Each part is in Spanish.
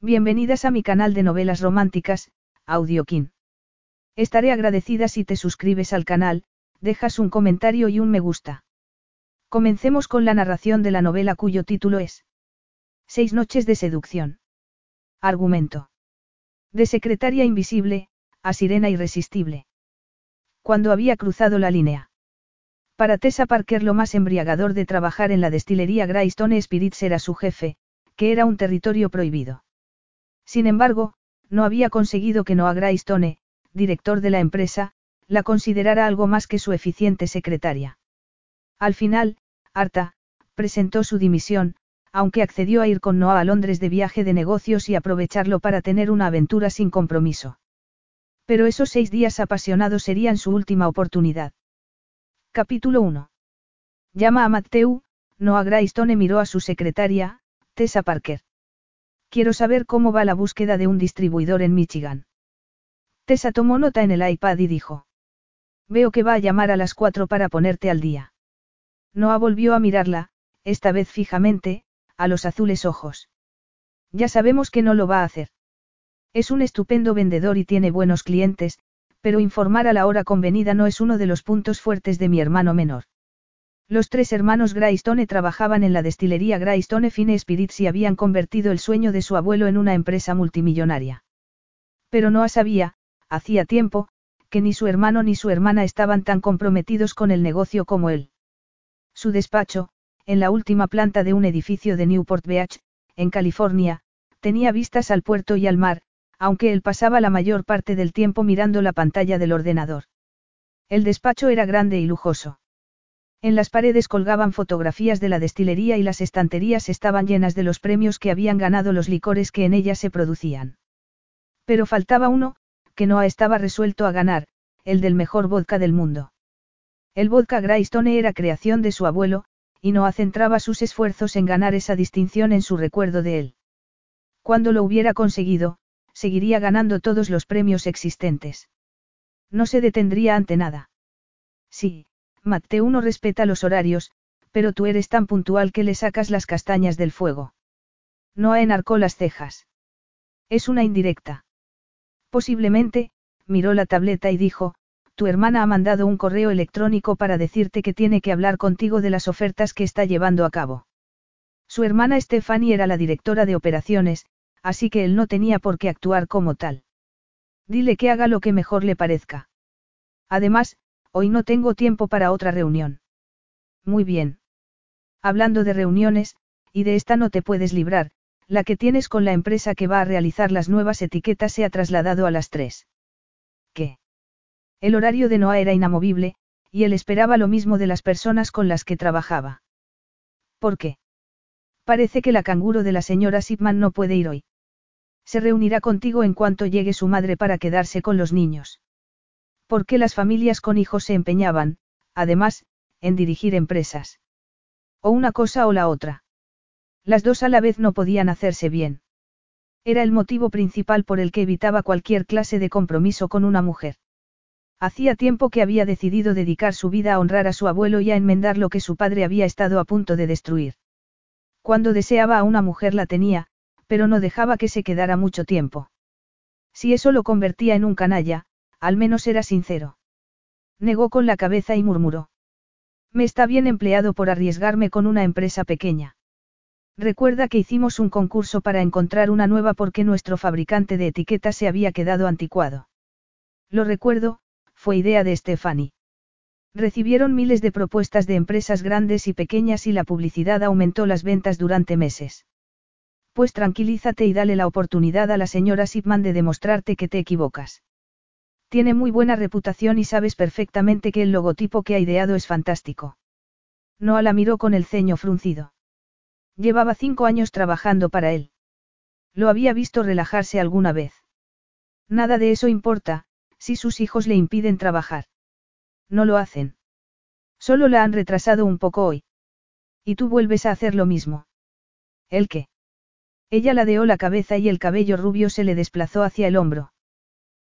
Bienvenidas a mi canal de novelas románticas, Audiokin. Estaré agradecida si te suscribes al canal, dejas un comentario y un me gusta. Comencemos con la narración de la novela cuyo título es Seis noches de seducción. Argumento. De secretaria invisible, a sirena irresistible. Cuando había cruzado la línea. Para Tessa Parker lo más embriagador de trabajar en la destilería Greystone Spirits era su jefe, que era un territorio prohibido. Sin embargo, no había conseguido que Noah Greystone, director de la empresa, la considerara algo más que su eficiente secretaria. Al final, Arta, presentó su dimisión, aunque accedió a ir con Noah a Londres de viaje de negocios y aprovecharlo para tener una aventura sin compromiso. Pero esos seis días apasionados serían su última oportunidad. Capítulo 1. Llama a Matthew, Noah Greystone miró a su secretaria, Tessa Parker. Quiero saber cómo va la búsqueda de un distribuidor en Michigan. Tessa tomó nota en el iPad y dijo. Veo que va a llamar a las cuatro para ponerte al día. Noah volvió a mirarla, esta vez fijamente, a los azules ojos. Ya sabemos que no lo va a hacer. Es un estupendo vendedor y tiene buenos clientes, pero informar a la hora convenida no es uno de los puntos fuertes de mi hermano menor. Los tres hermanos Greystone trabajaban en la destilería Greystone Fine Spirits y habían convertido el sueño de su abuelo en una empresa multimillonaria. Pero no sabía, hacía tiempo, que ni su hermano ni su hermana estaban tan comprometidos con el negocio como él. Su despacho, en la última planta de un edificio de Newport Beach, en California, tenía vistas al puerto y al mar, aunque él pasaba la mayor parte del tiempo mirando la pantalla del ordenador. El despacho era grande y lujoso. En las paredes colgaban fotografías de la destilería y las estanterías estaban llenas de los premios que habían ganado los licores que en ella se producían. Pero faltaba uno, que no estaba resuelto a ganar, el del mejor vodka del mundo. El vodka Greystone era creación de su abuelo, y Noah centraba sus esfuerzos en ganar esa distinción en su recuerdo de él. Cuando lo hubiera conseguido, seguiría ganando todos los premios existentes. No se detendría ante nada. Sí, Mateo no respeta los horarios, pero tú eres tan puntual que le sacas las castañas del fuego. Noah enarcó las cejas. Es una indirecta. Posiblemente, miró la tableta y dijo, tu hermana ha mandado un correo electrónico para decirte que tiene que hablar contigo de las ofertas que está llevando a cabo. Su hermana Stephanie era la directora de operaciones, así que él no tenía por qué actuar como tal. Dile que haga lo que mejor le parezca. Además, Hoy no tengo tiempo para otra reunión. Muy bien. Hablando de reuniones, y de esta no te puedes librar, la que tienes con la empresa que va a realizar las nuevas etiquetas se ha trasladado a las tres. ¿Qué? El horario de Noah era inamovible, y él esperaba lo mismo de las personas con las que trabajaba. ¿Por qué? Parece que la canguro de la señora Sipman no puede ir hoy. Se reunirá contigo en cuanto llegue su madre para quedarse con los niños. ¿Por qué las familias con hijos se empeñaban, además, en dirigir empresas? O una cosa o la otra. Las dos a la vez no podían hacerse bien. Era el motivo principal por el que evitaba cualquier clase de compromiso con una mujer. Hacía tiempo que había decidido dedicar su vida a honrar a su abuelo y a enmendar lo que su padre había estado a punto de destruir. Cuando deseaba a una mujer la tenía, pero no dejaba que se quedara mucho tiempo. Si eso lo convertía en un canalla, al menos era sincero. Negó con la cabeza y murmuró. Me está bien empleado por arriesgarme con una empresa pequeña. Recuerda que hicimos un concurso para encontrar una nueva porque nuestro fabricante de etiquetas se había quedado anticuado. Lo recuerdo, fue idea de Stephanie. Recibieron miles de propuestas de empresas grandes y pequeñas y la publicidad aumentó las ventas durante meses. Pues tranquilízate y dale la oportunidad a la señora Sipman de demostrarte que te equivocas. Tiene muy buena reputación y sabes perfectamente que el logotipo que ha ideado es fantástico. Noah la miró con el ceño fruncido. Llevaba cinco años trabajando para él. Lo había visto relajarse alguna vez. Nada de eso importa, si sus hijos le impiden trabajar. No lo hacen. Solo la han retrasado un poco hoy. Y tú vuelves a hacer lo mismo. ¿El qué? Ella ladeó la cabeza y el cabello rubio se le desplazó hacia el hombro.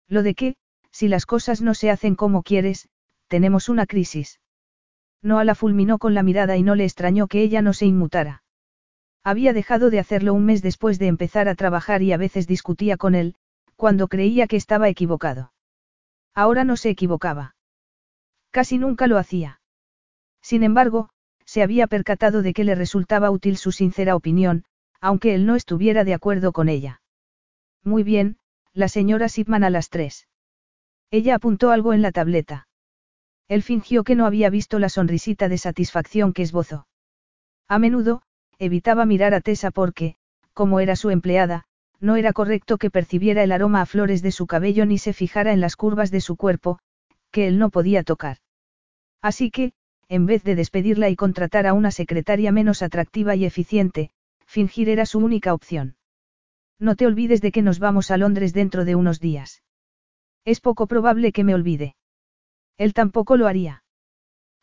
Lo de qué, si las cosas no se hacen como quieres, tenemos una crisis. Noah la fulminó con la mirada y no le extrañó que ella no se inmutara. Había dejado de hacerlo un mes después de empezar a trabajar y a veces discutía con él, cuando creía que estaba equivocado. Ahora no se equivocaba. Casi nunca lo hacía. Sin embargo, se había percatado de que le resultaba útil su sincera opinión, aunque él no estuviera de acuerdo con ella. Muy bien, la señora Sipman a las tres. Ella apuntó algo en la tableta. Él fingió que no había visto la sonrisita de satisfacción que esbozó. A menudo, evitaba mirar a Tessa porque, como era su empleada, no era correcto que percibiera el aroma a flores de su cabello ni se fijara en las curvas de su cuerpo, que él no podía tocar. Así que, en vez de despedirla y contratar a una secretaria menos atractiva y eficiente, fingir era su única opción. No te olvides de que nos vamos a Londres dentro de unos días. Es poco probable que me olvide. Él tampoco lo haría.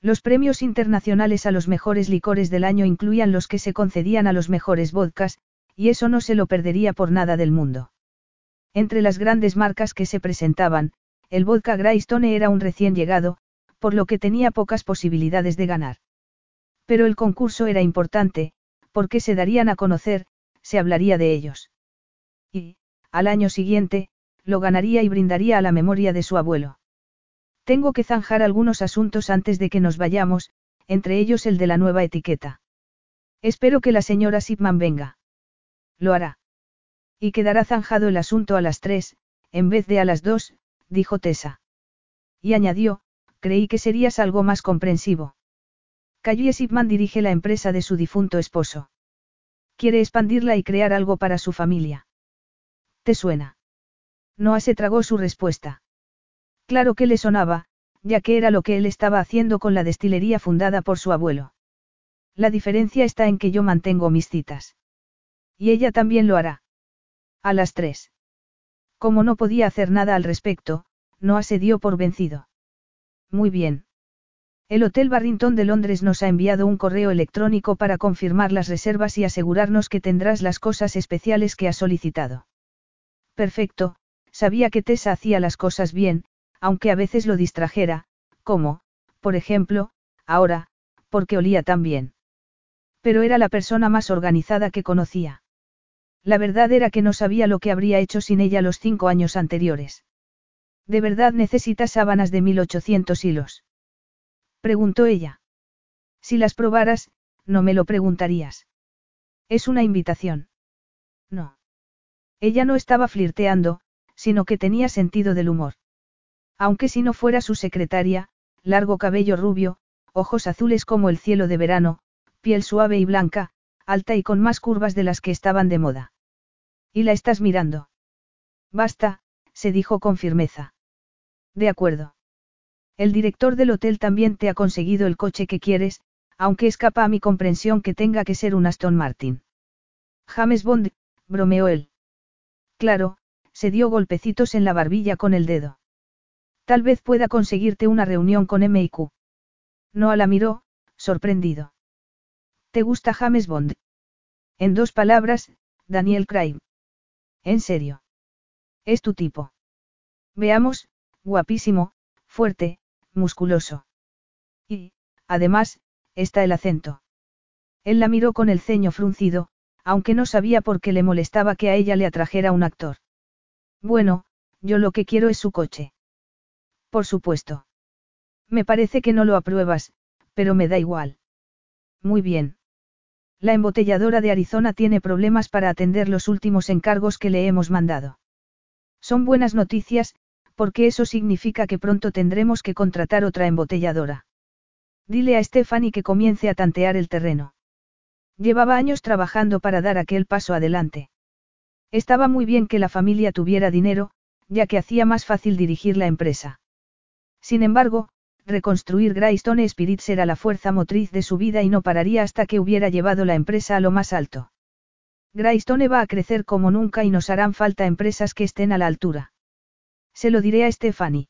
Los premios internacionales a los mejores licores del año incluían los que se concedían a los mejores vodkas, y eso no se lo perdería por nada del mundo. Entre las grandes marcas que se presentaban, el vodka Greystone era un recién llegado, por lo que tenía pocas posibilidades de ganar. Pero el concurso era importante, porque se darían a conocer, se hablaría de ellos. Y, al año siguiente, lo ganaría y brindaría a la memoria de su abuelo. Tengo que zanjar algunos asuntos antes de que nos vayamos, entre ellos el de la nueva etiqueta. Espero que la señora Sipman venga. Lo hará. Y quedará zanjado el asunto a las tres, en vez de a las dos, dijo Tessa. Y añadió, creí que serías algo más comprensivo. Calle Sipman dirige la empresa de su difunto esposo. Quiere expandirla y crear algo para su familia. ¿Te suena? Noah se tragó su respuesta. Claro que le sonaba, ya que era lo que él estaba haciendo con la destilería fundada por su abuelo. La diferencia está en que yo mantengo mis citas. Y ella también lo hará. A las tres. Como no podía hacer nada al respecto, Noah se dio por vencido. Muy bien. El Hotel Barrington de Londres nos ha enviado un correo electrónico para confirmar las reservas y asegurarnos que tendrás las cosas especiales que has solicitado. Perfecto, sabía que Tessa hacía las cosas bien, aunque a veces lo distrajera, como, por ejemplo, ahora, porque olía tan bien. Pero era la persona más organizada que conocía. La verdad era que no sabía lo que habría hecho sin ella los cinco años anteriores. ¿De verdad necesitas sábanas de 1800 hilos? Preguntó ella. Si las probaras, no me lo preguntarías. Es una invitación. No. Ella no estaba flirteando, sino que tenía sentido del humor. Aunque si no fuera su secretaria, largo cabello rubio, ojos azules como el cielo de verano, piel suave y blanca, alta y con más curvas de las que estaban de moda. ¿Y la estás mirando? Basta, se dijo con firmeza. De acuerdo. El director del hotel también te ha conseguido el coche que quieres, aunque escapa a mi comprensión que tenga que ser un Aston Martin. James Bond, bromeó él. Claro, se dio golpecitos en la barbilla con el dedo. Tal vez pueda conseguirte una reunión con M.I.Q. Noah la miró, sorprendido. ¿Te gusta James Bond? En dos palabras, Daniel Craig. ¿En serio? Es tu tipo. Veamos, guapísimo, fuerte, musculoso. Y, además, está el acento. Él la miró con el ceño fruncido, aunque no sabía por qué le molestaba que a ella le atrajera un actor. Bueno, yo lo que quiero es su coche. Por supuesto. Me parece que no lo apruebas, pero me da igual. Muy bien. La embotelladora de Arizona tiene problemas para atender los últimos encargos que le hemos mandado. Son buenas noticias, porque eso significa que pronto tendremos que contratar otra embotelladora. Dile a Stephanie que comience a tantear el terreno. Llevaba años trabajando para dar aquel paso adelante. Estaba muy bien que la familia tuviera dinero, ya que hacía más fácil dirigir la empresa. Sin embargo, reconstruir Greystone Spirits era la fuerza motriz de su vida y no pararía hasta que hubiera llevado la empresa a lo más alto. Greystone va a crecer como nunca y nos harán falta empresas que estén a la altura. Se lo diré a Stephanie.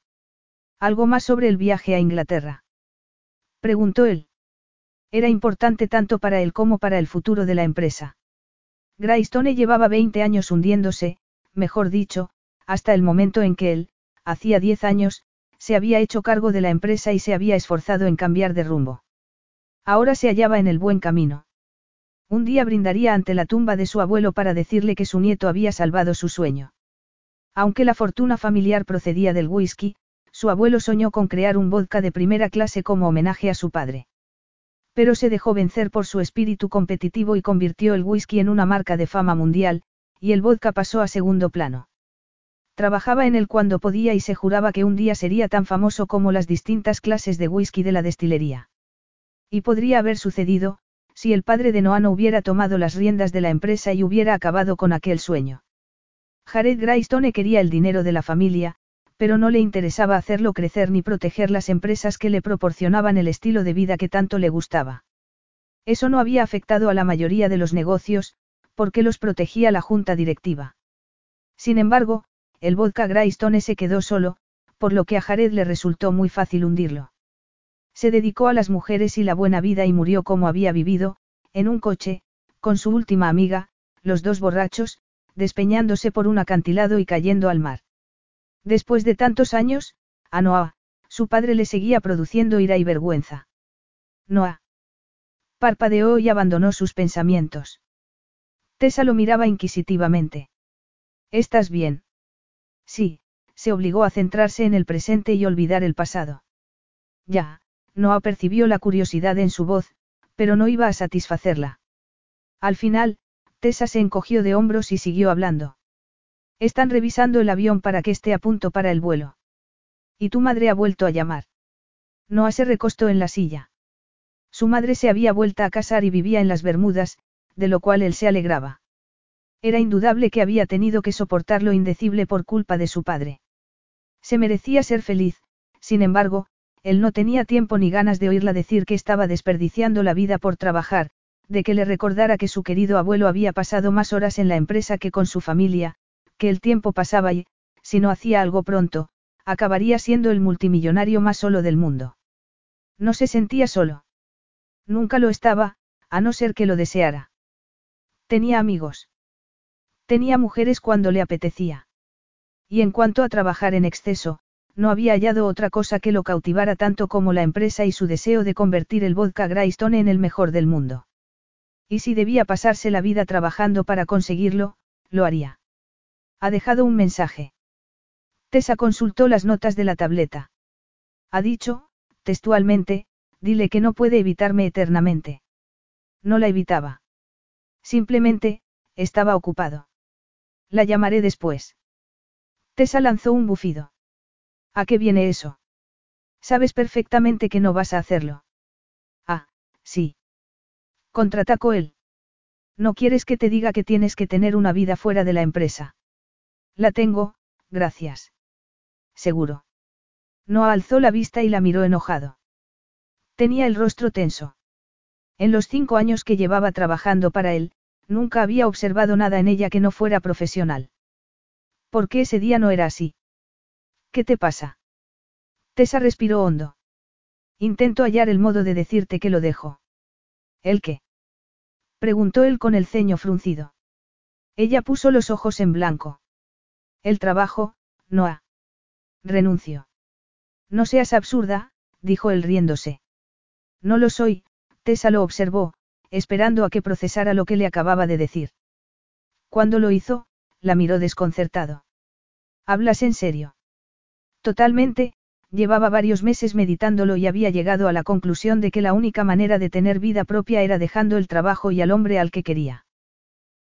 ¿Algo más sobre el viaje a Inglaterra? Preguntó él. Era importante tanto para él como para el futuro de la empresa. Greystone llevaba 20 años hundiéndose, mejor dicho, hasta el momento en que él, hacía 10 años, se había hecho cargo de la empresa y se había esforzado en cambiar de rumbo. Ahora se hallaba en el buen camino. Un día brindaría ante la tumba de su abuelo para decirle que su nieto había salvado su sueño. Aunque la fortuna familiar procedía del whisky, su abuelo soñó con crear un vodka de primera clase como homenaje a su padre. Pero se dejó vencer por su espíritu competitivo y convirtió el whisky en una marca de fama mundial, y el vodka pasó a segundo plano. Trabajaba en él cuando podía y se juraba que un día sería tan famoso como las distintas clases de whisky de la destilería. Y podría haber sucedido, si el padre de Noah no hubiera tomado las riendas de la empresa y hubiera acabado con aquel sueño. Jared Greystone quería el dinero de la familia, pero no le interesaba hacerlo crecer ni proteger las empresas que le proporcionaban el estilo de vida que tanto le gustaba. Eso no había afectado a la mayoría de los negocios, porque los protegía la junta directiva. Sin embargo, el vodka Greystone se quedó solo, por lo que a Jared le resultó muy fácil hundirlo. Se dedicó a las mujeres y la buena vida y murió como había vivido, en un coche, con su última amiga, los dos borrachos, despeñándose por un acantilado y cayendo al mar. Después de tantos años, a Noah, su padre le seguía produciendo ira y vergüenza. Noah. Parpadeó y abandonó sus pensamientos. Tessa lo miraba inquisitivamente. ¿Estás bien? Sí, se obligó a centrarse en el presente y olvidar el pasado. Ya, Noah percibió la curiosidad en su voz, pero no iba a satisfacerla. Al final, Tessa se encogió de hombros y siguió hablando. Están revisando el avión para que esté a punto para el vuelo. Y tu madre ha vuelto a llamar. Noah se recostó en la silla. Su madre se había vuelto a casar y vivía en las Bermudas, de lo cual él se alegraba. Era indudable que había tenido que soportar lo indecible por culpa de su padre. Se merecía ser feliz, sin embargo, él no tenía tiempo ni ganas de oírla decir que estaba desperdiciando la vida por trabajar, de que le recordara que su querido abuelo había pasado más horas en la empresa que con su familia, que el tiempo pasaba y, si no hacía algo pronto, acabaría siendo el multimillonario más solo del mundo. No se sentía solo. Nunca lo estaba, a no ser que lo deseara. Tenía amigos. Tenía mujeres cuando le apetecía. Y en cuanto a trabajar en exceso, no había hallado otra cosa que lo cautivara tanto como la empresa y su deseo de convertir el vodka Greystone en el mejor del mundo. Y si debía pasarse la vida trabajando para conseguirlo, lo haría. Ha dejado un mensaje. Tessa consultó las notas de la tableta. Ha dicho, textualmente, dile que no puede evitarme eternamente. No la evitaba. Simplemente, estaba ocupado. La llamaré después. Tessa lanzó un bufido. ¿A qué viene eso? Sabes perfectamente que no vas a hacerlo. Ah, sí. Contraatacó él. No quieres que te diga que tienes que tener una vida fuera de la empresa. La tengo, gracias. Seguro. No alzó la vista y la miró enojado. Tenía el rostro tenso. En los cinco años que llevaba trabajando para él, nunca había observado nada en ella que no fuera profesional. ¿Por qué ese día no era así? ¿Qué te pasa? Tessa respiró hondo. Intento hallar el modo de decirte que lo dejo. ¿El qué? Preguntó él con el ceño fruncido. Ella puso los ojos en blanco. El trabajo, Noah. Renuncio. No seas absurda, dijo él riéndose. No lo soy, Tessa lo observó, esperando a que procesara lo que le acababa de decir. Cuando lo hizo, la miró desconcertado. ¿Hablas en serio? Totalmente, llevaba varios meses meditándolo y había llegado a la conclusión de que la única manera de tener vida propia era dejando el trabajo y al hombre al que quería.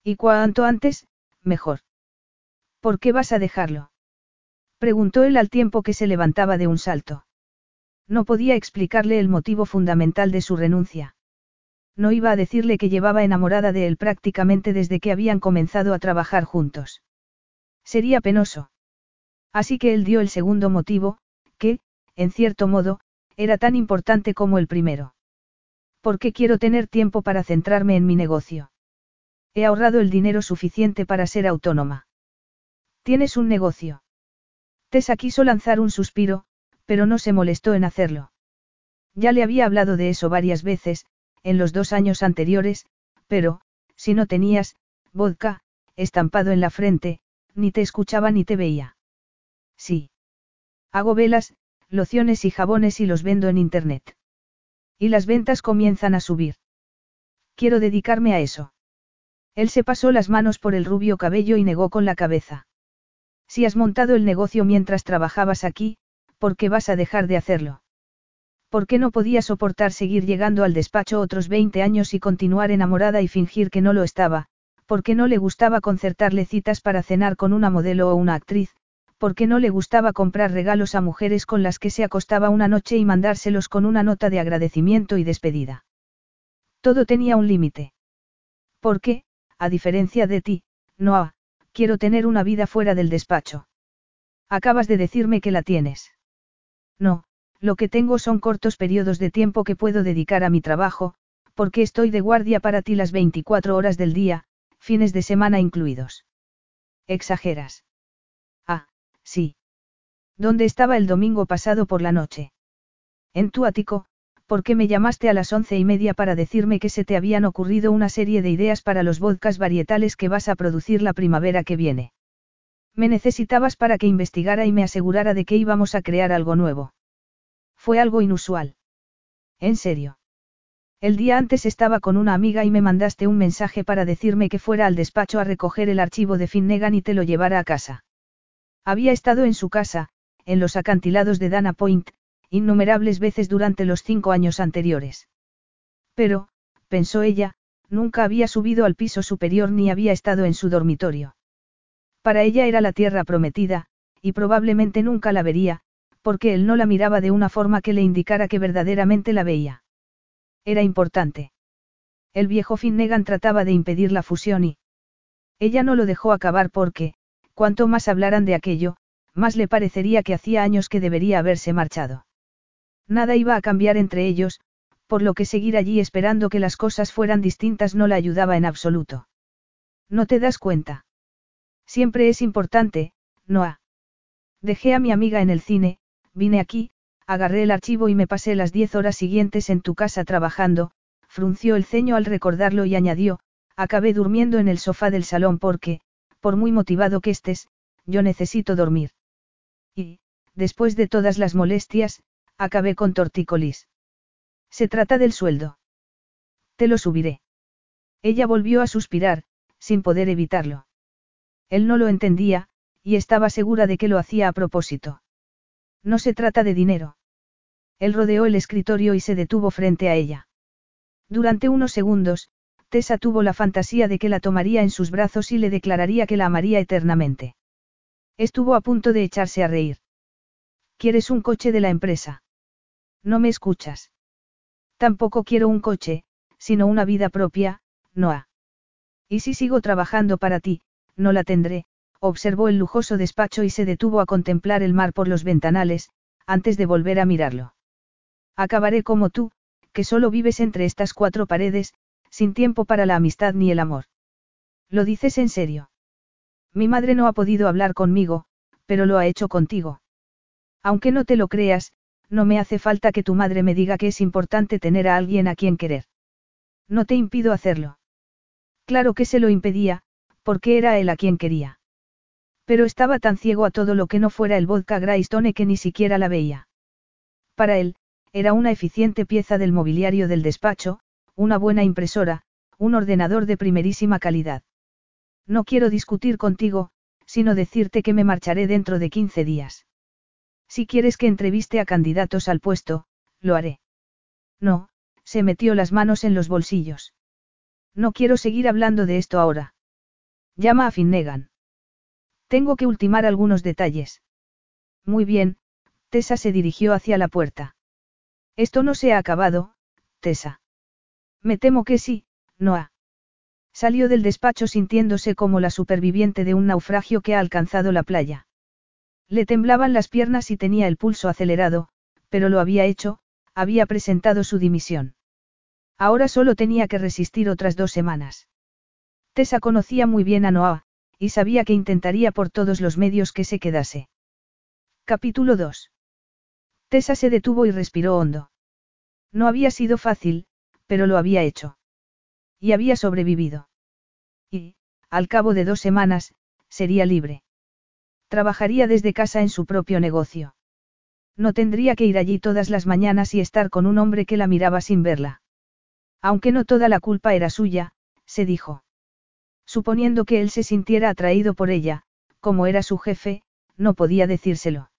Y cuanto antes, mejor. ¿Por qué vas a dejarlo? Preguntó él al tiempo que se levantaba de un salto. No podía explicarle el motivo fundamental de su renuncia. No iba a decirle que llevaba enamorada de él prácticamente desde que habían comenzado a trabajar juntos. Sería penoso. Así que él dio el segundo motivo, que, en cierto modo, era tan importante como el primero. Porque quiero tener tiempo para centrarme en mi negocio. He ahorrado el dinero suficiente para ser autónoma. Tienes un negocio. Tessa quiso lanzar un suspiro, pero no se molestó en hacerlo. Ya le había hablado de eso varias veces, en los dos años anteriores, pero, si no tenías, vodka, estampado en la frente, ni te escuchaba ni te veía. Sí. Hago velas, lociones y jabones y los vendo en Internet. Y las ventas comienzan a subir. Quiero dedicarme a eso. Él se pasó las manos por el rubio cabello y negó con la cabeza. Si has montado el negocio mientras trabajabas aquí, ¿por qué vas a dejar de hacerlo? ¿Por qué no podía soportar seguir llegando al despacho otros 20 años y continuar enamorada y fingir que no lo estaba? ¿Por qué no le gustaba concertarle citas para cenar con una modelo o una actriz? ¿Por qué no le gustaba comprar regalos a mujeres con las que se acostaba una noche y mandárselos con una nota de agradecimiento y despedida? Todo tenía un límite. ¿Por qué, a diferencia de ti, Noah, quiero tener una vida fuera del despacho? Acabas de decirme que la tienes. No, lo que tengo son cortos periodos de tiempo que puedo dedicar a mi trabajo, porque estoy de guardia para ti las 24 horas del día, fines de semana incluidos. Exageras. Ah, sí. ¿Dónde estaba el domingo pasado por la noche? En tu ático, ¿por qué me llamaste a las once y media para decirme que se te habían ocurrido una serie de ideas para los vodkas varietales que vas a producir la primavera que viene? Me necesitabas para que investigara y me asegurara de que íbamos a crear algo nuevo. Fue algo inusual. ¿En serio? El día antes estaba con una amiga y me mandaste un mensaje para decirme que fuera al despacho a recoger el archivo de Finnegan y te lo llevara a casa. Había estado en su casa, en los acantilados de Dana Point, innumerables veces durante los cinco años anteriores. Pero, pensó ella, nunca había subido al piso superior ni había estado en su dormitorio. Para ella era la tierra prometida, y probablemente nunca la vería, porque él no la miraba de una forma que le indicara que verdaderamente la veía. Era importante. El viejo Finnegan trataba de impedir la fusión y... Ella no lo dejó acabar porque, cuanto más hablaran de aquello, más le parecería que hacía años que debería haberse marchado. Nada iba a cambiar entre ellos, por lo que seguir allí esperando que las cosas fueran distintas no la ayudaba en absoluto. ¿No te das cuenta? Siempre es importante, Noah. Dejé a mi amiga en el cine, Vine aquí, agarré el archivo y me pasé las diez horas siguientes en tu casa trabajando, frunció el ceño al recordarlo y añadió, acabé durmiendo en el sofá del salón porque, por muy motivado que estés, yo necesito dormir. Y, después de todas las molestias, acabé con tortícolis. Se trata del sueldo. Te lo subiré. Ella volvió a suspirar, sin poder evitarlo. Él no lo entendía, y estaba segura de que lo hacía a propósito. No se trata de dinero. Él rodeó el escritorio y se detuvo frente a ella. Durante unos segundos, Tessa tuvo la fantasía de que la tomaría en sus brazos y le declararía que la amaría eternamente. Estuvo a punto de echarse a reír. ¿Quieres un coche de la empresa? No me escuchas. Tampoco quiero un coche, sino una vida propia, Noah. Y si sigo trabajando para ti, no la tendré, observó el lujoso despacho y se detuvo a contemplar el mar por los ventanales, antes de volver a mirarlo. Acabaré como tú, que solo vives entre estas cuatro paredes, sin tiempo para la amistad ni el amor. ¿Lo dices en serio? Mi madre no ha podido hablar conmigo, pero lo ha hecho contigo. Aunque no te lo creas, no me hace falta que tu madre me diga que es importante tener a alguien a quien querer. No te impido hacerlo. Claro que se lo impedía, porque era él a quien quería. Pero estaba tan ciego a todo lo que no fuera el vodka Greystone que ni siquiera la veía. Para él, era una eficiente pieza del mobiliario del despacho, una buena impresora, un ordenador de primerísima calidad. No quiero discutir contigo, sino decirte que me marcharé dentro de 15 días. Si quieres que entreviste a candidatos al puesto, lo haré. No, se metió las manos en los bolsillos. No quiero seguir hablando de esto ahora. Llama a Finnegan. Tengo que ultimar algunos detalles. Muy bien, Tessa se dirigió hacia la puerta. Esto no se ha acabado, Tessa. Me temo que sí, Noah. Salió del despacho sintiéndose como la superviviente de un naufragio que ha alcanzado la playa. Le temblaban las piernas y tenía el pulso acelerado, pero lo había hecho, había presentado su dimisión. Ahora solo tenía que resistir otras dos semanas. Tessa conocía muy bien a Noah, y sabía que intentaría por todos los medios que se quedase. Capítulo 2. Tessa se detuvo y respiró hondo. No había sido fácil, pero lo había hecho. Y había sobrevivido. Y, al cabo de dos semanas, sería libre. Trabajaría desde casa en su propio negocio. No tendría que ir allí todas las mañanas y estar con un hombre que la miraba sin verla. Aunque no toda la culpa era suya, se dijo. Suponiendo que él se sintiera atraído por ella, como era su jefe, no podía decírselo.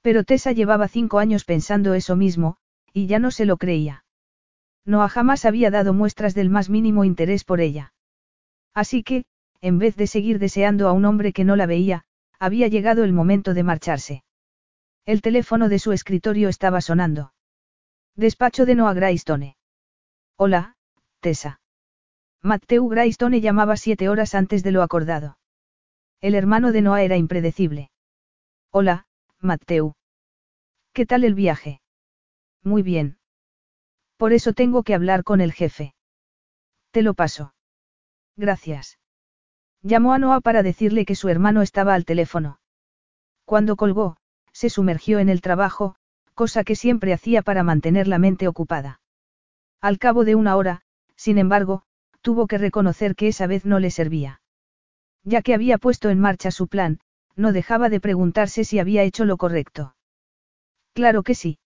Pero Tessa llevaba cinco años pensando eso mismo, y ya no se lo creía. Noah jamás había dado muestras del más mínimo interés por ella. Así que, en vez de seguir deseando a un hombre que no la veía, había llegado el momento de marcharse. El teléfono de su escritorio estaba sonando. Despacho de Noah Graystone. Hola, Tessa. Matthew Graystone llamaba siete horas antes de lo acordado. El hermano de Noah era impredecible. Hola, Matthew. ¿Qué tal el viaje? Muy bien. Por eso tengo que hablar con el jefe. Te lo paso. Gracias. Llamó a Noah para decirle que su hermano estaba al teléfono. Cuando colgó, se sumergió en el trabajo, cosa que siempre hacía para mantener la mente ocupada. Al cabo de una hora, sin embargo, tuvo que reconocer que esa vez no le servía. Ya que había puesto en marcha su plan, no dejaba de preguntarse si había hecho lo correcto. Claro que sí.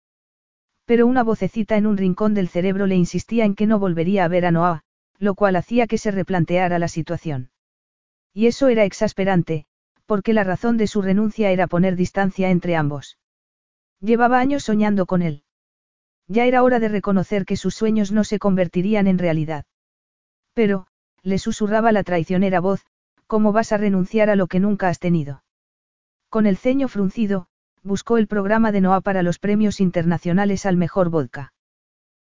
Pero una vocecita en un rincón del cerebro le insistía en que no volvería a ver a Noah, lo cual hacía que se replanteara la situación. Y eso era exasperante, porque la razón de su renuncia era poner distancia entre ambos. Llevaba años soñando con él. Ya era hora de reconocer que sus sueños no se convertirían en realidad. Pero, le susurraba la traicionera voz, ¿cómo vas a renunciar a lo que nunca has tenido? Con el ceño fruncido, buscó el programa de Noah para los premios internacionales al mejor vodka.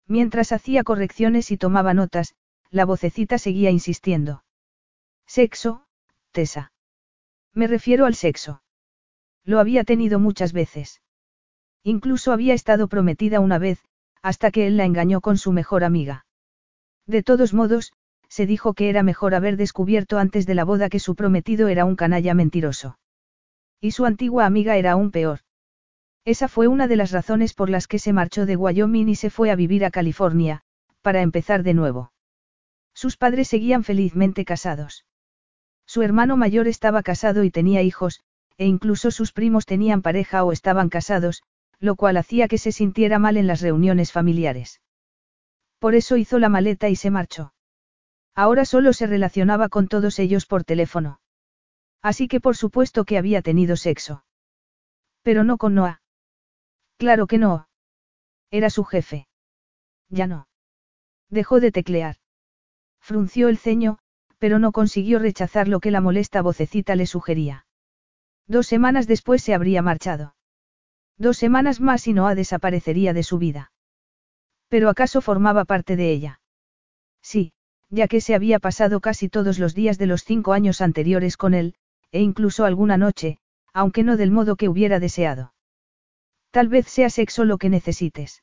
Mientras hacía correcciones y tomaba notas, la vocecita seguía insistiendo. Sexo, Me refiero al sexo. Lo había tenido muchas veces. Incluso había estado prometida una vez, hasta que él la engañó con su mejor amiga. De todos modos, se dijo que era mejor haber descubierto antes de la boda que su prometido era un canalla mentiroso. Y su antigua amiga era aún peor. Esa fue una de las razones por las que se marchó de Wyoming y se fue a vivir a California, para empezar de nuevo. Sus padres seguían felizmente casados. Su hermano mayor estaba casado y tenía hijos, e incluso sus primos tenían pareja o estaban casados, lo cual hacía que se sintiera mal en las reuniones familiares. Por eso hizo la maleta y se marchó. Ahora solo se relacionaba con todos ellos por teléfono. Así que por supuesto que había tenido sexo. Pero no con Noah. Claro que no. Era su jefe. Ya no. Dejó de teclear. Frunció el ceño, pero no consiguió rechazar lo que la molesta vocecita le sugería. Dos semanas después se habría marchado. Dos semanas más y Noah desaparecería de su vida. Pero acaso formaba parte de ella. Sí, ya que se había pasado casi todos los días de los cinco años anteriores con él, e incluso alguna noche, aunque no del modo que hubiera deseado. Tal vez sea sexo lo que necesites.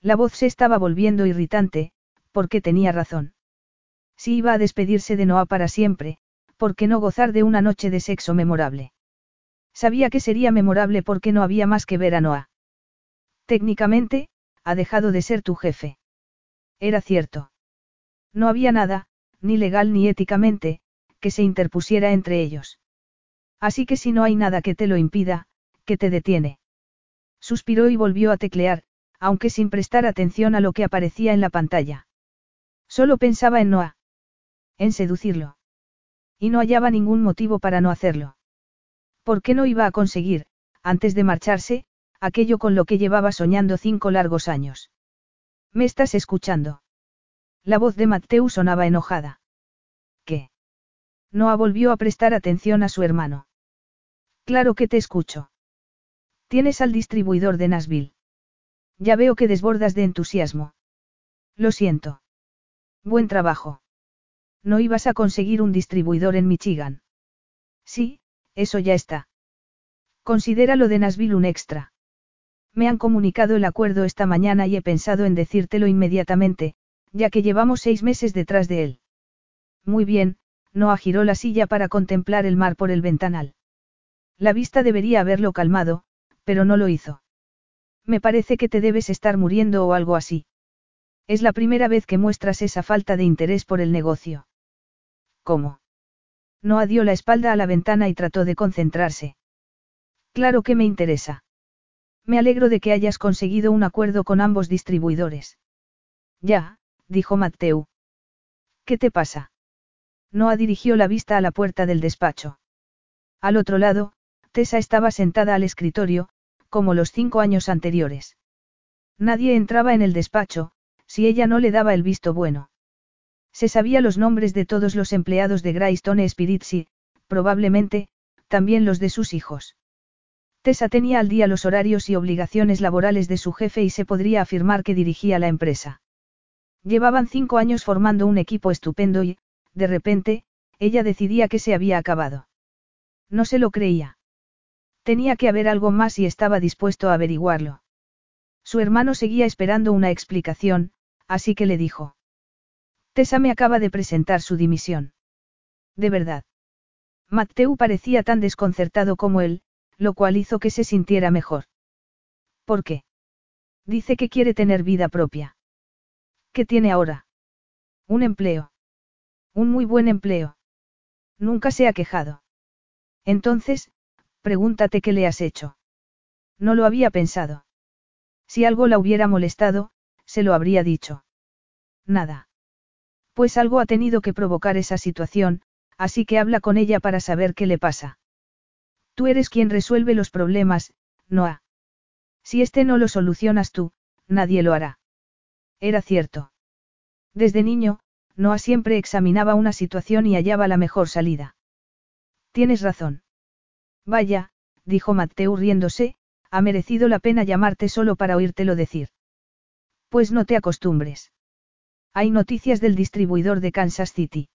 La voz se estaba volviendo irritante, porque tenía razón. Si iba a despedirse de Noah para siempre, ¿por qué no gozar de una noche de sexo memorable? Sabía que sería memorable porque no había más que ver a Noah. Técnicamente, ha dejado de ser tu jefe. Era cierto. No había nada, ni legal ni éticamente, que se interpusiera entre ellos. Así que si no hay nada que te lo impida, que te detiene. Suspiró y volvió a teclear, aunque sin prestar atención a lo que aparecía en la pantalla. Solo pensaba en Noah. En seducirlo. Y no hallaba ningún motivo para no hacerlo. ¿Por qué no iba a conseguir, antes de marcharse, aquello con lo que llevaba soñando cinco largos años? ¿Me estás escuchando? La voz de Mateu sonaba enojada. ¿Qué? Noah volvió a prestar atención a su hermano. Claro que te escucho. Tienes al distribuidor de Nashville. Ya veo que desbordas de entusiasmo. Lo siento. Buen trabajo. No ibas a conseguir un distribuidor en Michigan. Sí, eso ya está. Considera lo de Nashville un extra. Me han comunicado el acuerdo esta mañana y he pensado en decírtelo inmediatamente, ya que llevamos seis meses detrás de él. Muy bien, no agiró la silla para contemplar el mar por el ventanal. La vista debería haberlo calmado, pero no lo hizo. Me parece que te debes estar muriendo o algo así. Es la primera vez que muestras esa falta de interés por el negocio. ¿Cómo? No dio la espalda a la ventana y trató de concentrarse. Claro que me interesa. Me alegro de que hayas conseguido un acuerdo con ambos distribuidores. Ya, dijo Mateu. ¿Qué te pasa? Noah dirigió la vista a la puerta del despacho. Al otro lado, Tessa estaba sentada al escritorio, como los cinco años anteriores. Nadie entraba en el despacho, si ella no le daba el visto bueno. Se sabía los nombres de todos los empleados de Greystone Spirits y, probablemente, también los de sus hijos. Tessa tenía al día los horarios y obligaciones laborales de su jefe y se podría afirmar que dirigía la empresa. Llevaban cinco años formando un equipo estupendo y, de repente, ella decidía que se había acabado. No se lo creía. Tenía que haber algo más y estaba dispuesto a averiguarlo. Su hermano seguía esperando una explicación, así que le dijo. Tessa me acaba de presentar su dimisión. De verdad. Mateu parecía tan desconcertado como él, lo cual hizo que se sintiera mejor. ¿Por qué? Dice que quiere tener vida propia. ¿Qué tiene ahora? Un empleo. Un muy buen empleo. Nunca se ha quejado. Entonces, pregúntate qué le has hecho. No lo había pensado. Si algo la hubiera molestado, se lo habría dicho. Nada. Pues algo ha tenido que provocar esa situación, así que habla con ella para saber qué le pasa. Tú eres quien resuelve los problemas, Noah. Si este no lo solucionas tú, nadie lo hará. Era cierto. Desde niño, Noah siempre examinaba una situación y hallaba la mejor salida. Tienes razón. Vaya, dijo Mateo riéndose, ha merecido la pena llamarte solo para oírtelo decir. Pues no te acostumbres. Hay noticias del distribuidor de Kansas City.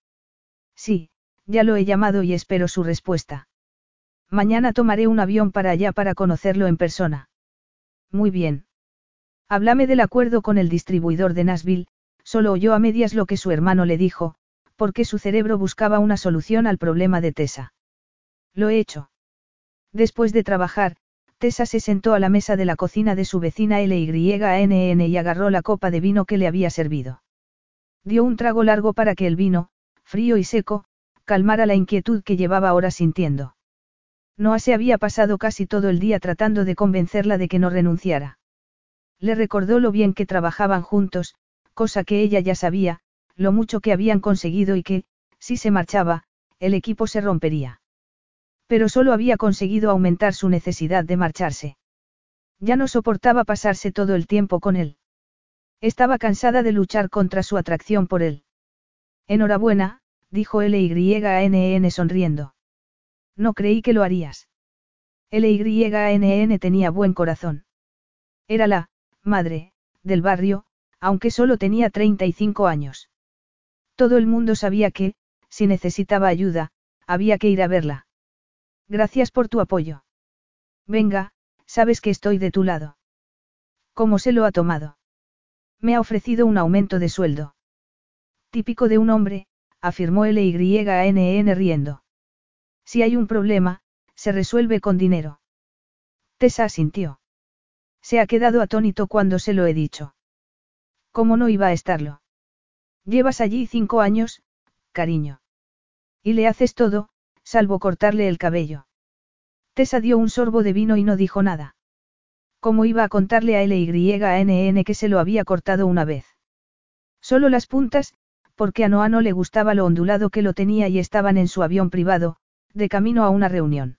Sí, ya lo he llamado y espero su respuesta. Mañana tomaré un avión para allá para conocerlo en persona. Muy bien. Háblame del acuerdo con el distribuidor de Nashville, solo oyó a medias lo que su hermano le dijo, porque su cerebro buscaba una solución al problema de Tessa. Lo he hecho. Después de trabajar, Tessa se sentó a la mesa de la cocina de su vecina LYANN y agarró la copa de vino que le había servido. Dio un trago largo para que el vino, frío y seco, calmara la inquietud que llevaba ahora sintiendo. Noah se había pasado casi todo el día tratando de convencerla de que no renunciara. Le recordó lo bien que trabajaban juntos, cosa que ella ya sabía, lo mucho que habían conseguido y que, si se marchaba, el equipo se rompería. Pero solo había conseguido aumentar su necesidad de marcharse. Ya no soportaba pasarse todo el tiempo con él. Estaba cansada de luchar contra su atracción por él. Enhorabuena, dijo LYNN sonriendo. No creí que lo harías. LYNN tenía buen corazón. Era la, madre, del barrio, aunque solo tenía 35 años. Todo el mundo sabía que, si necesitaba ayuda, había que ir a verla. Gracias por tu apoyo. Venga, sabes que estoy de tu lado. ¿Cómo se lo ha tomado? Me ha ofrecido un aumento de sueldo. Típico de un hombre, afirmó LYNN riendo. Si hay un problema, se resuelve con dinero. Tessa asintió. Se ha quedado atónito cuando se lo he dicho. ¿Cómo no iba a estarlo? Llevas allí cinco años, cariño. Y le haces todo, salvo cortarle el cabello. Tessa dio un sorbo de vino y no dijo nada. ¿Cómo iba a contarle a LYNN que se lo había cortado una vez? Solo las puntas, porque a Noah no le gustaba lo ondulado que lo tenía y estaban en su avión privado, de camino a una reunión.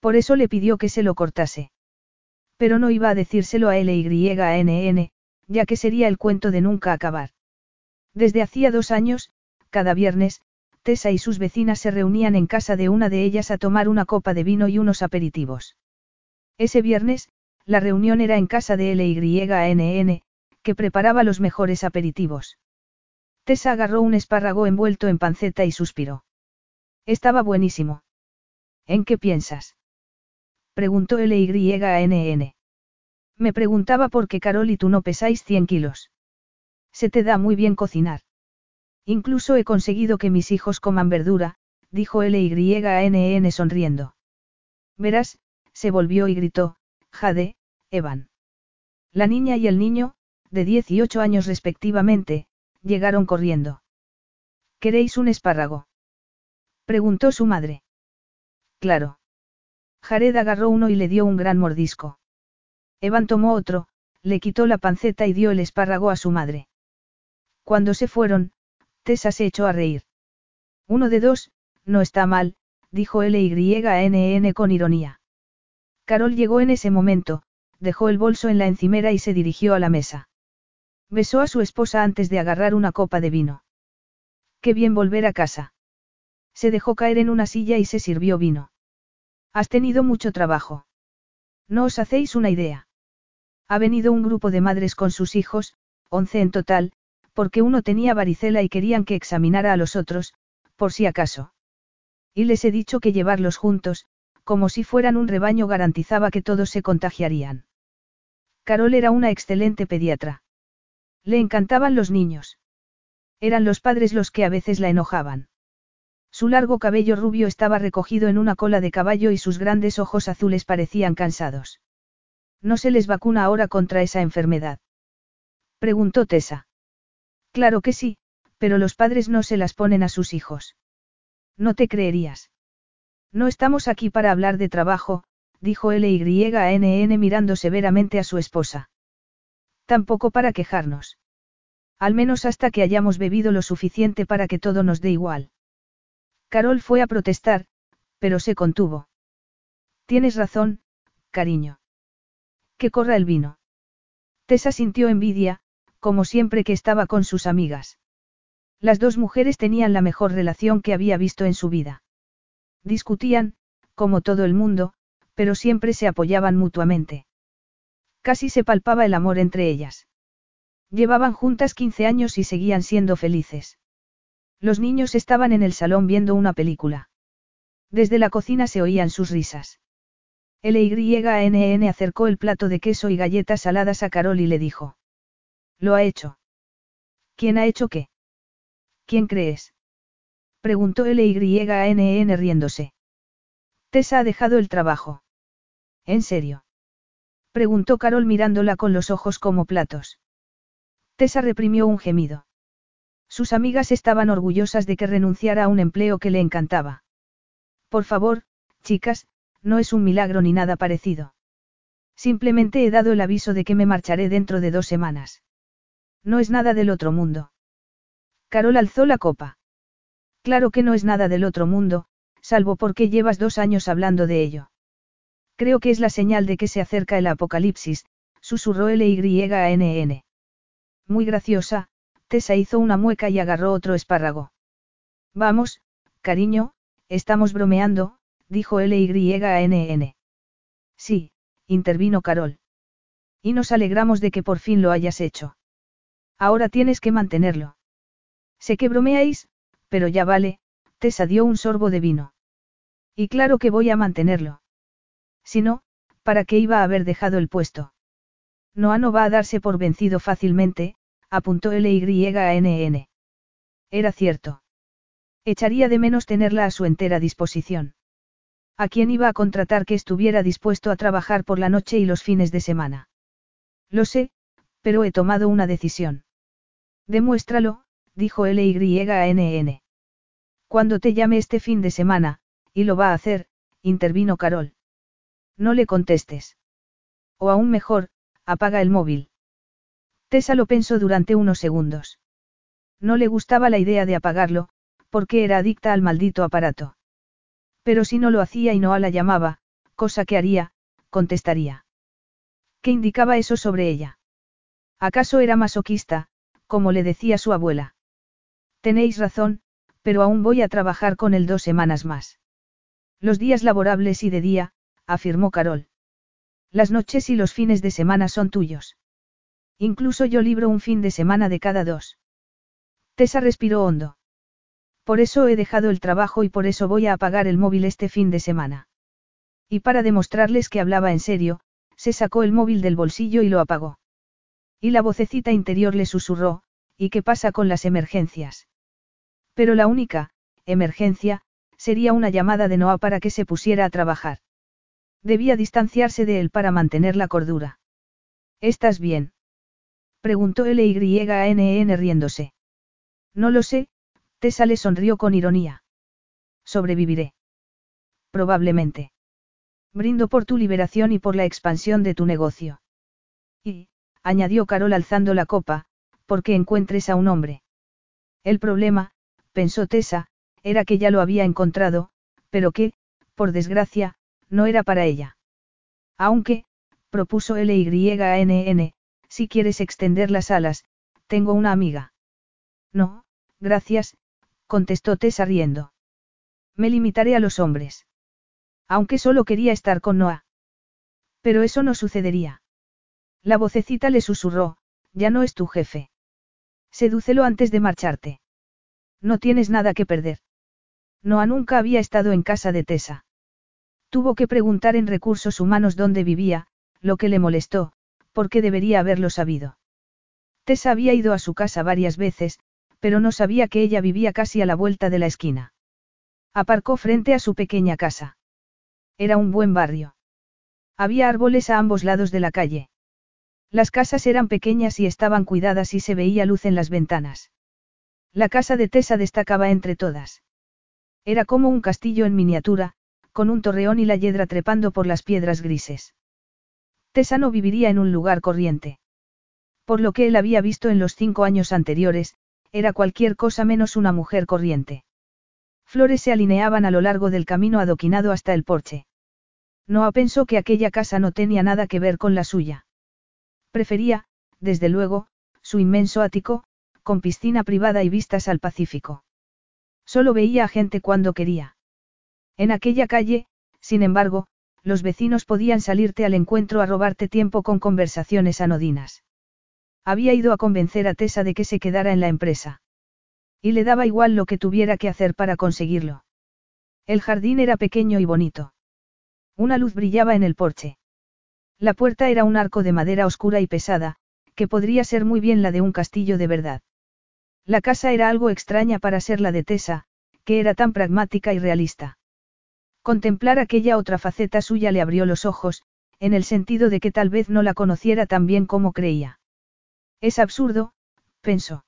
Por eso le pidió que se lo cortase. Pero no iba a decírselo a LYNN, ya que sería el cuento de nunca acabar. Desde hacía dos años, cada viernes, Tessa y sus vecinas se reunían en casa de una de ellas a tomar una copa de vino y unos aperitivos. Ese viernes, la reunión era en casa de LYNN, que preparaba los mejores aperitivos. Tessa agarró un espárrago envuelto en panceta y suspiró. Estaba buenísimo. ¿En qué piensas? Preguntó LYNN. Me preguntaba por qué Carol y tú no pesáis 100 kilos. Se te da muy bien cocinar. Incluso he conseguido que mis hijos coman verdura, dijo LYNN sonriendo. Verás, se volvió y gritó, Jade, Evan. La niña y el niño, de 18 años respectivamente, llegaron corriendo. ¿Queréis un espárrago? Preguntó su madre. Claro. Jared agarró uno y le dio un gran mordisco. Evan tomó otro, le quitó la panceta y dio el espárrago a su madre. Cuando se fueron, Tessa se echó a reír. Uno de dos, no está mal, dijo L-Y-N-N con ironía. Carol llegó en ese momento, dejó el bolso en la encimera y se dirigió a la mesa. Besó a su esposa antes de agarrar una copa de vino. Qué bien volver a casa. Se dejó caer en una silla y se sirvió vino. Has tenido mucho trabajo. No os hacéis una idea. Ha venido un grupo de madres con sus hijos, once en total, porque uno tenía varicela y querían que examinara a los otros, por si acaso. Y les he dicho que llevarlos juntos, como si fueran un rebaño garantizaba que todos se contagiarían. Carol era una excelente pediatra. Le encantaban los niños. Eran los padres los que a veces la enojaban. Su largo cabello rubio estaba recogido en una cola de caballo y sus grandes ojos azules parecían cansados. ¿No se les vacuna ahora contra esa enfermedad? Preguntó Tessa. Claro que sí, pero los padres no se las ponen a sus hijos. No te creerías. No estamos aquí para hablar de trabajo, dijo L-Y-N-N mirando severamente a su esposa. Tampoco para quejarnos. Al menos hasta que hayamos bebido lo suficiente para que todo nos dé igual. Carol fue a protestar, pero se contuvo. Tienes razón, cariño. Que corra el vino. Tessa sintió envidia, como siempre que estaba con sus amigas. Las dos mujeres tenían la mejor relación que había visto en su vida. Discutían, como todo el mundo, pero siempre se apoyaban mutuamente. Casi se palpaba el amor entre ellas. Llevaban juntas 15 años y seguían siendo felices. Los niños estaban en el salón viendo una película. Desde la cocina se oían sus risas. L-Y-N-N acercó el plato de queso y galletas saladas a Carol y le dijo. Lo ha hecho. ¿Quién ha hecho qué? ¿Quién crees? Preguntó L-Y-N-N riéndose. Tessa ha dejado el trabajo. ¿En serio? Preguntó Carol mirándola con los ojos como platos. Tessa reprimió un gemido. Sus amigas estaban orgullosas de que renunciara a un empleo que le encantaba. Por favor, chicas, no es un milagro ni nada parecido. Simplemente he dado el aviso de que me marcharé dentro de dos semanas. No es nada del otro mundo. Carol alzó la copa. Claro que no es nada del otro mundo, salvo porque llevas dos años hablando de ello. Creo que es la señal de que se acerca el apocalipsis, susurró L-Y-N-N. Muy graciosa, Tessa hizo una mueca y agarró otro espárrago. Vamos, cariño, estamos bromeando, dijo L-Y-N-N. Sí, intervino Carol. Y nos alegramos de que por fin lo hayas hecho. Ahora tienes que mantenerlo. Sé que bromeáis, pero ya vale, Tessa dio un sorbo de vino. Y claro que voy a mantenerlo. Si no, ¿para qué iba a haber dejado el puesto? Noah no va a darse por vencido fácilmente, apuntó L-Y-N-N. Era cierto. Echaría de menos tenerla a su entera disposición. ¿A quién iba a contratar que estuviera dispuesto a trabajar por la noche y los fines de semana? Lo sé, pero he tomado una decisión. Demuéstralo, dijo L-Y-N-N. Cuando te llame este fin de semana, y lo va a hacer, intervino Carol. No le contestes. O aún mejor, apaga el móvil. Tessa lo pensó durante unos segundos. No le gustaba la idea de apagarlo, porque era adicta al maldito aparato. Pero si no lo hacía y no la llamaba, cosa que haría, contestaría. ¿Qué indicaba eso sobre ella? ¿Acaso era masoquista, como le decía su abuela? Tenéis razón, pero aún voy a trabajar con él dos semanas más. Los días laborables y de día, afirmó Carol. Las noches y los fines de semana son tuyos. Incluso yo libro un fin de semana de cada dos. Tessa respiró hondo. Por eso he dejado el trabajo y por eso voy a apagar el móvil este fin de semana. Y para demostrarles que hablaba en serio, se sacó el móvil del bolsillo y lo apagó. Y la vocecita interior le susurró, ¿y qué pasa con las emergencias? Pero la única, emergencia, sería una llamada de Noah para que se pusiera a trabajar. Debía distanciarse de él para mantener la cordura. ¿Estás bien? Preguntó L-Y-N-N riéndose. No lo sé, Tessa le sonrió con ironía. Sobreviviré. Probablemente. Brindo por tu liberación y por la expansión de tu negocio. Y, añadió Carol alzando la copa, porque encuentres a un hombre. El problema, pensó Tessa, era que ya lo había encontrado, pero que, por desgracia, no era para ella. Aunque, propuso LYANN, si quieres extender las alas, tengo una amiga. No, gracias, contestó Tessa riendo. Me limitaré a los hombres. Aunque solo quería estar con Noah. Pero eso no sucedería. La vocecita le susurró, ya no es tu jefe. Sedúcelo antes de marcharte. No tienes nada que perder. Noah nunca había estado en casa de Tessa. Tuvo que preguntar en recursos humanos dónde vivía, lo que le molestó, porque debería haberlo sabido. Tessa había ido a su casa varias veces, pero no sabía que ella vivía casi a la vuelta de la esquina. Aparcó frente a su pequeña casa. Era un buen barrio. Había árboles a ambos lados de la calle. Las casas eran pequeñas y estaban cuidadas y se veía luz en las ventanas. La casa de Tessa destacaba entre todas. Era como un castillo en miniatura, con un torreón y la yedra trepando por las piedras grises. Tessa no viviría en un lugar corriente. Por lo que él había visto en los cinco años anteriores, era cualquier cosa menos una mujer corriente. Flores se alineaban a lo largo del camino adoquinado hasta el porche. Noah pensó que aquella casa no tenía nada que ver con la suya. Prefería, desde luego, su inmenso ático, con piscina privada y vistas al Pacífico. Solo veía a gente cuando quería. En aquella calle, sin embargo, los vecinos podían salirte al encuentro a robarte tiempo con conversaciones anodinas. Había ido a convencer a Tessa de que se quedara en la empresa. Y le daba igual lo que tuviera que hacer para conseguirlo. El jardín era pequeño y bonito. Una luz brillaba en el porche. La puerta era un arco de madera oscura y pesada, que podría ser muy bien la de un castillo de verdad. La casa era algo extraña para ser la de Tessa, que era tan pragmática y realista. Contemplar aquella otra faceta suya le abrió los ojos, en el sentido de que tal vez no la conociera tan bien como creía. Es absurdo, pensó.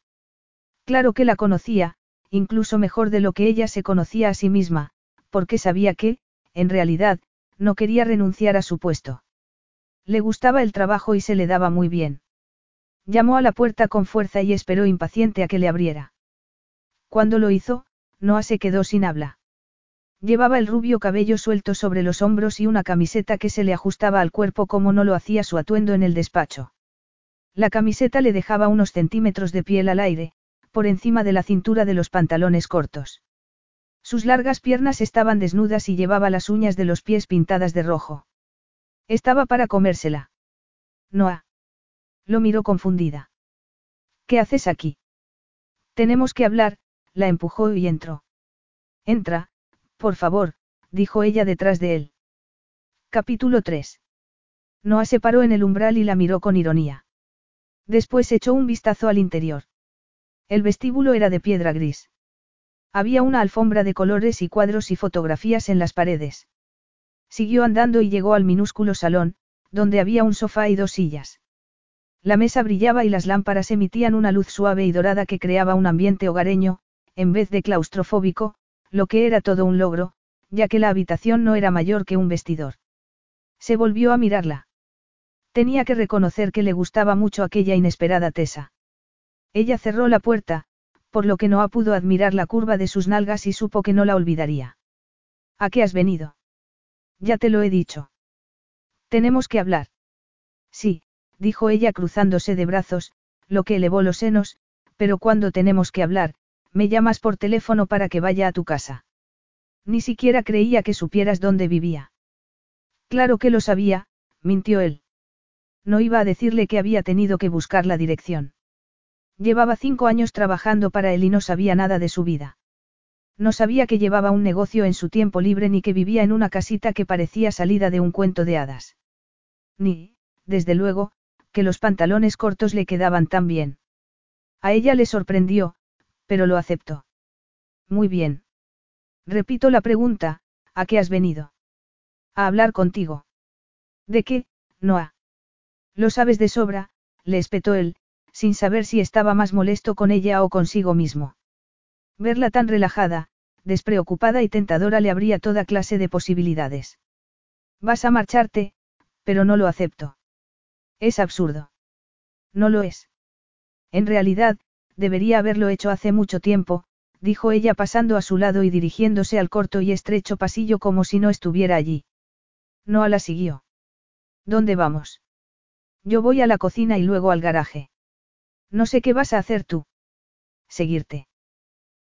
Claro que la conocía, incluso mejor de lo que ella se conocía a sí misma, porque sabía que, en realidad, no quería renunciar a su puesto. Le gustaba el trabajo y se le daba muy bien. Llamó a la puerta con fuerza y esperó impaciente a que le abriera. Cuando lo hizo, Noah se quedó sin habla. Llevaba el rubio cabello suelto sobre los hombros y una camiseta que se le ajustaba al cuerpo como no lo hacía su atuendo en el despacho. La camiseta le dejaba unos centímetros de piel al aire, por encima de la cintura de los pantalones cortos. Sus largas piernas estaban desnudas y llevaba las uñas de los pies pintadas de rojo. Estaba para comérsela. Noah. Lo miró confundida. ¿Qué haces aquí? Tenemos que hablar, la empujó y entró. Entra, por favor, dijo ella detrás de él. Capítulo 3. Noah se paró en el umbral y la miró con ironía. Después echó un vistazo al interior. El vestíbulo era de piedra gris. Había una alfombra de colores y cuadros y fotografías en las paredes. Siguió andando y llegó al minúsculo salón, donde había un sofá y dos sillas. La mesa brillaba y las lámparas emitían una luz suave y dorada que creaba un ambiente hogareño, en vez de claustrofóbico, lo que era todo un logro, ya que la habitación no era mayor que un vestidor. Se volvió a mirarla. Tenía que reconocer que le gustaba mucho aquella inesperada Tesa. Ella cerró la puerta, por lo que no pudo admirar la curva de sus nalgas y supo que no la olvidaría. ¿A qué has venido? Ya te lo he dicho. Tenemos que hablar. Sí, dijo ella cruzándose de brazos, lo que elevó los senos, pero cuando tenemos que hablar, me llamas por teléfono para que vaya a tu casa. Ni siquiera creía que supieras dónde vivía. Claro que lo sabía, mintió él. No iba a decirle que había tenido que buscar la dirección. Llevaba cinco años trabajando para él y no sabía nada de su vida. No sabía que llevaba un negocio en su tiempo libre ni que vivía en una casita que parecía salida de un cuento de hadas. Ni, desde luego, que los pantalones cortos le quedaban tan bien. A ella le sorprendió, pero lo aceptó. Muy bien. Repito la pregunta, ¿a qué has venido? A hablar contigo. ¿De qué, Noah? Lo sabes de sobra, le espetó él, sin saber si estaba más molesto con ella o consigo mismo. Verla tan relajada, despreocupada y tentadora le abría toda clase de posibilidades. Vas a marcharte, pero no lo acepto. Es absurdo. No lo es. En realidad, debería haberlo hecho hace mucho tiempo, dijo ella pasando a su lado y dirigiéndose al corto y estrecho pasillo como si no estuviera allí. Noah la siguió. ¿Dónde vamos? Yo voy a la cocina y luego al garaje. No sé qué vas a hacer tú. Seguirte.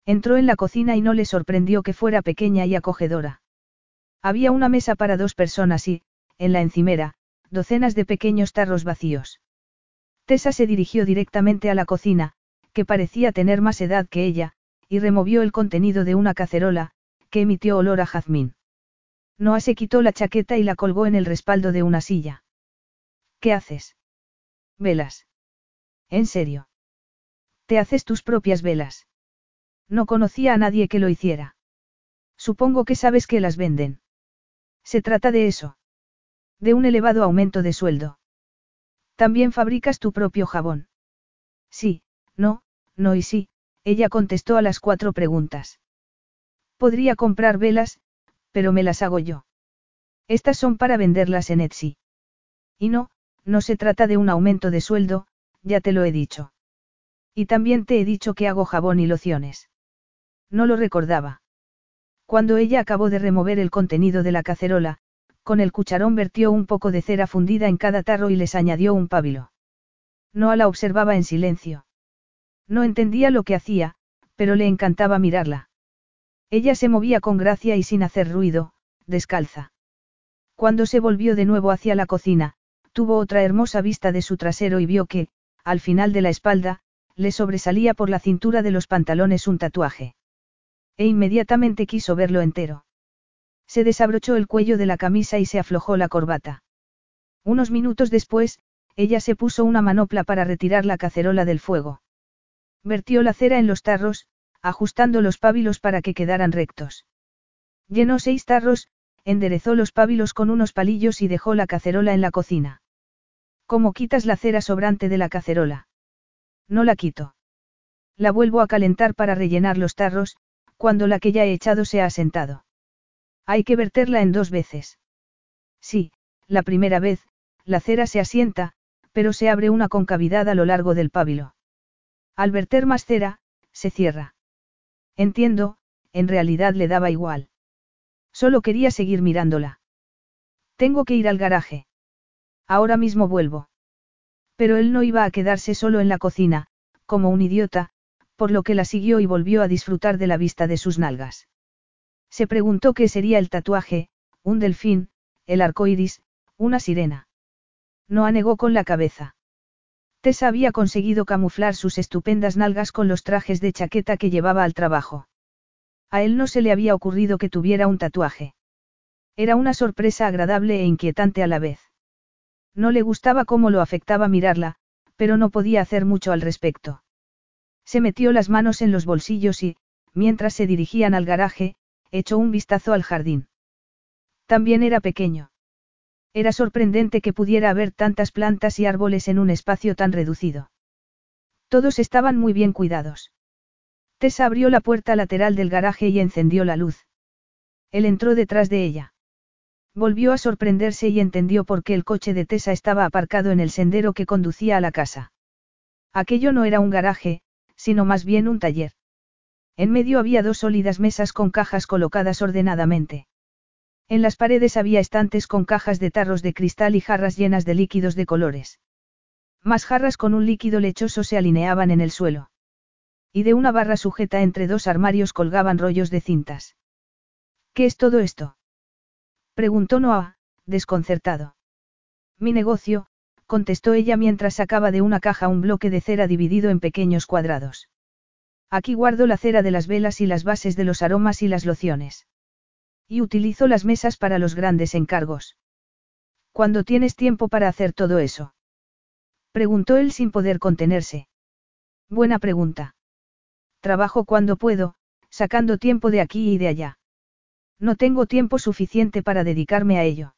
Entró en la cocina y no le sorprendió que fuera pequeña y acogedora. Había una mesa para dos personas y, en la encimera, docenas de pequeños tarros vacíos. Tessa se dirigió directamente a la cocina, que parecía tener más edad que ella, y removió el contenido de una cacerola, que emitió olor a jazmín. Noah se quitó la chaqueta y la colgó en el respaldo de una silla. ¿Qué haces? Velas. ¿En serio? Te haces tus propias velas. No conocía a nadie que lo hiciera. Supongo que sabes que las venden. Se trata de eso. De un elevado aumento de sueldo. También fabricas tu propio jabón. Sí, no, no y sí, ella contestó a las cuatro preguntas. Podría comprar velas, pero me las hago yo. Estas son para venderlas en Etsy. Y no, no se trata de un aumento de sueldo, ya te lo he dicho. Y también te he dicho que hago jabón y lociones. No lo recordaba. Cuando ella acabó de remover el contenido de la cacerola, con el cucharón vertió un poco de cera fundida en cada tarro y les añadió un pábilo. Noah la observaba en silencio. No entendía lo que hacía, pero le encantaba mirarla. Ella se movía con gracia y sin hacer ruido, descalza. Cuando se volvió de nuevo hacia la cocina, tuvo otra hermosa vista de su trasero y vio que, al final de la espalda, le sobresalía por la cintura de los pantalones un tatuaje. E inmediatamente quiso verlo entero. Se desabrochó el cuello de la camisa y se aflojó la corbata. Unos minutos después, ella se puso una manopla para retirar la cacerola del fuego. Vertió la cera en los tarros, ajustando los pábilos para que quedaran rectos. Llenó seis tarros, enderezó los pábilos con unos palillos y dejó la cacerola en la cocina. ¿Cómo quitas la cera sobrante de la cacerola? No la quito. La vuelvo a calentar para rellenar los tarros, cuando la que ya he echado se ha asentado. Hay que verterla en dos veces. Sí, la primera vez, la cera se asienta, pero se abre una concavidad a lo largo del pábilo. Al verter más cera, se cierra. Entiendo, en realidad le daba igual. Solo quería seguir mirándola. Tengo que ir al garaje. Ahora mismo vuelvo. Pero él no iba a quedarse solo en la cocina, como un idiota, por lo que la siguió y volvió a disfrutar de la vista de sus nalgas. Se preguntó qué sería el tatuaje, un delfín, el arco iris, una sirena. No anegó con la cabeza. Tessa había conseguido camuflar sus estupendas nalgas con los trajes de chaqueta que llevaba al trabajo. A él no se le había ocurrido que tuviera un tatuaje. Era una sorpresa agradable e inquietante a la vez. No le gustaba cómo lo afectaba mirarla, pero no podía hacer mucho al respecto. Se metió las manos en los bolsillos y, mientras se dirigían al garaje, echó un vistazo al jardín. También era pequeño. Era sorprendente que pudiera haber tantas plantas y árboles en un espacio tan reducido. Todos estaban muy bien cuidados. Tessa abrió la puerta lateral del garaje y encendió la luz. Él entró detrás de ella. Volvió a sorprenderse y entendió por qué el coche de Tessa estaba aparcado en el sendero que conducía a la casa. Aquello no era un garaje, sino más bien un taller. En medio había dos sólidas mesas con cajas colocadas ordenadamente. En las paredes había estantes con cajas de tarros de cristal y jarras llenas de líquidos de colores. Más jarras con un líquido lechoso se alineaban en el suelo. Y de una barra sujeta entre dos armarios colgaban rollos de cintas. ¿Qué es todo esto? Preguntó Noah, desconcertado. Mi negocio, contestó ella mientras sacaba de una caja un bloque de cera dividido en pequeños cuadrados. Aquí guardo la cera de las velas y las bases de los aromas y las lociones. Y utilizo las mesas para los grandes encargos. ¿Cuándo tienes tiempo para hacer todo eso? Preguntó él sin poder contenerse. Buena pregunta. Trabajo cuando puedo, sacando tiempo de aquí y de allá. No tengo tiempo suficiente para dedicarme a ello.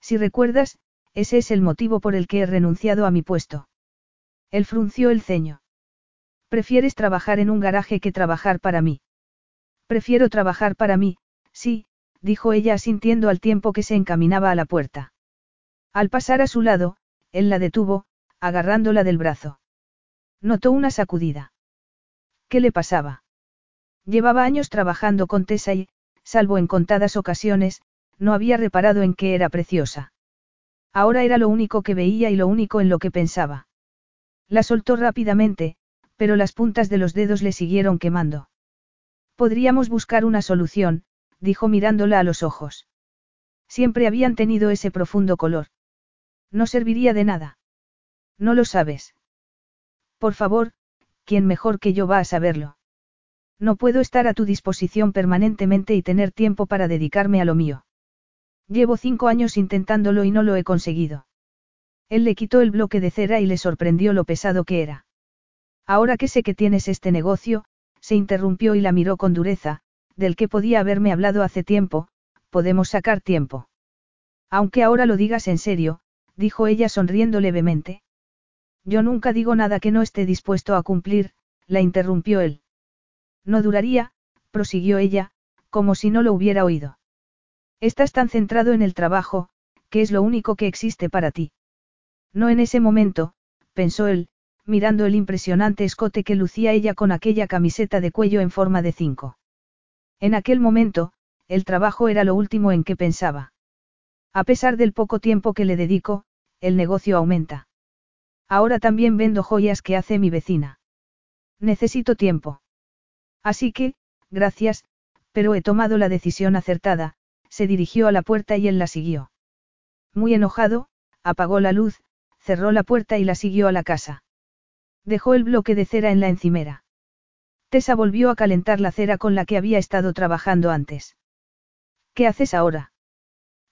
Si recuerdas, ese es el motivo por el que he renunciado a mi puesto. Él frunció el ceño. Prefieres trabajar en un garaje que trabajar para mí. Prefiero trabajar para mí, Sí, dijo ella asintiendo al tiempo que se encaminaba a la puerta. Al pasar a su lado, él la detuvo, agarrándola del brazo. Notó una sacudida. ¿Qué le pasaba? Llevaba años trabajando con Tessa y, salvo en contadas ocasiones, no había reparado en que era preciosa. Ahora era lo único que veía y lo único en lo que pensaba. La soltó rápidamente, pero las puntas de los dedos le siguieron quemando. Podríamos buscar una solución, dijo mirándola a los ojos. Siempre habían tenido ese profundo color. No serviría de nada. No lo sabes. Por favor, ¿quién mejor que yo va a saberlo? No puedo estar a tu disposición permanentemente y tener tiempo para dedicarme a lo mío. Llevo cinco años intentándolo y no lo he conseguido. Él le quitó el bloque de cera y le sorprendió lo pesado que era. Ahora que sé que tienes este negocio, se interrumpió y la miró con dureza, del que podía haberme hablado hace tiempo, podemos sacar tiempo. Aunque ahora lo digas en serio, dijo ella sonriendo levemente. Yo nunca digo nada que no esté dispuesto a cumplir, la interrumpió él. No duraría, prosiguió ella, como si no lo hubiera oído. Estás tan centrado en el trabajo, que es lo único que existe para ti. No en ese momento, pensó él, mirando el impresionante escote que lucía ella con aquella camiseta de cuello en forma de cinco. En aquel momento, el trabajo era lo último en que pensaba. A pesar del poco tiempo que le dedico, el negocio aumenta. Ahora también vendo joyas que hace mi vecina. Necesito tiempo. Así que, gracias, pero he tomado la decisión acertada, se dirigió a la puerta y él la siguió. Muy enojado, apagó la luz, cerró la puerta y la siguió a la casa. Dejó el bloque de cera en la encimera. Tessa volvió a calentar la cera con la que había estado trabajando antes. ¿Qué haces ahora?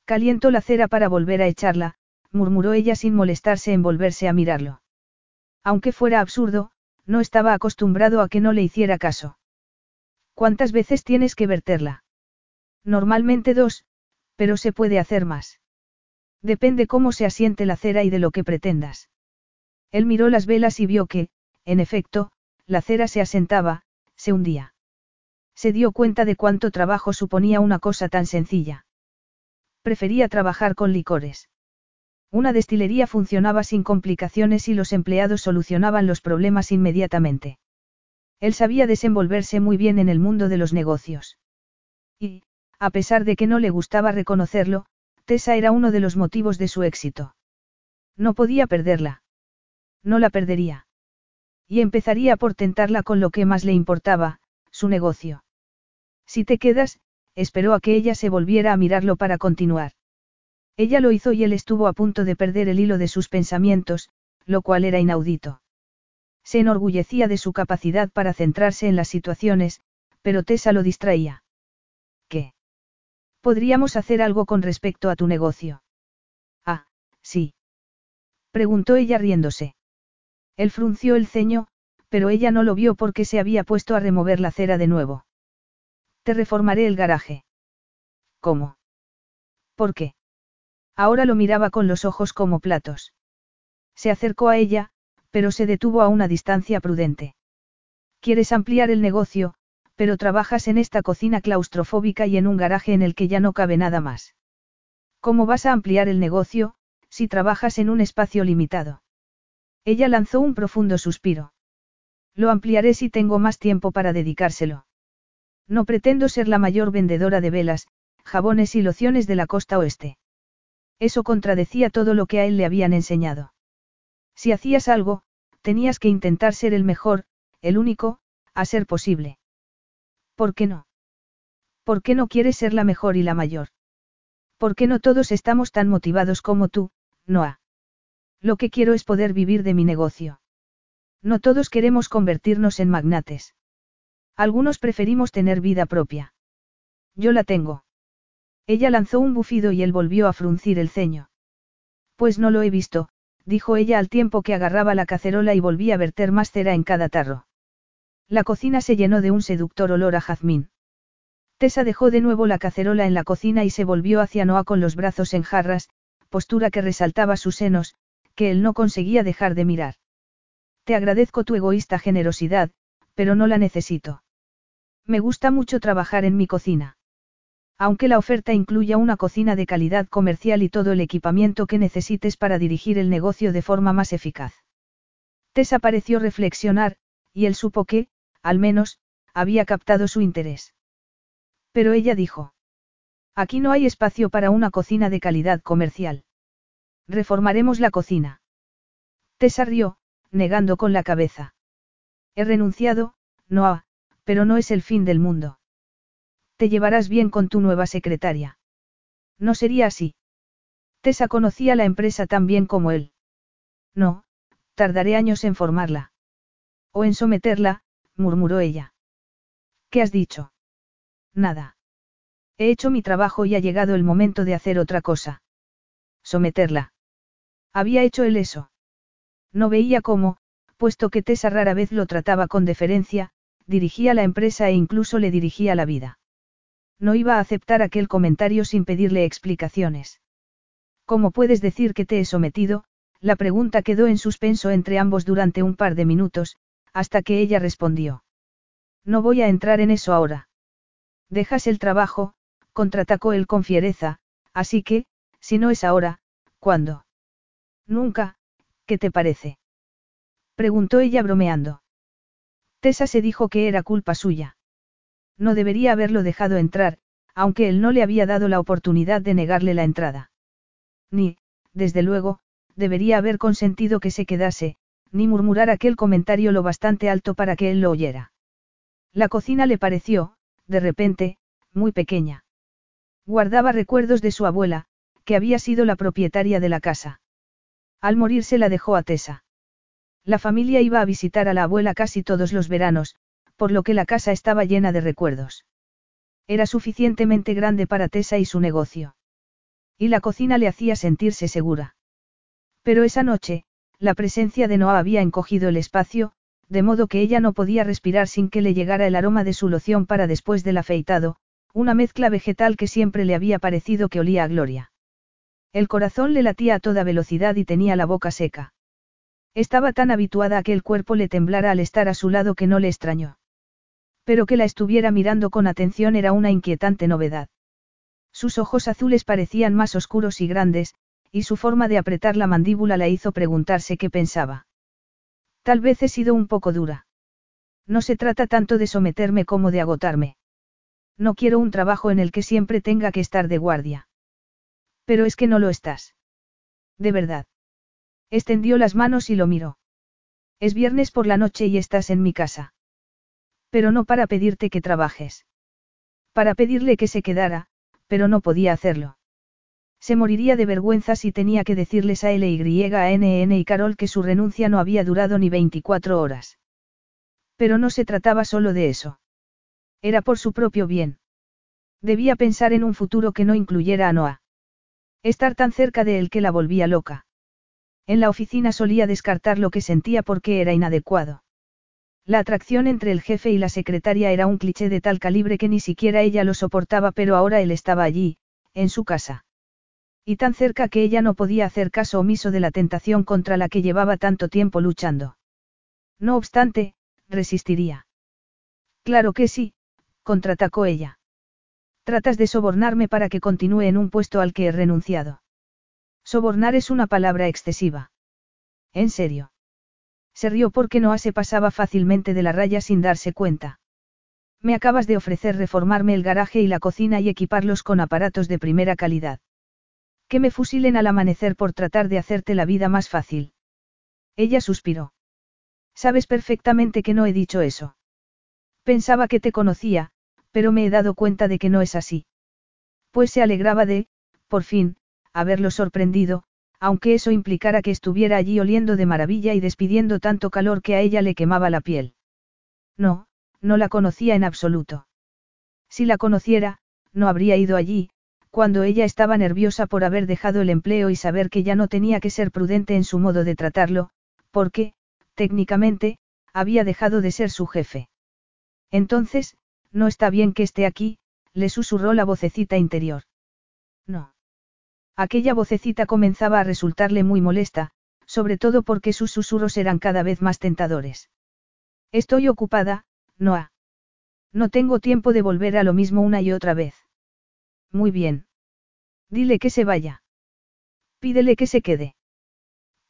Caliento la cera para volver a echarla, murmuró ella sin molestarse en volverse a mirarlo. Aunque fuera absurdo, no estaba acostumbrado a que no le hiciera caso. ¿Cuántas veces tienes que verterla? Normalmente dos, pero se puede hacer más. Depende cómo se asiente la cera y de lo que pretendas. Él miró las velas y vio que, en efecto, la cera se asentaba, se hundía. Se dio cuenta de cuánto trabajo suponía una cosa tan sencilla. Prefería trabajar con licores. Una destilería funcionaba sin complicaciones y los empleados solucionaban los problemas inmediatamente. Él sabía desenvolverse muy bien en el mundo de los negocios. Y, a pesar de que no le gustaba reconocerlo, Tessa era uno de los motivos de su éxito. No podía perderla. No la perdería. Y empezaría por tentarla con lo que más le importaba, su negocio. Si te quedas, esperó a que ella se volviera a mirarlo para continuar. Ella lo hizo y él estuvo a punto de perder el hilo de sus pensamientos, lo cual era inaudito. Se enorgullecía de su capacidad para centrarse en las situaciones, pero Tessa lo distraía. ¿Qué? Podríamos hacer algo con respecto a tu negocio. Ah, sí. Preguntó ella riéndose. Él frunció el ceño, pero ella no lo vio porque se había puesto a remover la cera de nuevo. Te reformaré el garaje. ¿Cómo? ¿Por qué? Ahora lo miraba con los ojos como platos. Se acercó a ella, pero se detuvo a una distancia prudente. ¿Quieres ampliar el negocio, pero trabajas en esta cocina claustrofóbica y en un garaje en el que ya no cabe nada más? ¿Cómo vas a ampliar el negocio, si trabajas en un espacio limitado? Ella lanzó un profundo suspiro. Lo ampliaré si tengo más tiempo para dedicárselo. No pretendo ser la mayor vendedora de velas, jabones y lociones de la costa oeste. Eso contradecía todo lo que a él le habían enseñado. Si hacías algo, tenías que intentar ser el mejor, el único, a ser posible. ¿Por qué no? ¿Por qué no quieres ser la mejor y la mayor? ¿Por qué no todos estamos tan motivados como tú, Noah? Lo que quiero es poder vivir de mi negocio. No todos queremos convertirnos en magnates. Algunos preferimos tener vida propia. Yo la tengo. Ella lanzó un bufido y él volvió a fruncir el ceño. Pues no lo he visto, dijo ella al tiempo que agarraba la cacerola y volvía a verter más cera en cada tarro. La cocina se llenó de un seductor olor a jazmín. Tessa dejó de nuevo la cacerola en la cocina y se volvió hacia Noah con los brazos en jarras, postura que resaltaba sus senos, que él no conseguía dejar de mirar. Te agradezco tu egoísta generosidad, pero no la necesito. Me gusta mucho trabajar en mi cocina. Aunque la oferta incluya una cocina de calidad comercial y todo el equipamiento que necesites para dirigir el negocio de forma más eficaz. Tessa pareció reflexionar, y él supo que, al menos, había captado su interés. Pero ella dijo. Aquí no hay espacio para una cocina de calidad comercial. Reformaremos la cocina. Tessa rió, negando con la cabeza. He renunciado, Noah, pero no es el fin del mundo. Te llevarás bien con tu nueva secretaria. No sería así. Tessa conocía la empresa tan bien como él. No, tardaré años en formarla. O en someterla, murmuró ella. ¿Qué has dicho? Nada. He hecho mi trabajo y ha llegado el momento de hacer otra cosa. Someterla. Había hecho él eso. No veía cómo, puesto que Tessa rara vez lo trataba con deferencia, dirigía la empresa e incluso le dirigía la vida. No iba a aceptar aquel comentario sin pedirle explicaciones. ¿Cómo puedes decir que te he sometido? La pregunta quedó en suspenso entre ambos durante un par de minutos, hasta que ella respondió. No voy a entrar en eso ahora. Dejas el trabajo, contraatacó él con fiereza, así que, si no es ahora, ¿cuándo? Nunca, ¿qué te parece? Preguntó ella bromeando. Tessa se dijo que era culpa suya. No debería haberlo dejado entrar, aunque él no le había dado la oportunidad de negarle la entrada. Ni, desde luego, debería haber consentido que se quedase, ni murmurar aquel comentario lo bastante alto para que él lo oyera. La cocina le pareció, de repente, muy pequeña. Guardaba recuerdos de su abuela, que había sido la propietaria de la casa. Al morir se la dejó a Tessa. La familia iba a visitar a la abuela casi todos los veranos, por lo que la casa estaba llena de recuerdos. Era suficientemente grande para Tessa y su negocio. Y la cocina le hacía sentirse segura. Pero esa noche, la presencia de Noah había encogido el espacio, de modo que ella no podía respirar sin que le llegara el aroma de su loción para después del afeitado, una mezcla vegetal que siempre le había parecido que olía a gloria. El corazón le latía a toda velocidad y tenía la boca seca. Estaba tan habituada a que el cuerpo le temblara al estar a su lado que no le extrañó. Pero que la estuviera mirando con atención era una inquietante novedad. Sus ojos azules parecían más oscuros y grandes, y su forma de apretar la mandíbula la hizo preguntarse qué pensaba. Tal vez he sido un poco dura. No se trata tanto de someterme como de agotarme. No quiero un trabajo en el que siempre tenga que estar de guardia. Pero es que no lo estás. De verdad. Extendió las manos y lo miró. Es viernes por la noche y estás en mi casa. Pero no para pedirte que trabajes. Para pedirle que se quedara, pero no podía hacerlo. Se moriría de vergüenza si tenía que decirles a LY, a NN y Carol que su renuncia no había durado ni 24 horas. Pero no se trataba solo de eso. Era por su propio bien. Debía pensar en un futuro que no incluyera a Noah. Estar tan cerca de él que la volvía loca. En la oficina solía descartar lo que sentía porque era inadecuado. La atracción entre el jefe y la secretaria era un cliché de tal calibre que ni siquiera ella lo soportaba, pero ahora él estaba allí, en su casa. Y tan cerca que ella no podía hacer caso omiso de la tentación contra la que llevaba tanto tiempo luchando. No obstante, resistiría. Claro que sí, contraatacó ella. Tratas de sobornarme para que continúe en un puesto al que he renunciado. Sobornar es una palabra excesiva. ¿En serio? Se rió porque Noah se pasaba fácilmente de la raya sin darse cuenta. Me acabas de ofrecer reformarme el garaje y la cocina y equiparlos con aparatos de primera calidad. Que me fusilen al amanecer por tratar de hacerte la vida más fácil. Ella suspiró. Sabes perfectamente que no he dicho eso. Pensaba que te conocía, pero me he dado cuenta de que no es así. Pues se alegraba de, por fin, haberlo sorprendido, aunque eso implicara que estuviera allí oliendo de maravilla y despidiendo tanto calor que a ella le quemaba la piel. No, no la conocía en absoluto. Si la conociera, no habría ido allí, cuando ella estaba nerviosa por haber dejado el empleo y saber que ya no tenía que ser prudente en su modo de tratarlo, porque, técnicamente, había dejado de ser su jefe. Entonces, no está bien que esté aquí, le susurró la vocecita interior. No. Aquella vocecita comenzaba a resultarle muy molesta, sobre todo porque sus susurros eran cada vez más tentadores. Estoy ocupada, Noah. No tengo tiempo de volver a lo mismo una y otra vez. Muy bien. Dile que se vaya. Pídele que se quede.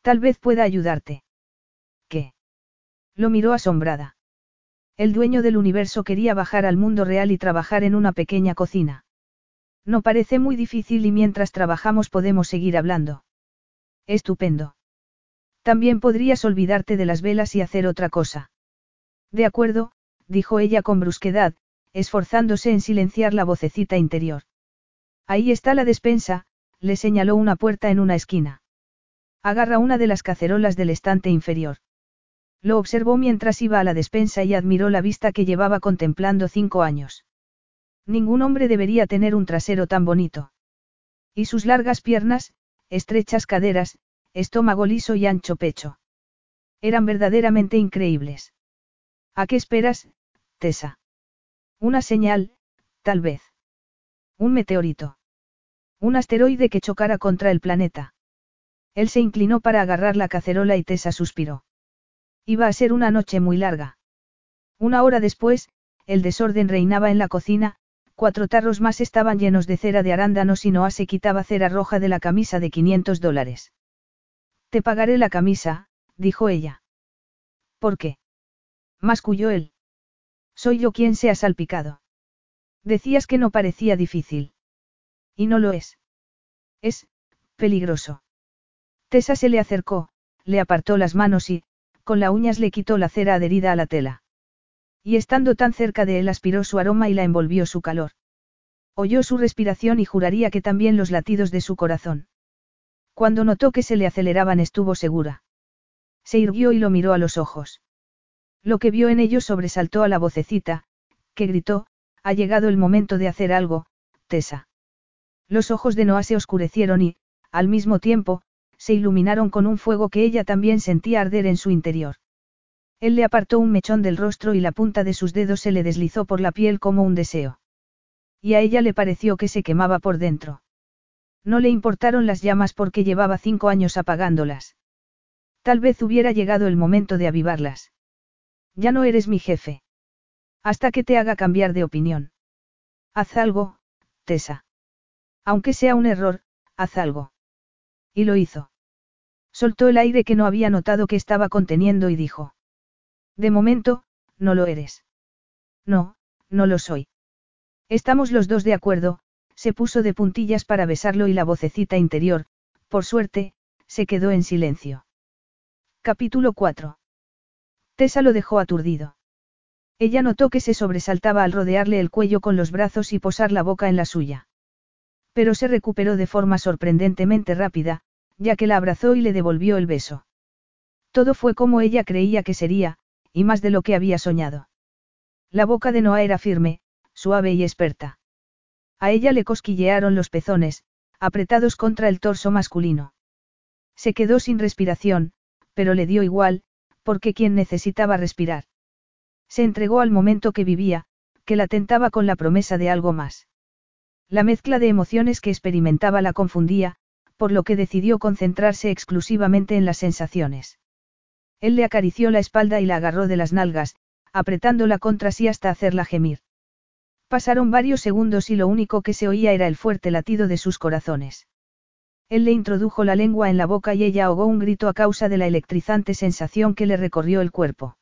Tal vez pueda ayudarte. ¿Qué? Lo miró asombrada. El dueño del universo quería bajar al mundo real y trabajar en una pequeña cocina. No parece muy difícil y mientras trabajamos podemos seguir hablando. Estupendo. También podrías olvidarte de las velas y hacer otra cosa. De acuerdo, dijo ella con brusquedad, esforzándose en silenciar la vocecita interior. Ahí está la despensa, le señaló una puerta en una esquina. Agarra una de las cacerolas del estante inferior. Lo observó mientras iba a la despensa y admiró la vista que llevaba contemplando cinco años. Ningún hombre debería tener un trasero tan bonito. Y sus largas piernas, estrechas caderas, estómago liso y ancho pecho. Eran verdaderamente increíbles. ¿A qué esperas, Tessa? Una señal, tal vez. Un meteorito. Un asteroide que chocara contra el planeta. Él se inclinó para agarrar la cacerola y Tessa suspiró. Iba a ser una noche muy larga. Una hora después, el desorden reinaba en la cocina, cuatro tarros más estaban llenos de cera de arándanos y Noah se quitaba cera roja de la camisa de 500 dólares. Te pagaré la camisa, dijo ella. ¿Por qué? Masculló él. Soy yo quien se ha salpicado. Decías que no parecía difícil. Y no lo es. Es, peligroso. Tessa se le acercó, le apartó las manos y, con las uñas le quitó la cera adherida a la tela. Y estando tan cerca de él aspiró su aroma y la envolvió su calor. Oyó su respiración y juraría que también los latidos de su corazón. Cuando notó que se le aceleraban estuvo segura. Se irguió y lo miró a los ojos. Lo que vio en ellos sobresaltó a la vocecita, que gritó, ha llegado el momento de hacer algo, Tessa. Los ojos de Noah se oscurecieron y, al mismo tiempo, se iluminaron con un fuego que ella también sentía arder en su interior. Él le apartó un mechón del rostro y la punta de sus dedos se le deslizó por la piel como un deseo. Y a ella le pareció que se quemaba por dentro. No le importaron las llamas porque llevaba cinco años apagándolas. Tal vez hubiera llegado el momento de avivarlas. Ya no eres mi jefe. Hasta que te haga cambiar de opinión. Haz algo, Tessa. Aunque sea un error, haz algo. Y lo hizo. Soltó el aire que no había notado que estaba conteniendo y dijo. De momento, no lo eres. No, no lo soy. Estamos los dos de acuerdo, se puso de puntillas para besarlo y la vocecita interior, por suerte, se quedó en silencio. Capítulo 4. Tessa lo dejó aturdido. Ella notó que se sobresaltaba al rodearle el cuello con los brazos y posar la boca en la suya. Pero se recuperó de forma sorprendentemente rápida, ya que la abrazó y le devolvió el beso. Todo fue como ella creía que sería, y más de lo que había soñado. La boca de Noah era firme, suave y experta. A ella le cosquillearon los pezones, apretados contra el torso masculino. Se quedó sin respiración, pero le dio igual, porque quien necesitaba respirar. Se entregó al momento que vivía, que la tentaba con la promesa de algo más. La mezcla de emociones que experimentaba la confundía, por lo que decidió concentrarse exclusivamente en las sensaciones. Él le acarició la espalda y la agarró de las nalgas, apretándola contra sí hasta hacerla gemir. Pasaron varios segundos y lo único que se oía era el fuerte latido de sus corazones. Él le introdujo la lengua en la boca y ella ahogó un grito a causa de la electrizante sensación que le recorrió el cuerpo.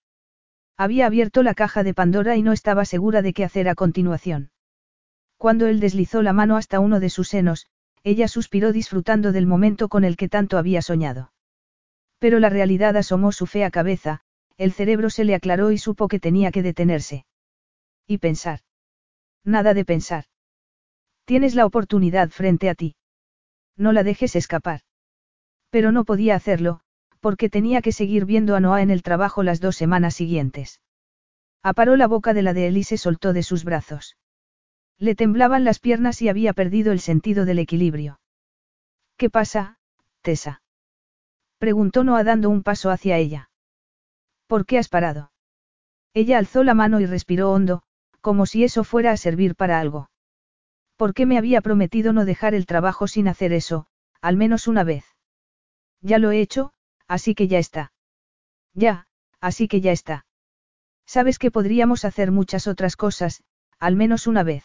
Había abierto la caja de Pandora y no estaba segura de qué hacer a continuación. Cuando él deslizó la mano hasta uno de sus senos, ella suspiró disfrutando del momento con el que tanto había soñado. Pero la realidad asomó su fea cabeza, el cerebro se le aclaró y supo que tenía que detenerse. Y pensar. Nada de pensar. Tienes la oportunidad frente a ti. No la dejes escapar. Pero no podía hacerlo, porque tenía que seguir viendo a Noah en el trabajo las dos semanas siguientes. Aparó la boca de la de él y se soltó de sus brazos. Le temblaban las piernas y había perdido el sentido del equilibrio. ¿Qué pasa, Tessa? Preguntó Noah dando un paso hacia ella. ¿Por qué has parado? Ella alzó la mano y respiró hondo, como si eso fuera a servir para algo. ¿Por qué me había prometido no dejar el trabajo sin hacer eso, al menos una vez? Ya lo he hecho, así que ya está. Ya, así que ya está. Sabes que podríamos hacer muchas otras cosas, al menos una vez.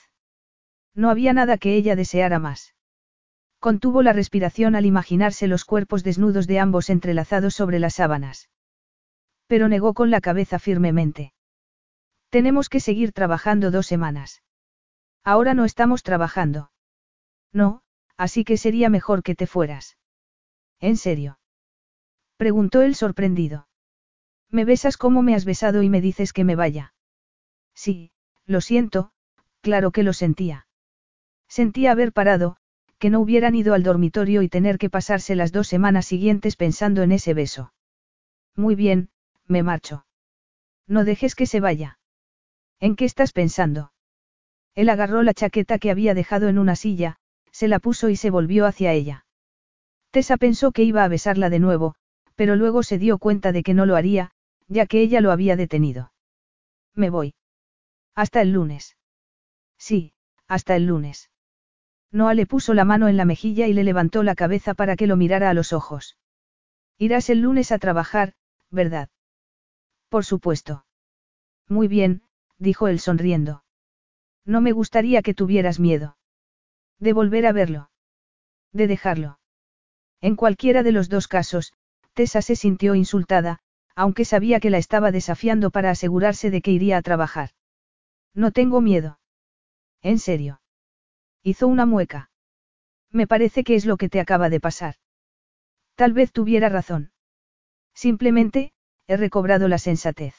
No había nada que ella deseara más. Contuvo la respiración al imaginarse los cuerpos desnudos de ambos entrelazados sobre las sábanas. Pero negó con la cabeza firmemente. Tenemos que seguir trabajando dos semanas. Ahora no estamos trabajando. No, así que sería mejor que te fueras. ¿En serio? Preguntó él sorprendido. Me besas como me has besado y me dices que me vaya. Sí, lo siento, claro que lo sentía. Sentía haber parado, que no hubieran ido al dormitorio y tener que pasarse las dos semanas siguientes pensando en ese beso. Muy bien, me marcho. No dejes que se vaya. ¿En qué estás pensando? Él agarró la chaqueta que había dejado en una silla, se la puso y se volvió hacia ella. Tessa pensó que iba a besarla de nuevo, pero luego se dio cuenta de que no lo haría, ya que ella lo había detenido. Me voy. Hasta el lunes. Sí, hasta el lunes. Noah le puso la mano en la mejilla y le levantó la cabeza para que lo mirara a los ojos. Irás el lunes a trabajar, ¿verdad? Por supuesto. Muy bien, dijo él sonriendo. No me gustaría que tuvieras miedo. De volver a verlo. De dejarlo. En cualquiera de los dos casos, Tessa se sintió insultada, aunque sabía que la estaba desafiando para asegurarse de que iría a trabajar. No tengo miedo. ¿En serio? Hizo una mueca. Me parece que es lo que te acaba de pasar. Tal vez tuviera razón. Simplemente, he recobrado la sensatez.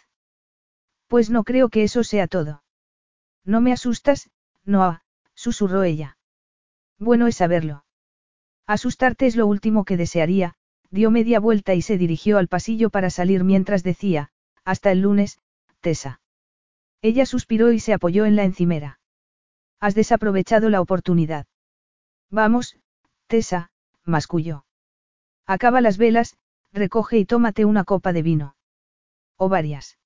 Pues no creo que eso sea todo. No me asustas, Noah, susurró ella. Bueno es saberlo. Asustarte es lo último que desearía, dio media vuelta y se dirigió al pasillo para salir mientras decía, hasta el lunes, Tessa. Ella suspiró y se apoyó en la encimera. Has desaprovechado la oportunidad. Vamos, Tessa, masculló. Acaba las velas, recoge y tómate una copa de vino. O varias.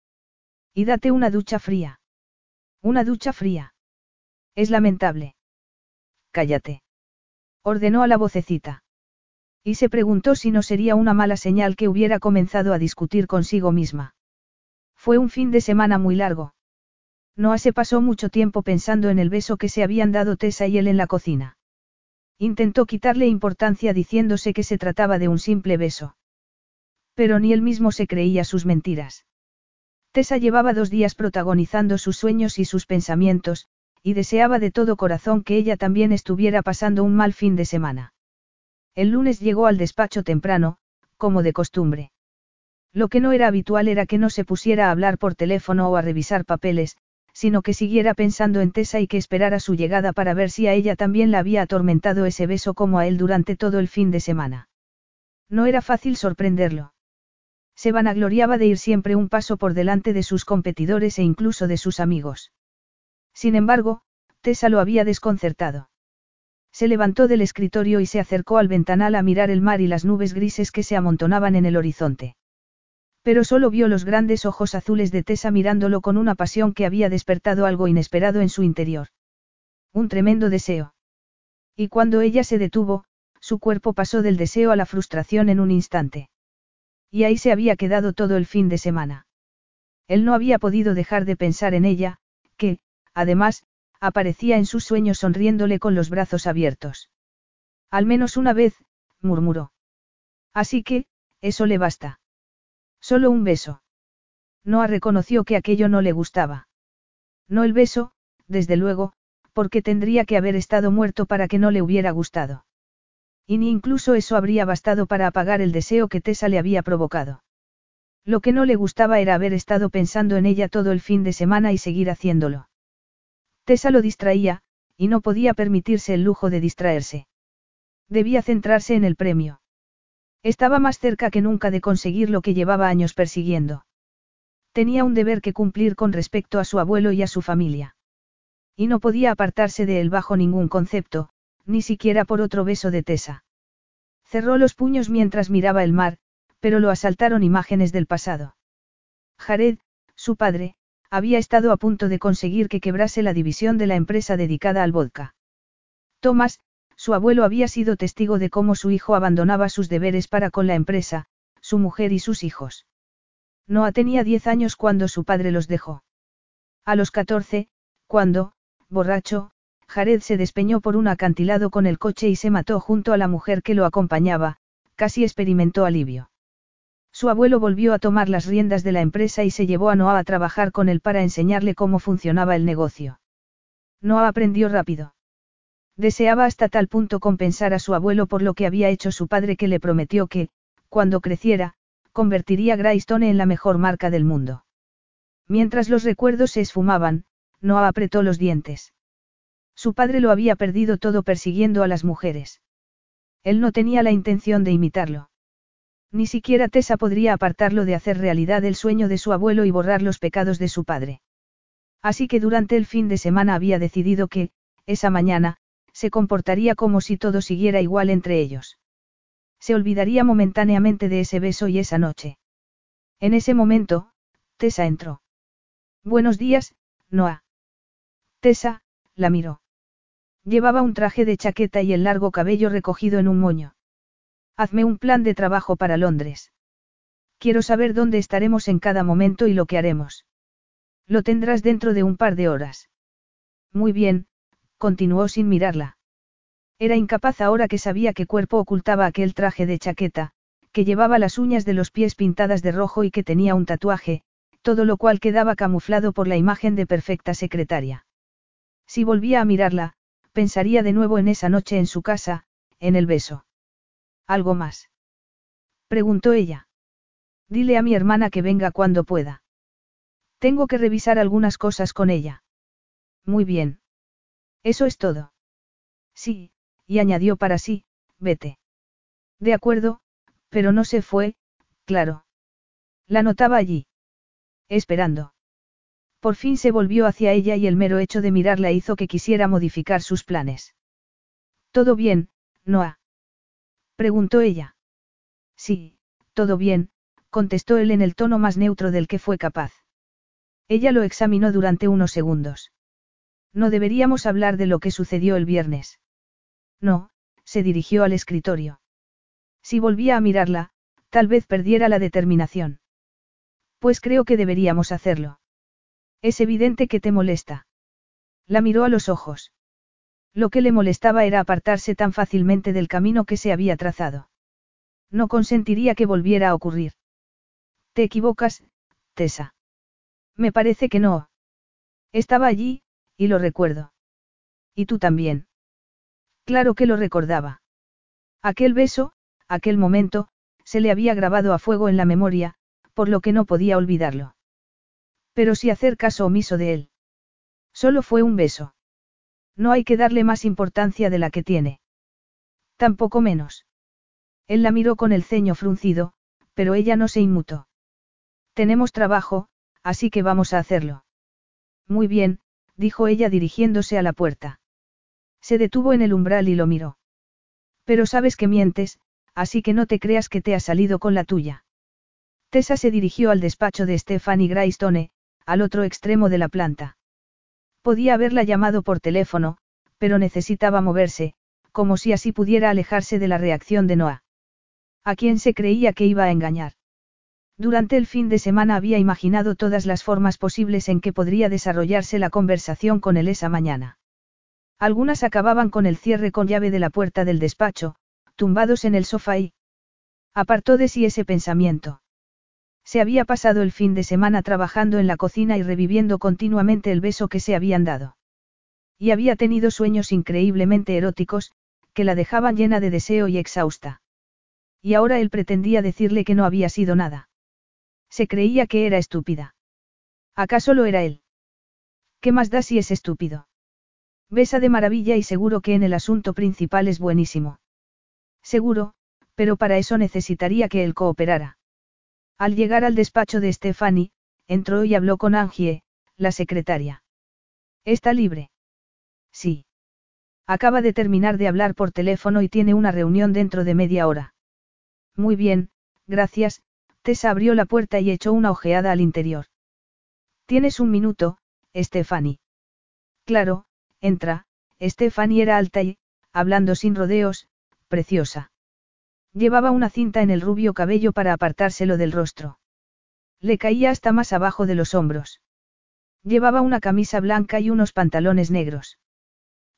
Y date una ducha fría. Una ducha fría. Es lamentable. Cállate. Ordenó a la vocecita. Y se preguntó si no sería una mala señal que hubiera comenzado a discutir consigo misma. Fue un fin de semana muy largo. Noah se pasó mucho tiempo pensando en el beso que se habían dado Tessa y él en la cocina. Intentó quitarle importancia diciéndose que se trataba de un simple beso. Pero ni él mismo se creía sus mentiras. Tessa llevaba dos días protagonizando sus sueños y sus pensamientos, y deseaba de todo corazón que ella también estuviera pasando un mal fin de semana. El lunes llegó al despacho temprano, como de costumbre. Lo que no era habitual era que no se pusiera a hablar por teléfono o a revisar papeles, sino que siguiera pensando en Tessa y que esperara su llegada para ver si a ella también la había atormentado ese beso como a él durante todo el fin de semana. No era fácil sorprenderlo. Se vanagloriaba de ir siempre un paso por delante de sus competidores e incluso de sus amigos. Sin embargo, Tessa lo había desconcertado. Se levantó del escritorio y se acercó al ventanal a mirar el mar y las nubes grises que se amontonaban en el horizonte. Pero solo vio los grandes ojos azules de Tessa mirándolo con una pasión que había despertado algo inesperado en su interior. Un tremendo deseo. Y cuando ella se detuvo, su cuerpo pasó del deseo a la frustración en un instante. Y ahí se había quedado todo el fin de semana. Él no había podido dejar de pensar en ella, que, además, aparecía en sus sueños sonriéndole con los brazos abiertos. Al menos una vez, murmuró. Así que, eso le basta. Solo un beso. Noah reconoció que aquello no le gustaba. No el beso, desde luego, porque tendría que haber estado muerto para que no le hubiera gustado. Y ni incluso eso habría bastado para apagar el deseo que Tessa le había provocado. Lo que no le gustaba era haber estado pensando en ella todo el fin de semana y seguir haciéndolo. Tessa lo distraía, y no podía permitirse el lujo de distraerse. Debía centrarse en el premio. Estaba más cerca que nunca de conseguir lo que llevaba años persiguiendo. Tenía un deber que cumplir con respecto a su abuelo y a su familia. Y no podía apartarse de él bajo ningún concepto, ni siquiera por otro beso de Tessa. Cerró los puños mientras miraba el mar, pero lo asaltaron imágenes del pasado. Jared, su padre, había estado a punto de conseguir que quebrase la división de la empresa dedicada al vodka. Thomas, su abuelo había sido testigo de cómo su hijo abandonaba sus deberes para con la empresa, su mujer y sus hijos. Noah tenía diez años cuando su padre los dejó. A los catorce, cuando, borracho, Jared se despeñó por un acantilado con el coche y se mató junto a la mujer que lo acompañaba, casi experimentó alivio. Su abuelo volvió a tomar las riendas de la empresa y se llevó a Noah a trabajar con él para enseñarle cómo funcionaba el negocio. Noah aprendió rápido. Deseaba hasta tal punto compensar a su abuelo por lo que había hecho su padre que le prometió que, cuando creciera, convertiría Greystone en la mejor marca del mundo. Mientras los recuerdos se esfumaban, Noah apretó los dientes. Su padre lo había perdido todo persiguiendo a las mujeres. Él no tenía la intención de imitarlo. Ni siquiera Tessa podría apartarlo de hacer realidad el sueño de su abuelo y borrar los pecados de su padre. Así que durante el fin de semana había decidido que, esa mañana, se comportaría como si todo siguiera igual entre ellos. Se olvidaría momentáneamente de ese beso y esa noche. En ese momento, Tessa entró. Buenos días, Noah. Tessa, la miró. Llevaba un traje de chaqueta y el largo cabello recogido en un moño. Hazme un plan de trabajo para Londres. Quiero saber dónde estaremos en cada momento y lo que haremos. Lo tendrás dentro de un par de horas. Muy bien, continuó sin mirarla. Era incapaz ahora que sabía qué cuerpo ocultaba aquel traje de chaqueta, que llevaba las uñas de los pies pintadas de rojo y que tenía un tatuaje, todo lo cual quedaba camuflado por la imagen de perfecta secretaria. Si volvía a mirarla, pensaría de nuevo en esa noche en su casa, en el beso. ¿Algo más? Preguntó ella. Dile a mi hermana que venga cuando pueda. Tengo que revisar algunas cosas con ella. Muy bien. Eso es todo. Sí, y añadió para sí, vete. De acuerdo, pero no se fue, claro. La notaba allí. Esperando. Por fin se volvió hacia ella y el mero hecho de mirarla hizo que quisiera modificar sus planes. Todo bien, Noah. Preguntó ella. Sí, todo bien, contestó él en el tono más neutro del que fue capaz. Ella lo examinó durante unos segundos. No deberíamos hablar de lo que sucedió el viernes. No, se dirigió al escritorio. Si volvía a mirarla, tal vez perdiera la determinación. Pues creo que deberíamos hacerlo. Es evidente que te molesta. La miró a los ojos. Lo que le molestaba era apartarse tan fácilmente del camino que se había trazado. No consentiría que volviera a ocurrir. Te equivocas, Tessa. Me parece que no. Estaba allí, y lo recuerdo. Y tú también. Claro que lo recordaba. Aquel beso, aquel momento, se le había grabado a fuego en la memoria, por lo que no podía olvidarlo. Pero si hacer caso omiso de él. Solo fue un beso. No hay que darle más importancia de la que tiene. Tampoco menos. Él la miró con el ceño fruncido, pero ella no se inmutó. Tenemos trabajo, así que vamos a hacerlo. Muy bien, dijo ella dirigiéndose a la puerta. Se detuvo en el umbral y lo miró. Pero sabes que mientes, así que no te creas que te ha salido con la tuya. Tessa se dirigió al despacho de Stephanie Graystone, al otro extremo de la planta. Podía haberla llamado por teléfono, pero necesitaba moverse, como si así pudiera alejarse de la reacción de Noah. ¿A quién se creía que iba a engañar? Durante el fin de semana había imaginado todas las formas posibles en que podría desarrollarse la conversación con él esa mañana. Algunas acababan con el cierre con llave de la puerta del despacho, tumbados en el sofá y... Apartó de sí ese pensamiento. Se había pasado el fin de semana trabajando en la cocina y reviviendo continuamente el beso que se habían dado. Y había tenido sueños increíblemente eróticos, que la dejaban llena de deseo y exhausta. Y ahora él pretendía decirle que no había sido nada. Se creía que era estúpida. ¿Acaso lo era él? ¿Qué más da si es estúpido? Besa de maravilla y seguro que en el asunto principal es buenísimo. Seguro, pero para eso necesitaría que él cooperara. Al llegar al despacho de Stephanie, entró y habló con Angie, la secretaria. ¿Está libre? Sí. Acaba de terminar de hablar por teléfono y tiene una reunión dentro de media hora. Muy bien, gracias. Abrió la puerta y echó una ojeada al interior. Tienes un minuto, Stephanie. Claro, entra. Stephanie era alta y, hablando sin rodeos, preciosa. Llevaba una cinta en el rubio cabello para apartárselo del rostro. Le caía hasta más abajo de los hombros. Llevaba una camisa blanca y unos pantalones negros.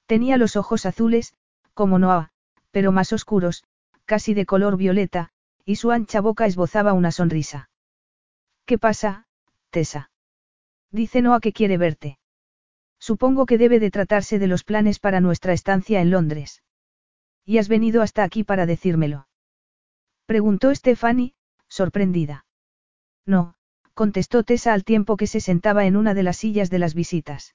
Tenía los ojos azules, como Noah, pero más oscuros, casi de color violeta, y su ancha boca esbozaba una sonrisa. ¿Qué pasa, Tessa? Dice Noah que quiere verte. Supongo que debe de tratarse de los planes para nuestra estancia en Londres. ¿Y has venido hasta aquí para decírmelo? Preguntó Stephanie, sorprendida. No, contestó Tessa al tiempo que se sentaba en una de las sillas de las visitas.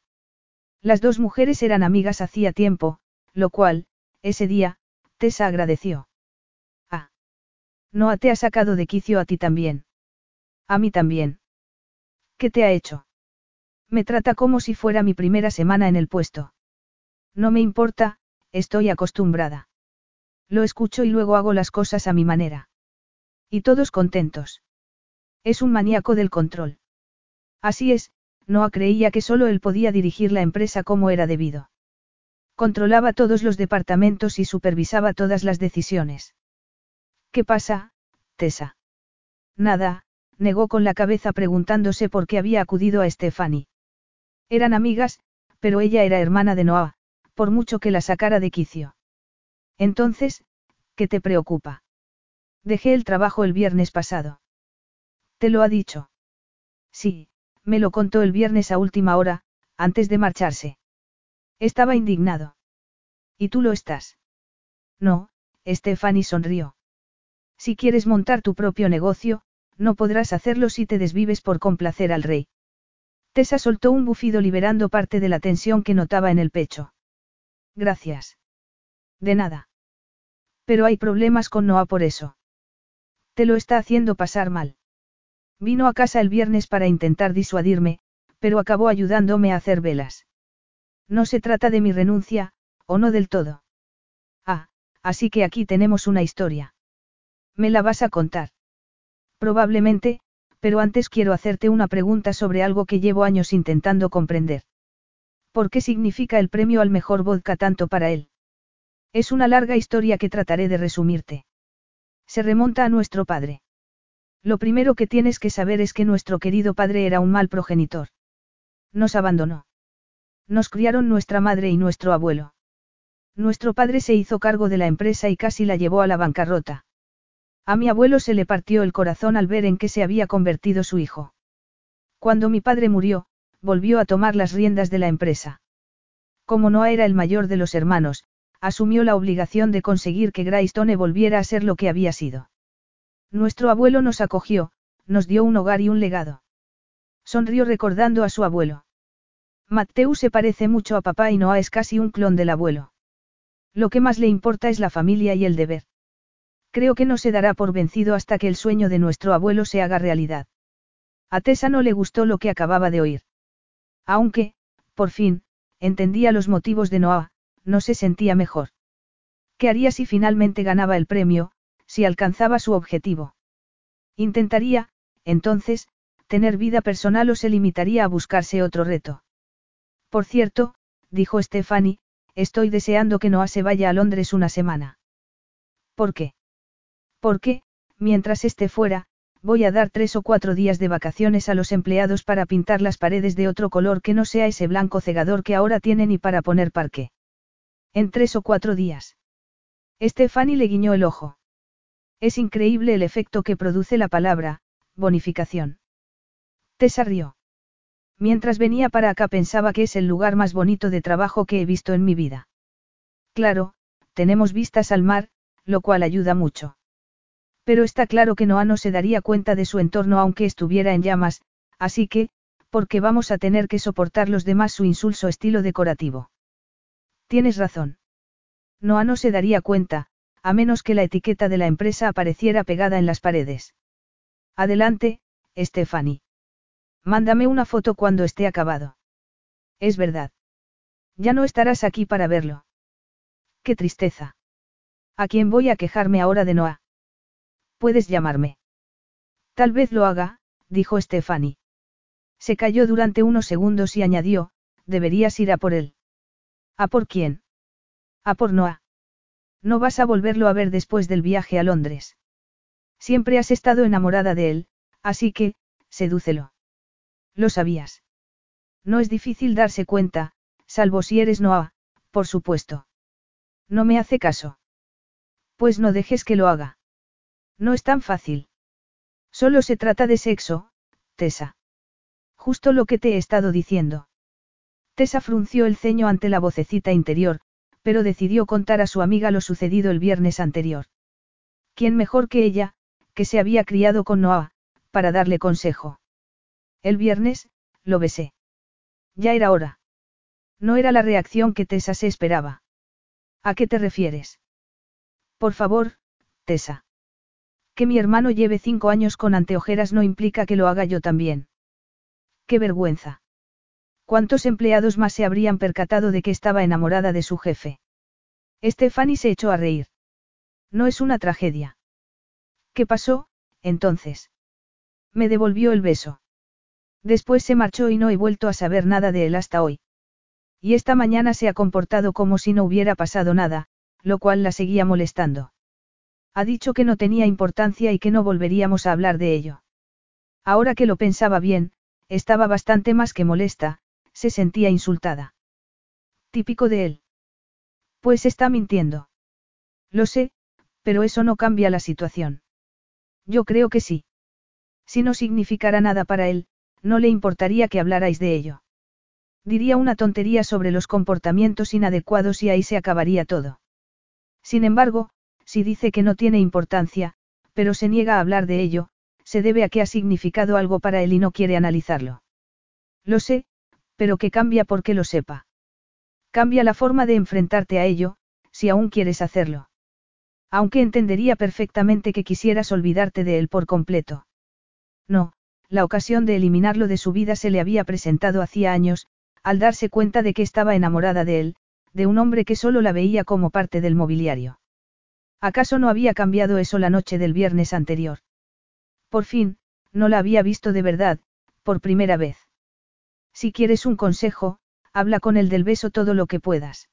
Las dos mujeres eran amigas hacía tiempo, lo cual, ese día, Tessa agradeció. Ah. No te ha sacado de quicio a ti también. A mí también. ¿Qué te ha hecho? Me trata como si fuera mi primera semana en el puesto. No me importa, estoy acostumbrada. Lo escucho y luego hago las cosas a mi manera. Y todos contentos. Es un maníaco del control. Así es, Noah creía que solo él podía dirigir la empresa como era debido. Controlaba todos los departamentos y supervisaba todas las decisiones. ¿Qué pasa, Tessa? Nada, negó con la cabeza preguntándose por qué había acudido a Stephanie. Eran amigas, pero ella era hermana de Noah, por mucho que la sacara de quicio. Entonces, ¿qué te preocupa? Dejé el trabajo el viernes pasado. ¿Te lo ha dicho? Sí, me lo contó el viernes a última hora, antes de marcharse. Estaba indignado. ¿Y tú lo estás? No, Stephanie sonrió. Si quieres montar tu propio negocio, no podrás hacerlo si te desvives por complacer al rey. Tessa soltó un bufido liberando parte de la tensión que notaba en el pecho. Gracias. De nada. Pero hay problemas con Noah por eso. Te lo está haciendo pasar mal. Vino a casa el viernes para intentar disuadirme, pero acabó ayudándome a hacer velas. No se trata de mi renuncia, o no del todo. Ah, así que aquí tenemos una historia. ¿Me la vas a contar? Probablemente, pero antes quiero hacerte una pregunta sobre algo que llevo años intentando comprender. ¿Por qué significa el premio al mejor vodka tanto para él? Es una larga historia que trataré de resumirte. Se remonta a nuestro padre. Lo primero que tienes que saber es que nuestro querido padre era un mal progenitor. Nos abandonó. Nos criaron nuestra madre y nuestro abuelo. Nuestro padre se hizo cargo de la empresa y casi la llevó a la bancarrota. A mi abuelo se le partió el corazón al ver en qué se había convertido su hijo. Cuando mi padre murió, volvió a tomar las riendas de la empresa. Como no era el mayor de los hermanos, asumió la obligación de conseguir que Greystone volviera a ser lo que había sido. Nuestro abuelo nos acogió, nos dio un hogar y un legado. Sonrió recordando a su abuelo. Matthew se parece mucho a papá y Noah es casi un clon del abuelo. Lo que más le importa es la familia y el deber. Creo que no se dará por vencido hasta que el sueño de nuestro abuelo se haga realidad. A Tessa no le gustó lo que acababa de oír. Aunque, por fin, entendía los motivos de Noah, no se sentía mejor. ¿Qué haría si finalmente ganaba el premio, si alcanzaba su objetivo? Intentaría, entonces, tener vida personal o se limitaría a buscarse otro reto. Por cierto, dijo Stephanie, estoy deseando que Noah se vaya a Londres una semana. ¿Por qué? Porque, mientras esté fuera, voy a dar tres o cuatro días de vacaciones a los empleados para pintar las paredes de otro color que no sea ese blanco cegador que ahora tienen y para poner parque. En tres o cuatro días. Stephanie le guiñó el ojo. Es increíble el efecto que produce la palabra, bonificación. Tessa rió. Mientras venía para acá pensaba que es el lugar más bonito de trabajo que he visto en mi vida. Claro, tenemos vistas al mar, lo cual ayuda mucho. Pero está claro que Noah no se daría cuenta de su entorno aunque estuviera en llamas, así que, porque vamos a tener que soportar los demás su insulso estilo decorativo. Tienes razón. Noah no se daría cuenta, a menos que la etiqueta de la empresa apareciera pegada en las paredes. Adelante, Stephanie. Mándame una foto cuando esté acabado. Es verdad. Ya no estarás aquí para verlo. Qué tristeza. ¿A quién voy a quejarme ahora de Noah? Puedes llamarme. Tal vez lo haga, dijo Stephanie. Se calló durante unos segundos y añadió, deberías ir a por él. ¿A por quién? A por Noah. No vas a volverlo a ver después del viaje a Londres. Siempre has estado enamorada de él, así que, sedúcelo. Lo sabías. No es difícil darse cuenta, salvo si eres Noah, por supuesto. No me hace caso. Pues no dejes que lo haga. No es tan fácil. Solo se trata de sexo, Tessa. Justo lo que te he estado diciendo. Tessa frunció el ceño ante la vocecita interior, pero decidió contar a su amiga lo sucedido el viernes anterior. ¿Quién mejor que ella, que se había criado con Noah, para darle consejo? El viernes, lo besé. Ya era hora. No era la reacción que Tessa se esperaba. ¿A qué te refieres? Por favor, Tessa. Que mi hermano lleve cinco años con anteojeras no implica que lo haga yo también. ¡Qué vergüenza! ¿Cuántos empleados más se habrían percatado de que estaba enamorada de su jefe? Stephanie se echó a reír. No es una tragedia. ¿Qué pasó, entonces? Me devolvió el beso. Después se marchó y no he vuelto a saber nada de él hasta hoy. Y esta mañana se ha comportado como si no hubiera pasado nada, lo cual la seguía molestando. Ha dicho que no tenía importancia y que no volveríamos a hablar de ello. Ahora que lo pensaba bien, estaba bastante más que molesta, se sentía insultada. Típico de él. Pues está mintiendo. Lo sé, pero eso no cambia la situación. Yo creo que sí. Si no significara nada para él, no le importaría que hablarais de ello. Diría una tontería sobre los comportamientos inadecuados y ahí se acabaría todo. Sin embargo, si dice que no tiene importancia, pero se niega a hablar de ello, se debe a que ha significado algo para él y no quiere analizarlo. Lo sé, pero que cambia porque lo sepa. Cambia la forma de enfrentarte a ello, si aún quieres hacerlo. Aunque entendería perfectamente que quisieras olvidarte de él por completo. No, la ocasión de eliminarlo de su vida se le había presentado hacía años, al darse cuenta de que estaba enamorada de él, de un hombre que solo la veía como parte del mobiliario. ¿Acaso no había cambiado eso la noche del viernes anterior? Por fin, no la había visto de verdad, por primera vez. Si quieres un consejo, habla con él del beso todo lo que puedas.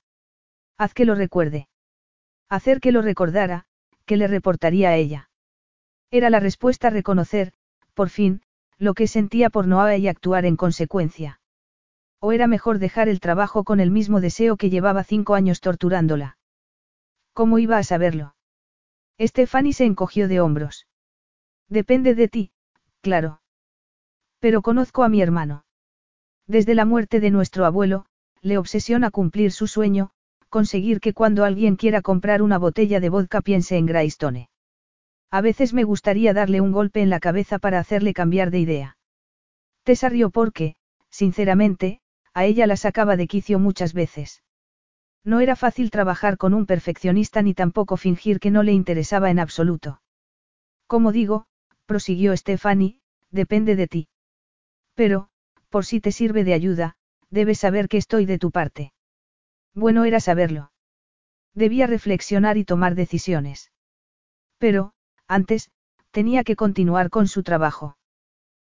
Haz que lo recuerde. Hacer que lo recordara, que le reportaría a ella. Era la respuesta a reconocer, por fin, lo que sentía por Noah y actuar en consecuencia. O era mejor dejar el trabajo con el mismo deseo que llevaba cinco años torturándola. ¿Cómo iba a saberlo? Stephanie se encogió de hombros. Depende de ti, claro. Pero conozco a mi hermano. Desde la muerte de nuestro abuelo, le obsesiona cumplir su sueño, conseguir que cuando alguien quiera comprar una botella de vodka piense en Greystone. A veces me gustaría darle un golpe en la cabeza para hacerle cambiar de idea. Tessa rió porque, sinceramente, a ella la sacaba de quicio muchas veces. No era fácil trabajar con un perfeccionista ni tampoco fingir que no le interesaba en absoluto. Como digo, prosiguió Stephanie, depende de ti. Pero, por si te sirve de ayuda, debes saber que estoy de tu parte. Bueno era saberlo. Debía reflexionar y tomar decisiones. Pero, antes, tenía que continuar con su trabajo.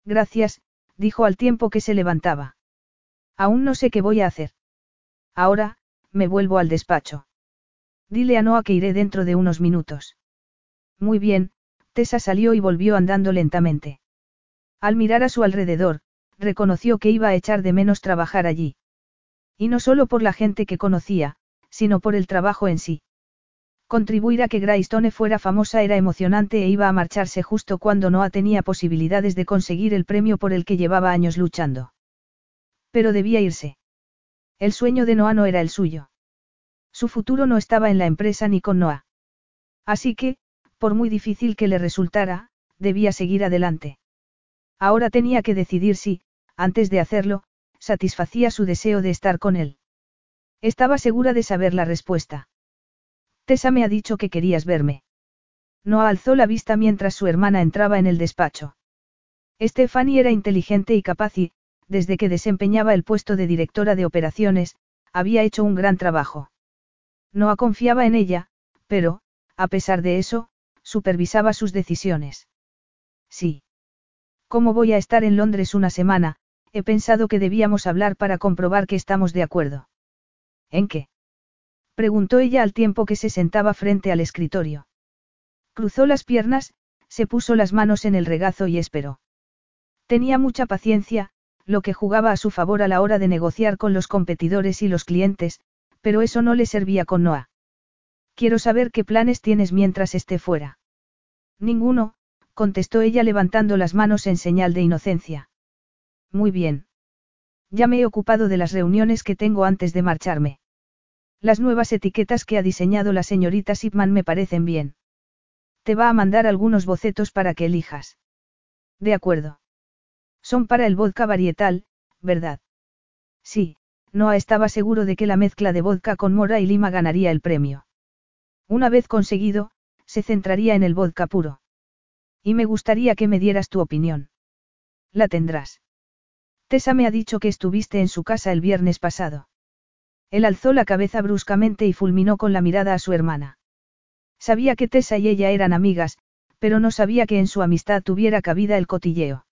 Gracias, dijo al tiempo que se levantaba. Aún no sé qué voy a hacer. Ahora, me vuelvo al despacho. Dile a Noah que iré dentro de unos minutos. Muy bien, Tessa salió y volvió andando lentamente. Al mirar a su alrededor, reconoció que iba a echar de menos trabajar allí. Y no solo por la gente que conocía, sino por el trabajo en sí. Contribuir a que Greystone fuera famosa era emocionante e iba a marcharse justo cuando Noah tenía posibilidades de conseguir el premio por el que llevaba años luchando. Pero debía irse. El sueño de Noah no era el suyo. Su futuro no estaba en la empresa ni con Noah. Así que, por muy difícil que le resultara, debía seguir adelante. Ahora tenía que decidir si, antes de hacerlo, satisfacía su deseo de estar con él. Estaba segura de saber la respuesta. Tessa me ha dicho que querías verme. Noah alzó la vista mientras su hermana entraba en el despacho. Stephanie era inteligente y capaz y, desde que desempeñaba el puesto de directora de operaciones, había hecho un gran trabajo. No confiaba en ella, pero, a pesar de eso, supervisaba sus decisiones. Sí. ¿Cómo voy a estar en Londres una semana? He pensado que debíamos hablar para comprobar que estamos de acuerdo. ¿En qué? preguntó ella al tiempo que se sentaba frente al escritorio. Cruzó las piernas, se puso las manos en el regazo y esperó. Tenía mucha paciencia, lo que jugaba a su favor a la hora de negociar con los competidores y los clientes, pero eso no le servía con Noah. Quiero saber qué planes tienes mientras esté fuera. Ninguno, contestó ella levantando las manos en señal de inocencia. Muy bien. Ya me he ocupado de las reuniones que tengo antes de marcharme. Las nuevas etiquetas que ha diseñado la señorita Sipman me parecen bien. Te va a mandar algunos bocetos para que elijas. De acuerdo. Son para el vodka varietal, ¿verdad? Sí, Noah estaba seguro de que la mezcla de vodka con mora y lima ganaría el premio. Una vez conseguido, se centraría en el vodka puro. Y me gustaría que me dieras tu opinión. La tendrás. Tessa me ha dicho que estuviste en su casa el viernes pasado. Él alzó la cabeza bruscamente y fulminó con la mirada a su hermana. Sabía que Tessa y ella eran amigas, pero no sabía que en su amistad tuviera cabida el cotilleo.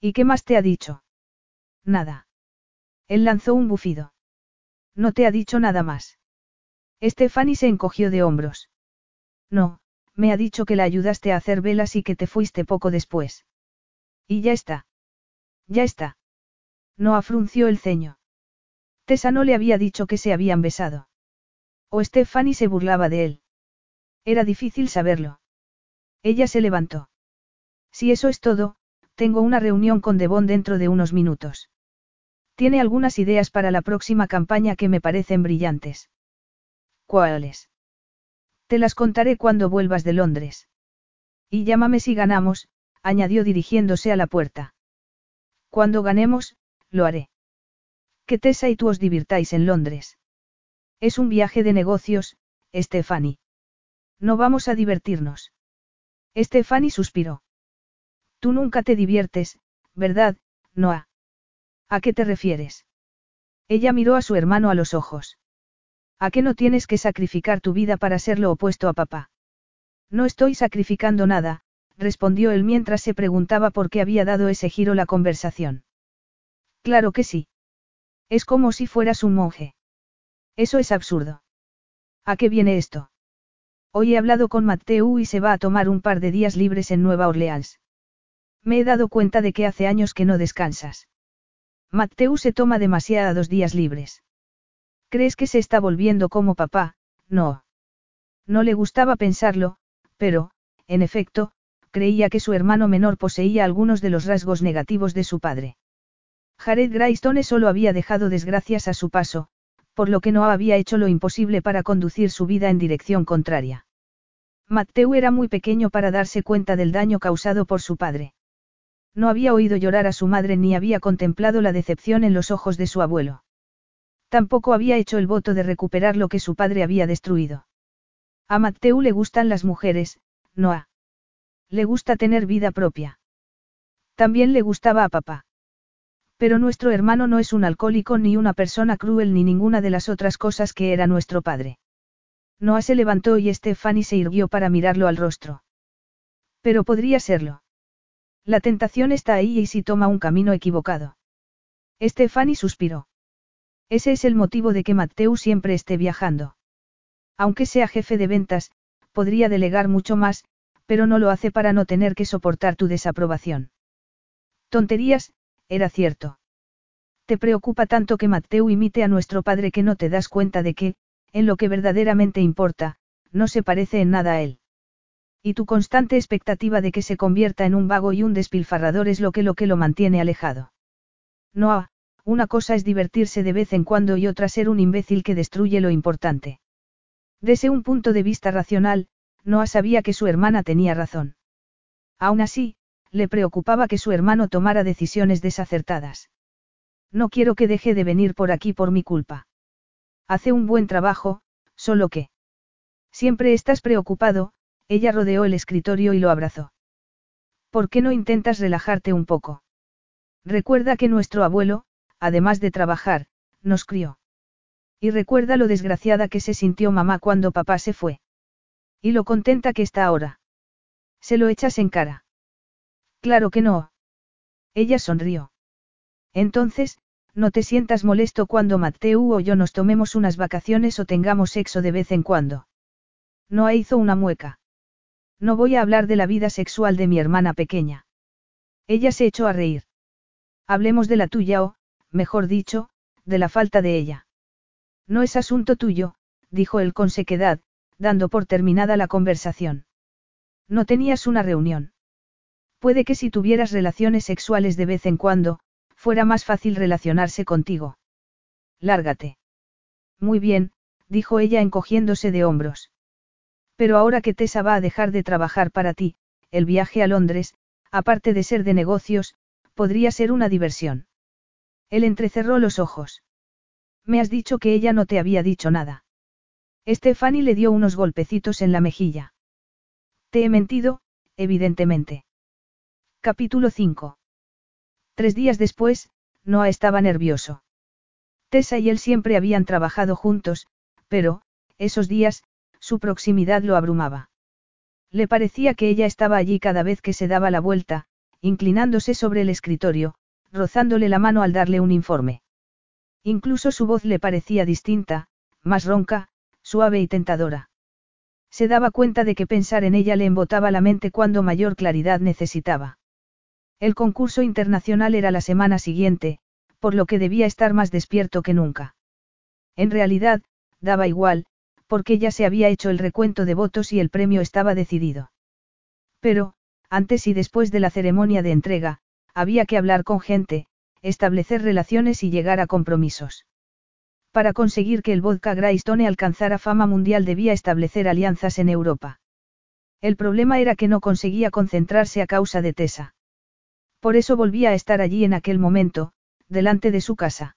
¿Y qué más te ha dicho? Nada. Él lanzó un bufido. No te ha dicho nada más. Stephanie se encogió de hombros. No, me ha dicho que la ayudaste a hacer velas y que te fuiste poco después. Y ya está. Ya está. No afrunció el ceño. Tessa no le había dicho que se habían besado. O Stephanie se burlaba de él. Era difícil saberlo. Ella se levantó. Si eso es todo, tengo una reunión con Devon dentro de unos minutos. Tiene algunas ideas para la próxima campaña que me parecen brillantes. ¿Cuáles? Te las contaré cuando vuelvas de Londres. Y llámame si ganamos, añadió dirigiéndose a la puerta. Cuando ganemos, lo haré. Que Tessa y tú os divirtáis en Londres. Es un viaje de negocios, Stephanie. No vamos a divertirnos. Stephanie suspiró. Tú nunca te diviertes, ¿verdad, Noah? ¿A qué te refieres? Ella miró a su hermano a los ojos. ¿A qué no tienes que sacrificar tu vida para ser lo opuesto a papá? No estoy sacrificando nada, respondió él mientras se preguntaba por qué había dado ese giro la conversación. Claro que sí. Es como si fueras un monje. Eso es absurdo. ¿A qué viene esto? Hoy he hablado con Mateu y se va a tomar un par de días libres en Nueva Orleans. Me he dado cuenta de que hace años que no descansas. Mateu se toma demasiados días libres. ¿Crees que se está volviendo como papá? No. No le gustaba pensarlo, pero, en efecto, creía que su hermano menor poseía algunos de los rasgos negativos de su padre. Jared Graystone solo había dejado desgracias a su paso, por lo que no había hecho lo imposible para conducir su vida en dirección contraria. Mateo era muy pequeño para darse cuenta del daño causado por su padre. No había oído llorar a su madre ni había contemplado la decepción en los ojos de su abuelo. Tampoco había hecho el voto de recuperar lo que su padre había destruido. A Mateo le gustan las mujeres, no a. Le gusta tener vida propia. También le gustaba a papá. Pero nuestro hermano no es un alcohólico ni una persona cruel ni ninguna de las otras cosas que era nuestro padre. Noah se levantó y Stephanie se irguió para mirarlo al rostro. Pero podría serlo. La tentación está ahí y si toma un camino equivocado. Stephanie suspiró. Ese es el motivo de que Mateu siempre esté viajando. Aunque sea jefe de ventas, podría delegar mucho más, pero no lo hace para no tener que soportar tu desaprobación. Tonterías, era cierto. Te preocupa tanto que Mateo imite a nuestro padre que no te das cuenta de que, en lo que verdaderamente importa, no se parece en nada a él. Y tu constante expectativa de que se convierta en un vago y un despilfarrador es lo que lo que lo mantiene alejado. No, una cosa es divertirse de vez en cuando y otra ser un imbécil que destruye lo importante. Desde un punto de vista racional, Noah sabía que su hermana tenía razón. Aún así, le preocupaba que su hermano tomara decisiones desacertadas. No quiero que deje de venir por aquí por mi culpa. Hace un buen trabajo, solo que... Siempre estás preocupado, ella rodeó el escritorio y lo abrazó. ¿Por qué no intentas relajarte un poco? Recuerda que nuestro abuelo, además de trabajar, nos crió. Y recuerda lo desgraciada que se sintió mamá cuando papá se fue. Y lo contenta que está ahora. Se lo echas en cara. Claro que no. Ella sonrió. Entonces, no te sientas molesto cuando Mateu o yo nos tomemos unas vacaciones o tengamos sexo de vez en cuando. Noah hizo una mueca. No voy a hablar de la vida sexual de mi hermana pequeña. Ella se echó a reír. Hablemos de la tuya o, mejor dicho, de la falta de ella. No es asunto tuyo, dijo él con sequedad, dando por terminada la conversación. No tenías una reunión. Puede que si tuvieras relaciones sexuales de vez en cuando, fuera más fácil relacionarse contigo. Lárgate. Muy bien, dijo ella encogiéndose de hombros. Pero ahora que Tessa va a dejar de trabajar para ti, el viaje a Londres, aparte de ser de negocios, podría ser una diversión. Él entrecerró los ojos. Me has dicho que ella no te había dicho nada. Stephanie le dio unos golpecitos en la mejilla. Te he mentido, evidentemente. Capítulo 5. Tres días después, Noah estaba nervioso. Tessa y él siempre habían trabajado juntos, pero, esos días, su proximidad lo abrumaba. Le parecía que ella estaba allí cada vez que se daba la vuelta, inclinándose sobre el escritorio, rozándole la mano al darle un informe. Incluso su voz le parecía distinta, más ronca, suave y tentadora. Se daba cuenta de que pensar en ella le embotaba la mente cuando mayor claridad necesitaba. El concurso internacional era la semana siguiente, por lo que debía estar más despierto que nunca. En realidad, daba igual, porque ya se había hecho el recuento de votos y el premio estaba decidido. Pero, antes y después de la ceremonia de entrega, había que hablar con gente, establecer relaciones y llegar a compromisos. Para conseguir que el vodka Greystone alcanzara fama mundial debía establecer alianzas en Europa. El problema era que no conseguía concentrarse a causa de Tessa. Por eso volvía a estar allí en aquel momento, delante de su casa.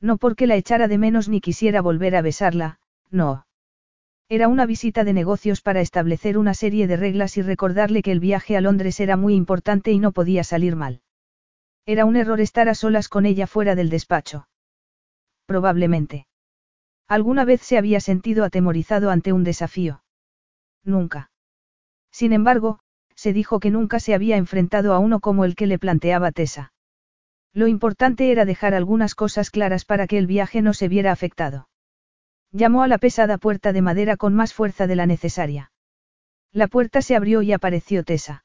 No porque la echara de menos ni quisiera volver a besarla, no. Era una visita de negocios para establecer una serie de reglas y recordarle que el viaje a Londres era muy importante y no podía salir mal. Era un error estar a solas con ella fuera del despacho. Probablemente. ¿Alguna vez se había sentido atemorizado ante un desafío? Nunca. Sin embargo, se dijo que nunca se había enfrentado a uno como el que le planteaba Tessa. Lo importante era dejar algunas cosas claras para que el viaje no se viera afectado. Llamó a la pesada puerta de madera con más fuerza de la necesaria. La puerta se abrió y apareció Tessa.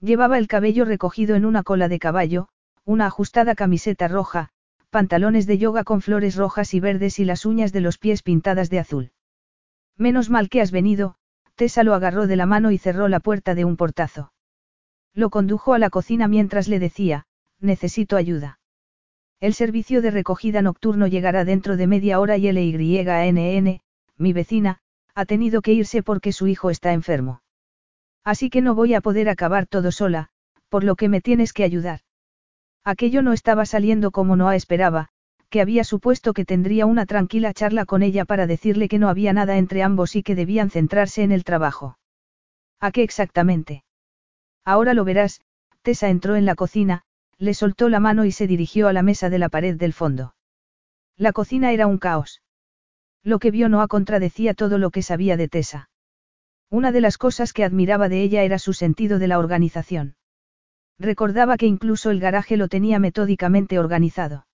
Llevaba el cabello recogido en una cola de caballo, una ajustada camiseta roja, pantalones de yoga con flores rojas y verdes y las uñas de los pies pintadas de azul. Menos mal que has venido, Tessa lo agarró de la mano y cerró la puerta de un portazo. Lo condujo a la cocina mientras le decía, necesito ayuda. El servicio de recogida nocturno llegará dentro de media hora y LYNN, mi vecina, ha tenido que irse porque su hijo está enfermo. Así que no voy a poder acabar todo sola, por lo que me tienes que ayudar. Aquello no estaba saliendo como Noah esperaba, que había supuesto que tendría una tranquila charla con ella para decirle que no había nada entre ambos y que debían centrarse en el trabajo. ¿A qué exactamente? Ahora lo verás, Tessa entró en la cocina, le soltó la mano y se dirigió a la mesa de la pared del fondo. La cocina era un caos. Lo que vio Noah contradecía todo lo que sabía de Tessa. Una de las cosas que admiraba de ella era su sentido de la organización. Recordaba que incluso el garaje lo tenía metódicamente organizado.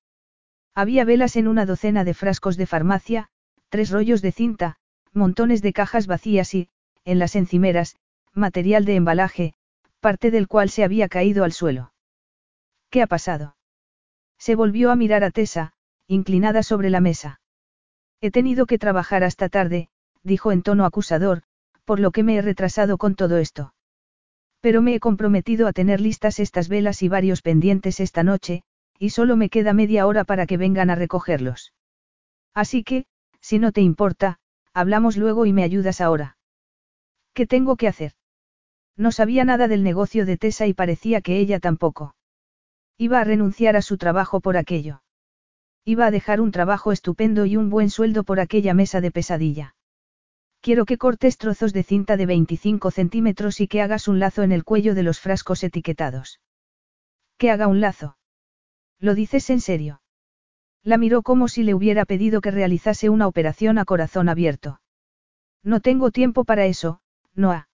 Había velas en una docena de frascos de farmacia, tres rollos de cinta, montones de cajas vacías y, en las encimeras, material de embalaje, parte del cual se había caído al suelo. ¿Qué ha pasado? Se volvió a mirar a Tessa, inclinada sobre la mesa. He tenido que trabajar hasta tarde, dijo en tono acusador, por lo que me he retrasado con todo esto. Pero me he comprometido a tener listas estas velas y varios pendientes esta noche, y solo me queda media hora para que vengan a recogerlos. Así que, si no te importa, hablamos luego y me ayudas ahora. ¿Qué tengo que hacer? No sabía nada del negocio de Tessa y parecía que ella tampoco. Iba a renunciar a su trabajo por aquello. Iba a dejar un trabajo estupendo y un buen sueldo por aquella mesa de pesadilla. Quiero que cortes trozos de cinta de 25 centímetros y que hagas un lazo en el cuello de los frascos etiquetados. Que haga un lazo. ¿Lo dices en serio? La miró como si le hubiera pedido que realizase una operación a corazón abierto. No tengo tiempo para eso, Noah.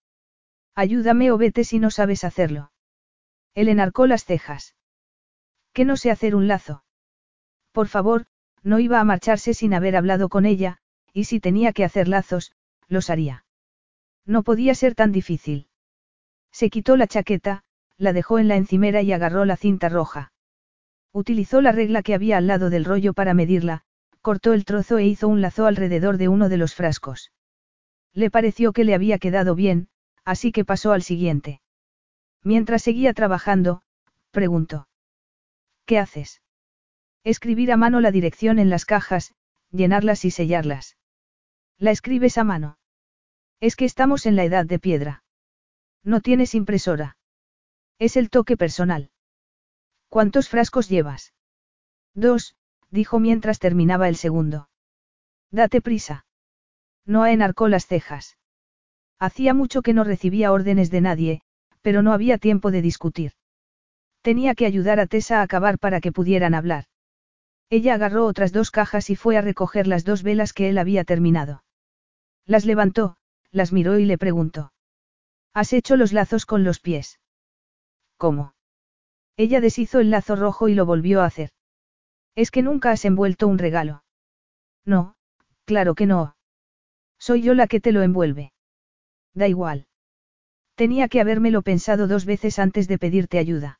Ayúdame o vete si no sabes hacerlo. Él enarcó las cejas. Que no sé hacer un lazo. Por favor, no iba a marcharse sin haber hablado con ella, y si tenía que hacer lazos, los haría. No podía ser tan difícil. Se quitó la chaqueta, la dejó en la encimera y agarró la cinta roja. Utilizó la regla que había al lado del rollo para medirla, cortó el trozo e hizo un lazo alrededor de uno de los frascos. Le pareció que le había quedado bien, así que pasó al siguiente. Mientras seguía trabajando, preguntó. ¿Qué haces? Escribir a mano la dirección en las cajas, llenarlas y sellarlas. ¿La escribes a mano? Es que estamos en la edad de piedra. No tienes impresora. Es el toque personal. ¿Cuántos frascos llevas? Dos, dijo mientras terminaba el segundo. Date prisa. Noah enarcó las cejas. Hacía mucho que no recibía órdenes de nadie, pero no había tiempo de discutir. Tenía que ayudar a Tessa a acabar para que pudieran hablar. Ella agarró otras dos cajas y fue a recoger las dos velas que él había terminado. Las levantó, las miró y le preguntó. ¿Has hecho los lazos con los pies? ¿Cómo? Ella deshizo el lazo rojo y lo volvió a hacer. Es que nunca has envuelto un regalo. No, claro que no. Soy yo la que te lo envuelve. Da igual. Tenía que habérmelo pensado dos veces antes de pedirte ayuda.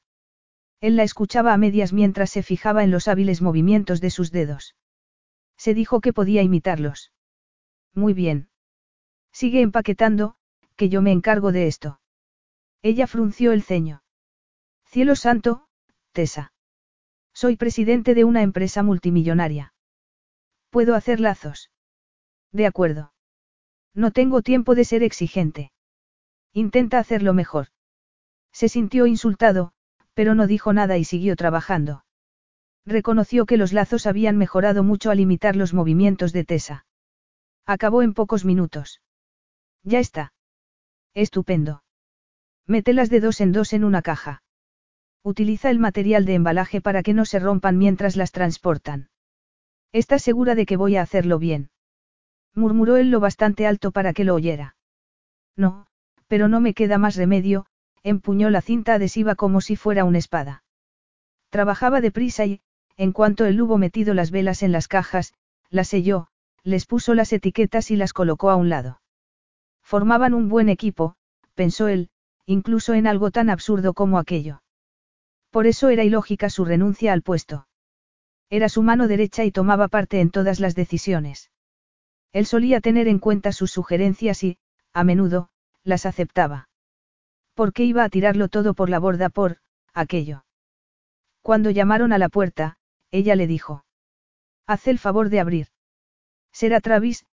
Él la escuchaba a medias mientras se fijaba en los hábiles movimientos de sus dedos. Se dijo que podía imitarlos. Muy bien. Sigue empaquetando, que yo me encargo de esto. Ella frunció el ceño. Cielo santo, Tessa. Soy presidente de una empresa multimillonaria. Puedo hacer lazos. De acuerdo. No tengo tiempo de ser exigente. Intenta hacerlo mejor. Se sintió insultado, pero no dijo nada y siguió trabajando. Reconoció que los lazos habían mejorado mucho al imitar los movimientos de Tessa. Acabó en pocos minutos. Ya está. Estupendo. Mételas de dos en dos en una caja. Utiliza el material de embalaje para que no se rompan mientras las transportan. ¿Estás segura de que voy a hacerlo bien? Murmuró él lo bastante alto para que lo oyera. No, pero no me queda más remedio, empuñó la cinta adhesiva como si fuera una espada. Trabajaba deprisa y, en cuanto él hubo metido las velas en las cajas, las selló, les puso las etiquetas y las colocó a un lado. Formaban un buen equipo, pensó él, incluso en algo tan absurdo como aquello. Por eso era ilógica su renuncia al puesto. Era su mano derecha y tomaba parte en todas las decisiones. Él solía tener en cuenta sus sugerencias y, a menudo, las aceptaba. ¿Por qué iba a tirarlo todo por la borda por, aquello? Cuando llamaron a la puerta, ella le dijo. Haz el favor de abrir. Será Travis,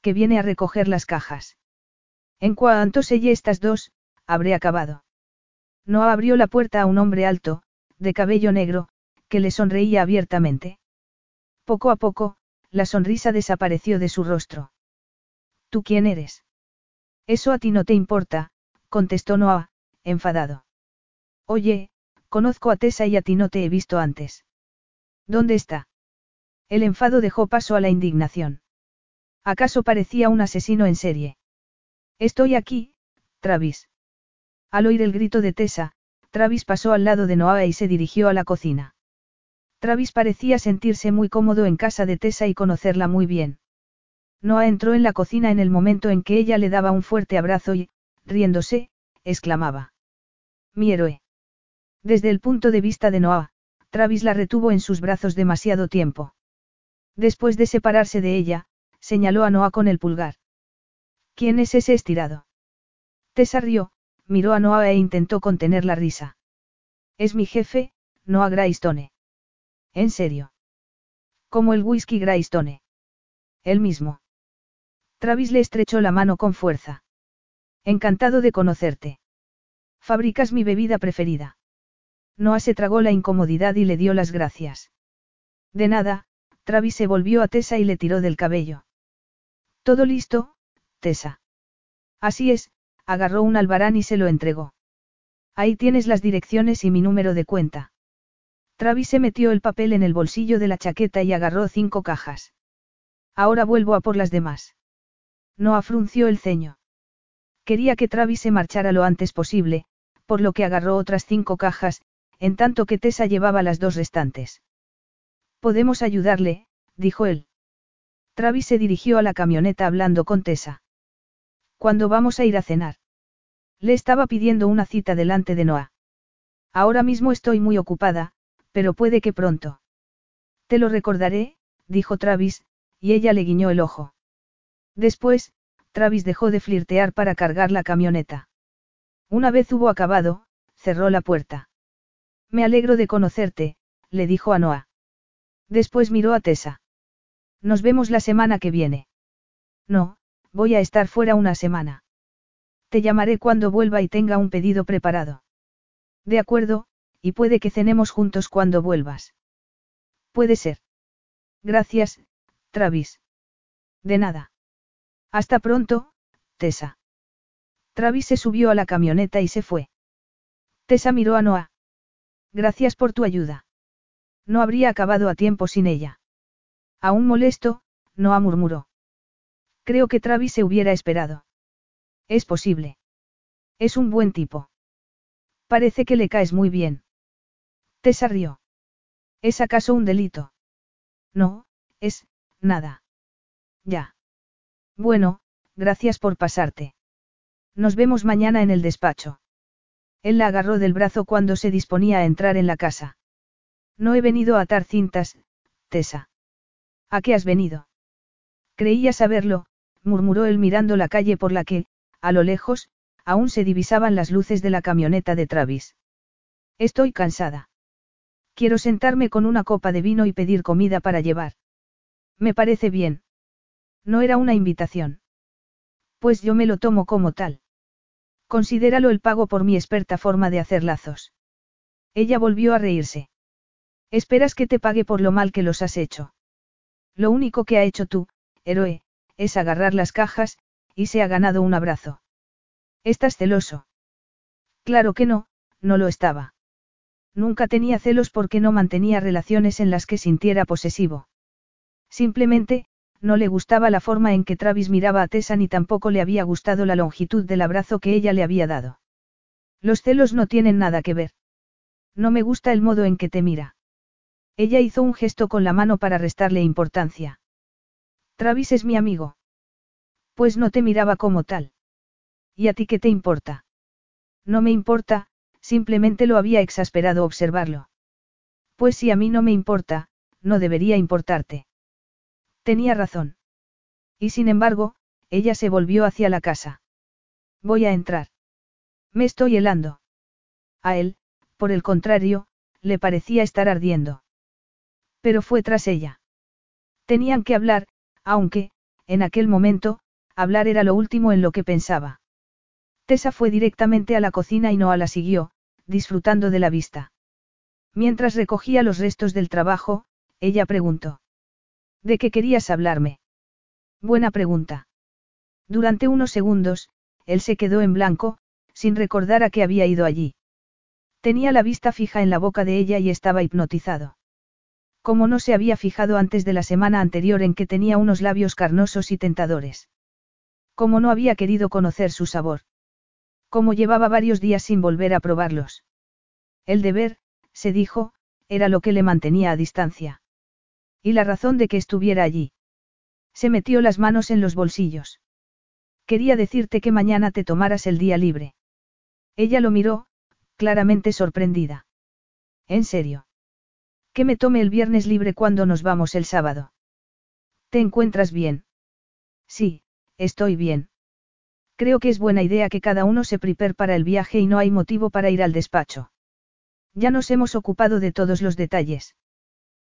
que viene a recoger las cajas. En cuanto selle estas dos, habré acabado. No abrió la puerta a un hombre alto, de cabello negro, que le sonreía abiertamente. Poco a poco, la sonrisa desapareció de su rostro. ¿Tú quién eres? Eso a ti no te importa, contestó Noah, enfadado. Oye, conozco a Tessa y a ti no te he visto antes. ¿Dónde está? El enfado dejó paso a la indignación. ¿Acaso parecía un asesino en serie? Estoy aquí, Travis. Al oír el grito de Tessa, Travis pasó al lado de Noah y se dirigió a la cocina. Travis parecía sentirse muy cómodo en casa de Tessa y conocerla muy bien. Noah entró en la cocina en el momento en que ella le daba un fuerte abrazo y, riéndose, exclamaba. Mi héroe. Desde el punto de vista de Noah, Travis la retuvo en sus brazos demasiado tiempo. Después de separarse de ella, señaló a Noah con el pulgar. ¿Quién es ese estirado? Tessa rió, miró a Noah e intentó contener la risa. Es mi jefe, Noah Graystone. ¿En serio? Como el whisky Graystone. El mismo. Travis le estrechó la mano con fuerza. Encantado de conocerte. Fabricas mi bebida preferida. Noah se tragó la incomodidad y le dio las gracias. De nada, Travis se volvió a Tessa y le tiró del cabello. Todo listo, Tessa. Así es, agarró un albarán y se lo entregó. Ahí tienes las direcciones y mi número de cuenta. Travis se metió el papel en el bolsillo de la chaqueta y agarró cinco cajas. Ahora vuelvo a por las demás. No afrunció el ceño. Quería que Travis se marchara lo antes posible, por lo que agarró otras cinco cajas, en tanto que Tessa llevaba las dos restantes. Podemos ayudarle, dijo él. Travis se dirigió a la camioneta hablando con Tessa. ¿Cuándo vamos a ir a cenar? Le estaba pidiendo una cita delante de Noah. Ahora mismo estoy muy ocupada, pero puede que pronto. Te lo recordaré, dijo Travis, y ella le guiñó el ojo. Después, Travis dejó de flirtear para cargar la camioneta. Una vez hubo acabado, cerró la puerta. Me alegro de conocerte, le dijo a Noah. Después miró a Tessa. Nos vemos la semana que viene. No, voy a estar fuera una semana. Te llamaré cuando vuelva y tenga un pedido preparado. De acuerdo, y puede que cenemos juntos cuando vuelvas. Puede ser. Gracias, Travis. De nada. Hasta pronto, Tessa. Travis se subió a la camioneta y se fue. Tessa miró a Noah. Gracias por tu ayuda. No habría acabado a tiempo sin ella. Aún molesto, Noah murmuró. Creo que Travis se hubiera esperado. Es posible. Es un buen tipo. Parece que le caes muy bien. Tessa rió. ¿Es acaso un delito? No, es, nada. Ya. Bueno, gracias por pasarte. Nos vemos mañana en el despacho. Él la agarró del brazo cuando se disponía a entrar en la casa. No he venido a atar cintas, Tessa. ¿A qué has venido? Creía saberlo, murmuró él mirando la calle por la que, a lo lejos, aún se divisaban las luces de la camioneta de Travis. Estoy cansada. Quiero sentarme con una copa de vino y pedir comida para llevar. Me parece bien. No era una invitación. Pues yo me lo tomo como tal. Considéralo el pago por mi experta forma de hacer lazos. Ella volvió a reírse. Esperas que te pague por lo mal que los has hecho. Lo único que ha hecho tú, héroe, es agarrar las cajas, y se ha ganado un abrazo. ¿Estás celoso? Claro que no, no lo estaba. Nunca tenía celos porque no mantenía relaciones en las que sintiera posesivo. Simplemente, no le gustaba la forma en que Travis miraba a Tessa ni tampoco le había gustado la longitud del abrazo que ella le había dado. Los celos no tienen nada que ver. No me gusta el modo en que te mira. Ella hizo un gesto con la mano para restarle importancia. Travis es mi amigo. Pues no te miraba como tal. ¿Y a ti qué te importa? No me importa, simplemente lo había exasperado observarlo. Pues si a mí no me importa, no debería importarte. Tenía razón. Y sin embargo, ella se volvió hacia la casa. Voy a entrar. Me estoy helando. A él, por el contrario, le parecía estar ardiendo. Pero fue tras ella. Tenían que hablar, aunque, en aquel momento, hablar era lo último en lo que pensaba. Tessa fue directamente a la cocina y Noah la siguió, disfrutando de la vista. Mientras recogía los restos del trabajo, ella preguntó. ¿De qué querías hablarme? Buena pregunta. Durante unos segundos, él se quedó en blanco, sin recordar a qué había ido allí. Tenía la vista fija en la boca de ella y estaba hipnotizado. Como no se había fijado antes de la semana anterior en que tenía unos labios carnosos y tentadores. Como no había querido conocer su sabor. Como llevaba varios días sin volver a probarlos. El deber, se dijo, era lo que le mantenía a distancia. Y la razón de que estuviera allí. Se metió las manos en los bolsillos. Quería decirte que mañana te tomaras el día libre. Ella lo miró, claramente sorprendida. ¿En serio? Que me tome el viernes libre cuando nos vamos el sábado. ¿Te encuentras bien? Sí, estoy bien. Creo que es buena idea que cada uno se prepare para el viaje y no hay motivo para ir al despacho. Ya nos hemos ocupado de todos los detalles.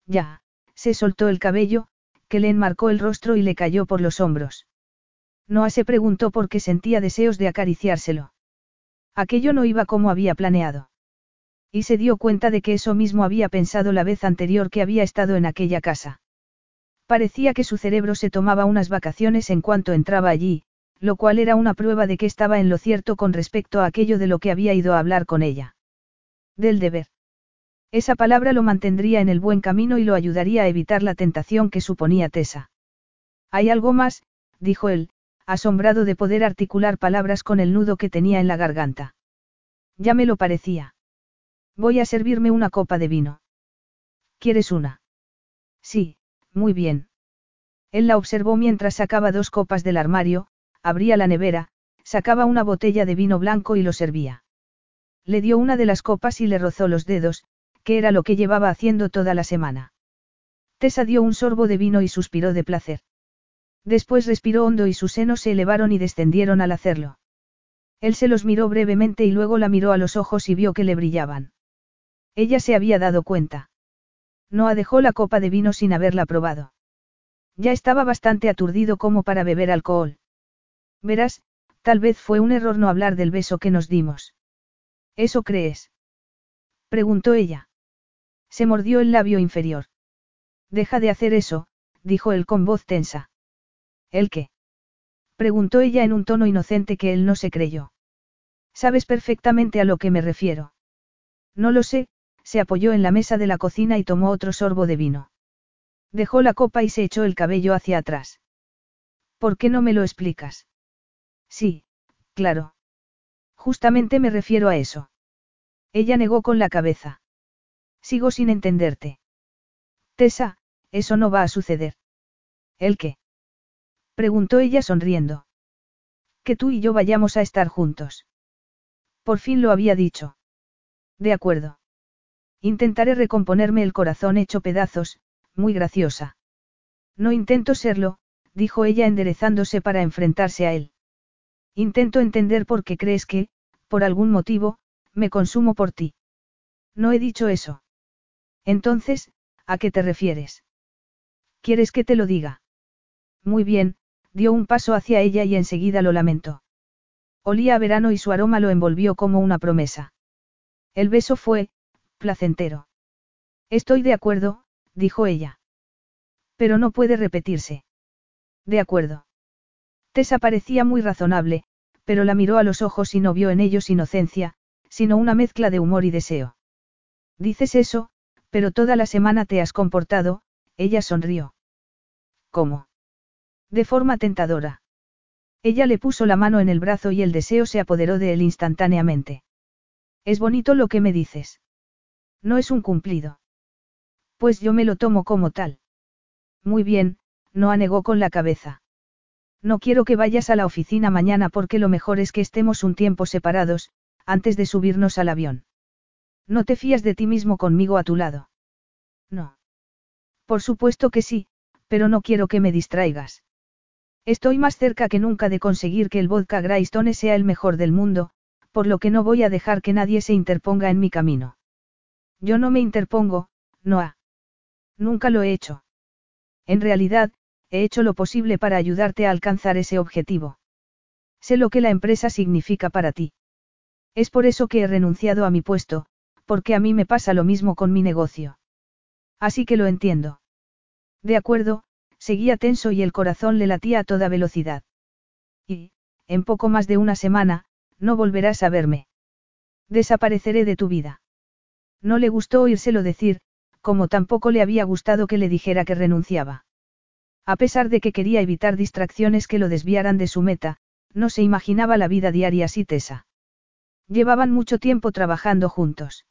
Ya, se soltó el cabello, que le enmarcó el rostro y le cayó por los hombros. Noah se preguntó por qué sentía deseos de acariciárselo. Aquello no iba como había planeado. Y se dio cuenta de que eso mismo había pensado la vez anterior que había estado en aquella casa. Parecía que su cerebro se tomaba unas vacaciones en cuanto entraba allí, lo cual era una prueba de que estaba en lo cierto con respecto a aquello de lo que había ido a hablar con ella. Del deber. Esa palabra lo mantendría en el buen camino y lo ayudaría a evitar la tentación que suponía Tessa. Hay algo más, dijo él, asombrado de poder articular palabras con el nudo que tenía en la garganta. Ya me lo parecía. Voy a servirme una copa de vino. ¿Quieres una? Sí, muy bien. Él la observó mientras sacaba dos copas del armario, abría la nevera, sacaba una botella de vino blanco y lo servía. Le dio una de las copas y le rozó los dedos, que era lo que llevaba haciendo toda la semana. Tessa dio un sorbo de vino y suspiró de placer. Después respiró hondo y sus senos se elevaron y descendieron al hacerlo. Él se los miró brevemente y luego la miró a los ojos y vio que le brillaban. Ella se había dado cuenta. Noah dejó la copa de vino sin haberla probado. Ya estaba bastante aturdido como para beber alcohol. Verás, tal vez fue un error no hablar del beso que nos dimos. ¿Eso crees? preguntó ella. Se mordió el labio inferior. Deja de hacer eso, dijo él con voz tensa. ¿El qué? preguntó ella en un tono inocente que él no se creyó. Sabes perfectamente a lo que me refiero. No lo sé, se apoyó en la mesa de la cocina y tomó otro sorbo de vino. Dejó la copa y se echó el cabello hacia atrás. ¿Por qué no me lo explicas? Sí, claro. Justamente me refiero a eso. Ella negó con la cabeza. Sigo sin entenderte. Tessa, eso no va a suceder. ¿El qué? Preguntó ella sonriendo. Que tú y yo vayamos a estar juntos. Por fin lo había dicho. De acuerdo. Intentaré recomponerme el corazón hecho pedazos, muy graciosa. No intento serlo, dijo ella enderezándose para enfrentarse a él. Intento entender por qué crees que, por algún motivo, me consumo por ti. No he dicho eso. Entonces, ¿a qué te refieres? ¿Quieres que te lo diga? Muy bien, dio un paso hacia ella y enseguida lo lamentó. Olía a verano y su aroma lo envolvió como una promesa. El beso fue, placentero. Estoy de acuerdo, dijo ella. Pero no puede repetirse. De acuerdo. Tessa parecía muy razonable, pero la miró a los ojos y no vio en ellos inocencia, sino una mezcla de humor y deseo. Dices eso, pero toda la semana te has comportado, ella sonrió. ¿Cómo? De forma tentadora. Ella le puso la mano en el brazo y el deseo se apoderó de él instantáneamente. Es bonito lo que me dices. No es un cumplido. Pues yo me lo tomo como tal. Muy bien, no anegó con la cabeza. No quiero que vayas a la oficina mañana porque lo mejor es que estemos un tiempo separados, antes de subirnos al avión. No te fías de ti mismo conmigo a tu lado. No. Por supuesto que sí, pero no quiero que me distraigas. Estoy más cerca que nunca de conseguir que el vodka Greystone sea el mejor del mundo, por lo que no voy a dejar que nadie se interponga en mi camino. Yo no me interpongo, Noah. Nunca lo he hecho. En realidad, he hecho lo posible para ayudarte a alcanzar ese objetivo. Sé lo que la empresa significa para ti. Es por eso que he renunciado a mi puesto, porque a mí me pasa lo mismo con mi negocio. Así que lo entiendo. De acuerdo, seguía tenso y el corazón le latía a toda velocidad. Y, en poco más de una semana, no volverás a verme. Desapareceré de tu vida. No le gustó oírselo decir, como tampoco le había gustado que le dijera que renunciaba. A pesar de que quería evitar distracciones que lo desviaran de su meta, no se imaginaba la vida diaria así tesa. Llevaban mucho tiempo trabajando juntos.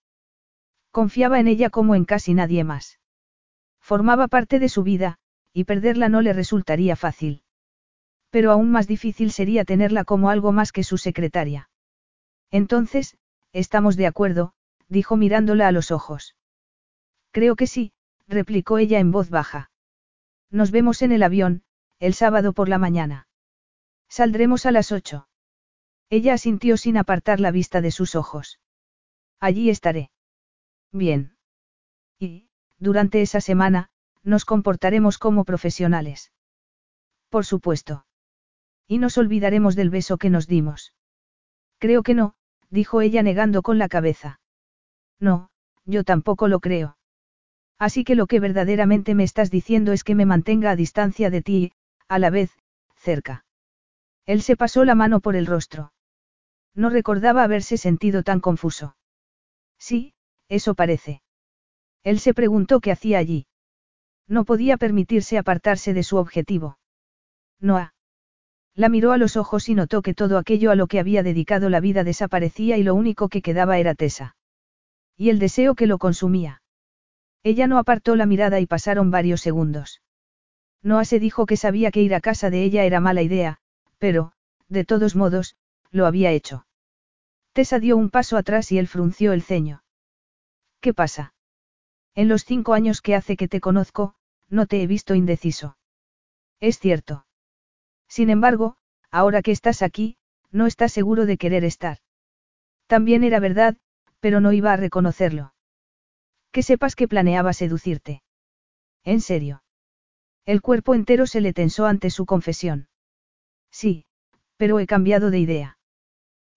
Confiaba en ella como en casi nadie más. Formaba parte de su vida, y perderla no le resultaría fácil. Pero aún más difícil sería tenerla como algo más que su secretaria. Entonces, estamos de acuerdo, dijo mirándola a los ojos. Creo que sí, replicó ella en voz baja. Nos vemos en el avión, el sábado por la mañana. Saldremos a las ocho. Ella asintió sin apartar la vista de sus ojos. Allí estaré. Bien. Y, durante esa semana, nos comportaremos como profesionales. Por supuesto. Y nos olvidaremos del beso que nos dimos. Creo que no, dijo ella negando con la cabeza. No, yo tampoco lo creo. Así que lo que verdaderamente me estás diciendo es que me mantenga a distancia de ti y, a la vez, cerca. Él se pasó la mano por el rostro. No recordaba haberse sentido tan confuso. Sí, eso parece. Él se preguntó qué hacía allí. No podía permitirse apartarse de su objetivo. Noah. La miró a los ojos y notó que todo aquello a lo que había dedicado la vida desaparecía y lo único que quedaba era Tessa. Y el deseo que lo consumía. Ella no apartó la mirada y pasaron varios segundos. Noah se dijo que sabía que ir a casa de ella era mala idea, pero, de todos modos, lo había hecho. Tessa dio un paso atrás y él frunció el ceño. ¿Qué pasa? En los cinco años que hace que te conozco, no te he visto indeciso. Es cierto. Sin embargo, ahora que estás aquí, no estás seguro de querer estar. También era verdad, pero no iba a reconocerlo. Que sepas que planeaba seducirte. En serio. El cuerpo entero se le tensó ante su confesión. Sí, pero he cambiado de idea.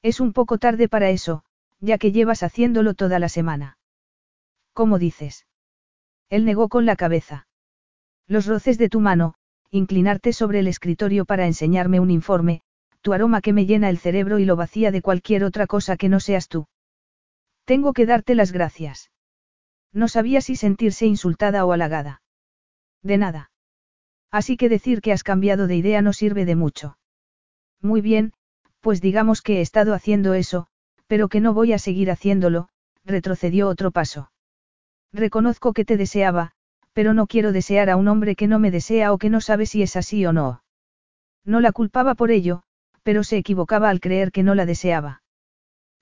Es un poco tarde para eso, ya que llevas haciéndolo toda la semana. ¿Cómo dices? Él negó con la cabeza. Los roces de tu mano, inclinarte sobre el escritorio para enseñarme un informe, tu aroma que me llena el cerebro y lo vacía de cualquier otra cosa que no seas tú. Tengo que darte las gracias. No sabía si sentirse insultada o halagada. De nada. Así que decir que has cambiado de idea no sirve de mucho. Muy bien, pues digamos que he estado haciendo eso, pero que no voy a seguir haciéndolo, retrocedió otro paso. Reconozco que te deseaba, pero no quiero desear a un hombre que no me desea o que no sabe si es así o no. No la culpaba por ello, pero se equivocaba al creer que no la deseaba.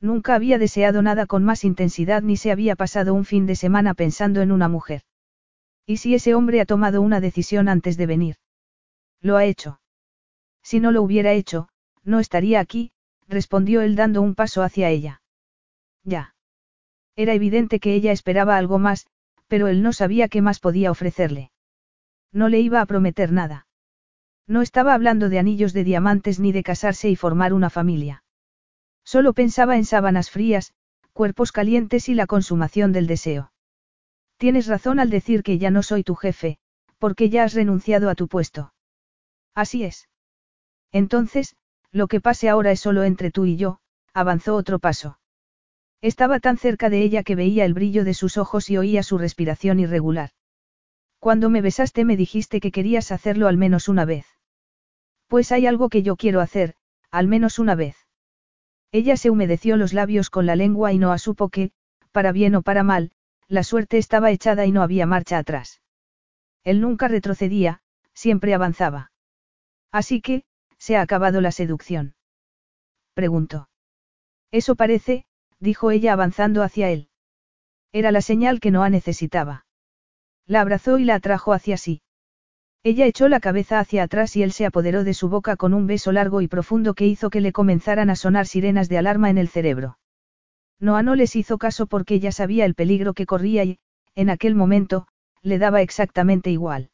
Nunca había deseado nada con más intensidad ni se había pasado un fin de semana pensando en una mujer. ¿Y si ese hombre ha tomado una decisión antes de venir? Lo ha hecho. Si no lo hubiera hecho, no estaría aquí, respondió él dando un paso hacia ella. Ya. Era evidente que ella esperaba algo más, pero él no sabía qué más podía ofrecerle. No le iba a prometer nada. No estaba hablando de anillos de diamantes ni de casarse y formar una familia. Solo pensaba en sábanas frías, cuerpos calientes y la consumación del deseo. Tienes razón al decir que ya no soy tu jefe, porque ya has renunciado a tu puesto. Así es. Entonces, lo que pase ahora es solo entre tú y yo, avanzó otro paso. Estaba tan cerca de ella que veía el brillo de sus ojos y oía su respiración irregular. Cuando me besaste me dijiste que querías hacerlo al menos una vez. Pues hay algo que yo quiero hacer, al menos una vez. Ella se humedeció los labios con la lengua y no supo que, para bien o para mal, la suerte estaba echada y no había marcha atrás. Él nunca retrocedía, siempre avanzaba. Así que, se ha acabado la seducción. Preguntó. Eso parece, dijo ella avanzando hacia él. Era la señal que Noah necesitaba. La abrazó y la atrajo hacia sí. Ella echó la cabeza hacia atrás y él se apoderó de su boca con un beso largo y profundo que hizo que le comenzaran a sonar sirenas de alarma en el cerebro. Noah no les hizo caso porque ella sabía el peligro que corría y, en aquel momento, le daba exactamente igual.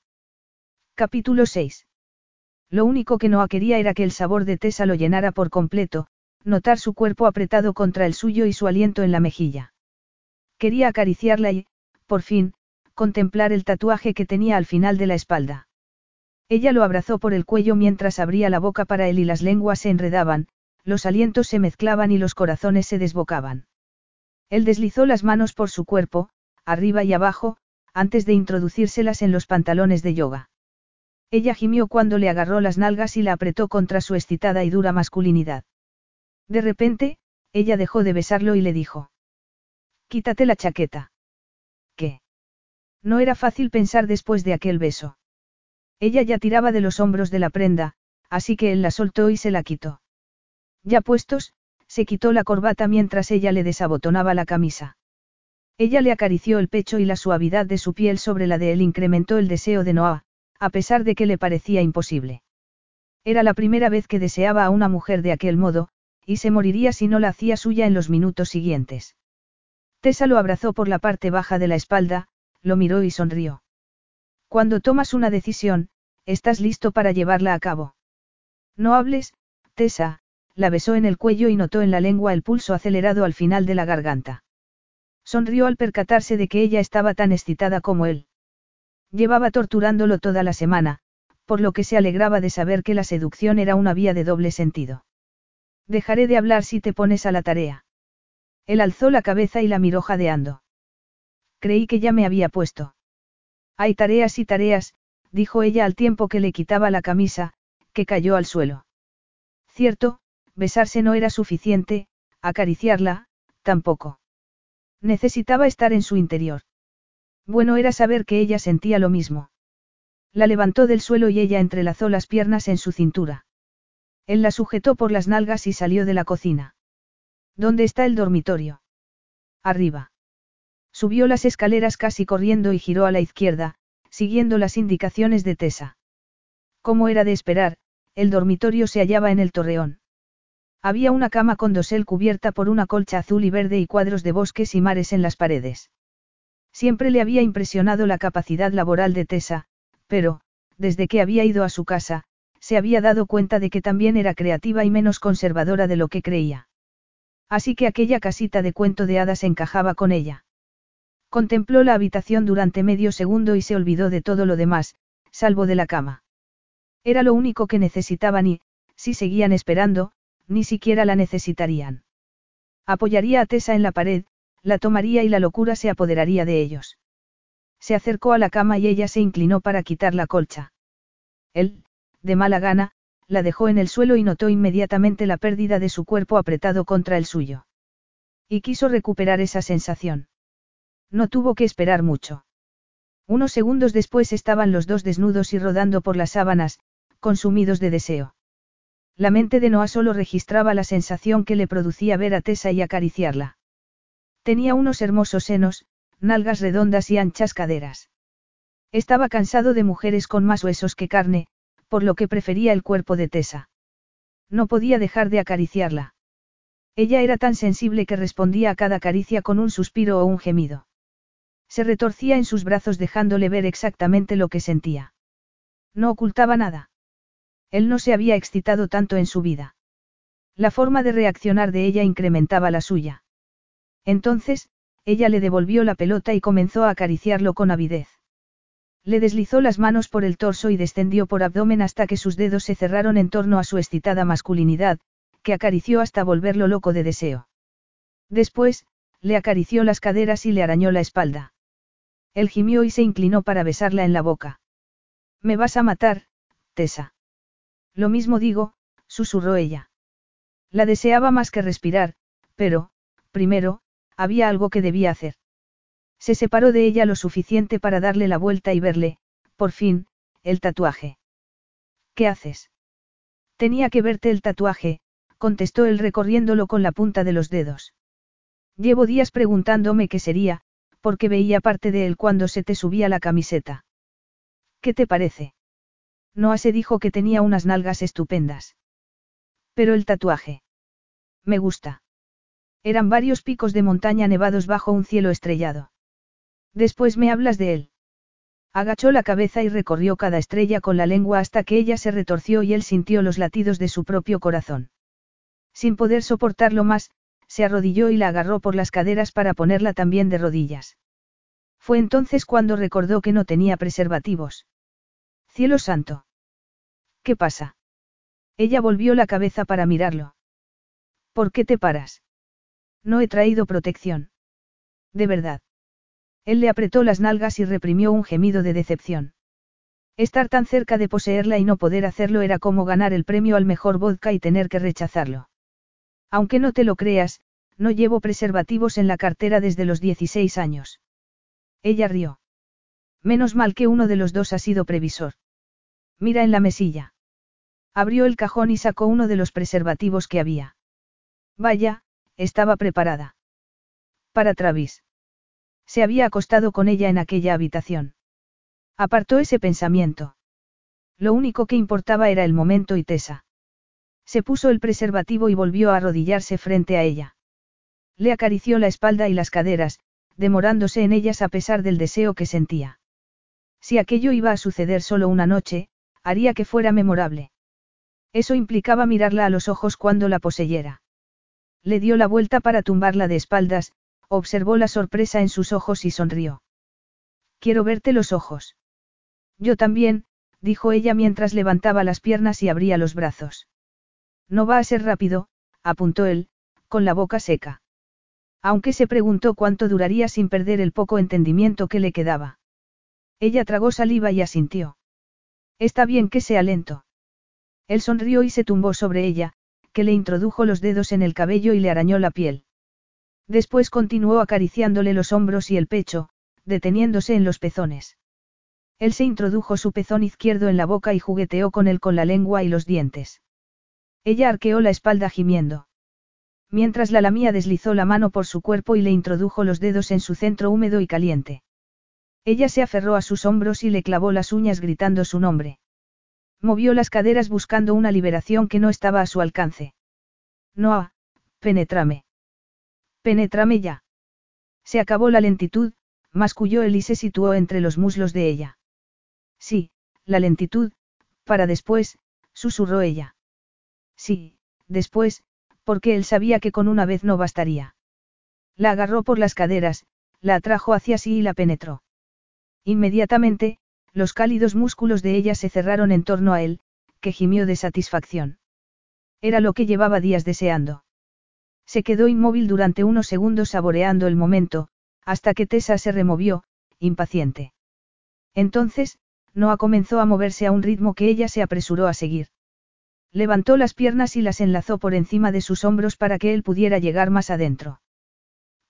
Capítulo 6. Lo único que Noah quería era que el sabor de Tessa lo llenara por completo, notar su cuerpo apretado contra el suyo y su aliento en la mejilla. Quería acariciarla y, por fin, contemplar el tatuaje que tenía al final de la espalda. Ella lo abrazó por el cuello mientras abría la boca para él y las lenguas se enredaban, los alientos se mezclaban y los corazones se desbocaban. Él deslizó las manos por su cuerpo, arriba y abajo, antes de introducírselas en los pantalones de yoga. Ella gimió cuando le agarró las nalgas y la apretó contra su excitada y dura masculinidad. De repente, ella dejó de besarlo y le dijo. Quítate la chaqueta. ¿Qué? No era fácil pensar después de aquel beso. Ella ya tiraba de los hombros de la prenda, así que él la soltó y se la quitó. Ya puestos, se quitó la corbata mientras ella le desabotonaba la camisa. Ella le acarició el pecho y la suavidad de su piel sobre la de él incrementó el deseo de Noah, a pesar de que le parecía imposible. Era la primera vez que deseaba a una mujer de aquel modo, y se moriría si no la hacía suya en los minutos siguientes. Tessa lo abrazó por la parte baja de la espalda, lo miró y sonrió. Cuando tomas una decisión, estás listo para llevarla a cabo. No hables, Tessa, la besó en el cuello y notó en la lengua el pulso acelerado al final de la garganta. Sonrió al percatarse de que ella estaba tan excitada como él. Llevaba torturándolo toda la semana, por lo que se alegraba de saber que la seducción era una vía de doble sentido. Dejaré de hablar si te pones a la tarea. Él alzó la cabeza y la miró jadeando. Creí que ya me había puesto. Hay tareas y tareas, dijo ella al tiempo que le quitaba la camisa, que cayó al suelo. Cierto, besarse no era suficiente, acariciarla, tampoco. Necesitaba estar en su interior. Bueno era saber que ella sentía lo mismo. La levantó del suelo y ella entrelazó las piernas en su cintura. Él la sujetó por las nalgas y salió de la cocina. ¿Dónde está el dormitorio? Arriba. Subió las escaleras casi corriendo y giró a la izquierda, siguiendo las indicaciones de Tessa. Como era de esperar, el dormitorio se hallaba en el torreón. Había una cama con dosel cubierta por una colcha azul y verde y cuadros de bosques y mares en las paredes. Siempre le había impresionado la capacidad laboral de Tessa, pero, desde que había ido a su casa, se había dado cuenta de que también era creativa y menos conservadora de lo que creía. Así que aquella casita de cuento de hadas encajaba con ella. Contempló la habitación durante medio segundo y se olvidó de todo lo demás, salvo de la cama. Era lo único que necesitaban y, si seguían esperando, ni siquiera la necesitarían. Apoyaría a Tessa en la pared, la tomaría y la locura se apoderaría de ellos. Se acercó a la cama y ella se inclinó para quitar la colcha. Él, de mala gana, la dejó en el suelo y notó inmediatamente la pérdida de su cuerpo apretado contra el suyo. Y quiso recuperar esa sensación. No tuvo que esperar mucho. Unos segundos después estaban los dos desnudos y rodando por las sábanas, consumidos de deseo. La mente de Noah solo registraba la sensación que le producía ver a Tessa y acariciarla. Tenía unos hermosos senos, nalgas redondas y anchas caderas. Estaba cansado de mujeres con más huesos que carne, por lo que prefería el cuerpo de Tessa. No podía dejar de acariciarla. Ella era tan sensible que respondía a cada caricia con un suspiro o un gemido. Se retorcía en sus brazos dejándole ver exactamente lo que sentía. No ocultaba nada. Él no se había excitado tanto en su vida. La forma de reaccionar de ella incrementaba la suya. Entonces, ella le devolvió la pelota y comenzó a acariciarlo con avidez. Le deslizó las manos por el torso y descendió por abdomen hasta que sus dedos se cerraron en torno a su excitada masculinidad, que acarició hasta volverlo loco de deseo. Después, le acarició las caderas y le arañó la espalda. Él gimió y se inclinó para besarla en la boca. Me vas a matar, Tessa. Lo mismo digo, susurró ella. La deseaba más que respirar, pero, primero, había algo que debía hacer. Se separó de ella lo suficiente para darle la vuelta y verle, por fin, el tatuaje. ¿Qué haces? Tenía que verte el tatuaje, contestó él recorriéndolo con la punta de los dedos. Llevo días preguntándome qué sería, porque veía parte de él cuando se te subía la camiseta. ¿Qué te parece? Noah se dijo que tenía unas nalgas estupendas. Pero el tatuaje. Me gusta. Eran varios picos de montaña nevados bajo un cielo estrellado. Después me hablas de él. Agachó la cabeza y recorrió cada estrella con la lengua hasta que ella se retorció y él sintió los latidos de su propio corazón. Sin poder soportarlo más, se arrodilló y la agarró por las caderas para ponerla también de rodillas. Fue entonces cuando recordó que no tenía preservativos. Cielo santo. ¿Qué pasa? Ella volvió la cabeza para mirarlo. ¿Por qué te paras? No he traído protección. De verdad. Él le apretó las nalgas y reprimió un gemido de decepción. Estar tan cerca de poseerla y no poder hacerlo era como ganar el premio al mejor vodka y tener que rechazarlo. Aunque no te lo creas, no llevo preservativos en la cartera desde los 16 años. Ella rió. Menos mal que uno de los dos ha sido previsor. Mira en la mesilla. Abrió el cajón y sacó uno de los preservativos que había. Vaya, estaba preparada. Para Travis. Se había acostado con ella en aquella habitación. Apartó ese pensamiento. Lo único que importaba era el momento y Tessa. Se puso el preservativo y volvió a arrodillarse frente a ella. Le acarició la espalda y las caderas, demorándose en ellas a pesar del deseo que sentía. Si aquello iba a suceder solo una noche, haría que fuera memorable. Eso implicaba mirarla a los ojos cuando la poseyera. Le dio la vuelta para tumbarla de espaldas, observó la sorpresa en sus ojos y sonrió. Quiero verte los ojos. Yo también, dijo ella mientras levantaba las piernas y abría los brazos. No va a ser rápido, apuntó él, con la boca seca. Aunque se preguntó cuánto duraría sin perder el poco entendimiento que le quedaba. Ella tragó saliva y asintió. Está bien que sea lento. Él sonrió y se tumbó sobre ella, que le introdujo los dedos en el cabello y le arañó la piel. Después continuó acariciándole los hombros y el pecho, deteniéndose en los pezones. Él se introdujo su pezón izquierdo en la boca y jugueteó con él con la lengua y los dientes. Ella arqueó la espalda gimiendo. Mientras la lamía deslizó la mano por su cuerpo y le introdujo los dedos en su centro húmedo y caliente. Ella se aferró a sus hombros y le clavó las uñas gritando su nombre. Movió las caderas buscando una liberación que no estaba a su alcance. Noah, penétrame. Penétrame ya. Se acabó la lentitud, masculló él y se situó entre los muslos de ella. Sí, la lentitud, para después, susurró ella. Sí, después, porque él sabía que con una vez no bastaría. La agarró por las caderas, la atrajo hacia sí y la penetró. Inmediatamente, los cálidos músculos de ella se cerraron en torno a él, que gimió de satisfacción. Era lo que llevaba días deseando. Se quedó inmóvil durante unos segundos saboreando el momento, hasta que Tessa se removió, impaciente. Entonces, Noah comenzó a moverse a un ritmo que ella se apresuró a seguir. Levantó las piernas y las enlazó por encima de sus hombros para que él pudiera llegar más adentro.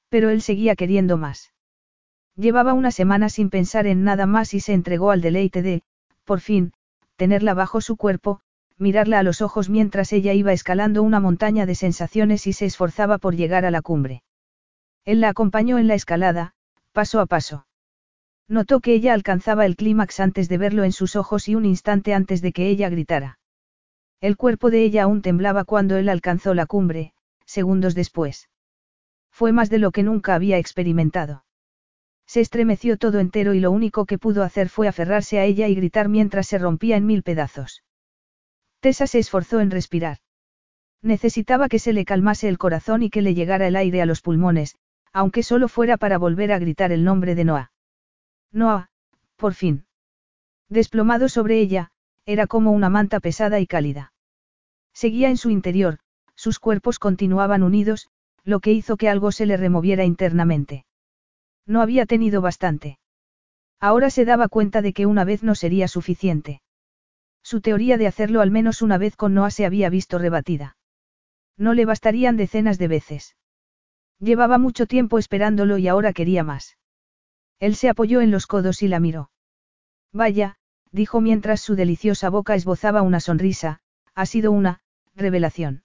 Pero él seguía queriendo más. Llevaba una semana sin pensar en nada más y se entregó al deleite de, por fin, tenerla bajo su cuerpo, mirarla a los ojos mientras ella iba escalando una montaña de sensaciones y se esforzaba por llegar a la cumbre. Él la acompañó en la escalada, paso a paso. Notó que ella alcanzaba el clímax antes de verlo en sus ojos y un instante antes de que ella gritara. El cuerpo de ella aún temblaba cuando él alcanzó la cumbre, segundos después. Fue más de lo que nunca había experimentado. Se estremeció todo entero y lo único que pudo hacer fue aferrarse a ella y gritar mientras se rompía en mil pedazos. Tessa se esforzó en respirar. Necesitaba que se le calmase el corazón y que le llegara el aire a los pulmones, aunque solo fuera para volver a gritar el nombre de Noah. Noah, por fin. Desplomado sobre ella, era como una manta pesada y cálida. Seguía en su interior, sus cuerpos continuaban unidos, lo que hizo que algo se le removiera internamente. No había tenido bastante. Ahora se daba cuenta de que una vez no sería suficiente. Su teoría de hacerlo al menos una vez con Noah se había visto rebatida. No le bastarían decenas de veces. Llevaba mucho tiempo esperándolo y ahora quería más. Él se apoyó en los codos y la miró. Vaya, dijo mientras su deliciosa boca esbozaba una sonrisa, ha sido una, revelación.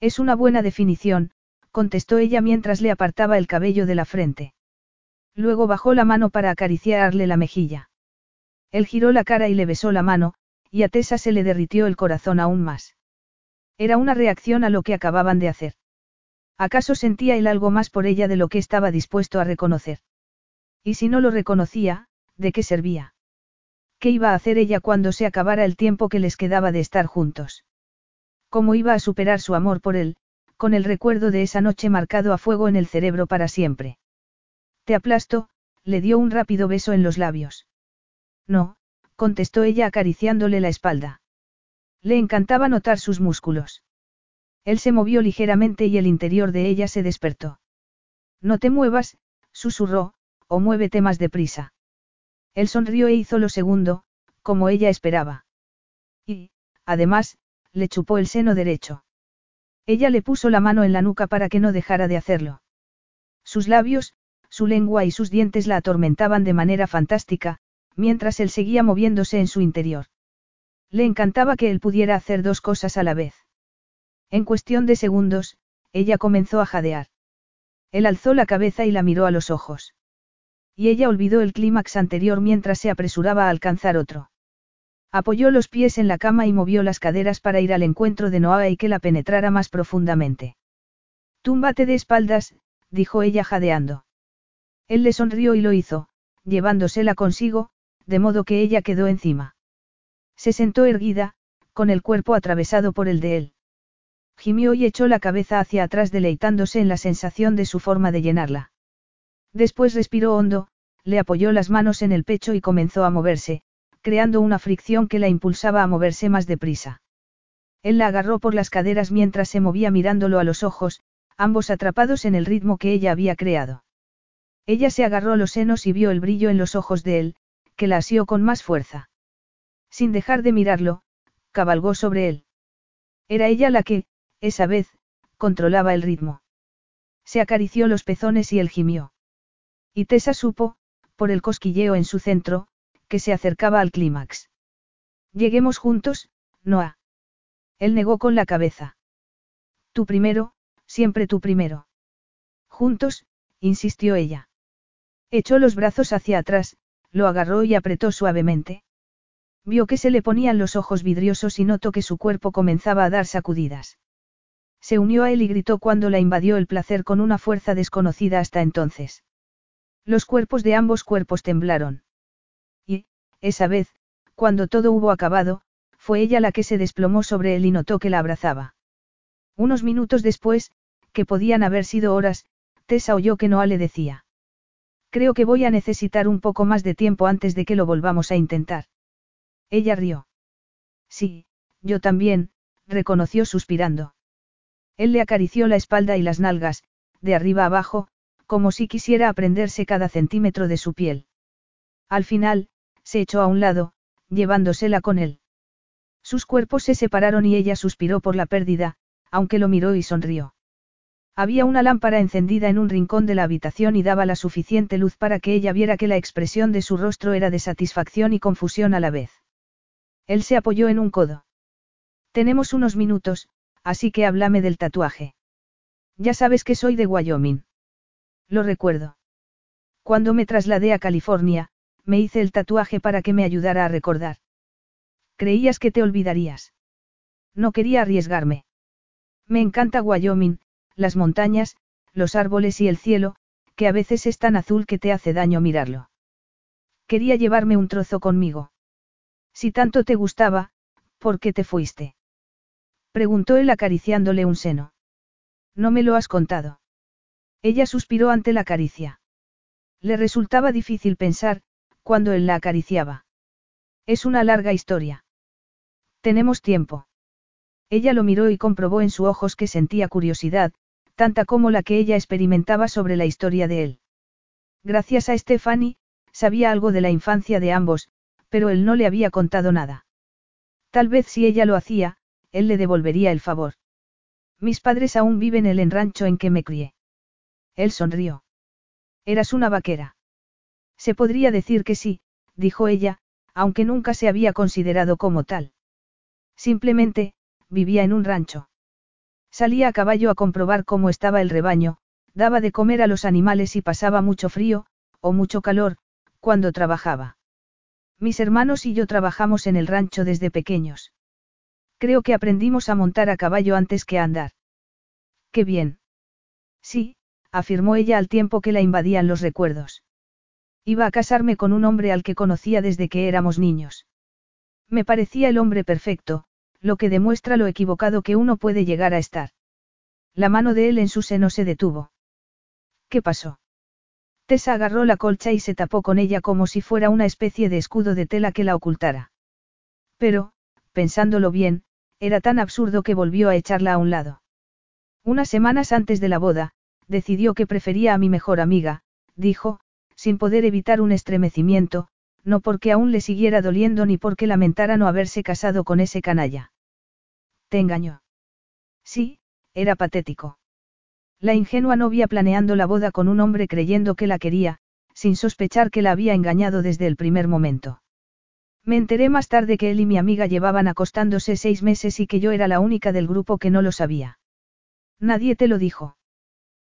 Es una buena definición, contestó ella mientras le apartaba el cabello de la frente. Luego bajó la mano para acariciarle la mejilla. Él giró la cara y le besó la mano, y a Tessa se le derritió el corazón aún más. Era una reacción a lo que acababan de hacer. ¿Acaso sentía él algo más por ella de lo que estaba dispuesto a reconocer? Y si no lo reconocía, ¿de qué servía? ¿Qué iba a hacer ella cuando se acabara el tiempo que les quedaba de estar juntos? ¿Cómo iba a superar su amor por él, con el recuerdo de esa noche marcado a fuego en el cerebro para siempre? Te aplasto, le dio un rápido beso en los labios. No, contestó ella acariciándole la espalda. Le encantaba notar sus músculos. Él se movió ligeramente y el interior de ella se despertó. No te muevas, susurró, o muévete más deprisa. Él sonrió e hizo lo segundo, como ella esperaba. Y, además, le chupó el seno derecho. Ella le puso la mano en la nuca para que no dejara de hacerlo. Sus labios, su lengua y sus dientes la atormentaban de manera fantástica, mientras él seguía moviéndose en su interior. Le encantaba que él pudiera hacer dos cosas a la vez. En cuestión de segundos, ella comenzó a jadear. Él alzó la cabeza y la miró a los ojos. Y ella olvidó el clímax anterior mientras se apresuraba a alcanzar otro. Apoyó los pies en la cama y movió las caderas para ir al encuentro de Noah y que la penetrara más profundamente. Túmbate de espaldas, dijo ella jadeando. Él le sonrió y lo hizo, llevándosela consigo, de modo que ella quedó encima. Se sentó erguida, con el cuerpo atravesado por el de él. Gimió y echó la cabeza hacia atrás deleitándose en la sensación de su forma de llenarla. Después respiró hondo, le apoyó las manos en el pecho y comenzó a moverse, creando una fricción que la impulsaba a moverse más deprisa. Él la agarró por las caderas mientras se movía mirándolo a los ojos, ambos atrapados en el ritmo que ella había creado. Ella se agarró los senos y vio el brillo en los ojos de él, que la asió con más fuerza. Sin dejar de mirarlo, cabalgó sobre él. Era ella la que, esa vez, controlaba el ritmo. Se acarició los pezones y él gimió. Y Tessa supo, por el cosquilleo en su centro, que se acercaba al clímax. Lleguemos juntos, Noah. Él negó con la cabeza. Tú primero, siempre tú primero. Juntos, insistió ella. Echó los brazos hacia atrás, lo agarró y apretó suavemente. Vio que se le ponían los ojos vidriosos y notó que su cuerpo comenzaba a dar sacudidas. Se unió a él y gritó cuando la invadió el placer con una fuerza desconocida hasta entonces. Los cuerpos de ambos cuerpos temblaron. Y, esa vez, cuando todo hubo acabado, fue ella la que se desplomó sobre él y notó que la abrazaba. Unos minutos después, que podían haber sido horas, Tessa oyó que Noah le decía. Creo que voy a necesitar un poco más de tiempo antes de que lo volvamos a intentar. Ella rió. Sí, yo también, reconoció suspirando. Él le acarició la espalda y las nalgas, de arriba abajo, como si quisiera aprenderse cada centímetro de su piel. Al final, se echó a un lado, llevándosela con él. Sus cuerpos se separaron y ella suspiró por la pérdida, aunque lo miró y sonrió. Había una lámpara encendida en un rincón de la habitación y daba la suficiente luz para que ella viera que la expresión de su rostro era de satisfacción y confusión a la vez. Él se apoyó en un codo. Tenemos unos minutos, así que háblame del tatuaje. Ya sabes que soy de Wyoming. Lo recuerdo. Cuando me trasladé a California, me hice el tatuaje para que me ayudara a recordar. Creías que te olvidarías. No quería arriesgarme. Me encanta Wyoming, las montañas, los árboles y el cielo, que a veces es tan azul que te hace daño mirarlo. Quería llevarme un trozo conmigo. Si tanto te gustaba, ¿por qué te fuiste? Preguntó él acariciándole un seno. No me lo has contado. Ella suspiró ante la caricia. Le resultaba difícil pensar, cuando él la acariciaba. Es una larga historia. Tenemos tiempo. Ella lo miró y comprobó en sus ojos que sentía curiosidad, tanta como la que ella experimentaba sobre la historia de él. Gracias a Stephanie, sabía algo de la infancia de ambos, pero él no le había contado nada. Tal vez si ella lo hacía, él le devolvería el favor. Mis padres aún viven en el rancho en que me crié. Él sonrió. Eras una vaquera. Se podría decir que sí, dijo ella, aunque nunca se había considerado como tal. Simplemente, vivía en un rancho. Salía a caballo a comprobar cómo estaba el rebaño, daba de comer a los animales y pasaba mucho frío, o mucho calor, cuando trabajaba. Mis hermanos y yo trabajamos en el rancho desde pequeños. Creo que aprendimos a montar a caballo antes que a andar. Qué bien. Sí, afirmó ella al tiempo que la invadían los recuerdos. Iba a casarme con un hombre al que conocía desde que éramos niños. Me parecía el hombre perfecto, lo que demuestra lo equivocado que uno puede llegar a estar. La mano de él en su seno se detuvo. ¿Qué pasó? Tessa agarró la colcha y se tapó con ella como si fuera una especie de escudo de tela que la ocultara. Pero, pensándolo bien, era tan absurdo que volvió a echarla a un lado. Unas semanas antes de la boda, decidió que prefería a mi mejor amiga, dijo, sin poder evitar un estremecimiento, no porque aún le siguiera doliendo ni porque lamentara no haberse casado con ese canalla. ¿Te engañó? Sí, era patético. La ingenua novia planeando la boda con un hombre creyendo que la quería, sin sospechar que la había engañado desde el primer momento. Me enteré más tarde que él y mi amiga llevaban acostándose seis meses y que yo era la única del grupo que no lo sabía. Nadie te lo dijo.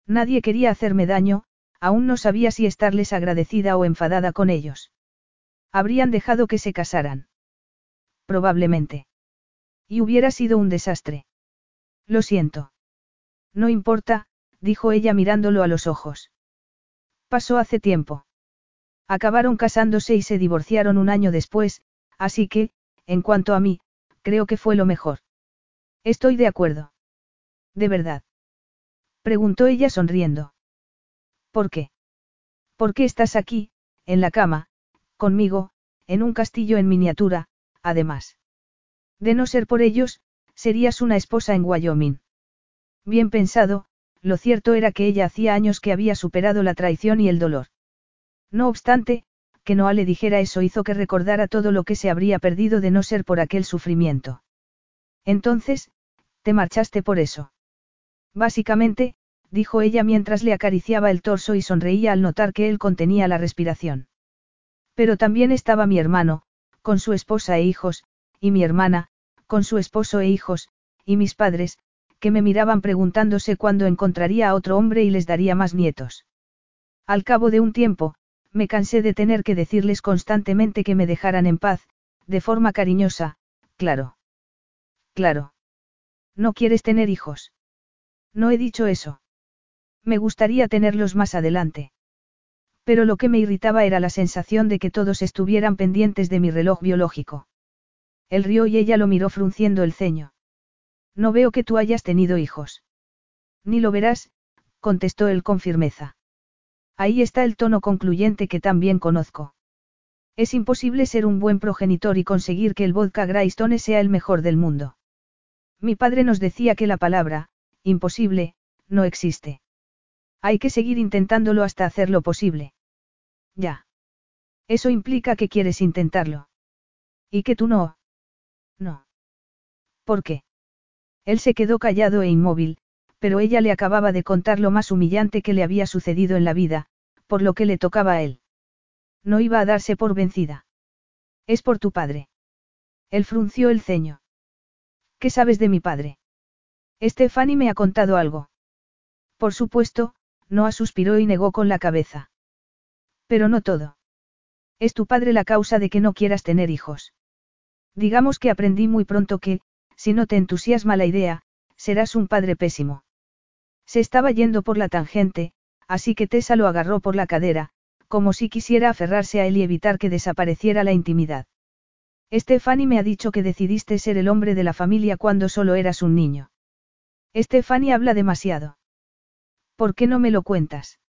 Nadie quería hacerme daño, aún no sabía si estarles agradecida o enfadada con ellos. Habrían dejado que se casaran. Probablemente. Y hubiera sido un desastre. Lo siento. No importa, dijo ella mirándolo a los ojos. Pasó hace tiempo. Acabaron casándose y se divorciaron un año después, así que, en cuanto a mí, creo que fue lo mejor. Estoy de acuerdo. ¿De verdad? Preguntó ella sonriendo. ¿Por qué? ¿Por qué estás aquí, en la cama, conmigo, en un castillo en miniatura, además? De no ser por ellos, serías una esposa en Wyoming. Bien pensado, lo cierto era que ella hacía años que había superado la traición y el dolor. No obstante, que Noah le dijera eso hizo que recordara todo lo que se habría perdido de no ser por aquel sufrimiento. Entonces, te marchaste por eso. Básicamente, dijo ella mientras le acariciaba el torso y sonreía al notar que él contenía la respiración. Pero también estaba mi hermano, con su esposa e hijos, y mi hermana, con su esposo e hijos, y mis padres, que me miraban preguntándose cuándo encontraría a otro hombre y les daría más nietos. Al cabo de un tiempo, me cansé de tener que decirles constantemente que me dejaran en paz, de forma cariñosa, claro. Claro. ¿No quieres tener hijos? No he dicho eso. Me gustaría tenerlos más adelante. Pero lo que me irritaba era la sensación de que todos estuvieran pendientes de mi reloj biológico. Él rió y ella lo miró frunciendo el ceño. No veo que tú hayas tenido hijos. Ni lo verás, contestó él con firmeza. Ahí está el tono concluyente que también conozco. Es imposible ser un buen progenitor y conseguir que el vodka Greystone sea el mejor del mundo. Mi padre nos decía que la palabra, imposible, no existe. Hay que seguir intentándolo hasta hacerlo posible. Ya. Eso implica que quieres intentarlo. Y que tú no. No. ¿Por qué? Él se quedó callado e inmóvil, pero ella le acababa de contar lo más humillante que le había sucedido en la vida, por lo que le tocaba a él. No iba a darse por vencida. Es por tu padre. Él frunció el ceño. ¿Qué sabes de mi padre? Stephanie me ha contado algo. Por supuesto, Noah suspiró y negó con la cabeza. Pero no todo. Es tu padre la causa de que no quieras tener hijos. Digamos que aprendí muy pronto que, si no te entusiasma la idea, serás un padre pésimo. Se estaba yendo por la tangente, así que Tessa lo agarró por la cadera, como si quisiera aferrarse a él y evitar que desapareciera la intimidad. Stephanie me ha dicho que decidiste ser el hombre de la familia cuando solo eras un niño. Stephanie habla demasiado. ¿Por qué no me lo cuentas?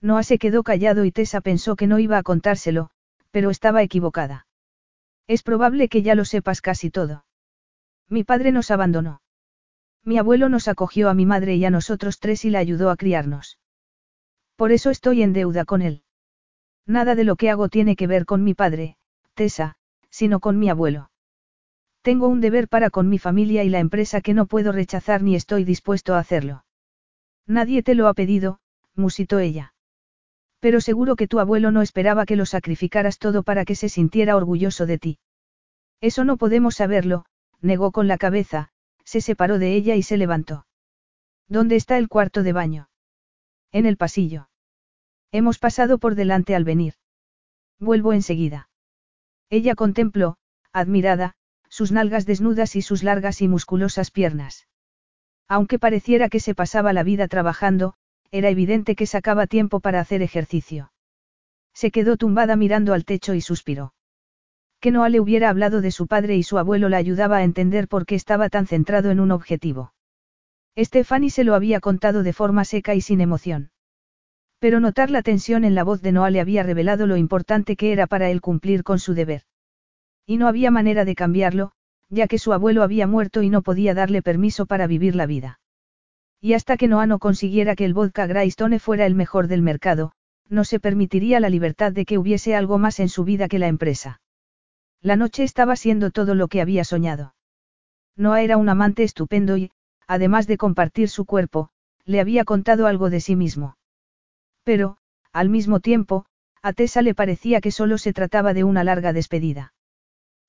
Noah se quedó callado y Tessa pensó que no iba a contárselo, pero estaba equivocada. Es probable que ya lo sepas casi todo. Mi padre nos abandonó. Mi abuelo nos acogió a mi madre y a nosotros tres y la ayudó a criarnos. Por eso estoy en deuda con él. Nada de lo que hago tiene que ver con mi padre, Tessa, sino con mi abuelo. Tengo un deber para con mi familia y la empresa que no puedo rechazar ni estoy dispuesto a hacerlo. Nadie te lo ha pedido, musitó ella. Pero seguro que tu abuelo no esperaba que lo sacrificaras todo para que se sintiera orgulloso de ti. Eso no podemos saberlo, negó con la cabeza, se separó de ella y se levantó. ¿Dónde está el cuarto de baño? En el pasillo. Hemos pasado por delante al venir. Vuelvo enseguida. Ella contempló, admirada, sus nalgas desnudas y sus largas y musculosas piernas. Aunque pareciera que se pasaba la vida trabajando, era evidente que sacaba tiempo para hacer ejercicio. Se quedó tumbada mirando al techo y suspiró. Que Noah le hubiera hablado de su padre y su abuelo la ayudaba a entender por qué estaba tan centrado en un objetivo. Stephanie se lo había contado de forma seca y sin emoción. Pero notar la tensión en la voz de Noah le había revelado lo importante que era para él cumplir con su deber. Y no había manera de cambiarlo, ya que su abuelo había muerto y no podía darle permiso para vivir la vida. Y hasta que Noah no consiguiera que el vodka Greystone fuera el mejor del mercado, no se permitiría la libertad de que hubiese algo más en su vida que la empresa. La noche estaba siendo todo lo que había soñado. Noah era un amante estupendo y, además de compartir su cuerpo, le había contado algo de sí mismo. Pero, al mismo tiempo, a Tessa le parecía que solo se trataba de una larga despedida.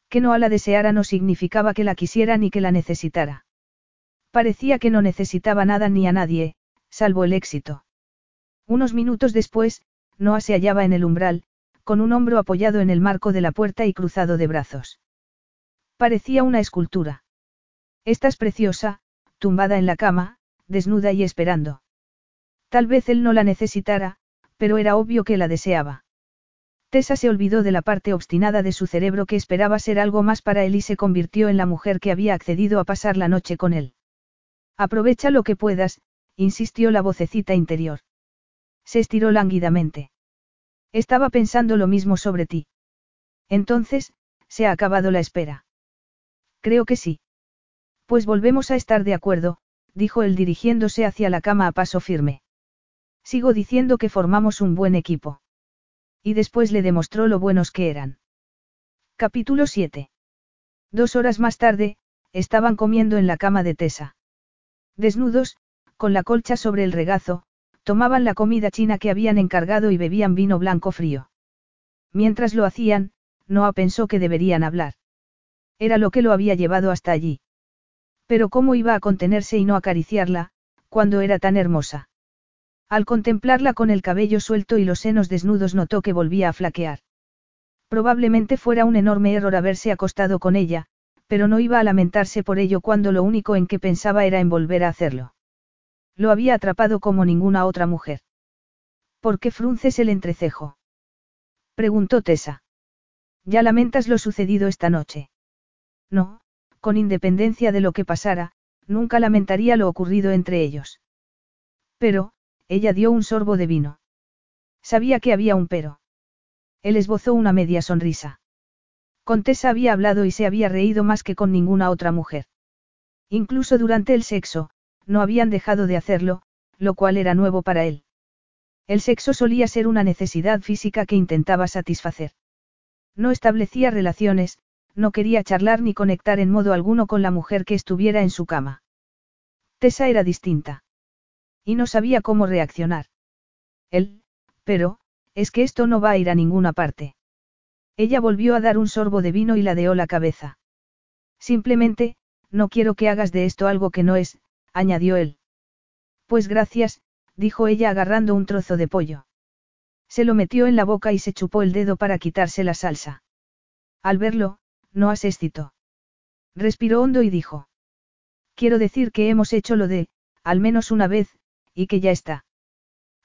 Que no a la deseara no significaba que la quisiera ni que la necesitara. Parecía que no necesitaba nada ni a nadie, salvo el éxito. Unos minutos después, Noah se hallaba en el umbral, con un hombro apoyado en el marco de la puerta y cruzado de brazos. Parecía una escultura. Estás preciosa, tumbada en la cama, desnuda y esperando. Tal vez él no la necesitara, pero era obvio que la deseaba. Tessa se olvidó de la parte obstinada de su cerebro que esperaba ser algo más para él y se convirtió en la mujer que había accedido a pasar la noche con él. Aprovecha lo que puedas, insistió la vocecita interior. Se estiró lánguidamente. Estaba pensando lo mismo sobre ti. Entonces, se ha acabado la espera. Creo que sí. Pues volvemos a estar de acuerdo, dijo él dirigiéndose hacia la cama a paso firme. Sigo diciendo que formamos un buen equipo. Y después le demostró lo buenos que eran. Capítulo 7. Dos horas más tarde, estaban comiendo en la cama de Tessa. Desnudos, con la colcha sobre el regazo, tomaban la comida china que habían encargado y bebían vino blanco frío. Mientras lo hacían, Noah pensó que deberían hablar. Era lo que lo había llevado hasta allí. Pero cómo iba a contenerse y no acariciarla, cuando era tan hermosa. Al contemplarla con el cabello suelto y los senos desnudos notó que volvía a flaquear. Probablemente fuera un enorme error haberse acostado con ella, pero no iba a lamentarse por ello cuando lo único en que pensaba era en volver a hacerlo. Lo había atrapado como ninguna otra mujer. ¿Por qué frunces el entrecejo? Preguntó Tessa. ¿Ya lamentas lo sucedido esta noche? No, con independencia de lo que pasara, nunca lamentaría lo ocurrido entre ellos. Pero, ella dio un sorbo de vino. Sabía que había un pero. Él esbozó una media sonrisa. Con Tessa había hablado y se había reído más que con ninguna otra mujer. Incluso durante el sexo, no habían dejado de hacerlo, lo cual era nuevo para él. El sexo solía ser una necesidad física que intentaba satisfacer. No establecía relaciones, no quería charlar ni conectar en modo alguno con la mujer que estuviera en su cama. Tessa era distinta. Y no sabía cómo reaccionar. Él, pero, es que esto no va a ir a ninguna parte. Ella volvió a dar un sorbo de vino y ladeó la cabeza. Simplemente, no quiero que hagas de esto algo que no es, añadió él. Pues gracias, dijo ella agarrando un trozo de pollo. Se lo metió en la boca y se chupó el dedo para quitarse la salsa. Al verlo, no asestitó. Respiró hondo y dijo. Quiero decir que hemos hecho lo de, al menos una vez, y que ya está.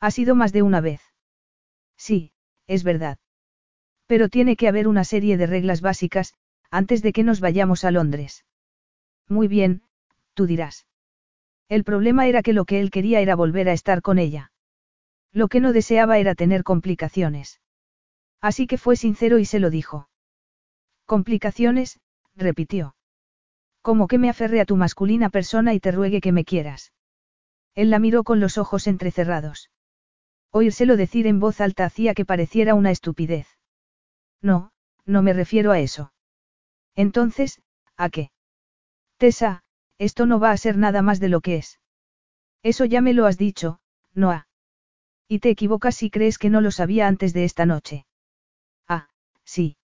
Ha sido más de una vez. Sí, es verdad. Pero tiene que haber una serie de reglas básicas, antes de que nos vayamos a Londres. Muy bien, tú dirás. El problema era que lo que él quería era volver a estar con ella. Lo que no deseaba era tener complicaciones. Así que fue sincero y se lo dijo. Complicaciones, repitió. Como que me aferre a tu masculina persona y te ruegue que me quieras. Él la miró con los ojos entrecerrados. Oírselo decir en voz alta hacía que pareciera una estupidez. No, no me refiero a eso. Entonces, ¿a qué? Tessa, esto no va a ser nada más de lo que es. Eso ya me lo has dicho, Noah. Y te equivocas si crees que no lo sabía antes de esta noche. Ah, sí.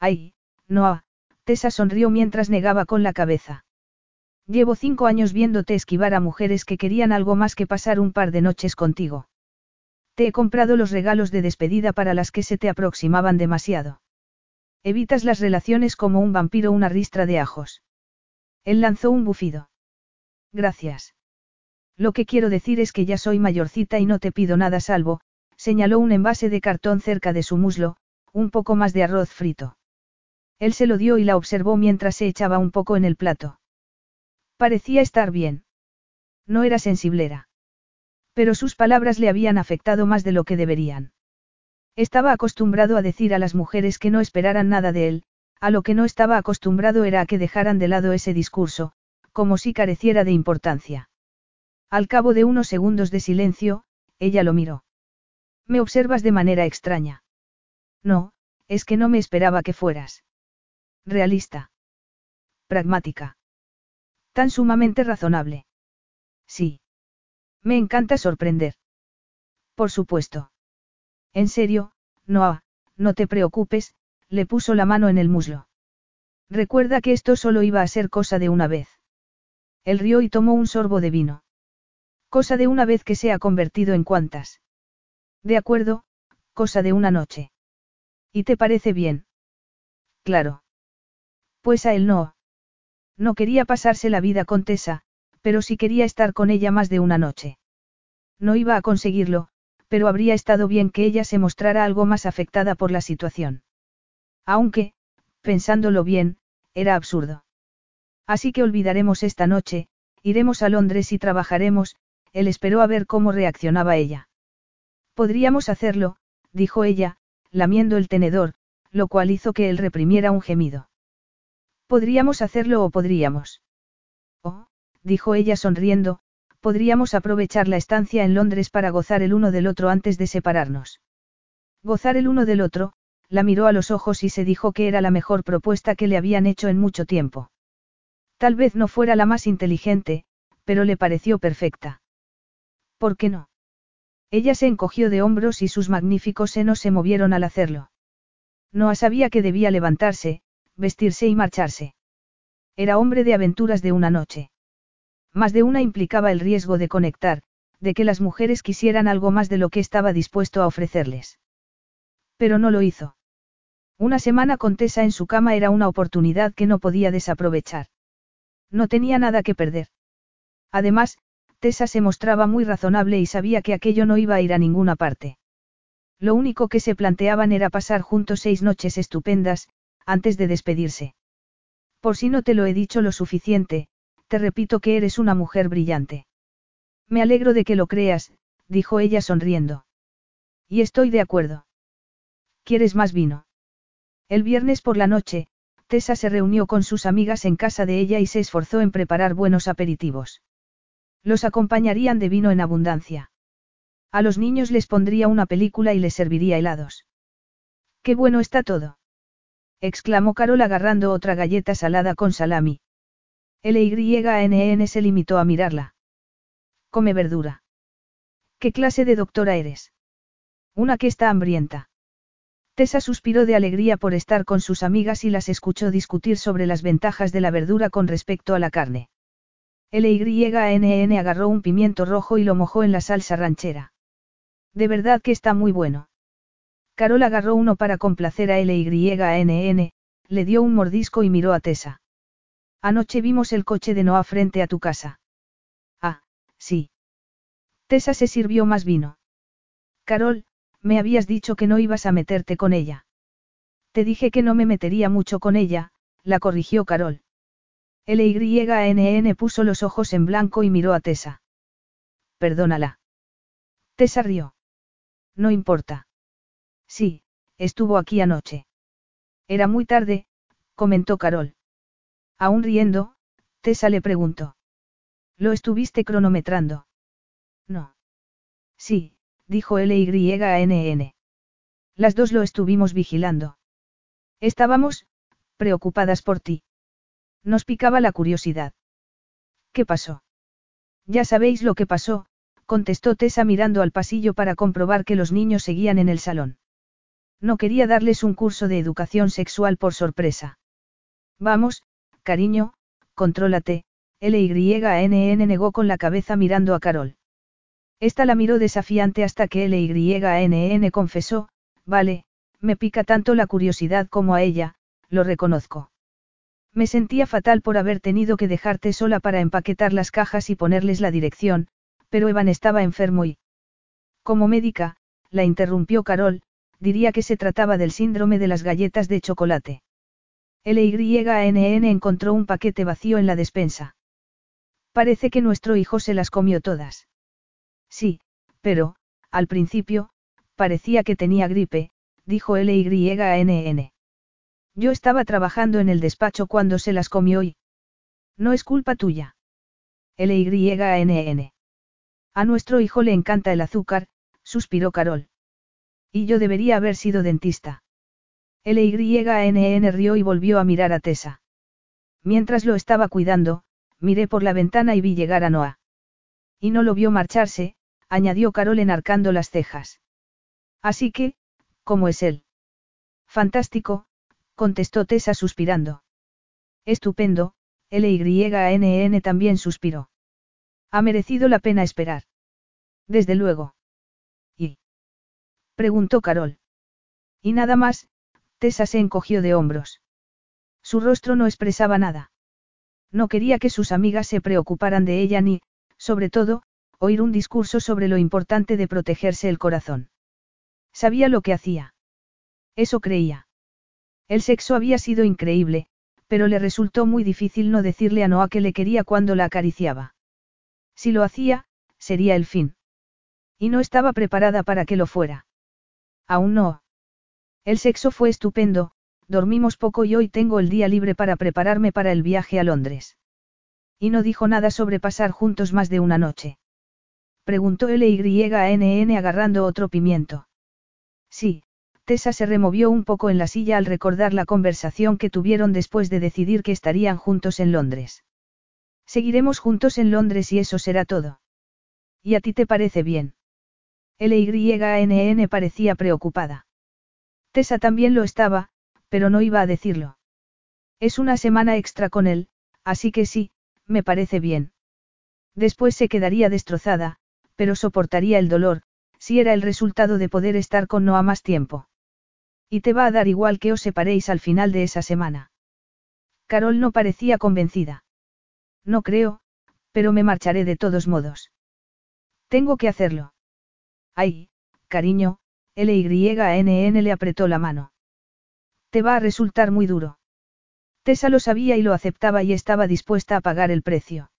Ay, Noah, Tessa sonrió mientras negaba con la cabeza. Llevo cinco años viéndote esquivar a mujeres que querían algo más que pasar un par de noches contigo. Te he comprado los regalos de despedida para las que se te aproximaban demasiado. Evitas las relaciones como un vampiro una ristra de ajos. Él lanzó un bufido. Gracias. Lo que quiero decir es que ya soy mayorcita y no te pido nada salvo, señaló un envase de cartón cerca de su muslo, un poco más de arroz frito. Él se lo dio y la observó mientras se echaba un poco en el plato. Parecía estar bien. No era sensiblera. Pero sus palabras le habían afectado más de lo que deberían. Estaba acostumbrado a decir a las mujeres que no esperaran nada de él, a lo que no estaba acostumbrado era a que dejaran de lado ese discurso, como si careciera de importancia. Al cabo de unos segundos de silencio, ella lo miró. Me observas de manera extraña. No, es que no me esperaba que fueras. Realista. Pragmática. Tan sumamente razonable. Sí. Me encanta sorprender. Por supuesto. En serio, Noah, no te preocupes, le puso la mano en el muslo. Recuerda que esto solo iba a ser cosa de una vez. Él rió y tomó un sorbo de vino. Cosa de una vez que se ha convertido en cuantas. De acuerdo, cosa de una noche. ¿Y te parece bien? Claro. Pues a él no. No quería pasarse la vida con Tessa, pero sí quería estar con ella más de una noche. No iba a conseguirlo, pero habría estado bien que ella se mostrara algo más afectada por la situación. Aunque, pensándolo bien, era absurdo. Así que olvidaremos esta noche, iremos a Londres y trabajaremos, él esperó a ver cómo reaccionaba ella. Podríamos hacerlo, dijo ella, lamiendo el tenedor, lo cual hizo que él reprimiera un gemido. Podríamos hacerlo o podríamos. Dijo ella sonriendo, podríamos aprovechar la estancia en Londres para gozar el uno del otro antes de separarnos. Gozar el uno del otro, la miró a los ojos y se dijo que era la mejor propuesta que le habían hecho en mucho tiempo. Tal vez no fuera la más inteligente, pero le pareció perfecta. ¿Por qué no? Ella se encogió de hombros y sus magníficos senos se movieron al hacerlo. Noah sabía que debía levantarse, vestirse y marcharse. Era hombre de aventuras de una noche. Más de una implicaba el riesgo de conectar, de que las mujeres quisieran algo más de lo que estaba dispuesto a ofrecerles. Pero no lo hizo. Una semana con Tessa en su cama era una oportunidad que no podía desaprovechar. No tenía nada que perder. Además, Tessa se mostraba muy razonable y sabía que aquello no iba a ir a ninguna parte. Lo único que se planteaban era pasar juntos seis noches estupendas, antes de despedirse. Por si no te lo he dicho lo suficiente, te repito que eres una mujer brillante. Me alegro de que lo creas, dijo ella sonriendo. Y estoy de acuerdo. ¿Quieres más vino? El viernes por la noche, Tessa se reunió con sus amigas en casa de ella y se esforzó en preparar buenos aperitivos. Los acompañarían de vino en abundancia. A los niños les pondría una película y les serviría helados. ¡Qué bueno está todo! exclamó Carol agarrando otra galleta salada con salami. L.Y.N.N. se limitó a mirarla. Come verdura. ¿Qué clase de doctora eres? Una que está hambrienta. Tessa suspiró de alegría por estar con sus amigas y las escuchó discutir sobre las ventajas de la verdura con respecto a la carne. LYNN agarró un pimiento rojo y lo mojó en la salsa ranchera. De verdad que está muy bueno. Carol agarró uno para complacer a LYNN, le dio un mordisco y miró a Tessa. Anoche vimos el coche de Noah frente a tu casa. Ah, sí. Tessa se sirvió más vino. Carol, me habías dicho que no ibas a meterte con ella. Te dije que no me metería mucho con ella, la corrigió Carol. LYNN puso los ojos en blanco y miró a Tessa. Perdónala. Tessa rió. No importa. Sí, estuvo aquí anoche. Era muy tarde, comentó Carol. Aún riendo, Tessa le preguntó. ¿Lo estuviste cronometrando? No. Sí, dijo LYNN. Las dos lo estuvimos vigilando. Estábamos, preocupadas por ti. Nos picaba la curiosidad. ¿Qué pasó? Ya sabéis lo que pasó, contestó Tessa mirando al pasillo para comprobar que los niños seguían en el salón. No quería darles un curso de educación sexual por sorpresa. Vamos, cariño, contrólate, LYNN negó con la cabeza mirando a Carol. Esta la miró desafiante hasta que LYNN confesó, vale, me pica tanto la curiosidad como a ella, lo reconozco. Me sentía fatal por haber tenido que dejarte sola para empaquetar las cajas y ponerles la dirección, pero Evan estaba enfermo y... Como médica, la interrumpió Carol, diría que se trataba del síndrome de las galletas de chocolate. LYNN encontró un paquete vacío en la despensa. Parece que nuestro hijo se las comió todas. Sí, pero, al principio, parecía que tenía gripe, dijo LYNN. Yo estaba trabajando en el despacho cuando se las comió y... No es culpa tuya. LYNN. A nuestro hijo le encanta el azúcar, suspiró Carol. Y yo debería haber sido dentista. LYNN rió y volvió a mirar a Tessa. Mientras lo estaba cuidando, miré por la ventana y vi llegar a Noah. Y no lo vio marcharse, añadió Carol enarcando las cejas. Así que, ¿cómo es él? Fantástico, contestó Tessa suspirando. Estupendo, LYNN también suspiró. Ha merecido la pena esperar. Desde luego. ¿Y? preguntó Carol. Y nada más, Tessa se encogió de hombros. Su rostro no expresaba nada. No quería que sus amigas se preocuparan de ella ni, sobre todo, oír un discurso sobre lo importante de protegerse el corazón. Sabía lo que hacía. Eso creía. El sexo había sido increíble, pero le resultó muy difícil no decirle a Noah que le quería cuando la acariciaba. Si lo hacía, sería el fin. Y no estaba preparada para que lo fuera. Aún no. El sexo fue estupendo, dormimos poco y hoy tengo el día libre para prepararme para el viaje a Londres. Y no dijo nada sobre pasar juntos más de una noche. Preguntó LYNN agarrando otro pimiento. Sí, Tessa se removió un poco en la silla al recordar la conversación que tuvieron después de decidir que estarían juntos en Londres. Seguiremos juntos en Londres y eso será todo. ¿Y a ti te parece bien? LYNN parecía preocupada. Tessa también lo estaba, pero no iba a decirlo. Es una semana extra con él, así que sí, me parece bien. Después se quedaría destrozada, pero soportaría el dolor, si era el resultado de poder estar con Noah más tiempo. Y te va a dar igual que os separéis al final de esa semana. Carol no parecía convencida. No creo, Pero me marcharé de todos modos. Tengo que hacerlo. Ay, cariño, LYNN le apretó la mano. Te va a resultar muy duro. Tessa lo sabía y lo aceptaba y estaba dispuesta a pagar el precio.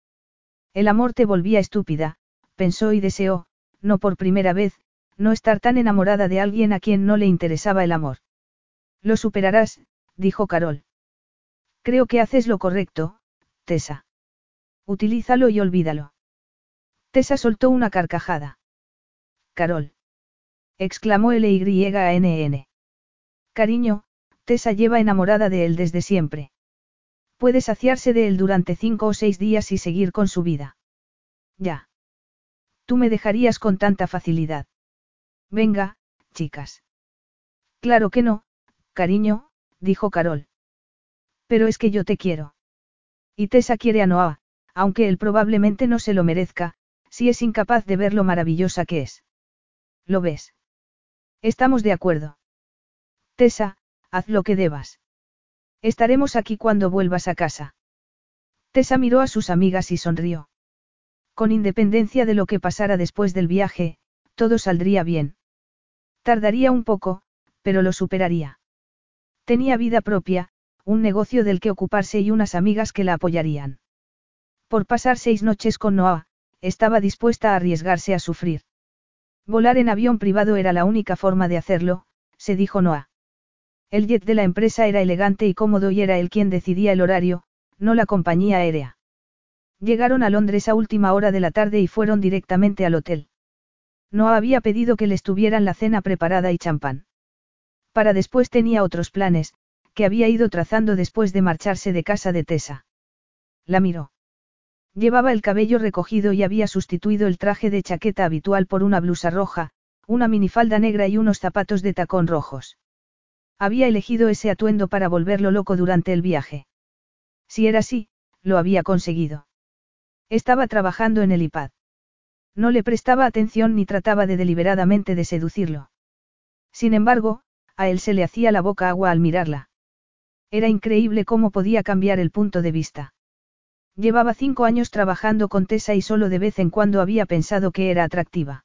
El amor te volvía estúpida, pensó y deseó, no por primera vez, no estar tan enamorada de alguien a quien no le interesaba el amor. Lo superarás, dijo Carol. Creo que haces lo correcto, Tessa. Utilízalo y olvídalo. Tessa soltó una carcajada. Carol. Exclamó L-Y-N-N. Cariño, Tessa lleva enamorada de él desde siempre. Puede saciarse de él durante cinco o seis días y seguir con su vida. Ya. Tú me dejarías con tanta facilidad. Venga, chicas. Claro que no, cariño, dijo Carol. Pero es que yo te quiero. Y Tessa quiere a Noah, aunque él probablemente no se lo merezca, si es incapaz de ver lo maravillosa que es. ¿Lo ves? Estamos de acuerdo. Tessa, haz lo que debas. Estaremos aquí cuando vuelvas a casa. Tessa miró a sus amigas y sonrió. Con independencia de lo que pasara después del viaje, todo saldría bien. Tardaría un poco, pero lo superaría. Tenía vida propia, un negocio del que ocuparse y unas amigas que la apoyarían. Por pasar seis noches con Noah, estaba dispuesta a arriesgarse a sufrir. Volar en avión privado era la única forma de hacerlo, se dijo Noah. El jet de la empresa era elegante y cómodo y era él quien decidía el horario, no la compañía aérea. Llegaron a Londres a última hora de la tarde y fueron directamente al hotel. No había pedido que les tuvieran la cena preparada y champán. Para después tenía otros planes, que había ido trazando después de marcharse de casa de Tessa. La miró. Llevaba el cabello recogido y había sustituido el traje de chaqueta habitual por una blusa roja, una minifalda negra y unos zapatos de tacón rojos. Había elegido ese atuendo para volverlo loco durante el viaje. Si era así, lo había conseguido. Estaba trabajando en el iPad. No le prestaba atención ni trataba de deliberadamente de seducirlo. Sin embargo, a él se le hacía la boca agua al mirarla. Era increíble cómo podía cambiar el punto de vista. Llevaba cinco años trabajando con Tessa y solo de vez en cuando había pensado que era atractiva.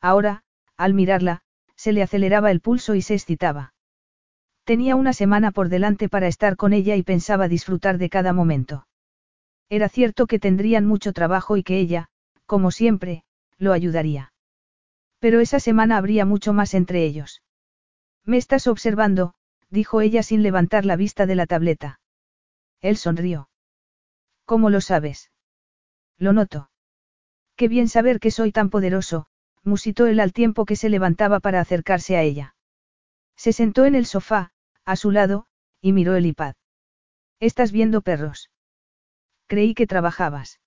Ahora, al mirarla, se le aceleraba el pulso y se excitaba. Tenía una semana por delante para estar con ella y pensaba disfrutar de cada momento. Era cierto que tendrían mucho trabajo y que ella, como siempre, lo ayudaría. Pero esa semana habría mucho más entre ellos. Me estás observando, dijo ella sin levantar la vista de la tableta. Él sonrió. ¿Cómo lo sabes? Lo noto. Qué bien saber que soy tan poderoso, musitó él al tiempo que se levantaba para acercarse a ella. Se sentó en el sofá, a su lado, y miró el iPad. ¿Estás viendo perros? Creí que trabajabas.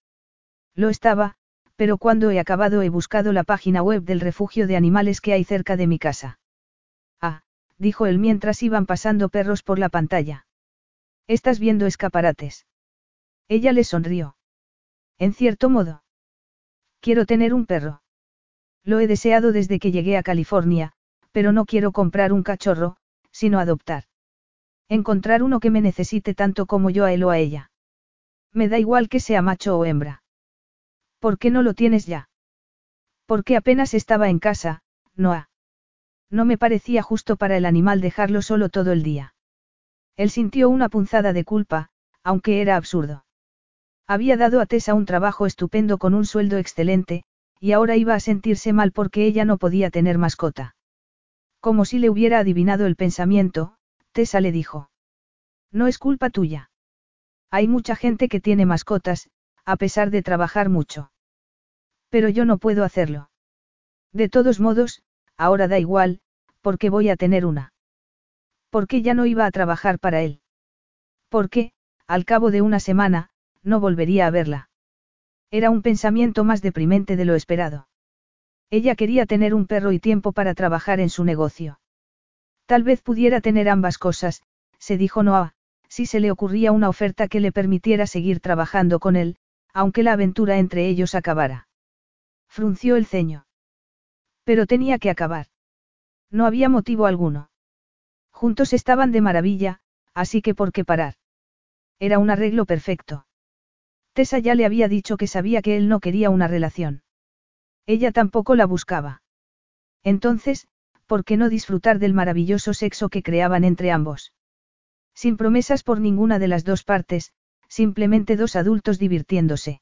Lo estaba, pero cuando he acabado he buscado la página web del refugio de animales que hay cerca de mi casa. Ah, dijo él mientras iban pasando perros por la pantalla. Estás viendo escaparates. Ella le sonrió. En cierto modo. Quiero tener un perro. Lo he deseado desde que llegué a California, pero no quiero comprar un cachorro, sino adoptar. Encontrar uno que me necesite tanto como yo a él o a ella. Me da igual que sea macho o hembra. ¿Por qué no lo tienes ya? Porque apenas estaba en casa, Noah. No me parecía justo para el animal dejarlo solo todo el día. Él sintió una punzada de culpa, aunque era absurdo. Había dado a Tessa un trabajo estupendo con un sueldo excelente, y ahora iba a sentirse mal porque ella no podía tener mascota. Como si le hubiera adivinado el pensamiento, Tessa le dijo. No es culpa tuya. Hay mucha gente que tiene mascotas, a pesar de trabajar mucho. Pero yo no puedo hacerlo. De todos modos, ahora da igual, porque voy a tener una. Porque ya no iba a trabajar para él. Porque, al cabo de una semana, no volvería a verla. Era un pensamiento más deprimente de lo esperado. Ella quería tener un perro y tiempo para trabajar en su negocio. Tal vez pudiera tener ambas cosas, se dijo Noah, si se le ocurría una oferta que le permitiera seguir trabajando con él, aunque la aventura entre ellos acabara. Frunció el ceño. Pero tenía que acabar. No había motivo alguno. Juntos estaban de maravilla, así que ¿por qué parar? Era un arreglo perfecto. Tessa ya le había dicho que sabía que él no quería una relación. Ella tampoco la buscaba. Entonces, ¿por qué no disfrutar del maravilloso sexo que creaban entre ambos? Sin promesas por ninguna de las dos partes, simplemente dos adultos divirtiéndose.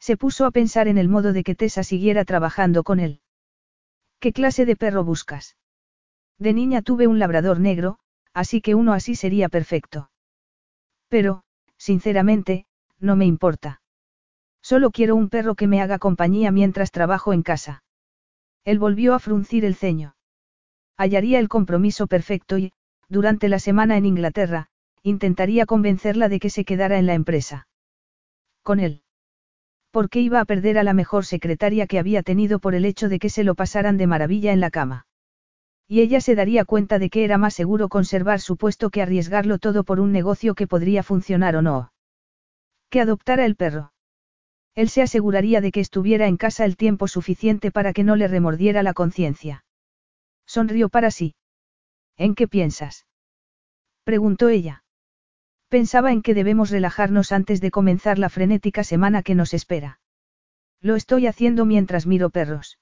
Se puso a pensar en el modo de que Tessa siguiera trabajando con él. ¿Qué clase de perro buscas? De niña tuve un labrador negro, así que uno así sería perfecto. Pero, sinceramente, no me importa. Solo quiero un perro que me haga compañía mientras trabajo en casa. Él volvió a fruncir el ceño. Hallaría el compromiso perfecto y, durante la semana en Inglaterra, intentaría convencerla de que se quedara en la empresa. Con él. ¿Por qué iba a perder a la mejor secretaria que había tenido por el hecho de que se lo pasaran de maravilla en la cama? Y ella se daría cuenta de que era más seguro conservar su puesto que arriesgarlo todo por un negocio que podría funcionar o no. Que adoptara el perro. Él se aseguraría de que estuviera en casa el tiempo suficiente para que no le remordiera la conciencia. Sonrió para sí. ¿En qué piensas? preguntó ella. Pensaba en que debemos relajarnos antes de comenzar la frenética semana que nos espera. Lo estoy haciendo mientras miro perros.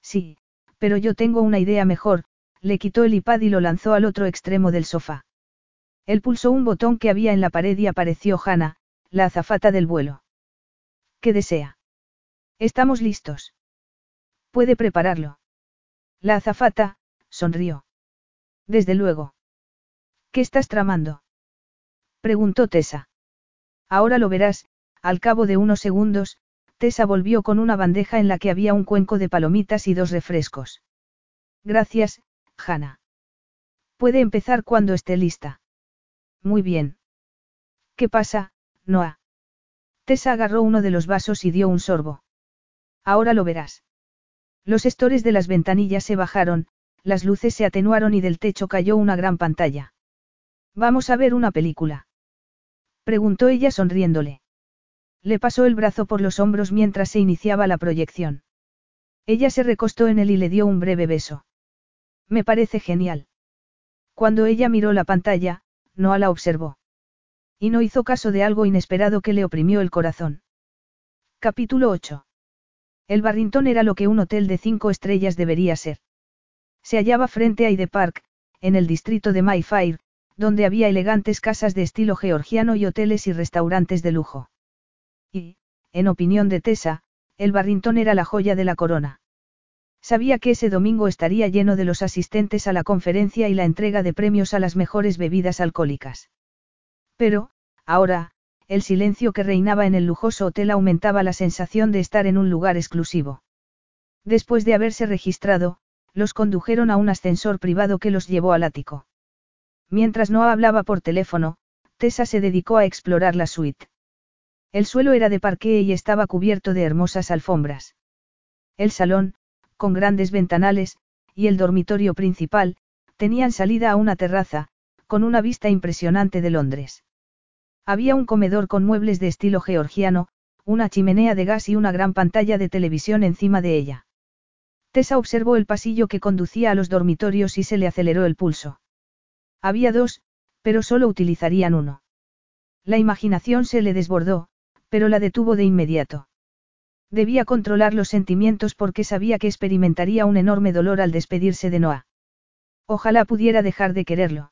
Sí, pero yo tengo una idea mejor, le quitó el iPad y lo lanzó al otro extremo del sofá. Él pulsó un botón que había en la pared y apareció Hannah, la azafata del vuelo. ¿Qué desea? Estamos listos. Puede prepararlo. La azafata, sonrió. Desde luego. ¿Qué estás tramando? Preguntó Tessa. Ahora lo verás, al cabo de unos segundos, Tessa volvió con una bandeja en la que había un cuenco de palomitas y dos refrescos. Gracias, Hannah. Puede empezar cuando esté lista. Muy bien. ¿Qué pasa, Noah? Tessa agarró uno de los vasos y dio un sorbo. Ahora lo verás. Los estores de las ventanillas se bajaron, las luces se atenuaron y del techo cayó una gran pantalla. Vamos a ver una película. Preguntó ella sonriéndole. Le pasó el brazo por los hombros mientras se iniciaba la proyección. Ella se recostó en él y le dio un breve beso. Me parece genial. Cuando ella miró la pantalla, Noah la observó. Y no hizo caso de algo inesperado que le oprimió el corazón. Capítulo 8. El Barrington era lo que un hotel de cinco estrellas debería ser. Se hallaba frente a Hyde Park, en el distrito de Mayfair, donde había elegantes casas de estilo georgiano y hoteles y restaurantes de lujo. Y, en opinión de Tessa, el Barrington era la joya de la corona. Sabía que ese domingo estaría lleno de los asistentes a la conferencia y la entrega de premios a las mejores bebidas alcohólicas. Pero, ahora, el silencio que reinaba en el lujoso hotel aumentaba la sensación de estar en un lugar exclusivo. Después de haberse registrado, los condujeron a un ascensor privado que los llevó al ático. Mientras no hablaba por teléfono, Tessa se dedicó a explorar la suite. El suelo era de parqué y estaba cubierto de hermosas alfombras. El salón, con grandes ventanales, y el dormitorio principal, tenían salida a una terraza, con una vista impresionante de Londres. Había un comedor con muebles de estilo georgiano, una chimenea de gas y una gran pantalla de televisión encima de ella. Tessa observó el pasillo que conducía a los dormitorios y se le aceleró el pulso. Había dos, pero solo utilizarían uno. La imaginación se le desbordó, pero la detuvo de inmediato. Debía controlar los sentimientos porque sabía que experimentaría un enorme dolor al despedirse de Noah. Ojalá pudiera dejar de quererlo.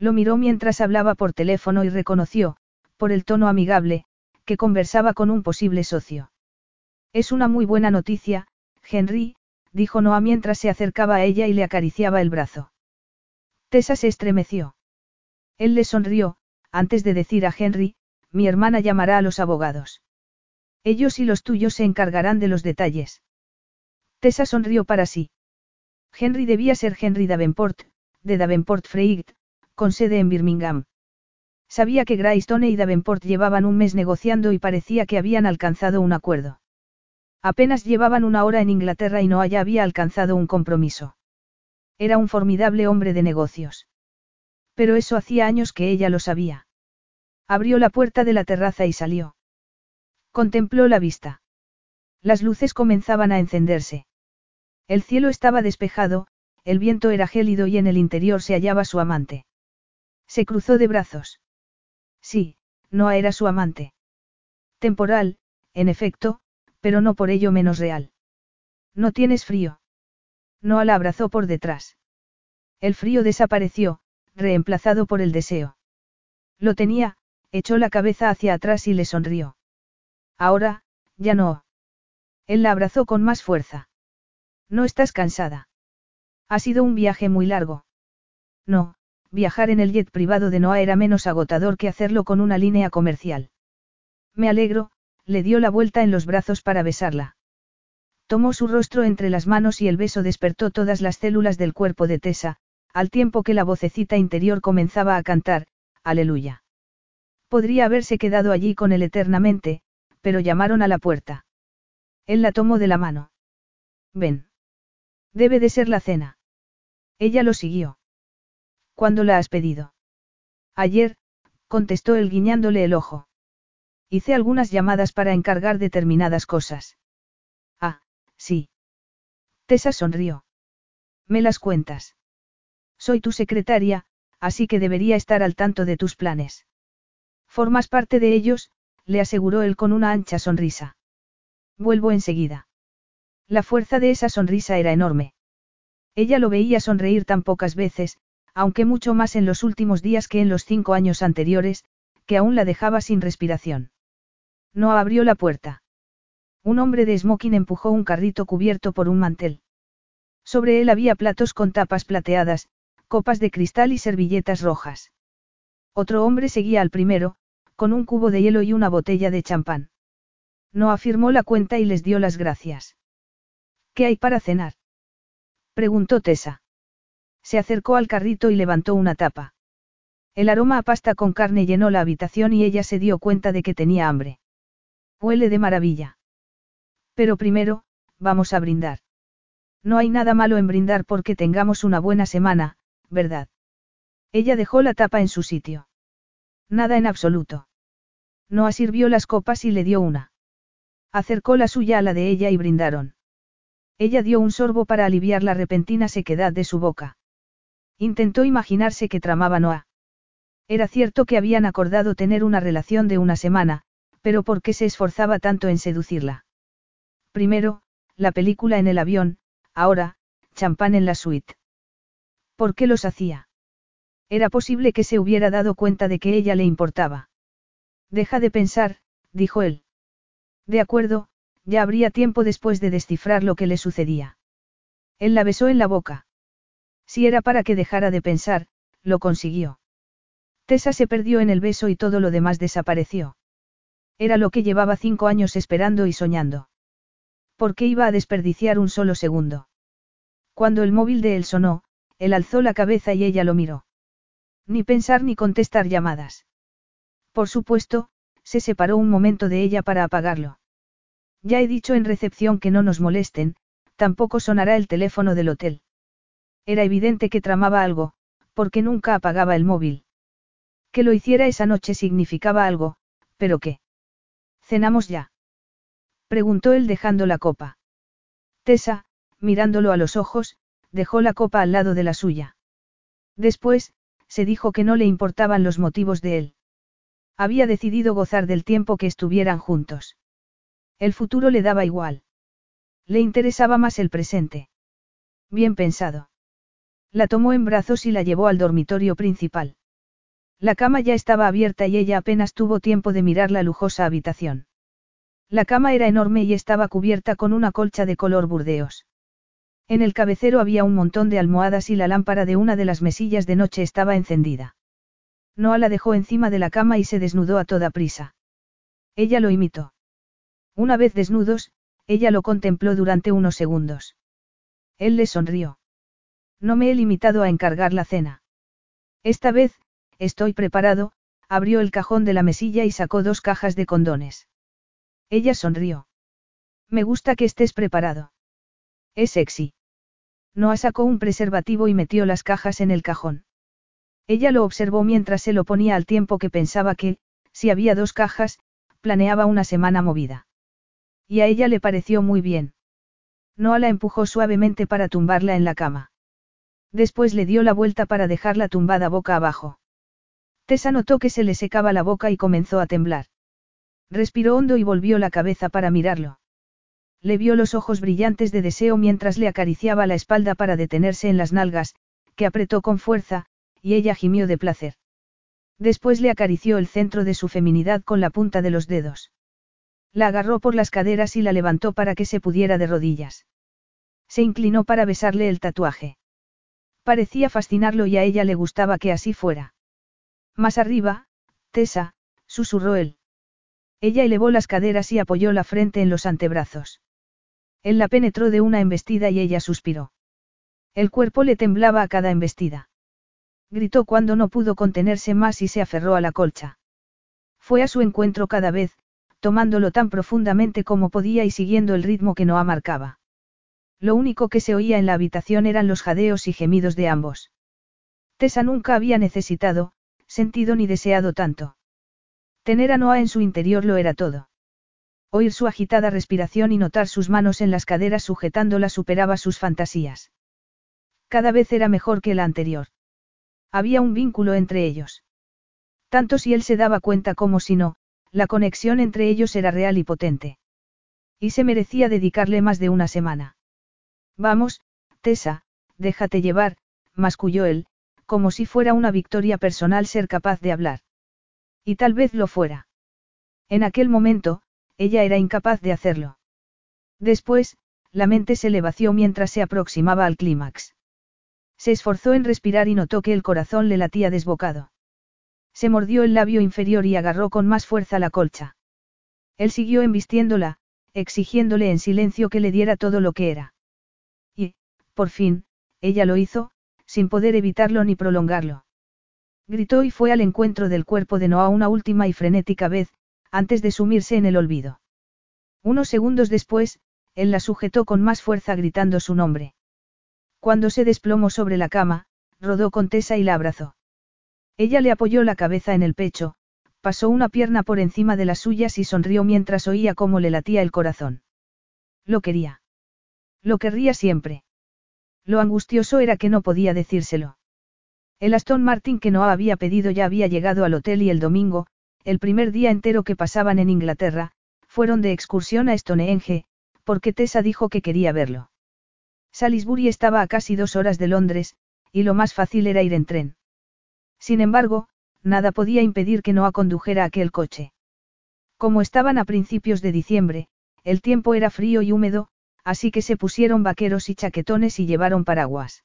Lo miró mientras hablaba por teléfono y reconoció, por el tono amigable, que conversaba con un posible socio. Es una muy buena noticia, Henry, dijo Noah mientras se acercaba a ella y le acariciaba el brazo. Tessa se estremeció. Él le sonrió, antes de decir a Henry, mi hermana llamará a los abogados. Ellos y los tuyos se encargarán de los detalles. Tessa sonrió para sí. Henry debía ser Henry Davenport, de Davenport Freygt, con sede en Birmingham. Sabía que Graystone y Davenport llevaban un mes negociando y parecía que habían alcanzado un acuerdo. Apenas llevaban una hora en Inglaterra y no haya había alcanzado un compromiso. Era un formidable hombre de negocios. Pero eso hacía años que ella lo sabía. Abrió la puerta de la terraza y salió. Contempló la vista. Las luces comenzaban a encenderse. El cielo estaba despejado, el viento era gélido y en el interior se hallaba su amante. Se cruzó de brazos. Sí, Noah era su amante. Temporal, en efecto, pero no por ello menos real. ¿No tienes frío? Noah la abrazó por detrás. El frío desapareció, reemplazado por el deseo. Lo tenía, echó la cabeza hacia atrás y le sonrió. Ahora, ya no. Él la abrazó con más fuerza. ¿No estás cansada? Ha sido un viaje muy largo. No, viajar en el jet privado de Noah era menos agotador que hacerlo con una línea comercial. Me alegro, le dio la vuelta en los brazos para besarla. Tomó su rostro entre las manos y el beso despertó todas las células del cuerpo de Tessa, al tiempo que la vocecita interior comenzaba a cantar, Aleluya. Podría haberse quedado allí con él eternamente, pero llamaron a la puerta. Él la tomó de la mano. Ven. Debe de ser la cena. Ella lo siguió. ¿Cuándo la has pedido? Ayer, contestó él guiñándole el ojo. Hice algunas llamadas para encargar determinadas cosas. Ah, sí. Tessa sonrió. ¿Me las cuentas? Soy tu secretaria, así que debería estar al tanto de tus planes. Formas parte de ellos, le aseguró él con una ancha sonrisa. Vuelvo enseguida. La fuerza de esa sonrisa era enorme. Ella lo veía sonreír tan pocas veces, aunque mucho más en los últimos días que en los cinco años anteriores, que aún la dejaba sin respiración. No abrió la puerta. Un hombre de smoking empujó un carrito cubierto por un mantel. Sobre él había platos con tapas plateadas, copas de cristal y servilletas rojas. Otro hombre seguía al primero, con un cubo de hielo y una botella de champán. No afirmó la cuenta y les dio las gracias. ¿Qué hay para cenar? preguntó Tessa. Se acercó al carrito y levantó una tapa. El aroma a pasta con carne llenó la habitación y ella se dio cuenta de que tenía hambre. Huele de maravilla. Pero primero, vamos a brindar. No hay nada malo en brindar porque tengamos una buena semana, ¿verdad? Ella dejó la tapa en su sitio. Nada en absoluto. Noah sirvió las copas y le dio una. Acercó la suya a la de ella y brindaron. Ella dio un sorbo para aliviar la repentina sequedad de su boca. Intentó imaginarse que tramaba Noah. Era cierto que habían acordado tener una relación de una semana, pero ¿por qué se esforzaba tanto en seducirla? Primero, la película en el avión, ahora, champán en la suite. ¿Por qué los hacía? Era posible que se hubiera dado cuenta de que ella le importaba. Deja de pensar, dijo él. De acuerdo, ya habría tiempo después de descifrar lo que le sucedía. Él la besó en la boca. Si era para que dejara de pensar, lo consiguió. Tessa se perdió en el beso y todo lo demás desapareció. Era lo que llevaba cinco años esperando y soñando. ¿Por qué iba a desperdiciar un solo segundo? Cuando el móvil de él sonó, él alzó la cabeza y ella lo miró. Ni pensar ni contestar llamadas. Por supuesto, se separó un momento de ella para apagarlo. Ya he dicho en recepción que no nos molesten, tampoco sonará el teléfono del hotel. Era evidente que tramaba algo, porque nunca apagaba el móvil. Que lo hiciera esa noche significaba algo, pero ¿qué? ¿Cenamos ya? Preguntó él dejando la copa. Tessa, mirándolo a los ojos, dejó la copa al lado de la suya. Después, se dijo que no le importaban los motivos de él. Había decidido gozar del tiempo que estuvieran juntos. El futuro le daba igual. Le interesaba más el presente. Bien pensado. La tomó en brazos y la llevó al dormitorio principal. La cama ya estaba abierta y ella apenas tuvo tiempo de mirar la lujosa habitación. La cama era enorme y estaba cubierta con una colcha de color burdeos. En el cabecero había un montón de almohadas y la lámpara de una de las mesillas de noche estaba encendida. Noah la dejó encima de la cama y se desnudó a toda prisa. Ella lo imitó. Una vez desnudos, ella lo contempló durante unos segundos. Él le sonrió. No me he limitado a encargar la cena. Esta vez, estoy preparado, abrió el cajón de la mesilla y sacó dos cajas de condones. Ella sonrió. Me gusta que estés preparado. Es sexy. Noah sacó un preservativo y metió las cajas en el cajón. Ella lo observó mientras se lo ponía al tiempo que pensaba que, si había dos cajas, planeaba una semana movida. Y a ella le pareció muy bien. Noah la empujó suavemente para tumbarla en la cama. Después le dio la vuelta para dejarla tumbada boca abajo. Tessa notó que se le secaba la boca y comenzó a temblar. Respiró hondo y volvió la cabeza para mirarlo. Le vio los ojos brillantes de deseo mientras le acariciaba la espalda para detenerse en las nalgas, que apretó con fuerza, y ella gimió de placer. Después le acarició el centro de su feminidad con la punta de los dedos. La agarró por las caderas y la levantó para que se pudiera de rodillas. Se inclinó para besarle el tatuaje. Parecía fascinarlo y a ella le gustaba que así fuera. Más arriba, Tessa, susurró él. Ella elevó las caderas y apoyó la frente en los antebrazos. Él la penetró de una embestida y ella suspiró. El cuerpo le temblaba a cada embestida. Gritó cuando no pudo contenerse más y se aferró a la colcha. Fue a su encuentro cada vez, tomándolo tan profundamente como podía y siguiendo el ritmo que Noah marcaba. Lo único que se oía en la habitación eran los jadeos y gemidos de ambos. Tessa nunca había necesitado, sentido ni deseado tanto. Tener a Noah en su interior lo era todo. Oír su agitada respiración y notar sus manos en las caderas sujetándola superaba sus fantasías. Cada vez era mejor que la anterior. Había un vínculo entre ellos. Tanto si él se daba cuenta como si no, la conexión entre ellos era real y potente. Y se merecía dedicarle más de una semana. Vamos, Tessa, déjate llevar, masculló él, como si fuera una victoria personal ser capaz de hablar. Y tal vez lo fuera. En aquel momento, ella era incapaz de hacerlo. Después, la mente se le vació mientras se aproximaba al clímax. Se esforzó en respirar y notó que el corazón le latía desbocado. Se mordió el labio inferior y agarró con más fuerza la colcha. Él siguió embistiéndola, exigiéndole en silencio que le diera todo lo que era. Por fin, ella lo hizo, sin poder evitarlo ni prolongarlo. Gritó y fue al encuentro del cuerpo de Noah una última y frenética vez, antes de sumirse en el olvido. Unos segundos después, él la sujetó con más fuerza gritando su nombre. Cuando se desplomó sobre la cama, rodó con Tessa y la abrazó. Ella le apoyó la cabeza en el pecho, pasó una pierna por encima de las suyas y sonrió mientras oía cómo le latía el corazón. Lo quería. Lo querría siempre. Lo angustioso era que no podía decírselo. El Aston Martin que no había pedido ya había llegado al hotel y el domingo, el primer día entero que pasaban en Inglaterra, fueron de excursión a Stonehenge, porque Tessa dijo que quería verlo. Salisbury estaba a casi dos horas de Londres, y lo más fácil era ir en tren. Sin embargo, nada podía impedir que Noah condujera aquel coche. Como estaban a principios de diciembre, el tiempo era frío y húmedo, así que se pusieron vaqueros y chaquetones y llevaron paraguas.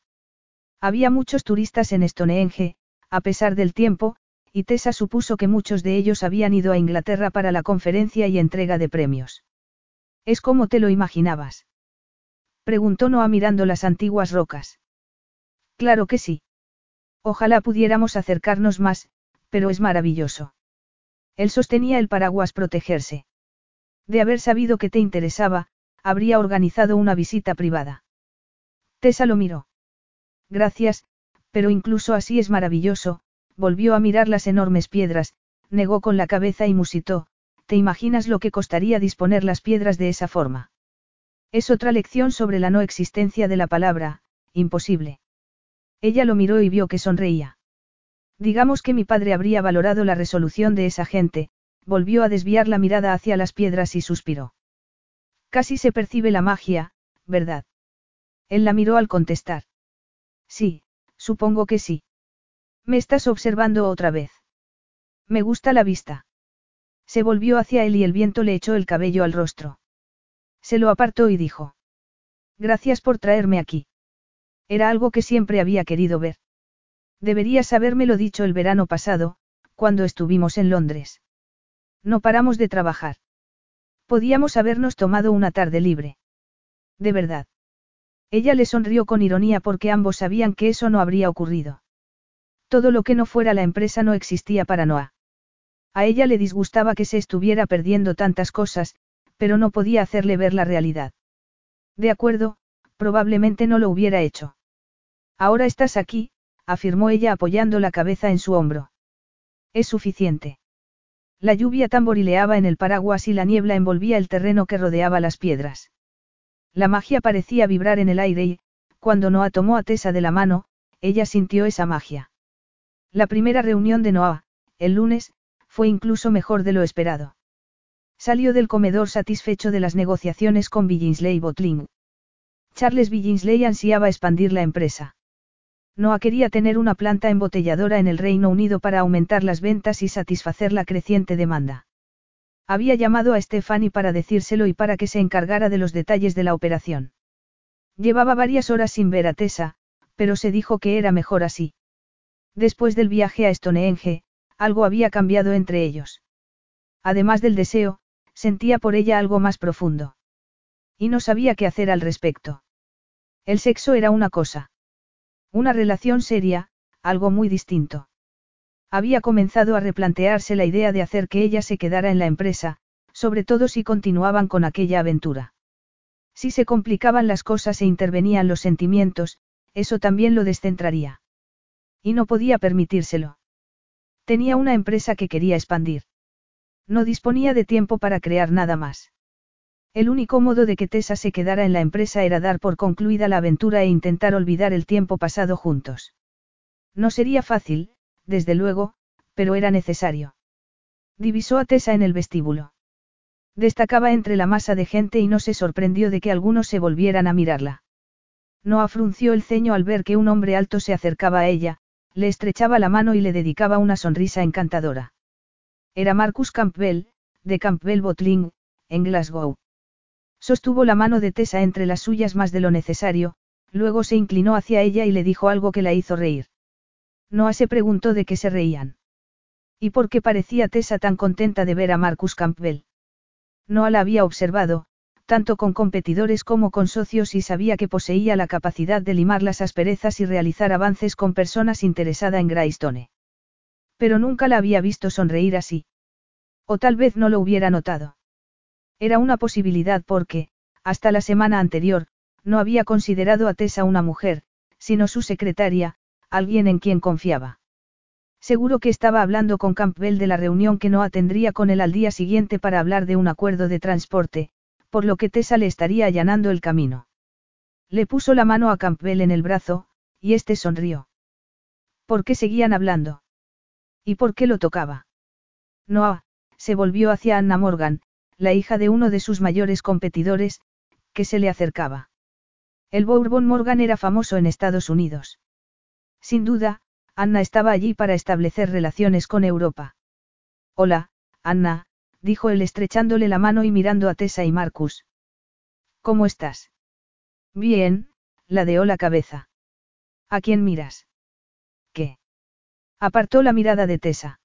Había muchos turistas en Stonehenge, a pesar del tiempo, y Tessa supuso que muchos de ellos habían ido a Inglaterra para la conferencia y entrega de premios. ¿Es como te lo imaginabas? Preguntó Noah mirando las antiguas rocas. Claro que sí. Ojalá pudiéramos acercarnos más, pero es maravilloso. Él sostenía el paraguas protegerse. De haber sabido que te interesaba, habría organizado una visita privada. Tessa lo miró. Gracias, pero incluso así es maravilloso, volvió a mirar las enormes piedras, negó con la cabeza y musitó, ¿te imaginas lo que costaría disponer las piedras de esa forma? Es otra lección sobre la no existencia de la palabra, imposible. Ella lo miró y vio que sonreía. Digamos que mi padre habría valorado la resolución de esa gente, volvió a desviar la mirada hacia las piedras y suspiró. Casi se percibe la magia, ¿verdad? Él la miró al contestar. Sí, supongo que sí. Me estás observando otra vez. Me gusta la vista. Se volvió hacia él y el viento le echó el cabello al rostro. Se lo apartó y dijo. Gracias por traerme aquí. Era algo que siempre había querido ver. Deberías habérmelo dicho el verano pasado, cuando estuvimos en Londres. No paramos de trabajar. Podíamos habernos tomado una tarde libre. De verdad. Ella le sonrió con ironía porque ambos sabían que eso no habría ocurrido. Todo lo que no fuera la empresa no existía para Noah. A ella le disgustaba que se estuviera perdiendo tantas cosas, pero no podía hacerle ver la realidad. De acuerdo, probablemente no lo hubiera hecho. Ahora estás aquí, afirmó ella apoyando la cabeza en su hombro. Es suficiente. La lluvia tamborileaba en el paraguas y la niebla envolvía el terreno que rodeaba las piedras. La magia parecía vibrar en el aire y, cuando Noah tomó a Tessa de la mano, ella sintió esa magia. La primera reunión de Noah, el lunes, fue incluso mejor de lo esperado. Salió del comedor satisfecho de las negociaciones con Billinsley Botling. Charles Billinsley ansiaba expandir la empresa. Noah quería tener una planta embotelladora en el Reino Unido para aumentar las ventas y satisfacer la creciente demanda. Había llamado a Stephanie para decírselo y para que se encargara de los detalles de la operación. Llevaba varias horas sin ver a Tessa, pero se dijo que era mejor así. Después del viaje a Stonehenge, algo había cambiado entre ellos. Además del deseo, sentía por ella algo más profundo. Y no sabía qué hacer al respecto. El sexo era una cosa. Una relación seria, algo muy distinto. Había comenzado a replantearse la idea de hacer que ella se quedara en la empresa, sobre todo si continuaban con aquella aventura. Si se complicaban las cosas e intervenían los sentimientos, eso también lo descentraría. Y no podía permitírselo. Tenía una empresa que quería expandir. No disponía de tiempo para crear nada más. El único modo de que Tessa se quedara en la empresa era dar por concluida la aventura e intentar olvidar el tiempo pasado juntos. No sería fácil, desde luego, pero era necesario. Divisó a Tessa en el vestíbulo. Destacaba entre la masa de gente y no se sorprendió de que algunos se volvieran a mirarla. No afrunció el ceño al ver que un hombre alto se acercaba a ella, le estrechaba la mano y le dedicaba una sonrisa encantadora. Era Marcus Campbell, de Campbell Bottling, en Glasgow. Sostuvo la mano de Tessa entre las suyas más de lo necesario, luego se inclinó hacia ella y le dijo algo que la hizo reír. Noah se preguntó de qué se reían. ¿Y por qué parecía Tessa tan contenta de ver a Marcus Campbell? Noah la había observado, tanto con competidores como con socios y sabía que poseía la capacidad de limar las asperezas y realizar avances con personas interesadas en Greystone. Pero nunca la había visto sonreír así. O tal vez no lo hubiera notado. Era una posibilidad porque, hasta la semana anterior, no había considerado a Tessa una mujer, sino su secretaria, alguien en quien confiaba. Seguro que estaba hablando con Campbell de la reunión que no atendría con él al día siguiente para hablar de un acuerdo de transporte, por lo que Tessa le estaría allanando el camino. Le puso la mano a Campbell en el brazo, y este sonrió. ¿Por qué seguían hablando? ¿Y por qué lo tocaba? Noah, se volvió hacia Anna Morgan, la hija de uno de sus mayores competidores, que se le acercaba. El Bourbon Morgan era famoso en Estados Unidos. Sin duda, Anna estaba allí para establecer relaciones con Europa. Hola, Anna, dijo él estrechándole la mano y mirando a Tessa y Marcus. ¿Cómo estás? Bien, ladeó la cabeza. ¿A quién miras? ¿Qué? Apartó la mirada de Tessa.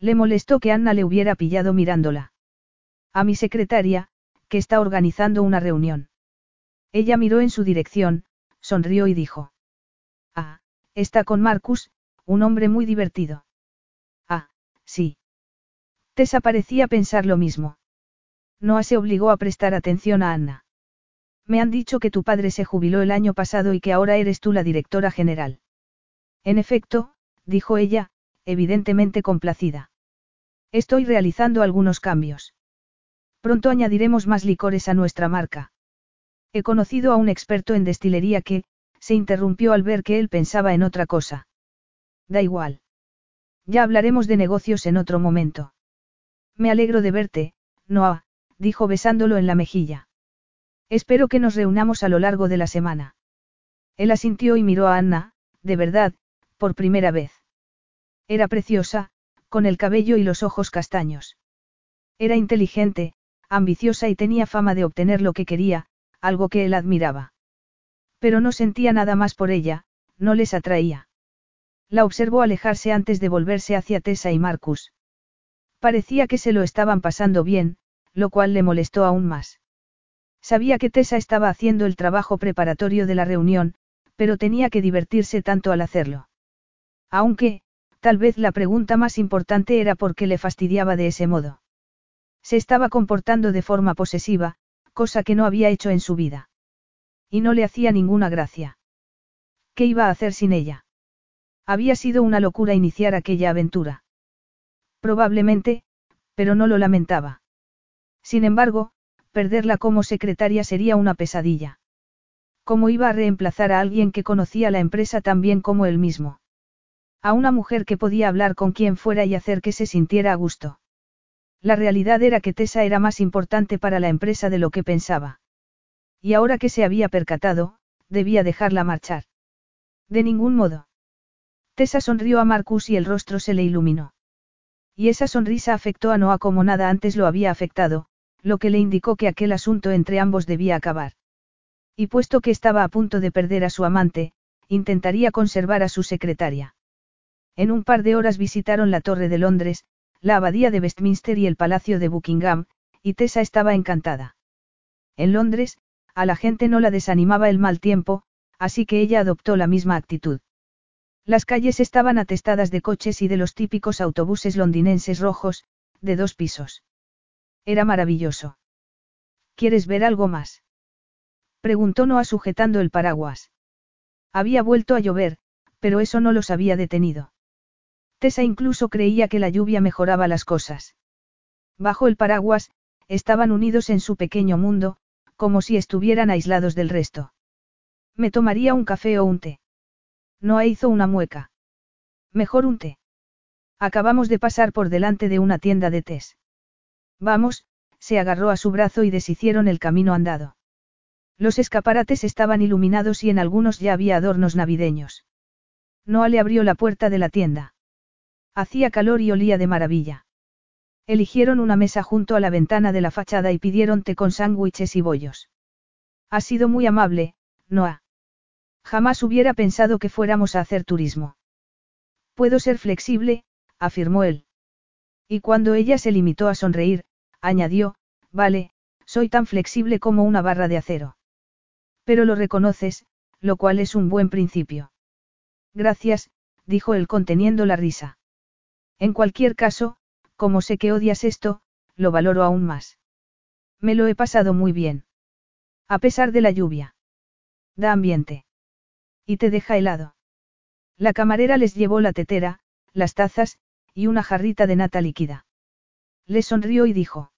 Le molestó que Anna le hubiera pillado mirándola. A mi secretaria, que está organizando una reunión. Ella miró en su dirección, sonrió y dijo. Ah, está con Marcus, un hombre muy divertido. Ah, sí. Tessa parecía pensar lo mismo. Noah se obligó a prestar atención a Anna. Me han dicho que tu padre se jubiló el año pasado y que ahora eres tú la directora general. En efecto, dijo ella, evidentemente complacida. Estoy realizando algunos cambios. Pronto añadiremos más licores a nuestra marca. He conocido a un experto en destilería que, se interrumpió al ver que él pensaba en otra cosa. Da igual. Ya hablaremos de negocios en otro momento. Me alegro de verte, Noah, dijo besándolo en la mejilla. Espero que nos reunamos a lo largo de la semana. Él asintió y miró a Anna, de verdad, por primera vez. Era preciosa, con el cabello y los ojos castaños. Era inteligente, ambiciosa y tenía fama de obtener lo que quería, algo que él admiraba. Pero no sentía nada más por ella, no les atraía. La observó alejarse antes de volverse hacia Tessa y Marcus. Parecía que se lo estaban pasando bien, lo cual le molestó aún más. Sabía que Tessa estaba haciendo el trabajo preparatorio de la reunión, pero tenía que divertirse tanto al hacerlo. Aunque, tal vez la pregunta más importante era por qué le fastidiaba de ese modo. Se estaba comportando de forma posesiva, cosa que no había hecho en su vida. Y no le hacía ninguna gracia. ¿Qué iba a hacer sin ella? Había sido una locura iniciar aquella aventura. Probablemente, pero no lo lamentaba. Sin embargo, perderla como secretaria sería una pesadilla. ¿Cómo iba a reemplazar a alguien que conocía la empresa tan bien como él mismo? A una mujer que podía hablar con quien fuera y hacer que se sintiera a gusto. La realidad era que Tessa era más importante para la empresa de lo que pensaba. Y ahora que se había percatado, debía dejarla marchar. De ningún modo. Tessa sonrió a Marcus y el rostro se le iluminó. Y esa sonrisa afectó a Noah como nada antes lo había afectado, lo que le indicó que aquel asunto entre ambos debía acabar. Y puesto que estaba a punto de perder a su amante, intentaría conservar a su secretaria. En un par de horas visitaron la Torre de Londres, la Abadía de Westminster y el Palacio de Buckingham, y Tessa estaba encantada. En Londres, a la gente no la desanimaba el mal tiempo, así que ella adoptó la misma actitud. Las calles estaban atestadas de coches y de los típicos autobuses londinenses rojos, de dos pisos. Era maravilloso. ¿Quieres ver algo más? Preguntó Noah sujetando el paraguas. Había vuelto a llover, pero eso no los había detenido. Incluso creía que la lluvia mejoraba las cosas. Bajo el paraguas, estaban unidos en su pequeño mundo, como si estuvieran aislados del resto. Me tomaría un café o un té. Noah hizo una mueca. Mejor un té. Acabamos de pasar por delante de una tienda de tés. Vamos, se agarró a su brazo y deshicieron el camino andado. Los escaparates estaban iluminados y en algunos ya había adornos navideños. Noah le abrió la puerta de la tienda. Hacía calor y olía de maravilla. Eligieron una mesa junto a la ventana de la fachada y pidieron té con sándwiches y bollos. Ha sido muy amable, Noah. Jamás hubiera pensado que fuéramos a hacer turismo. Puedo ser flexible, afirmó él. Y cuando ella se limitó a sonreír, añadió, vale, soy tan flexible como una barra de acero. Pero lo reconoces, lo cual es un buen principio. Gracias, dijo él conteniendo la risa. En cualquier caso, como sé que odias esto, lo valoro aún más. Me lo he pasado muy bien. A pesar de la lluvia. Da ambiente. Y te deja helado. La camarera les llevó la tetera, las tazas, y una jarrita de nata líquida. Le sonrió y dijo.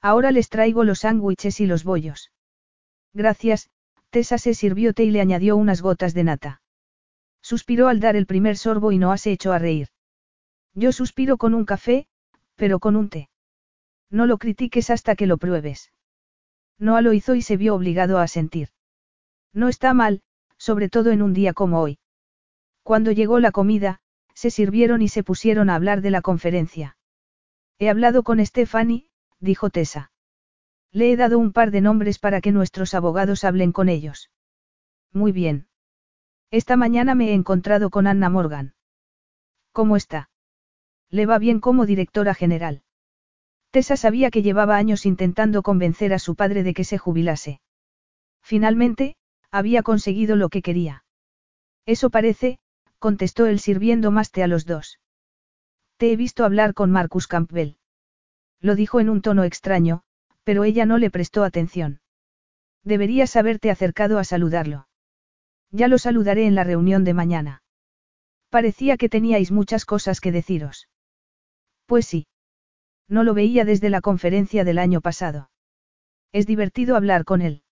Ahora les traigo los sándwiches y los bollos. Gracias, Tessa se sirvió té y le añadió unas gotas de nata. Suspiró al dar el primer sorbo y no se echó a reír. Yo suspiro con un café, pero con un té. No lo critiques hasta que lo pruebes. Noah lo hizo y se vio obligado a sentir. No está mal, sobre todo en un día como hoy. Cuando llegó la comida, se sirvieron y se pusieron a hablar de la conferencia. He hablado con Stephanie, dijo Tessa. Le he dado un par de nombres para que nuestros abogados hablen con ellos. Muy bien. Esta mañana me he encontrado con Anna Morgan. ¿Cómo está? Le va bien como directora general. Tessa sabía que llevaba años intentando convencer a su padre de que se jubilase. Finalmente, había conseguido lo que quería. Eso parece, contestó él sirviendo más té a los dos. Te he visto hablar con Marcus Campbell. Lo dijo en un tono extraño, pero ella no le prestó atención. Deberías haberte acercado a saludarlo. Ya lo saludaré en la reunión de mañana. Parecía que teníais muchas cosas que deciros. Pues sí. No lo veía desde la conferencia del año pasado. Es divertido hablar con él.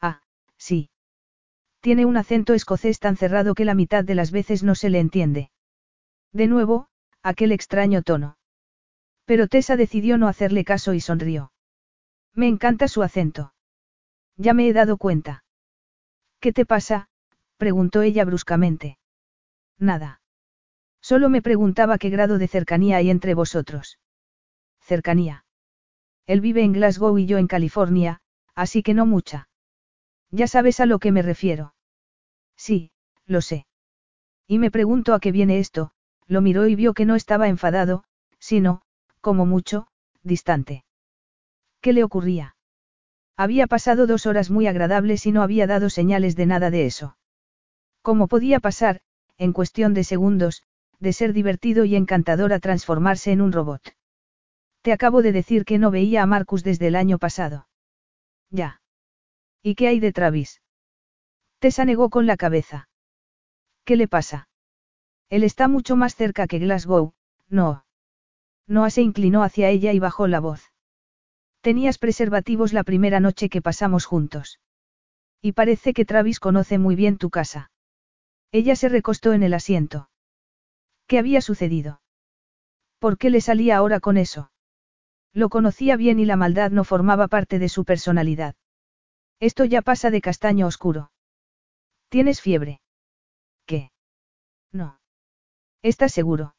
Ah, sí. Tiene un acento escocés tan cerrado que la mitad de las veces no se le entiende. De nuevo, aquel extraño tono. Pero Tessa decidió no hacerle caso y sonrió. Me encanta su acento. Ya me he dado cuenta. ¿Qué te pasa? preguntó ella bruscamente. Nada. Solo me preguntaba qué grado de cercanía hay entre vosotros. Cercanía. Él vive en Glasgow y yo en California, así que no mucha. Ya sabes a lo que me refiero. Sí, lo sé. Y me pregunto a qué viene esto, lo miró y vio que no estaba enfadado, sino, como mucho, distante. ¿Qué le ocurría? Había pasado dos horas muy agradables y no había dado señales de nada de eso. ¿Cómo podía pasar, en cuestión de segundos, de ser divertido y encantador a transformarse en un robot. Te acabo de decir que no veía a Marcus desde el año pasado. Ya. ¿Y qué hay de Travis? Tessa negó con la cabeza. ¿Qué le pasa? Él está mucho más cerca que Glasgow, no. Noah se inclinó hacia ella y bajó la voz. Tenías preservativos la primera noche que pasamos juntos. Y parece que Travis conoce muy bien tu casa. Ella se recostó en el asiento. ¿Qué había sucedido? ¿Por qué le salía ahora con eso? Lo conocía bien y la maldad no formaba parte de su personalidad. Esto ya pasa de castaño oscuro. ¿Tienes fiebre? ¿Qué? No. ¿Estás seguro?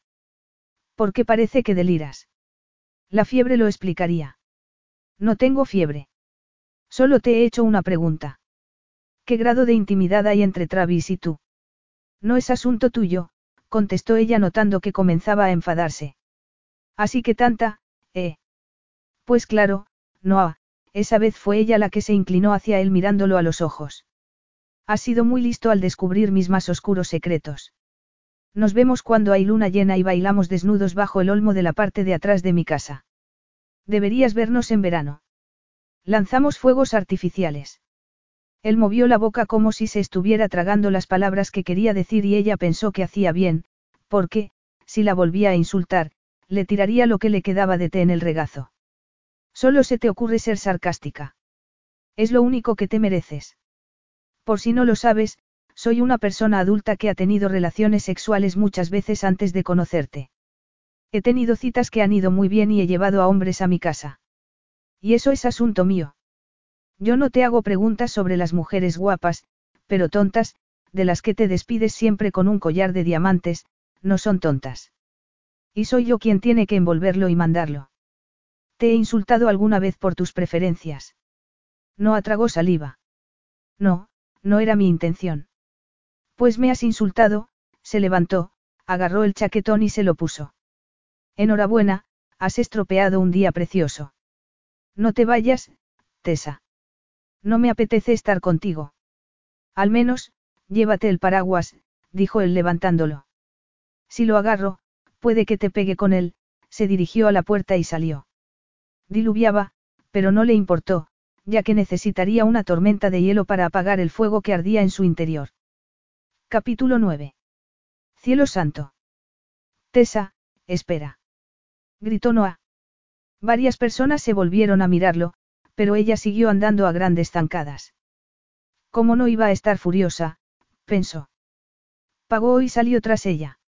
Porque parece que deliras. La fiebre lo explicaría. No tengo fiebre. Solo te he hecho una pregunta. ¿Qué grado de intimidad hay entre Travis y tú? No es asunto tuyo, contestó ella notando que comenzaba a enfadarse. Así que tanta, eh. Pues claro, no, esa vez fue ella la que se inclinó hacia él mirándolo a los ojos. Has sido muy listo al descubrir mis más oscuros secretos. Nos vemos cuando hay luna llena y bailamos desnudos bajo el olmo de la parte de atrás de mi casa. Deberías vernos en verano. Lanzamos fuegos artificiales. Él movió la boca como si se estuviera tragando las palabras que quería decir y ella pensó que hacía bien, porque, si la volvía a insultar, le tiraría lo que le quedaba de té en el regazo. Solo se te ocurre ser sarcástica. Es lo único que te mereces. Por si no lo sabes, soy una persona adulta que ha tenido relaciones sexuales muchas veces antes de conocerte. He tenido citas que han ido muy bien y he llevado a hombres a mi casa. Y eso es asunto mío. Yo no te hago preguntas sobre las mujeres guapas, pero tontas, de las que te despides siempre con un collar de diamantes, no son tontas. Y soy yo quien tiene que envolverlo y mandarlo. ¿Te he insultado alguna vez por tus preferencias? No atragó saliva. No, no era mi intención. Pues me has insultado, se levantó, agarró el chaquetón y se lo puso. Enhorabuena, has estropeado un día precioso. No te vayas, Tessa. No me apetece estar contigo. Al menos, llévate el paraguas, dijo él levantándolo. Si lo agarro, puede que te pegue con él, se dirigió a la puerta y salió. Diluviaba, pero no le importó, ya que necesitaría una tormenta de hielo para apagar el fuego que ardía en su interior. Capítulo 9. Cielo santo. Tessa, espera. Gritó Noah. Varias personas se volvieron a mirarlo, pero ella siguió andando a grandes zancadas. ¿Cómo no iba a estar furiosa? pensó. Pagó y salió tras ella.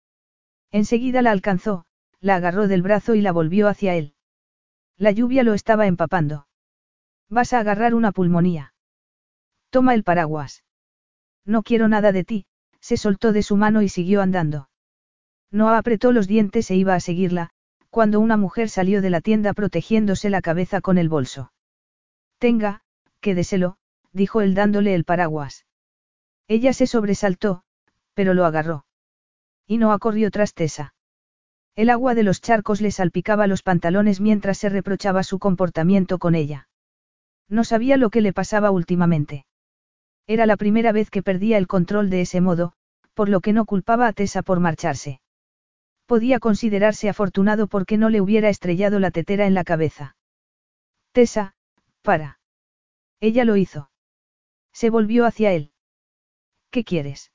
Enseguida la alcanzó, la agarró del brazo y la volvió hacia él. La lluvia lo estaba empapando. Vas a agarrar una pulmonía. Toma el paraguas. No quiero nada de ti, se soltó de su mano y siguió andando. No apretó los dientes e iba a seguirla, cuando una mujer salió de la tienda protegiéndose la cabeza con el bolso. Tenga, quédeselo, dijo él dándole el paraguas. Ella se sobresaltó, pero lo agarró. Y no corrió tras Tessa. El agua de los charcos le salpicaba los pantalones mientras se reprochaba su comportamiento con ella. No sabía lo que le pasaba últimamente. Era la primera vez que perdía el control de ese modo, por lo que no culpaba a Tessa por marcharse. Podía considerarse afortunado porque no le hubiera estrellado la tetera en la cabeza. Tessa, para. Ella lo hizo. Se volvió hacia él. ¿Qué quieres?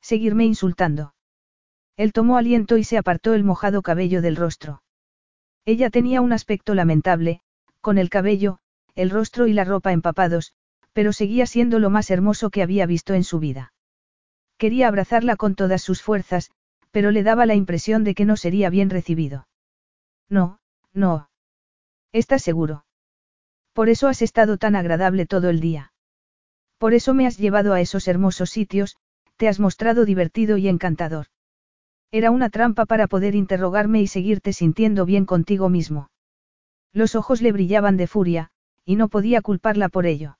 Seguirme insultando. Él tomó aliento y se apartó el mojado cabello del rostro. Ella tenía un aspecto lamentable, con el cabello, el rostro y la ropa empapados, pero seguía siendo lo más hermoso que había visto en su vida. Quería abrazarla con todas sus fuerzas, pero le daba la impresión de que no sería bien recibido. No, no. ¿Estás seguro? Por eso has estado tan agradable todo el día. Por eso me has llevado a esos hermosos sitios, te has mostrado divertido y encantador. Era una trampa para poder interrogarme y seguirte sintiendo bien contigo mismo. Los ojos le brillaban de furia, y no podía culparla por ello.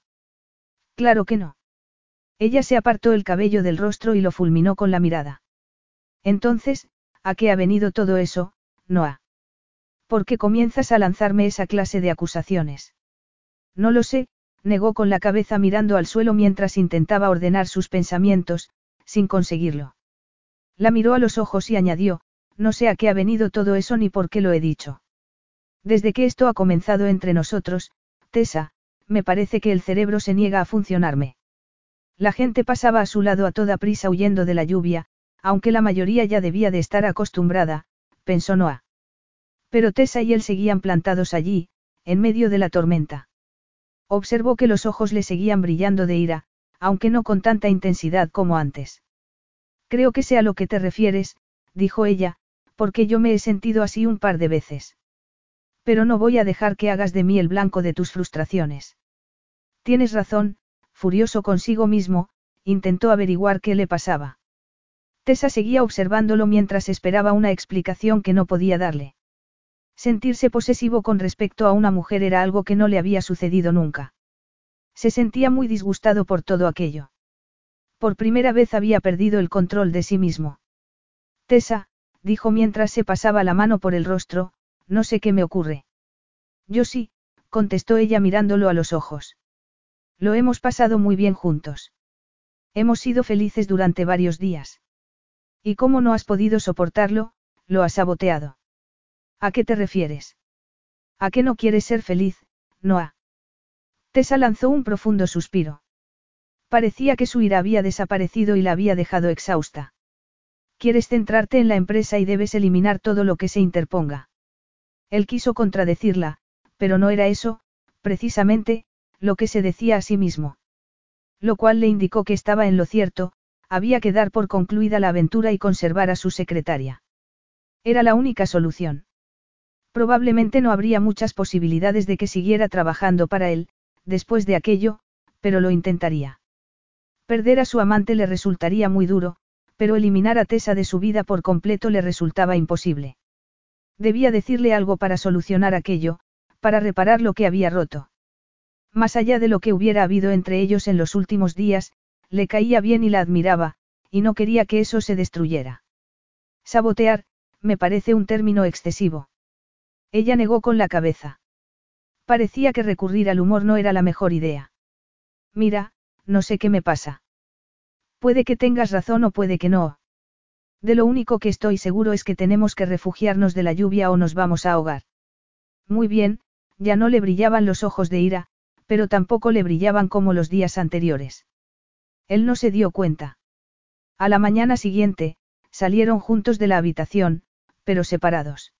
Claro que no. Ella se apartó el cabello del rostro y lo fulminó con la mirada. Entonces, ¿a qué ha venido todo eso, Noah? ¿Por qué comienzas a lanzarme esa clase de acusaciones? No lo sé, negó con la cabeza mirando al suelo mientras intentaba ordenar sus pensamientos, sin conseguirlo. La miró a los ojos y añadió, no sé a qué ha venido todo eso ni por qué lo he dicho. Desde que esto ha comenzado entre nosotros, Tessa, me parece que el cerebro se niega a funcionarme. La gente pasaba a su lado a toda prisa huyendo de la lluvia, aunque la mayoría ya debía de estar acostumbrada, pensó Noah. Pero Tessa y él seguían plantados allí, en medio de la tormenta. Observó que los ojos le seguían brillando de ira, aunque no con tanta intensidad como antes. Creo que sea a lo que te refieres, dijo ella, porque yo me he sentido así un par de veces. Pero no voy a dejar que hagas de mí el blanco de tus frustraciones. Tienes razón, furioso consigo mismo, intentó averiguar qué le pasaba. Tessa seguía observándolo mientras esperaba una explicación que no podía darle. Sentirse posesivo con respecto a una mujer era algo que no le había sucedido nunca. Se sentía muy disgustado por todo aquello. Por primera vez había perdido el control de sí mismo. Tessa, dijo mientras se pasaba la mano por el rostro, no sé qué me ocurre. Yo sí, contestó ella mirándolo a los ojos. Lo hemos pasado muy bien juntos. Hemos sido felices durante varios días. ¿Y cómo no has podido soportarlo? Lo has saboteado. ¿A qué te refieres? ¿A qué no quieres ser feliz, Noah? Tessa lanzó un profundo suspiro. Parecía que su ira había desaparecido y la había dejado exhausta. Quieres centrarte en la empresa y debes eliminar todo lo que se interponga. Él quiso contradecirla, pero no era eso, precisamente, lo que se decía a sí mismo. Lo cual le indicó que estaba en lo cierto, había que dar por concluida la aventura y conservar a su secretaria. Era la única solución. Probablemente no habría muchas posibilidades de que siguiera trabajando para él, después de aquello, pero lo intentaría. Perder a su amante le resultaría muy duro, pero eliminar a Tessa de su vida por completo le resultaba imposible. Debía decirle algo para solucionar aquello, para reparar lo que había roto. Más allá de lo que hubiera habido entre ellos en los últimos días, le caía bien y la admiraba, y no quería que eso se destruyera. Sabotear, me parece un término excesivo. Ella negó con la cabeza. Parecía que recurrir al humor no era la mejor idea. Mira, no sé qué me pasa. Puede que tengas razón o puede que no. De lo único que estoy seguro es que tenemos que refugiarnos de la lluvia o nos vamos a ahogar. Muy bien, ya no le brillaban los ojos de ira, pero tampoco le brillaban como los días anteriores. Él no se dio cuenta. A la mañana siguiente, salieron juntos de la habitación, pero separados.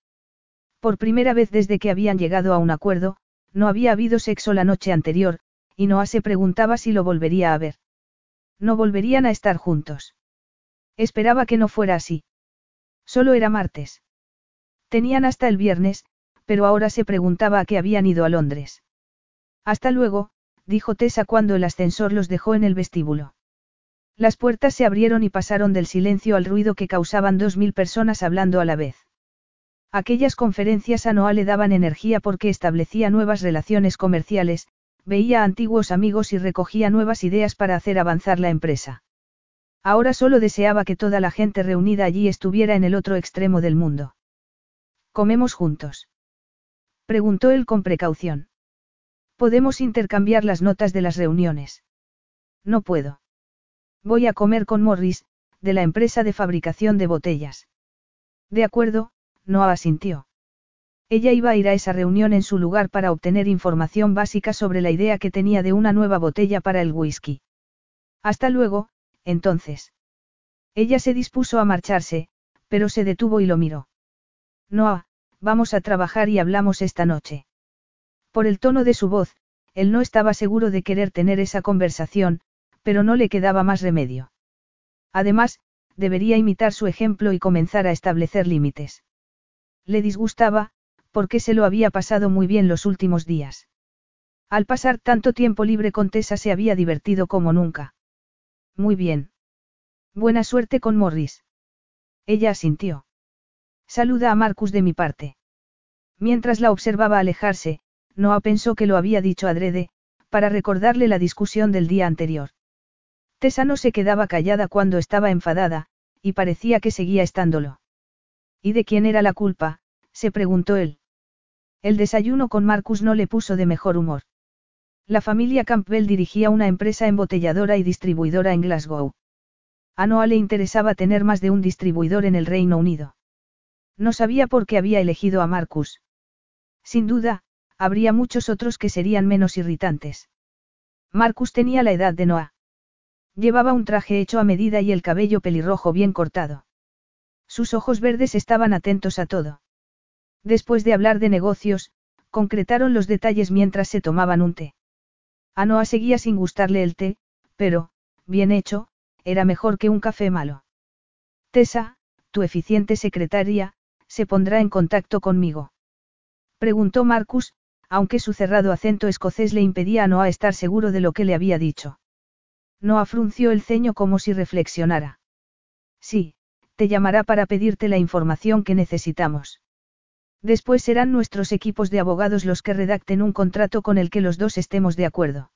Por primera vez desde que habían llegado a un acuerdo, no había habido sexo la noche anterior, y Noah se preguntaba si lo volvería a ver. No volverían a estar juntos. Esperaba que no fuera así. Solo era martes. Tenían hasta el viernes, pero ahora se preguntaba a qué habían ido a Londres. Hasta luego, dijo Tessa cuando el ascensor los dejó en el vestíbulo. Las puertas se abrieron y pasaron del silencio al ruido que causaban dos mil personas hablando a la vez. Aquellas conferencias a Noah le daban energía porque establecía nuevas relaciones comerciales, veía antiguos amigos y recogía nuevas ideas para hacer avanzar la empresa. Ahora solo deseaba que toda la gente reunida allí estuviera en el otro extremo del mundo. ¿Comemos juntos? Preguntó él con precaución. Podemos intercambiar las notas de las reuniones. No puedo. Voy a comer con Morris, de la empresa de fabricación de botellas. De acuerdo, no asintió. Ella iba a ir a esa reunión en su lugar para obtener información básica sobre la idea que tenía de una nueva botella para el whisky. Hasta luego, entonces. Ella se dispuso a marcharse, pero se detuvo y lo miró. Noah, vamos a trabajar y hablamos esta noche. Por el tono de su voz, él no estaba seguro de querer tener esa conversación, pero no le quedaba más remedio. Además, debería imitar su ejemplo y comenzar a establecer límites. Le disgustaba, porque se lo había pasado muy bien los últimos días. Al pasar tanto tiempo libre con Tessa se había divertido como nunca. Muy bien. Buena suerte con Morris. Ella asintió. Saluda a Marcus de mi parte. Mientras la observaba alejarse, Noah pensó que lo había dicho adrede, para recordarle la discusión del día anterior. Tessa no se quedaba callada cuando estaba enfadada, y parecía que seguía estándolo. ¿Y de quién era la culpa? se preguntó él. El desayuno con Marcus no le puso de mejor humor. La familia Campbell dirigía una empresa embotelladora y distribuidora en Glasgow. A Noah le interesaba tener más de un distribuidor en el Reino Unido. No sabía por qué había elegido a Marcus. Sin duda, habría muchos otros que serían menos irritantes. Marcus tenía la edad de Noah. Llevaba un traje hecho a medida y el cabello pelirrojo bien cortado. Sus ojos verdes estaban atentos a todo. Después de hablar de negocios, concretaron los detalles mientras se tomaban un té. A Noah seguía sin gustarle el té, pero, bien hecho, era mejor que un café malo. Tessa, tu eficiente secretaria, se pondrá en contacto conmigo. Preguntó Marcus, aunque su cerrado acento escocés le impedía a Noah estar seguro de lo que le había dicho. Noah frunció el ceño como si reflexionara. Sí, te llamará para pedirte la información que necesitamos. Después serán nuestros equipos de abogados los que redacten un contrato con el que los dos estemos de acuerdo.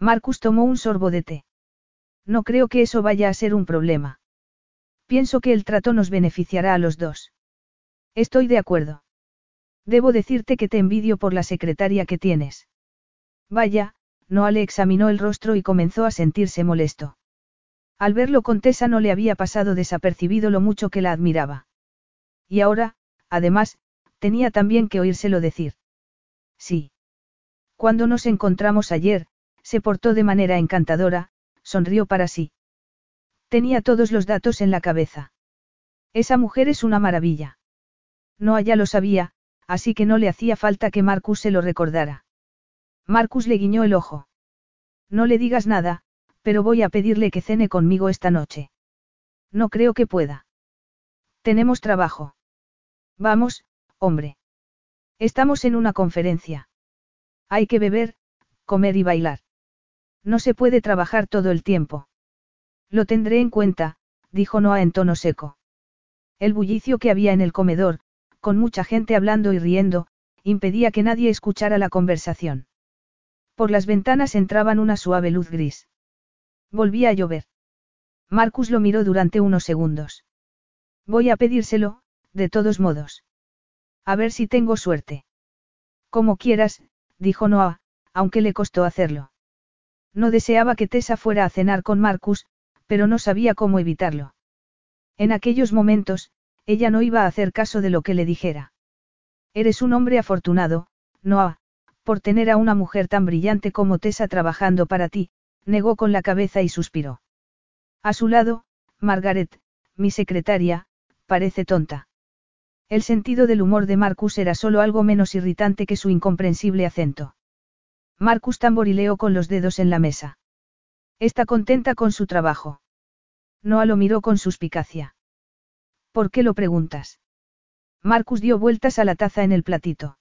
Marcus tomó un sorbo de té. No creo que eso vaya a ser un problema. Pienso que el trato nos beneficiará a los dos. Estoy de acuerdo. Debo decirte que te envidio por la secretaria que tienes. Vaya, Noah le examinó el rostro y comenzó a sentirse molesto. Al verlo con Tessa no le había pasado desapercibido lo mucho que la admiraba. Y ahora, además, tenía también que oírselo decir. Sí. Cuando nos encontramos ayer, se portó de manera encantadora, sonrió para sí. Tenía todos los datos en la cabeza. Esa mujer es una maravilla. Noah ya lo sabía, así que no le hacía falta que Marcus se lo recordara. Marcus le guiñó el ojo. No le digas nada, pero voy a pedirle que cene conmigo esta noche. No creo que pueda. Tenemos trabajo. Vamos, hombre. Estamos en una conferencia. Hay que beber, comer y bailar. No se puede trabajar todo el tiempo. Lo tendré en cuenta, dijo Noah en tono seco. El bullicio que había en el comedor, con mucha gente hablando y riendo, impedía que nadie escuchara la conversación. Por las ventanas entraban una suave luz gris. Volvía a llover. Marcus lo miró durante unos segundos. Voy a pedírselo, de todos modos. A ver si tengo suerte. Como quieras, dijo Noah, aunque le costó hacerlo. No deseaba que Tessa fuera a cenar con Marcus, pero no sabía cómo evitarlo. En aquellos momentos, ella no iba a hacer caso de lo que le dijera. Eres un hombre afortunado, Noah, por tener a una mujer tan brillante como Tessa trabajando para ti, negó con la cabeza y suspiró. A su lado, Margaret, mi secretaria, parece tonta. El sentido del humor de Marcus era solo algo menos irritante que su incomprensible acento. Marcus tamborileó con los dedos en la mesa. Está contenta con su trabajo. Noah lo miró con suspicacia. ¿Por qué lo preguntas? Marcus dio vueltas a la taza en el platito.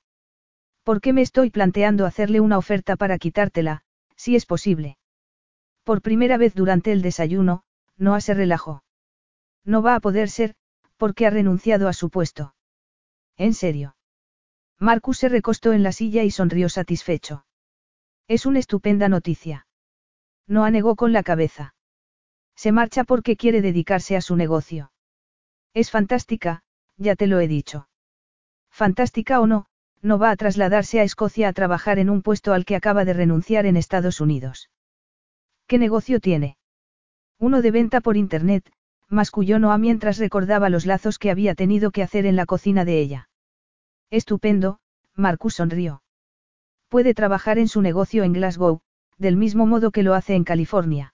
¿Por qué me estoy planteando hacerle una oferta para quitártela, si es posible? Por primera vez durante el desayuno, Noah se relajó. No va a poder ser, porque ha renunciado a su puesto. ¿En serio? Marcus se recostó en la silla y sonrió satisfecho. Es una estupenda noticia. Noah negó con la cabeza. Se marcha porque quiere dedicarse a su negocio. Es fantástica, ya te lo he dicho. Fantástica o no, no va a trasladarse a Escocia a trabajar en un puesto al que acaba de renunciar en Estados Unidos. ¿Qué negocio tiene? Uno de venta por Internet, masculló Noah mientras recordaba los lazos que había tenido que hacer en la cocina de ella. Estupendo, Marcus sonrió. Puede trabajar en su negocio en Glasgow, del mismo modo que lo hace en California.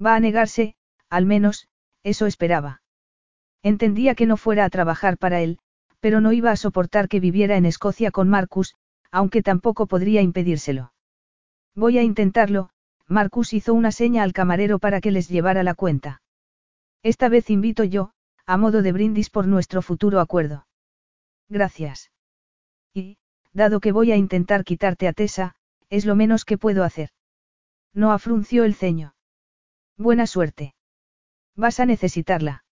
Va a negarse, al menos, eso esperaba. Entendía que no fuera a trabajar para él, pero no iba a soportar que viviera en Escocia con Marcus, aunque tampoco podría impedírselo. Voy a intentarlo, Marcus hizo una seña al camarero para que les llevara la cuenta. Esta vez invito yo, a modo de brindis por nuestro futuro acuerdo. Gracias. Y, dado que voy a intentar quitarte a Tessa, es lo menos que puedo hacer. No afrunció el ceño. Buena suerte. Vas a necesitarla.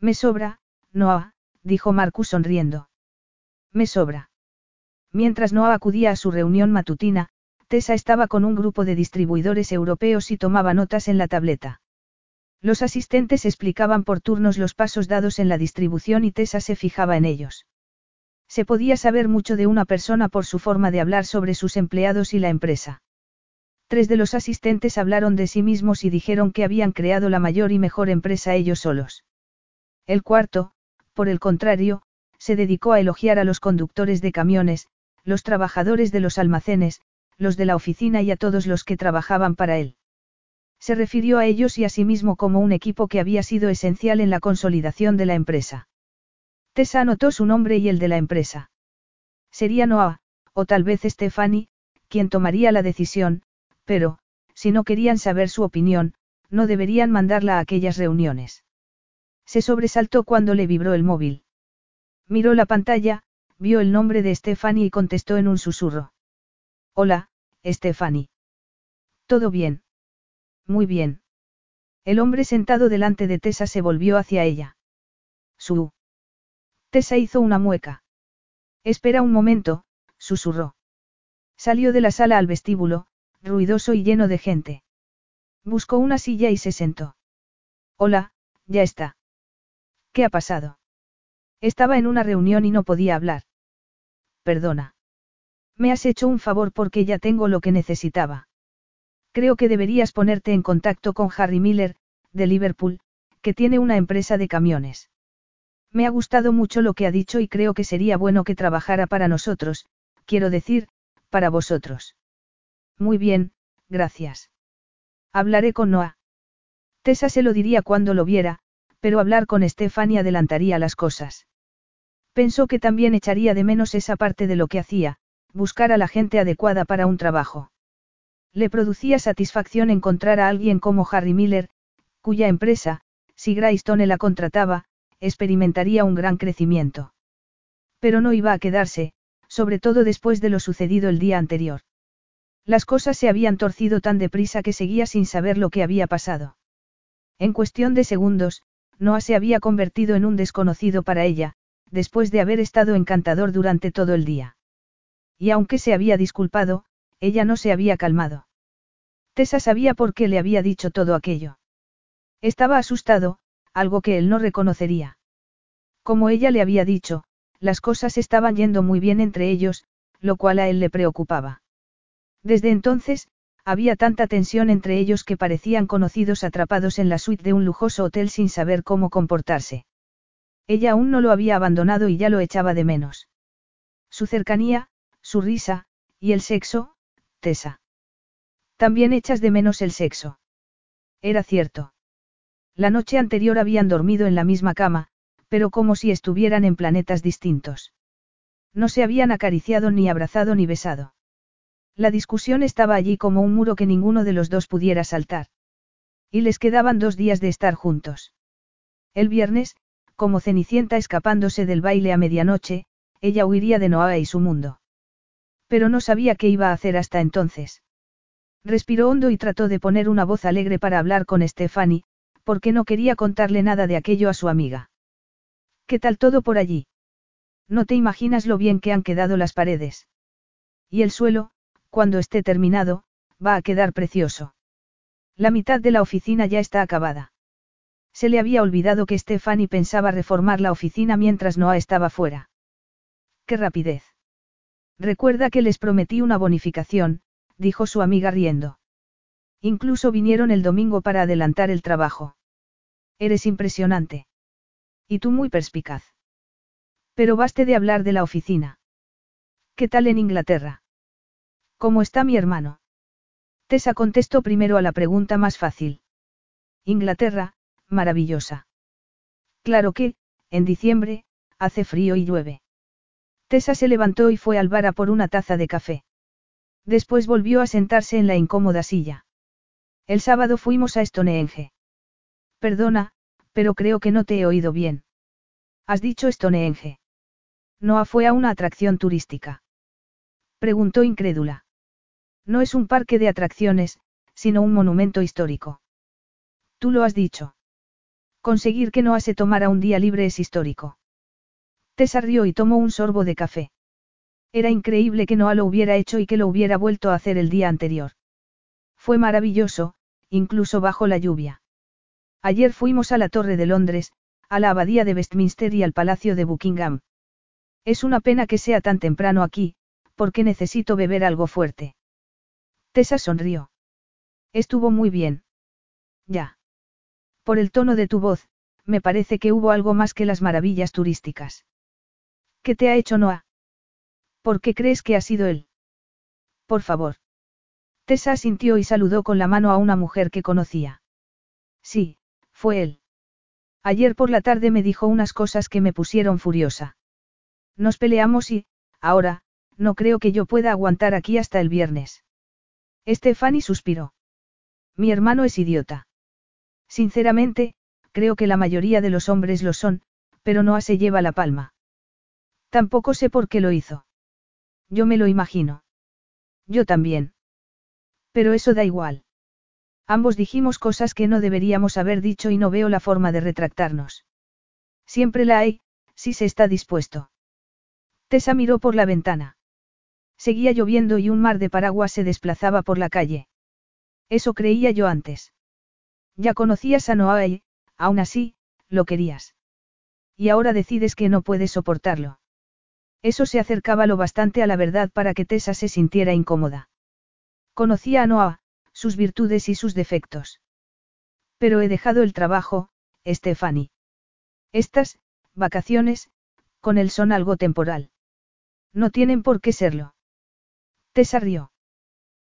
Me sobra, Noah, dijo Marcus sonriendo. Me sobra. Mientras Noah acudía a su reunión matutina, Tessa estaba con un grupo de distribuidores europeos y tomaba notas en la tableta. Los asistentes explicaban por turnos los pasos dados en la distribución y Tessa se fijaba en ellos. Se podía saber mucho de una persona por su forma de hablar sobre sus empleados y la empresa. Tres de los asistentes hablaron de sí mismos y dijeron que habían creado la mayor y mejor empresa ellos solos. El cuarto, por el contrario, se dedicó a elogiar a los conductores de camiones, los trabajadores de los almacenes, los de la oficina y a todos los que trabajaban para él. Se refirió a ellos y a sí mismo como un equipo que había sido esencial en la consolidación de la empresa. Tessa anotó su nombre y el de la empresa. Sería Noah, o tal vez Stephanie, quien tomaría la decisión, pero, si no querían saber su opinión, no deberían mandarla a aquellas reuniones. Se sobresaltó cuando le vibró el móvil. Miró la pantalla, vio el nombre de Stephanie y contestó en un susurro. Hola, Stephanie. ¿Todo bien? Muy bien. El hombre sentado delante de Tessa se volvió hacia ella. Su. Tessa hizo una mueca. Espera un momento, susurró. Salió de la sala al vestíbulo, ruidoso y lleno de gente. Buscó una silla y se sentó. Hola, ya está. ¿Qué ha pasado? Estaba en una reunión y no podía hablar. Perdona. Me has hecho un favor porque ya tengo lo que necesitaba. Creo que deberías ponerte en contacto con Harry Miller, de Liverpool, que tiene una empresa de camiones. Me ha gustado mucho lo que ha dicho y creo que sería bueno que trabajara para nosotros, quiero decir, para vosotros. Muy bien, gracias. Hablaré con Noah. Tessa se lo diría cuando lo viera, pero hablar con Stephanie adelantaría las cosas. Pensó que también echaría de menos esa parte de lo que hacía, buscar a la gente adecuada para un trabajo. Le producía satisfacción encontrar a alguien como Harry Miller, cuya empresa, si Graystone la contrataba, experimentaría un gran crecimiento. Pero no iba a quedarse, sobre todo después de lo sucedido el día anterior. Las cosas se habían torcido tan deprisa que seguía sin saber lo que había pasado. En cuestión de segundos, Noah se había convertido en un desconocido para ella, después de haber estado encantador durante todo el día. Y aunque se había disculpado, ella no se había calmado. Tessa sabía por qué le había dicho todo aquello. Estaba asustado, algo que él no reconocería. Como ella le había dicho, las cosas estaban yendo muy bien entre ellos, lo cual a él le preocupaba. Desde entonces, había tanta tensión entre ellos que parecían conocidos atrapados en la suite de un lujoso hotel sin saber cómo comportarse. Ella aún no lo había abandonado y ya lo echaba de menos. Su cercanía, su risa, y el sexo, Tessa. También echas de menos el sexo. Era cierto. La noche anterior habían dormido en la misma cama, pero como si estuvieran en planetas distintos. No se habían acariciado ni abrazado ni besado. La discusión estaba allí como un muro que ninguno de los dos pudiera saltar. Y les quedaban dos días de estar juntos. El viernes, como Cenicienta escapándose del baile a medianoche, ella huiría de Noah y su mundo. Pero no sabía qué iba a hacer hasta entonces. Respiró hondo y trató de poner una voz alegre para hablar con Stephanie, porque no quería contarle nada de aquello a su amiga. ¿Qué tal todo por allí? No te imaginas lo bien que han quedado las paredes. Y el suelo, cuando esté terminado, va a quedar precioso. La mitad de la oficina ya está acabada. Se le había olvidado que Stephanie pensaba reformar la oficina mientras Noah estaba fuera. ¡Qué rapidez! Recuerda que les prometí una bonificación, dijo su amiga riendo. Incluso vinieron el domingo para adelantar el trabajo. Eres impresionante. Y tú muy perspicaz. Pero baste de hablar de la oficina. ¿Qué tal en Inglaterra? ¿Cómo está mi hermano? Tessa contestó primero a la pregunta más fácil. Inglaterra, maravillosa. Claro que, en diciembre, hace frío y llueve. Tessa se levantó y fue al bar a por una taza de café. Después volvió a sentarse en la incómoda silla. El sábado fuimos a Stonehenge. Perdona, pero creo que no te he oído bien. Has dicho Stonehenge. Noah fue a una atracción turística. Preguntó incrédula. No es un parque de atracciones, sino un monumento histórico. Tú lo has dicho. Conseguir que Noah se tomara un día libre es histórico. Tessa rió y tomó un sorbo de café. Era increíble que Noah lo hubiera hecho y que lo hubiera vuelto a hacer el día anterior. Fue maravilloso, incluso bajo la lluvia. Ayer fuimos a la Torre de Londres, a la Abadía de Westminster y al Palacio de Buckingham. Es una pena que sea tan temprano aquí, porque necesito beber algo fuerte. Tessa sonrió. Estuvo muy bien. Ya. Por el tono de tu voz, me parece que hubo algo más que las maravillas turísticas. ¿Qué te ha hecho Noah? ¿Por qué crees que ha sido él? Por favor. Tessa asintió y saludó con la mano a una mujer que conocía. Sí, fue él. Ayer por la tarde me dijo unas cosas que me pusieron furiosa. Nos peleamos y, ahora, no creo que yo pueda aguantar aquí hasta el viernes. Stephanie suspiró. Mi hermano es idiota. Sinceramente, creo que la mayoría de los hombres lo son, pero no se lleva la palma. Tampoco sé por qué lo hizo. Yo me lo imagino. Yo también. Pero eso da igual. Ambos dijimos cosas que no deberíamos haber dicho y no veo la forma de retractarnos. Siempre la hay, si se está dispuesto. Tessa miró por la ventana. Seguía lloviendo y un mar de paraguas se desplazaba por la calle. Eso creía yo antes. Ya conocías a Noah y, aún así, lo querías. Y ahora decides que no puedes soportarlo. Eso se acercaba lo bastante a la verdad para que Tessa se sintiera incómoda. Conocía a Noah, sus virtudes y sus defectos. Pero he dejado el trabajo, Stephanie. Estas, vacaciones, con él son algo temporal. No tienen por qué serlo. Tessa rió.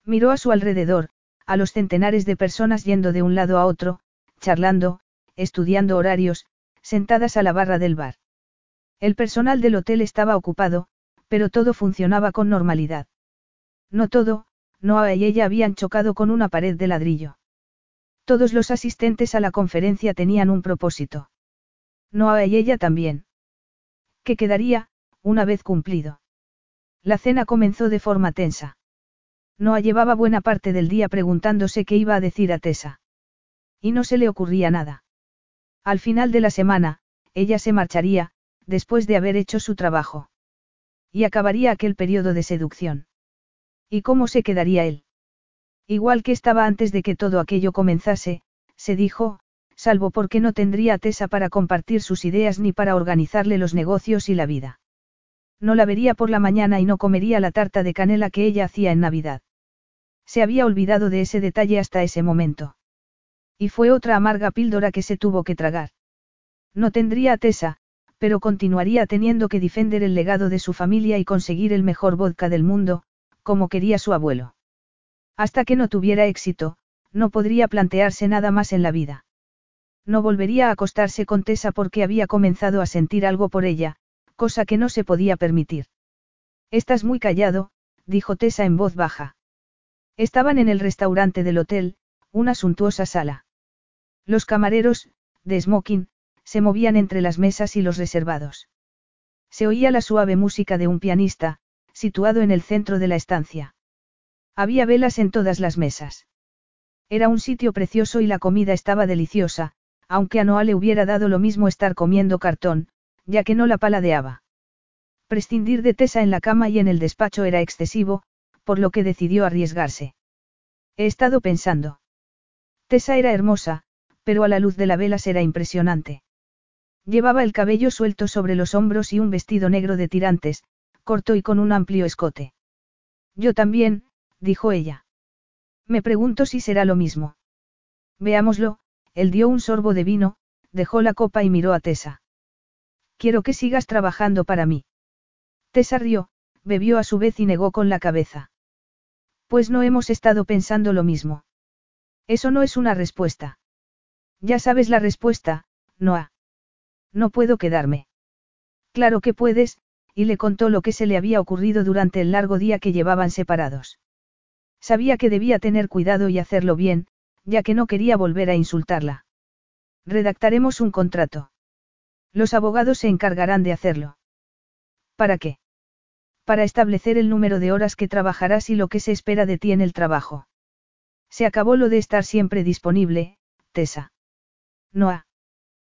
Miró a su alrededor, a los centenares de personas yendo de un lado a otro, charlando, estudiando horarios, sentadas a la barra del bar. El personal del hotel estaba ocupado, pero todo funcionaba con normalidad. No todo, Noah y ella habían chocado con una pared de ladrillo. Todos los asistentes a la conferencia tenían un propósito. Noah y ella también. ¿Qué quedaría, una vez cumplido? La cena comenzó de forma tensa. Noah llevaba buena parte del día preguntándose qué iba a decir a Tessa. Y no se le ocurría nada. Al final de la semana, ella se marcharía, después de haber hecho su trabajo. Y acabaría aquel periodo de seducción. ¿Y cómo se quedaría él? Igual que estaba antes de que todo aquello comenzase, se dijo, salvo porque no tendría a Tessa para compartir sus ideas ni para organizarle los negocios y la vida. No la vería por la mañana y no comería la tarta de canela que ella hacía en Navidad. Se había olvidado de ese detalle hasta ese momento. Y fue otra amarga píldora que se tuvo que tragar. No tendría a Tessa, pero continuaría teniendo que defender el legado de su familia y conseguir el mejor vodka del mundo, como quería su abuelo. Hasta que no tuviera éxito, no podría plantearse nada más en la vida. No volvería a acostarse con Tessa porque había comenzado a sentir algo por ella, cosa que no se podía permitir. Estás muy callado, dijo Tessa en voz baja. Estaban en el restaurante del hotel, una suntuosa sala. Los camareros, de smoking, se movían entre las mesas y los reservados. Se oía la suave música de un pianista, situado en el centro de la estancia. Había velas en todas las mesas. Era un sitio precioso y la comida estaba deliciosa, aunque a Noah le hubiera dado lo mismo estar comiendo cartón, ya que no la paladeaba. Prescindir de Tessa en la cama y en el despacho era excesivo, por lo que decidió arriesgarse. He estado pensando. Tessa era hermosa, pero a la luz de la vela era impresionante. Llevaba el cabello suelto sobre los hombros y un vestido negro de tirantes, corto y con un amplio escote. Yo también, dijo ella. Me pregunto si será lo mismo. Veámoslo, él dio un sorbo de vino, dejó la copa y miró a Tessa. Quiero que sigas trabajando para mí. Tessa rió, bebió a su vez y negó con la cabeza. Pues no hemos estado pensando lo mismo. Eso no es una respuesta. Ya sabes la respuesta, Noah. No puedo quedarme. Claro que puedes, y le contó lo que se le había ocurrido durante el largo día que llevaban separados. Sabía que debía tener cuidado y hacerlo bien, ya que no quería volver a insultarla. Redactaremos un contrato. Los abogados se encargarán de hacerlo. ¿Para qué? Para establecer el número de horas que trabajarás y lo que se espera de ti en el trabajo. Se acabó lo de estar siempre disponible, Tessa. Noah.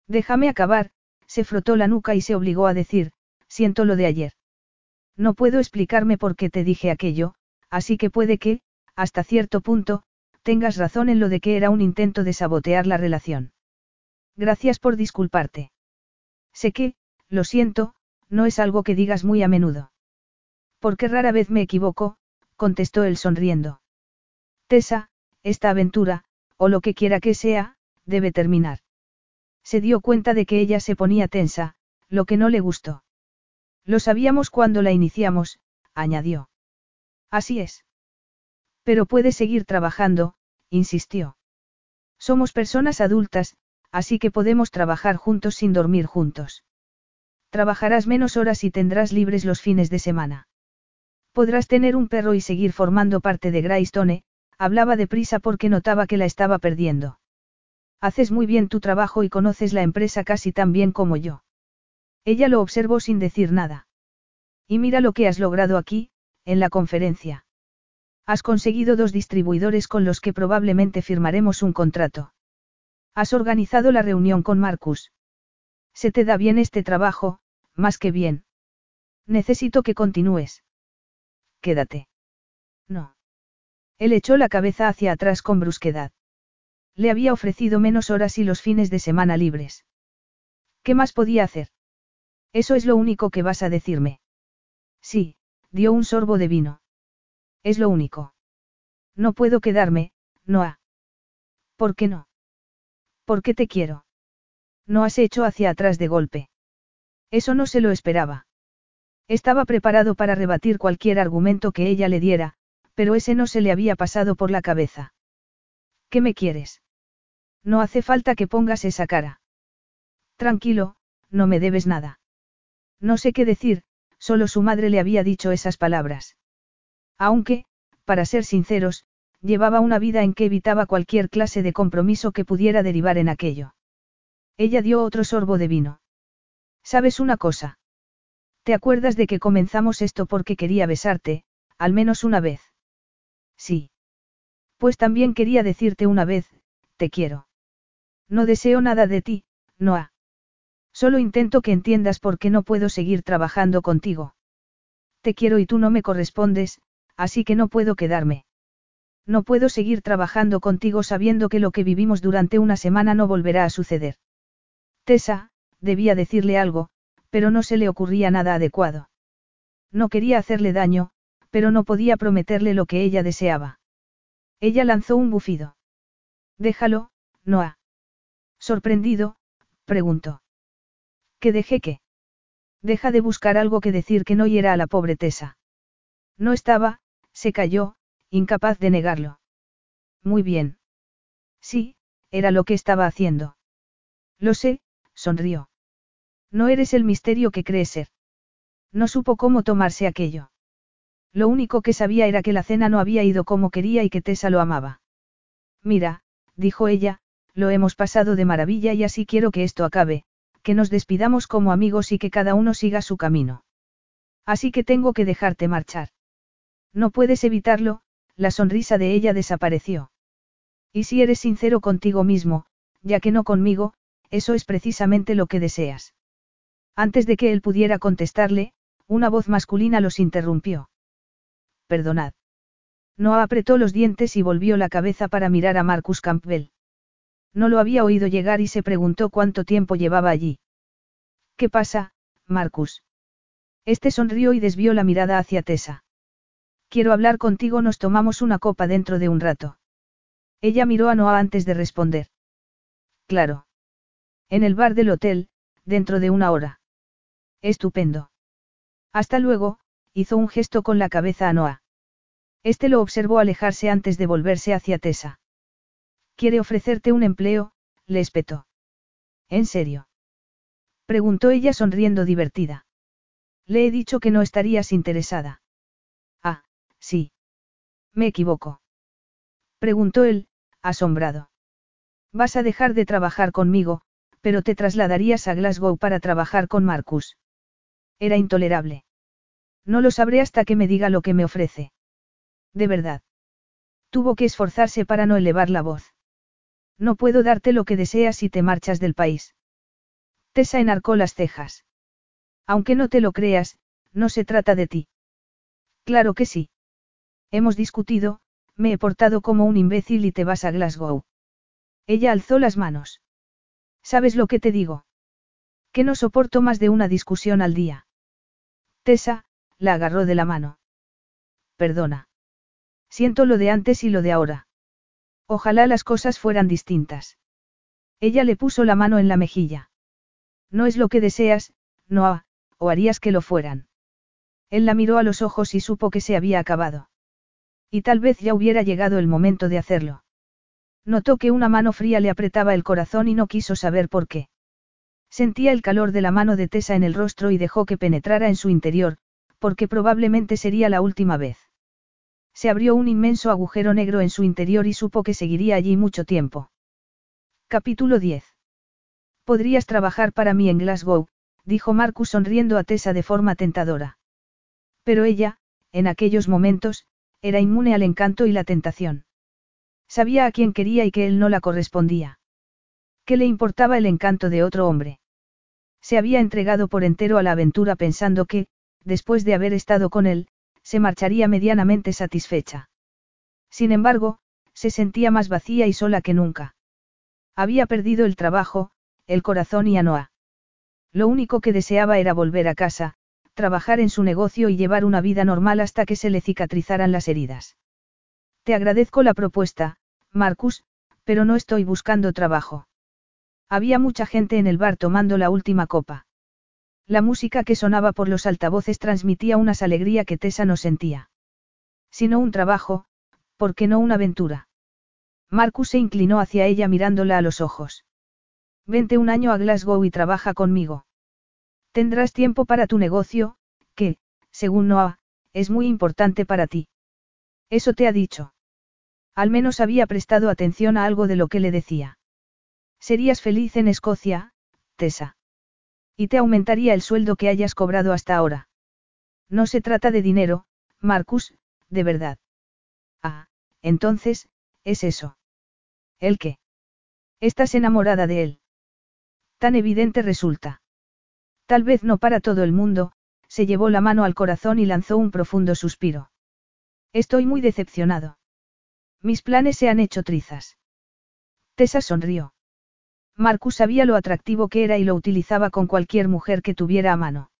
Déjame acabar, se frotó la nuca y se obligó a decir, siento lo de ayer. No puedo explicarme por qué te dije aquello, así que puede que, hasta cierto punto, tengas razón en lo de que era un intento de sabotear la relación. Gracias por disculparte. Sé que, lo siento, no es algo que digas muy a menudo. Porque rara vez me equivoco, contestó él sonriendo. Tessa, esta aventura, o lo que quiera que sea, debe terminar. Se dio cuenta de que ella se ponía tensa, lo que no le gustó. Lo sabíamos cuando la iniciamos, añadió. Así es. Pero puede seguir trabajando, insistió. Somos personas adultas, así que podemos trabajar juntos sin dormir juntos. Trabajarás menos horas y tendrás libres los fines de semana. Podrás tener un perro y seguir formando parte de Greystone, hablaba deprisa porque notaba que la estaba perdiendo. Haces muy bien tu trabajo y conoces la empresa casi tan bien como yo. Ella lo observó sin decir nada. Y mira lo que has logrado aquí, en la conferencia. Has conseguido dos distribuidores con los que probablemente firmaremos un contrato. Has organizado la reunión con Marcus. Se te da bien este trabajo, más que bien. Necesito que continúes. Quédate. No. Él echó la cabeza hacia atrás con brusquedad. Le había ofrecido menos horas y los fines de semana libres. ¿Qué más podía hacer? Eso es lo único que vas a decirme. Sí, dio un sorbo de vino. Es lo único. No puedo quedarme, Noah. ¿Por qué no? ¿Por qué te quiero? No has hecho hacia atrás de golpe. Eso no se lo esperaba. Estaba preparado para rebatir cualquier argumento que ella le diera, pero ese no se le había pasado por la cabeza. ¿Qué me quieres? No hace falta que pongas esa cara. Tranquilo, no me debes nada. No sé qué decir, solo su madre le había dicho esas palabras. Aunque, para ser sinceros, llevaba una vida en que evitaba cualquier clase de compromiso que pudiera derivar en aquello. Ella dio otro sorbo de vino. ¿Sabes una cosa? ¿Te acuerdas de que comenzamos esto porque quería besarte, al menos una vez? Sí. Pues también quería decirte una vez, te quiero. No deseo nada de ti, Noah. Solo intento que entiendas por qué no puedo seguir trabajando contigo. Te quiero y tú no me correspondes, así que no puedo quedarme. No puedo seguir trabajando contigo sabiendo que lo que vivimos durante una semana no volverá a suceder. Tessa, debía decirle algo, pero no se le ocurría nada adecuado. No quería hacerle daño, pero no podía prometerle lo que ella deseaba. Ella lanzó un bufido. Déjalo, Noah. Sorprendido, preguntó. ¿Qué dejé qué? Deja de buscar algo que decir que no hiera a la pobre Tessa. No estaba, se cayó, incapaz de negarlo. Muy bien. Sí, era lo que estaba haciendo. Lo sé, sonrió. No eres el misterio que crees ser. No supo cómo tomarse aquello. Lo único que sabía era que la cena no había ido como quería y que Tessa lo amaba. Mira, dijo ella, lo hemos pasado de maravilla y así quiero que esto acabe, que nos despidamos como amigos y que cada uno siga su camino. Así que tengo que dejarte marchar. No puedes evitarlo, la sonrisa de ella desapareció. Y si eres sincero contigo mismo, ya que no conmigo, eso es precisamente lo que deseas. Antes de que él pudiera contestarle, una voz masculina los interrumpió. Perdonad. No apretó los dientes y volvió la cabeza para mirar a Marcus Campbell. No lo había oído llegar y se preguntó cuánto tiempo llevaba allí. ¿Qué pasa, Marcus? Este sonrió y desvió la mirada hacia Tessa. Quiero hablar contigo, nos tomamos una copa dentro de un rato. Ella miró a Noah antes de responder. Claro. En el bar del hotel, dentro de una hora. Estupendo. Hasta luego, hizo un gesto con la cabeza a Noah. Este lo observó alejarse antes de volverse hacia Tessa. Quiere ofrecerte un empleo, le espetó. ¿En serio? Preguntó ella sonriendo divertida. Le he dicho que no estarías interesada. Sí. Me equivoco. Preguntó él, asombrado. Vas a dejar de trabajar conmigo, pero te trasladarías a Glasgow para trabajar con Marcus. Era intolerable. No lo sabré hasta que me diga lo que me ofrece. De verdad. Tuvo que esforzarse para no elevar la voz. No puedo darte lo que deseas si te marchas del país. Tessa enarcó las cejas. Aunque no te lo creas, no se trata de ti. Claro que sí. Hemos discutido, me he portado como un imbécil y te vas a Glasgow. Ella alzó las manos. ¿Sabes lo que te digo? Que no soporto más de una discusión al día. Tessa, la agarró de la mano. Perdona. Siento lo de antes y lo de ahora. Ojalá las cosas fueran distintas. Ella le puso la mano en la mejilla. No es lo que deseas, no, o harías que lo fueran. Él la miró a los ojos y supo que se había acabado. Y tal vez ya hubiera llegado el momento de hacerlo. Notó que una mano fría le apretaba el corazón y no quiso saber por qué. Sentía el calor de la mano de Tessa en el rostro y dejó que penetrara en su interior, porque probablemente sería la última vez. Se abrió un inmenso agujero negro en su interior y supo que seguiría allí mucho tiempo. Capítulo 10. Podrías trabajar para mí en Glasgow, dijo Marcus sonriendo a Tessa de forma tentadora. Pero ella, en aquellos momentos, era inmune al encanto y la tentación. Sabía a quién quería y que él no la correspondía. ¿Qué le importaba el encanto de otro hombre? Se había entregado por entero a la aventura pensando que, después de haber estado con él, se marcharía medianamente satisfecha. Sin embargo, se sentía más vacía y sola que nunca. Había perdido el trabajo, el corazón y a Noah. Lo único que deseaba era volver a casa, trabajar en su negocio y llevar una vida normal hasta que se le cicatrizaran las heridas. Te agradezco la propuesta, Marcus, pero no estoy buscando trabajo. Había mucha gente en el bar tomando la última copa. La música que sonaba por los altavoces transmitía unas alegría que Tessa no sentía. Si no un trabajo, ¿por qué no una aventura? Marcus se inclinó hacia ella mirándola a los ojos. Vente un año a Glasgow y trabaja conmigo. Tendrás tiempo para tu negocio, que, según Noah, es muy importante para ti. Eso te ha dicho. Al menos había prestado atención a algo de lo que le decía. Serías feliz en Escocia, Tessa. Y te aumentaría el sueldo que hayas cobrado hasta ahora. No se trata de dinero, Marcus, de verdad. Ah, entonces, es eso. ¿El qué? Estás enamorada de él. Tan evidente resulta. Tal vez no para todo el mundo, se llevó la mano al corazón y lanzó un profundo suspiro. Estoy muy decepcionado. Mis planes se han hecho trizas. Tessa sonrió. Marcus sabía lo atractivo que era y lo utilizaba con cualquier mujer que tuviera a mano.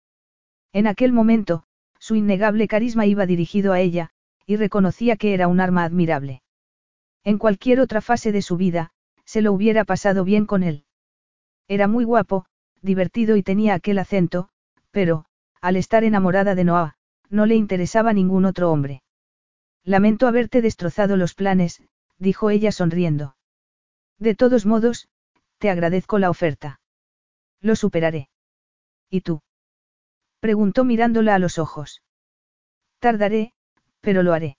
En aquel momento, su innegable carisma iba dirigido a ella, y reconocía que era un arma admirable. En cualquier otra fase de su vida, se lo hubiera pasado bien con él. Era muy guapo, divertido y tenía aquel acento, pero, al estar enamorada de Noah, no le interesaba ningún otro hombre. Lamento haberte destrozado los planes, dijo ella sonriendo. De todos modos, te agradezco la oferta. Lo superaré. ¿Y tú? Preguntó mirándola a los ojos. Tardaré, pero lo haré.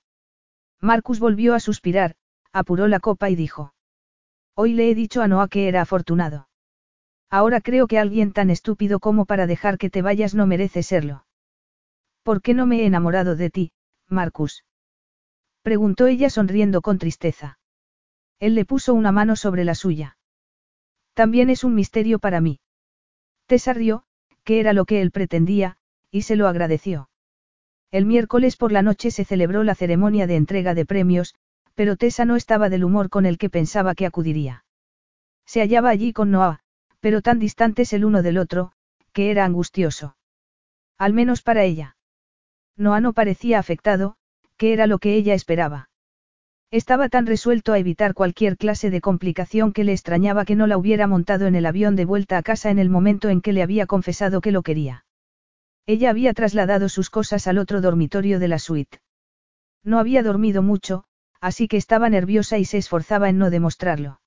Marcus volvió a suspirar, apuró la copa y dijo. Hoy le he dicho a Noah que era afortunado. Ahora creo que alguien tan estúpido como para dejar que te vayas no merece serlo. ¿Por qué no me he enamorado de ti, Marcus? Preguntó ella sonriendo con tristeza. Él le puso una mano sobre la suya. También es un misterio para mí. Tessa rió, que era lo que él pretendía, y se lo agradeció. El miércoles por la noche se celebró la ceremonia de entrega de premios, pero Tessa no estaba del humor con el que pensaba que acudiría. Se hallaba allí con Noah, pero tan distantes el uno del otro, que era angustioso. Al menos para ella. Noah no parecía afectado, que era lo que ella esperaba. Estaba tan resuelto a evitar cualquier clase de complicación que le extrañaba que no la hubiera montado en el avión de vuelta a casa en el momento en que le había confesado que lo quería. Ella había trasladado sus cosas al otro dormitorio de la suite. No había dormido mucho, así que estaba nerviosa y se esforzaba en no demostrarlo.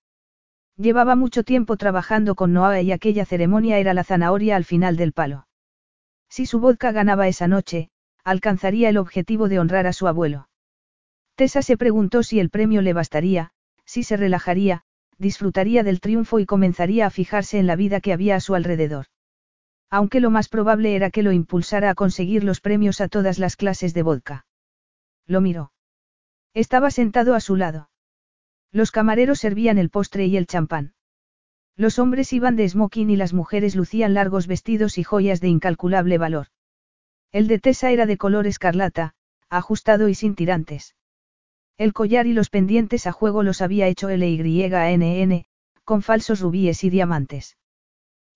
Llevaba mucho tiempo trabajando con Noah y aquella ceremonia era la zanahoria al final del palo. Si su vodka ganaba esa noche, alcanzaría el objetivo de honrar a su abuelo. Tessa se preguntó si el premio le bastaría, si se relajaría, disfrutaría del triunfo y comenzaría a fijarse en la vida que había a su alrededor. Aunque lo más probable era que lo impulsara a conseguir los premios a todas las clases de vodka. Lo miró. Estaba sentado a su lado. Los camareros servían el postre y el champán. Los hombres iban de smoking y las mujeres lucían largos vestidos y joyas de incalculable valor. El de Tessa era de color escarlata, ajustado y sin tirantes. El collar y los pendientes a juego los había hecho LYNN, con falsos rubíes y diamantes.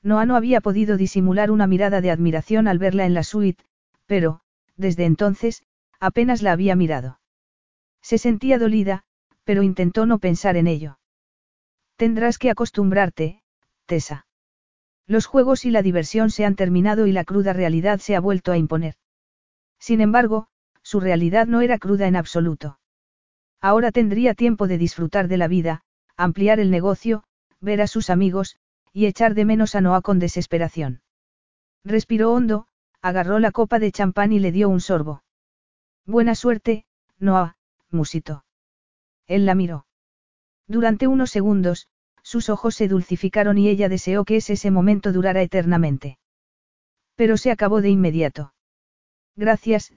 Noah no había podido disimular una mirada de admiración al verla en la suite, pero, desde entonces, apenas la había mirado. Se sentía dolida, pero intentó no pensar en ello. Tendrás que acostumbrarte, Tessa. Los juegos y la diversión se han terminado y la cruda realidad se ha vuelto a imponer. Sin embargo, su realidad no era cruda en absoluto. Ahora tendría tiempo de disfrutar de la vida, ampliar el negocio, ver a sus amigos, y echar de menos a Noah con desesperación. Respiró hondo, agarró la copa de champán y le dio un sorbo. Buena suerte, Noah, musito. Él la miró. Durante unos segundos, sus ojos se dulcificaron y ella deseó que ese, momento durara eternamente. Pero se acabó de inmediato. Gracias,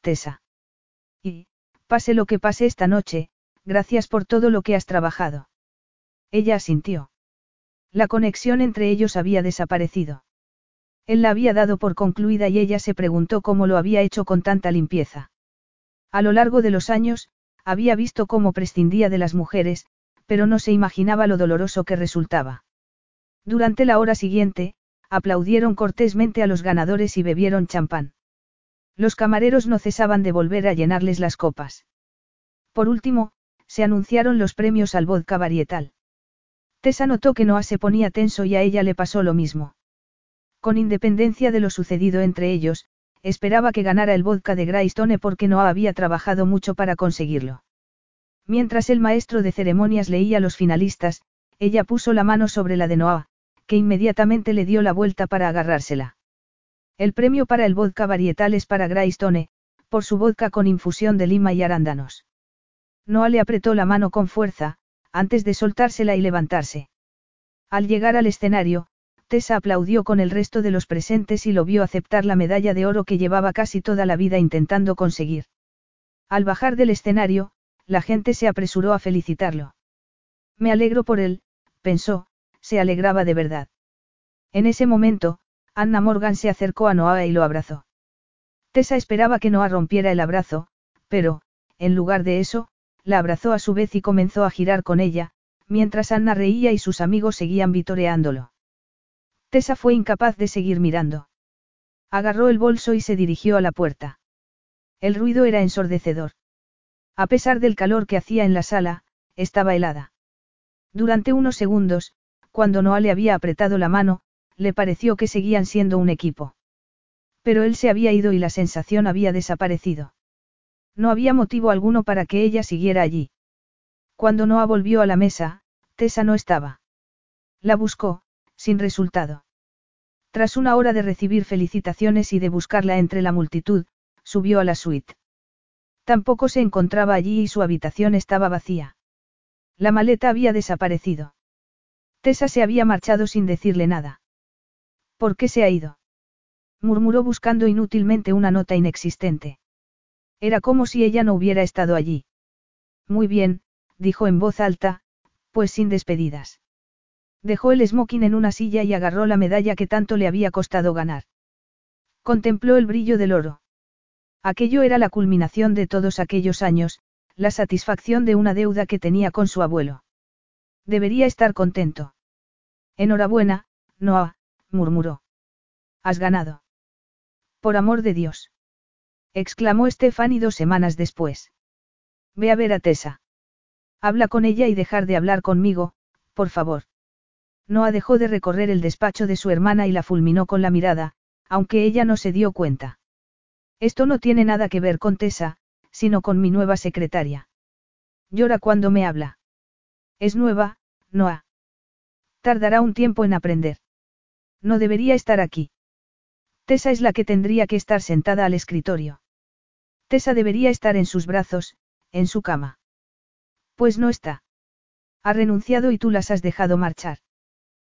Tessa. Y, pase lo que pase esta noche, gracias por todo lo que has trabajado. Ella asintió. La conexión entre ellos había desaparecido. Él la había dado por concluida y ella se preguntó cómo lo había hecho con tanta limpieza. A lo largo de los años, había visto cómo prescindía de las mujeres, pero no se imaginaba lo doloroso que resultaba. Durante la hora siguiente, aplaudieron cortésmente a los ganadores y bebieron champán. Los camareros no cesaban de volver a llenarles las copas. Por último, se anunciaron los premios al vodka varietal. Tessa notó que Noah se ponía tenso y a ella le pasó lo mismo. Con independencia de lo sucedido entre ellos, esperaba que ganara el vodka de Greystone porque Noah había trabajado mucho para conseguirlo. Mientras el maestro de ceremonias leía los finalistas, ella puso la mano sobre la de Noah, que inmediatamente le dio la vuelta para agarrársela. El premio para el vodka varietal es para Greystone, por su vodka con infusión de lima y arándanos. Noah le apretó la mano con fuerza, antes de soltársela y levantarse. Al llegar al escenario, Tessa aplaudió con el resto de los presentes y lo vio aceptar la medalla de oro que llevaba casi toda la vida intentando conseguir. Al bajar del escenario, la gente se apresuró a felicitarlo. Me alegro por él, pensó, se alegraba de verdad. En ese momento, Anna Morgan se acercó a Noah y lo abrazó. Tessa esperaba que Noah rompiera el abrazo, pero, en lugar de eso, la abrazó a su vez y comenzó a girar con ella, mientras Anna reía y sus amigos seguían vitoreándolo. Tessa fue incapaz de seguir mirando. Agarró el bolso y se dirigió a la puerta. El ruido era ensordecedor. A pesar del calor que hacía en la sala, estaba helada. Durante unos segundos, cuando Noah le había apretado la mano, le pareció que seguían siendo un equipo. Pero él se había ido y la sensación había desaparecido. No había motivo alguno para que ella siguiera allí. Cuando Noah volvió a la mesa, Tessa no estaba. La buscó, sin resultado. Tras una hora de recibir felicitaciones y de buscarla entre la multitud, subió a la suite. Tampoco se encontraba allí y su habitación estaba vacía. La maleta había desaparecido. Tessa se había marchado sin decirle nada. ¿Por qué se ha ido? murmuró buscando inútilmente una nota inexistente. Era como si ella no hubiera estado allí. Muy bien, dijo en voz alta, pues sin despedidas. Dejó el smoking en una silla y agarró la medalla que tanto le había costado ganar. Contempló el brillo del oro. Aquello era la culminación de todos aquellos años, la satisfacción de una deuda que tenía con su abuelo. Debería estar contento. Enhorabuena, Noah, murmuró. Has ganado. Por amor de Dios. exclamó Stephanie dos semanas después. Ve a ver a Tessa. Habla con ella y dejar de hablar conmigo, por favor. Noah dejó de recorrer el despacho de su hermana y la fulminó con la mirada, aunque ella no se dio cuenta. Esto no tiene nada que ver con Tessa, sino con mi nueva secretaria. Llora cuando me habla. Es nueva, Noah. Tardará un tiempo en aprender. No debería estar aquí. Tessa es la que tendría que estar sentada al escritorio. Tessa debería estar en sus brazos, en su cama. Pues no está. Ha renunciado y tú las has dejado marchar.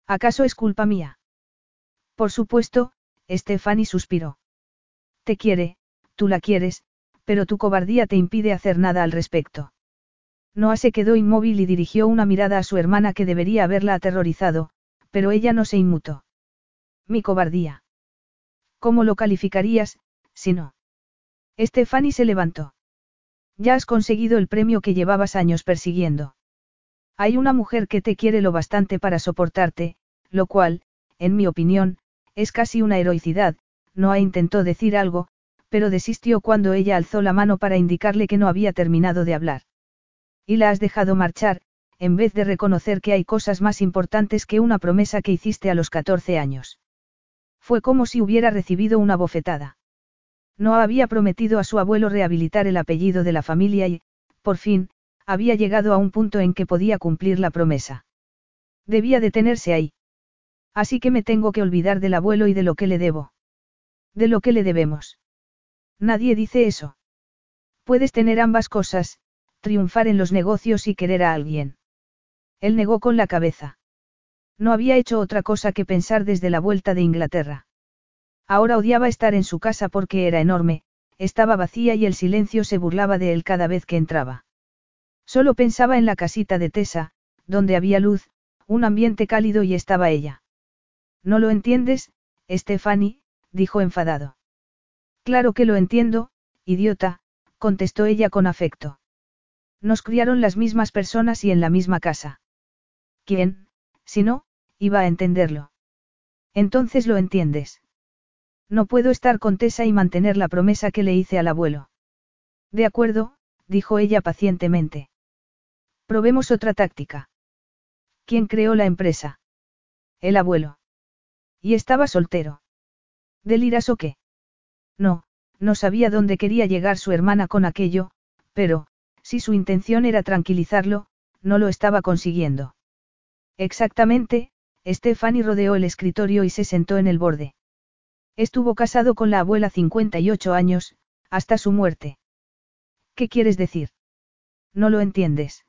¿Acaso es culpa mía? Por supuesto, Stephanie suspiró. Te quiere, tú la quieres, pero tu cobardía te impide hacer nada al respecto. Noah se quedó inmóvil y dirigió una mirada a su hermana que debería haberla aterrorizado, pero ella no se inmutó. Mi cobardía. ¿Cómo lo calificarías, si no? Stephanie se levantó. Ya has conseguido el premio que llevabas años persiguiendo. Hay una mujer que te quiere lo bastante para soportarte, lo cual, en mi opinión, es casi una heroicidad, Noah intentó decir algo, pero desistió cuando ella alzó la mano para indicarle que no había terminado de hablar. Y la has dejado marchar, en vez de reconocer que hay cosas más importantes que una promesa que hiciste a los 14 años. Fue como si hubiera recibido una bofetada. No había prometido a su abuelo rehabilitar el apellido de la familia y, por fin, había llegado a un punto en que podía cumplir la promesa. Debía detenerse ahí. Así que me tengo que olvidar del abuelo y de lo que le debo. De lo que le debemos. Nadie dice eso. Puedes tener ambas cosas, triunfar en los negocios y querer a alguien. Él negó con la cabeza. No había hecho otra cosa que pensar desde la vuelta de Inglaterra. Ahora odiaba estar en su casa porque era enorme, estaba vacía y el silencio se burlaba de él cada vez que entraba. Solo pensaba en la casita de Tessa, donde había luz, un ambiente cálido y estaba ella. No lo entiendes, Stephanie, dijo enfadado. Claro que lo entiendo, idiota, contestó ella con afecto. Nos criaron las mismas personas y en la misma casa. ¿Quién, si no, iba a entenderlo? Entonces lo entiendes. No puedo estar con Tessa y mantener la promesa que le hice al abuelo. De acuerdo, dijo ella pacientemente. Probemos otra táctica. ¿Quién creó la empresa? El abuelo. Y estaba soltero. ¿Deliras o qué? No, no sabía dónde quería llegar su hermana con aquello, pero, si su intención era tranquilizarlo, no lo estaba consiguiendo. Exactamente, Stephanie rodeó el escritorio y se sentó en el borde. Estuvo casado con la abuela 58 años, hasta su muerte. ¿Qué quieres decir? No lo entiendes.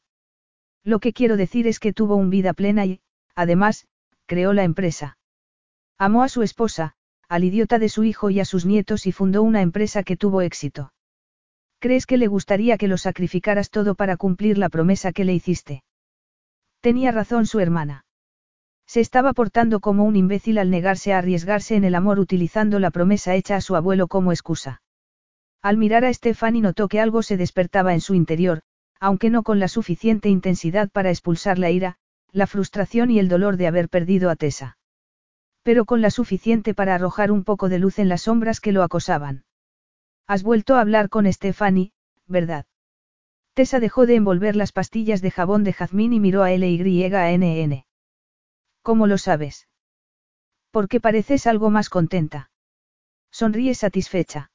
Lo que quiero decir es que tuvo un vida plena y, además, creó la empresa. Amó a su esposa, al idiota de su hijo y a sus nietos y fundó una empresa que tuvo éxito. ¿Crees que le gustaría que lo sacrificaras todo para cumplir la promesa que le hiciste? Tenía razón su hermana. Se estaba portando como un imbécil al negarse a arriesgarse en el amor utilizando la promesa hecha a su abuelo como excusa. Al mirar a Stephanie notó que algo se despertaba en su interior, aunque no con la suficiente intensidad para expulsar la ira, la frustración y el dolor de haber perdido a Tessa pero con la suficiente para arrojar un poco de luz en las sombras que lo acosaban. Has vuelto a hablar con Stephanie, ¿verdad? Tessa dejó de envolver las pastillas de jabón de jazmín y miró a L-Y-A-N-N. ¿Cómo lo sabes? Porque pareces algo más contenta. Sonríe satisfecha.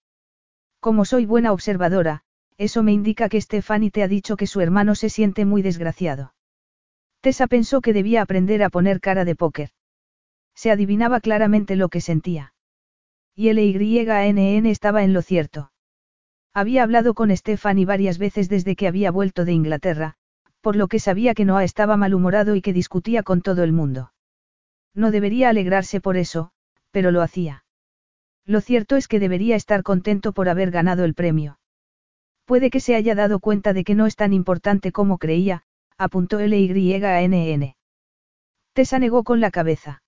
Como soy buena observadora, eso me indica que Stephanie te ha dicho que su hermano se siente muy desgraciado. Tessa pensó que debía aprender a poner cara de póker. Se adivinaba claramente lo que sentía. Y el YNN estaba en lo cierto. Había hablado con Stephanie varias veces desde que había vuelto de Inglaterra, por lo que sabía que Noah estaba malhumorado y que discutía con todo el mundo. No debería alegrarse por eso, pero lo hacía. Lo cierto es que debería estar contento por haber ganado el premio. Puede que se haya dado cuenta de que no es tan importante como creía, apuntó LYNN. Tessa negó con la cabeza.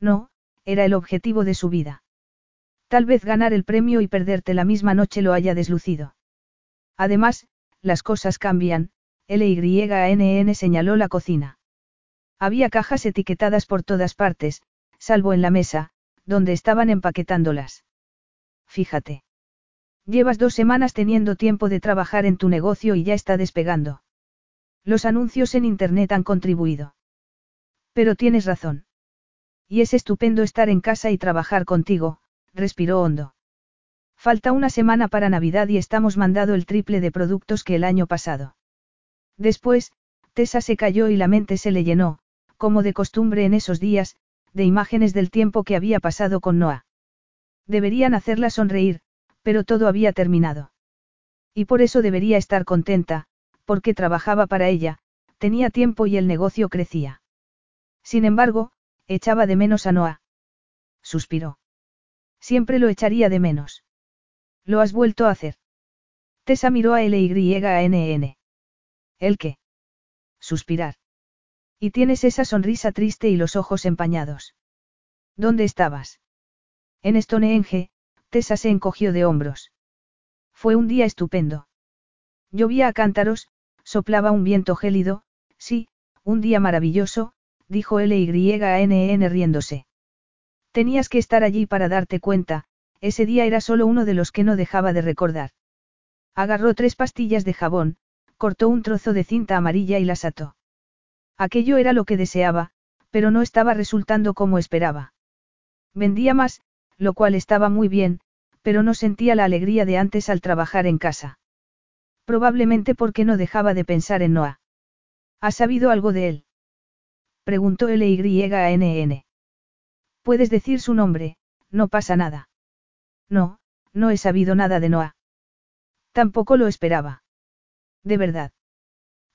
No, era el objetivo de su vida. Tal vez ganar el premio y perderte la misma noche lo haya deslucido. Además, las cosas cambian, LYNN señaló la cocina. Había cajas etiquetadas por todas partes, salvo en la mesa, donde estaban empaquetándolas. Fíjate. Llevas dos semanas teniendo tiempo de trabajar en tu negocio y ya está despegando. Los anuncios en Internet han contribuido. Pero tienes razón. Y es estupendo estar en casa y trabajar contigo, respiró hondo. Falta una semana para Navidad y estamos mandado el triple de productos que el año pasado. Después, Tessa se cayó y la mente se le llenó, como de costumbre en esos días, de imágenes del tiempo que había pasado con Noah. Deberían hacerla sonreír, pero todo había terminado. Y por eso debería estar contenta, porque trabajaba para ella, tenía tiempo y el negocio crecía. Sin embargo, Echaba de menos a Noah. Suspiró. Siempre lo echaría de menos. Lo has vuelto a hacer. Tessa miró a L-Y-A-N-N. ¿El qué? Suspirar. Y tienes esa sonrisa triste y los ojos empañados. ¿Dónde estabas? En Stonehenge, Tessa se encogió de hombros. Fue un día estupendo. Llovía a cántaros, soplaba un viento gélido, sí, un día maravilloso, dijo L-Y-N-N riéndose. Tenías que estar allí para darte cuenta, ese día era solo uno de los que no dejaba de recordar. Agarró tres pastillas de jabón, cortó un trozo de cinta amarilla y las ató. Aquello era lo que deseaba, pero no estaba resultando como esperaba. Vendía más, lo cual estaba muy bien, pero no sentía la alegría de antes al trabajar en casa. Probablemente porque no dejaba de pensar en Noah. ¿Has sabido algo de él? Preguntó L-Y-N-N. Puedes decir su nombre, no pasa nada. No, no he sabido nada de Noah. Tampoco lo esperaba. De verdad.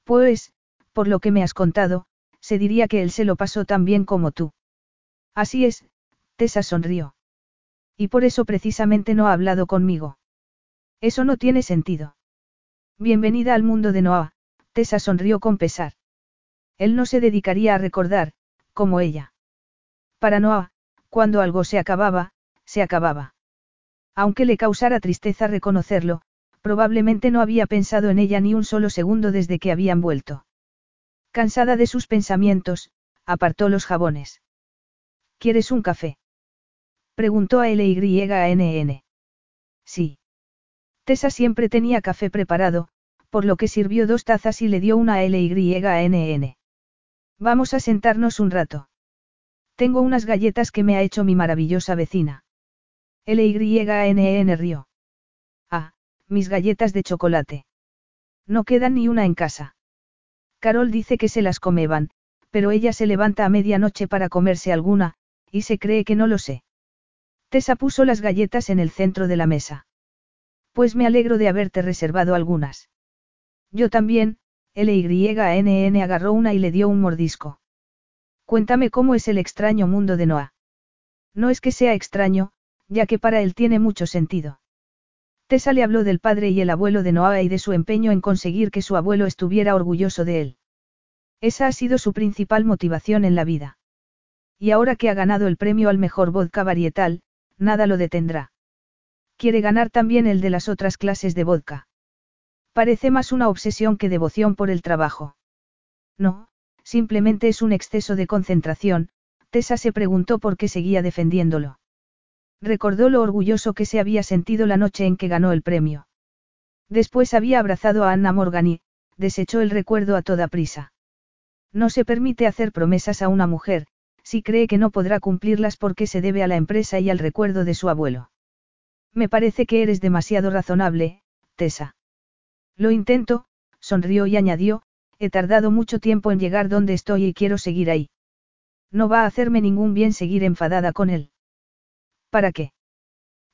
Pues, por lo que me has contado, se diría que él se lo pasó tan bien como tú. Así es, Tessa sonrió. Y por eso precisamente no ha hablado conmigo. Eso no tiene sentido. Bienvenida al mundo de Noah, Tessa sonrió con pesar. Él no se dedicaría a recordar, como ella. Para Noah, cuando algo se acababa, se acababa. Aunque le causara tristeza reconocerlo, probablemente no había pensado en ella ni un solo segundo desde que habían vuelto. Cansada de sus pensamientos, apartó los jabones. ¿Quieres un café? Preguntó a LYANN. Sí. Tessa siempre tenía café preparado, por lo que sirvió dos tazas y le dio una a LYANN. Vamos a sentarnos un rato. Tengo unas galletas que me ha hecho mi maravillosa vecina. LYANN rió. Ah, mis galletas de chocolate. No quedan ni una en casa. Carol dice que se las comeban, pero ella se levanta a medianoche para comerse alguna, y se cree que no lo sé. Tessa puso las galletas en el centro de la mesa. Pues me alegro de haberte reservado algunas. Yo también, LYNN agarró una y le dio un mordisco. Cuéntame cómo es el extraño mundo de Noah. No es que sea extraño, ya que para él tiene mucho sentido. Tessa le habló del padre y el abuelo de Noah y de su empeño en conseguir que su abuelo estuviera orgulloso de él. Esa ha sido su principal motivación en la vida. Y ahora que ha ganado el premio al mejor vodka varietal, nada lo detendrá. Quiere ganar también el de las otras clases de vodka. Parece más una obsesión que devoción por el trabajo. No, simplemente es un exceso de concentración, Tessa se preguntó por qué seguía defendiéndolo. Recordó lo orgulloso que se había sentido la noche en que ganó el premio. Después había abrazado a Anna Morgan y, desechó el recuerdo a toda prisa. No se permite hacer promesas a una mujer, si cree que no podrá cumplirlas porque se debe a la empresa y al recuerdo de su abuelo. Me parece que eres demasiado razonable, Tessa. Lo intento, sonrió y añadió, he tardado mucho tiempo en llegar donde estoy y quiero seguir ahí. No va a hacerme ningún bien seguir enfadada con él. ¿Para qué?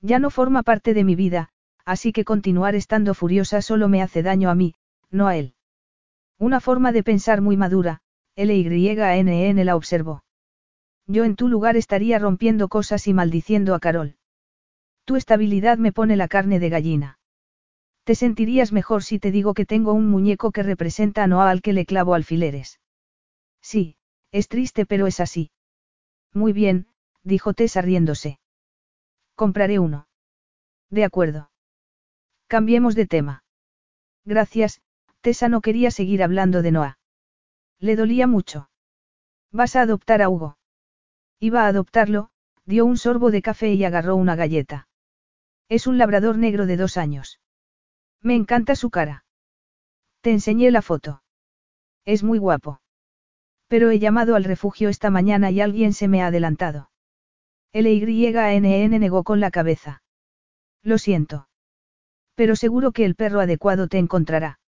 Ya no forma parte de mi vida, así que continuar estando furiosa solo me hace daño a mí, no a él. Una forma de pensar muy madura, LYNN la observó. Yo en tu lugar estaría rompiendo cosas y maldiciendo a Carol. Tu estabilidad me pone la carne de gallina. Te sentirías mejor si te digo que tengo un muñeco que representa a Noah al que le clavo alfileres. Sí, es triste pero es así. Muy bien, dijo Tessa riéndose. Compraré uno. De acuerdo. Cambiemos de tema. Gracias, Tessa no quería seguir hablando de Noah. Le dolía mucho. ¿Vas a adoptar a Hugo? Iba a adoptarlo, dio un sorbo de café y agarró una galleta. Es un labrador negro de dos años. Me encanta su cara. Te enseñé la foto. Es muy guapo. Pero he llamado al refugio esta mañana y alguien se me ha adelantado. LYNN negó con la cabeza. Lo siento. Pero seguro que el perro adecuado te encontrará.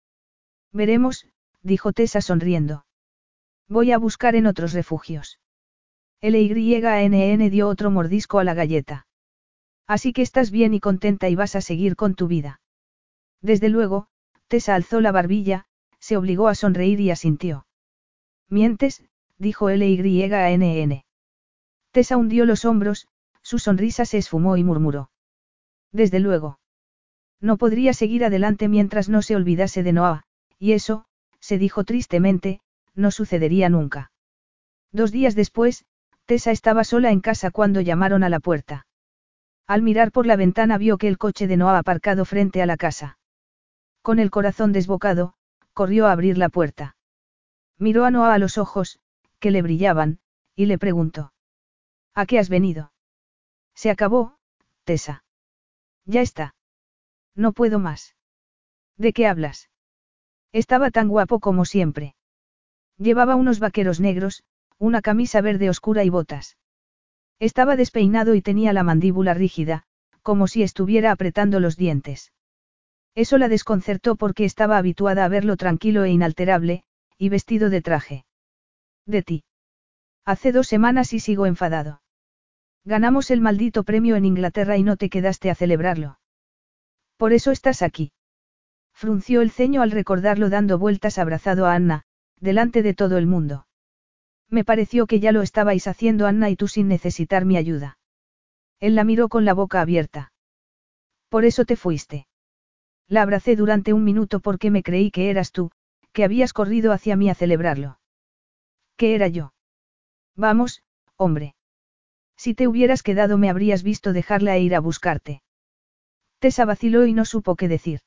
Veremos, dijo Tessa sonriendo. Voy a buscar en otros refugios. LYNN dio otro mordisco a la galleta. Así que estás bien y contenta y vas a seguir con tu vida. Desde luego, Tessa alzó la barbilla, se obligó a sonreír y asintió. Mientes, dijo LYNN. Tessa hundió los hombros, su sonrisa se esfumó y murmuró. Desde luego. No podría seguir adelante mientras no se olvidase de Noah, y eso, se dijo tristemente, no sucedería nunca. Dos días después, Tessa estaba sola en casa cuando llamaron a la puerta. Al mirar por la ventana vio que el coche de Noah aparcado frente a la casa. Con el corazón desbocado, corrió a abrir la puerta. Miró a Noah a los ojos, que le brillaban, y le preguntó. ¿A qué has venido? Se acabó, Tessa. Ya está. No puedo más. ¿De qué hablas? Estaba tan guapo como siempre. Llevaba unos vaqueros negros, una camisa verde oscura y botas. Estaba despeinado y tenía la mandíbula rígida, como si estuviera apretando los dientes. Eso la desconcertó porque estaba habituada a verlo tranquilo e inalterable, y vestido de traje. De ti. Hace dos semanas y sigo enfadado. Ganamos el maldito premio en Inglaterra y no te quedaste a celebrarlo. Por eso estás aquí. Frunció el ceño al recordarlo dando vueltas abrazado a Anna, delante de todo el mundo. Me pareció que ya lo estabais haciendo Anna y tú sin necesitar mi ayuda. Él la miró con la boca abierta. Por eso te fuiste. La abracé durante un minuto porque me creí que eras tú, que habías corrido hacia mí a celebrarlo. ¿Qué era yo? Vamos, hombre. Si te hubieras quedado me habrías visto dejarla e ir a buscarte. Tessa vaciló y no supo qué decir.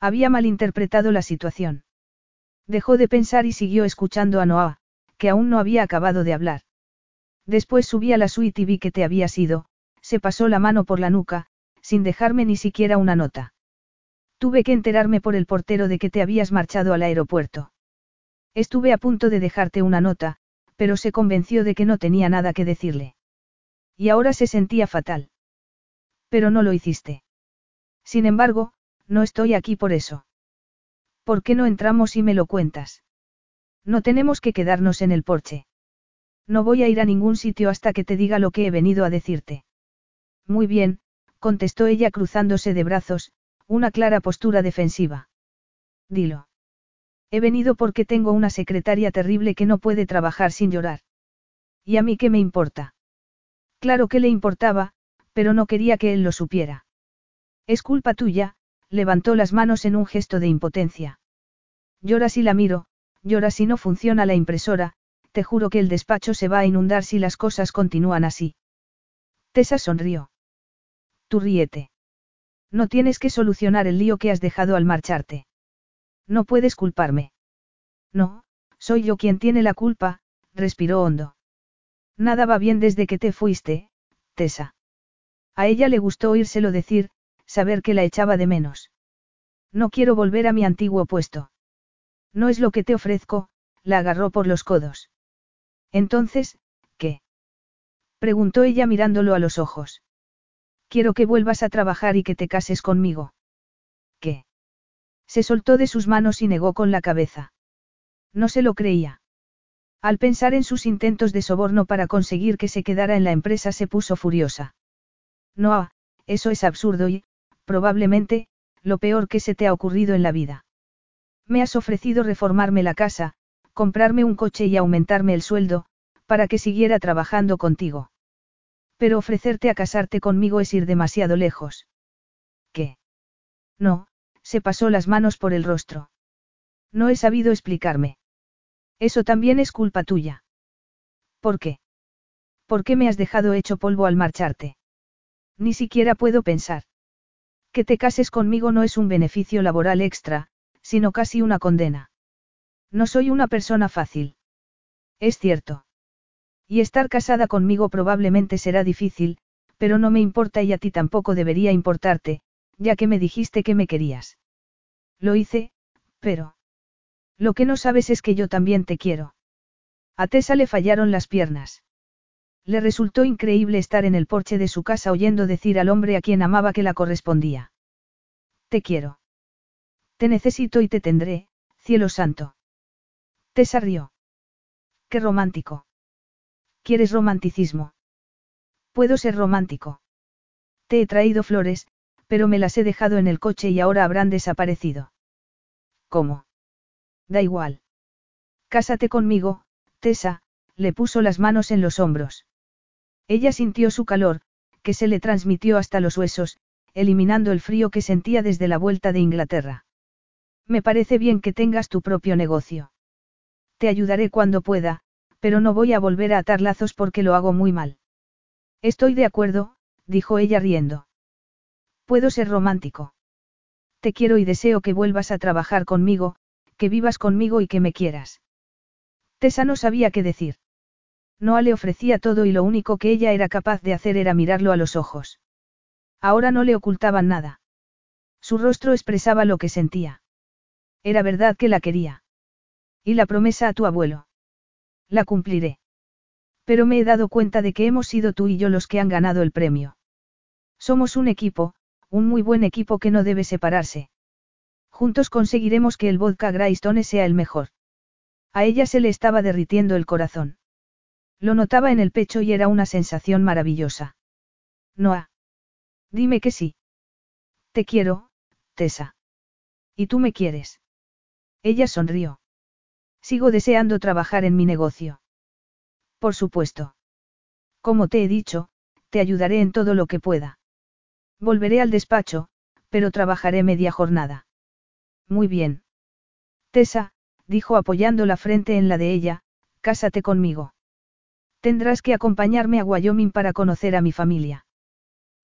Había malinterpretado la situación. Dejó de pensar y siguió escuchando a Noah, que aún no había acabado de hablar. Después subí a la suite y vi que te habías ido, se pasó la mano por la nuca, sin dejarme ni siquiera una nota. Tuve que enterarme por el portero de que te habías marchado al aeropuerto. Estuve a punto de dejarte una nota, pero se convenció de que no tenía nada que decirle. Y ahora se sentía fatal. Pero no lo hiciste. Sin embargo, no estoy aquí por eso. ¿Por qué no entramos y me lo cuentas? No tenemos que quedarnos en el porche. No voy a ir a ningún sitio hasta que te diga lo que he venido a decirte. Muy bien, contestó ella cruzándose de brazos, una clara postura defensiva. Dilo. He venido porque tengo una secretaria terrible que no puede trabajar sin llorar. ¿Y a mí qué me importa? Claro que le importaba, pero no quería que él lo supiera. Es culpa tuya, levantó las manos en un gesto de impotencia. Llora si la miro, llora si no funciona la impresora, te juro que el despacho se va a inundar si las cosas continúan así. Tessa sonrió. Tú ríete. No tienes que solucionar el lío que has dejado al marcharte. No puedes culparme. No, soy yo quien tiene la culpa, respiró hondo. Nada va bien desde que te fuiste, Tessa. A ella le gustó oírselo decir, saber que la echaba de menos. No quiero volver a mi antiguo puesto. No es lo que te ofrezco, la agarró por los codos. Entonces, ¿qué? preguntó ella mirándolo a los ojos. Quiero que vuelvas a trabajar y que te cases conmigo. ¿Qué? Se soltó de sus manos y negó con la cabeza. No se lo creía. Al pensar en sus intentos de soborno para conseguir que se quedara en la empresa se puso furiosa. No, eso es absurdo y, probablemente, lo peor que se te ha ocurrido en la vida. Me has ofrecido reformarme la casa, comprarme un coche y aumentarme el sueldo, para que siguiera trabajando contigo. Pero ofrecerte a casarte conmigo es ir demasiado lejos. ¿Qué? No, se pasó las manos por el rostro. No he sabido explicarme. Eso también es culpa tuya. ¿Por qué? ¿Por qué me has dejado hecho polvo al marcharte? Ni siquiera puedo pensar. Que te cases conmigo no es un beneficio laboral extra, sino casi una condena. No soy una persona fácil. Es cierto. Y estar casada conmigo probablemente será difícil, pero no me importa y a ti tampoco debería importarte, ya que me dijiste que me querías. Lo hice, pero... Lo que no sabes es que yo también te quiero. A Tessa le fallaron las piernas. Le resultó increíble estar en el porche de su casa oyendo decir al hombre a quien amaba que la correspondía. Te quiero. Te necesito y te tendré, cielo santo. Tessa rió. Qué romántico. ¿Quieres romanticismo? Puedo ser romántico. Te he traído flores, pero me las he dejado en el coche y ahora habrán desaparecido. ¿Cómo? Da igual. Cásate conmigo, Tessa, le puso las manos en los hombros. Ella sintió su calor, que se le transmitió hasta los huesos, eliminando el frío que sentía desde la vuelta de Inglaterra. Me parece bien que tengas tu propio negocio. Te ayudaré cuando pueda, pero no voy a volver a atar lazos porque lo hago muy mal. Estoy de acuerdo, dijo ella riendo. Puedo ser romántico. Te quiero y deseo que vuelvas a trabajar conmigo, que vivas conmigo y que me quieras. Tessa no sabía qué decir. Noah le ofrecía todo y lo único que ella era capaz de hacer era mirarlo a los ojos. Ahora no le ocultaban nada. Su rostro expresaba lo que sentía. Era verdad que la quería. Y la promesa a tu abuelo. La cumpliré. Pero me he dado cuenta de que hemos sido tú y yo los que han ganado el premio. Somos un equipo, un muy buen equipo que no debe separarse. Juntos conseguiremos que el vodka Greystone sea el mejor. A ella se le estaba derritiendo el corazón. Lo notaba en el pecho y era una sensación maravillosa. Noah. Dime que sí. Te quiero, Tessa. ¿Y tú me quieres? Ella sonrió. Sigo deseando trabajar en mi negocio. Por supuesto. Como te he dicho, te ayudaré en todo lo que pueda. Volveré al despacho, pero trabajaré media jornada. Muy bien. Tessa, dijo apoyando la frente en la de ella, cásate conmigo. Tendrás que acompañarme a Wyoming para conocer a mi familia.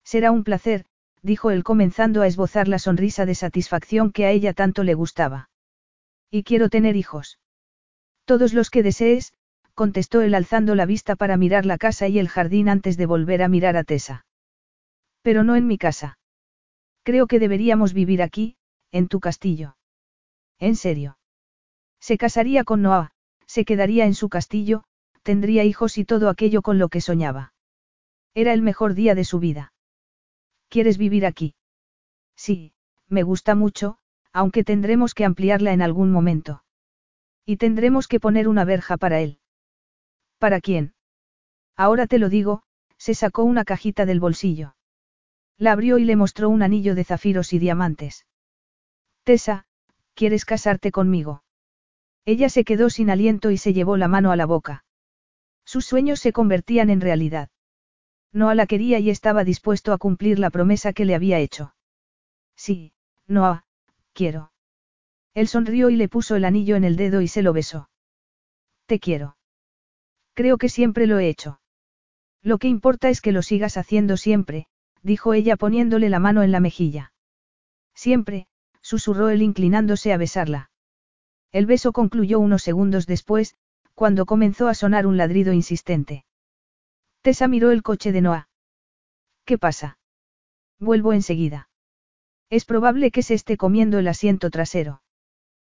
Será un placer, dijo él comenzando a esbozar la sonrisa de satisfacción que a ella tanto le gustaba. Y quiero tener hijos. Todos los que desees, contestó él alzando la vista para mirar la casa y el jardín antes de volver a mirar a Tessa. Pero no en mi casa. Creo que deberíamos vivir aquí, en tu castillo. ¿En serio? Se casaría con Noah, se quedaría en su castillo, tendría hijos y todo aquello con lo que soñaba. Era el mejor día de su vida. ¿Quieres vivir aquí? Sí, me gusta mucho, aunque tendremos que ampliarla en algún momento. Y tendremos que poner una verja para él. ¿Para quién? Ahora te lo digo, se sacó una cajita del bolsillo. La abrió y le mostró un anillo de zafiros y diamantes. Tessa, ¿quieres casarte conmigo? Ella se quedó sin aliento y se llevó la mano a la boca. Sus sueños se convertían en realidad. Noah la quería y estaba dispuesto a cumplir la promesa que le había hecho. Sí, Noah, quiero. Él sonrió y le puso el anillo en el dedo y se lo besó. Te quiero. Creo que siempre lo he hecho. Lo que importa es que lo sigas haciendo siempre, dijo ella poniéndole la mano en la mejilla. Siempre, susurró él inclinándose a besarla. El beso concluyó unos segundos después, cuando comenzó a sonar un ladrido insistente. Tessa miró el coche de Noah. ¿Qué pasa? Vuelvo enseguida. Es probable que se esté comiendo el asiento trasero.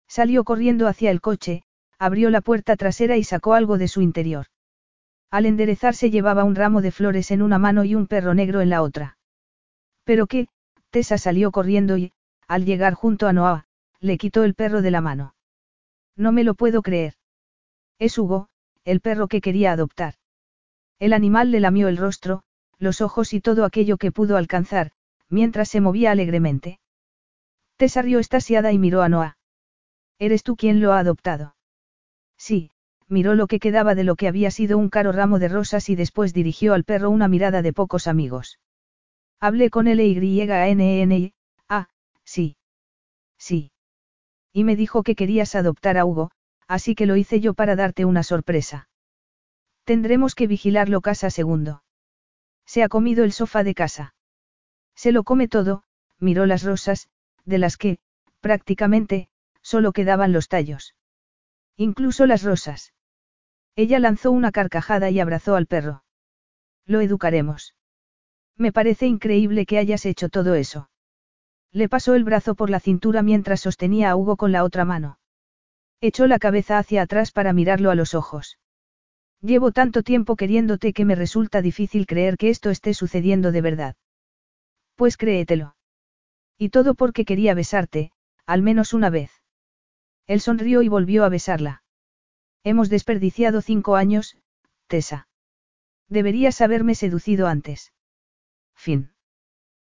Salió corriendo hacia el coche, abrió la puerta trasera y sacó algo de su interior. Al enderezarse llevaba un ramo de flores en una mano y un perro negro en la otra. Pero qué, Tessa salió corriendo y, al llegar junto a Noah, le quitó el perro de la mano. No me lo puedo creer. Es Hugo, el perro que quería adoptar. El animal le lamió el rostro, los ojos y todo aquello que pudo alcanzar, mientras se movía alegremente. Tessa rió estasiada y miró a Noah. ¿Eres tú quien lo ha adoptado? Sí, miró lo que quedaba de lo que había sido un caro ramo de rosas y después dirigió al perro una mirada de pocos amigos. Hablé con él y sí. Sí. Y me dijo que querías adoptar a Hugo, así que lo hice yo para darte una sorpresa. Tendremos que vigilarlo casa segundo. Se ha comido el sofá de casa. Se lo come todo, miró las rosas, de las que, prácticamente, solo quedaban los tallos. Incluso las rosas. Ella lanzó una carcajada y abrazó al perro. Lo educaremos. Me parece increíble que hayas hecho todo eso. Le pasó el brazo por la cintura mientras sostenía a Hugo con la otra mano. Echó la cabeza hacia atrás para mirarlo a los ojos. Llevo tanto tiempo queriéndote que me resulta difícil creer que esto esté sucediendo de verdad. Pues créetelo. Y todo porque quería besarte, al menos una vez. Él sonrió y volvió a besarla. Hemos desperdiciado cinco años, Tessa. Deberías haberme seducido antes. Fin.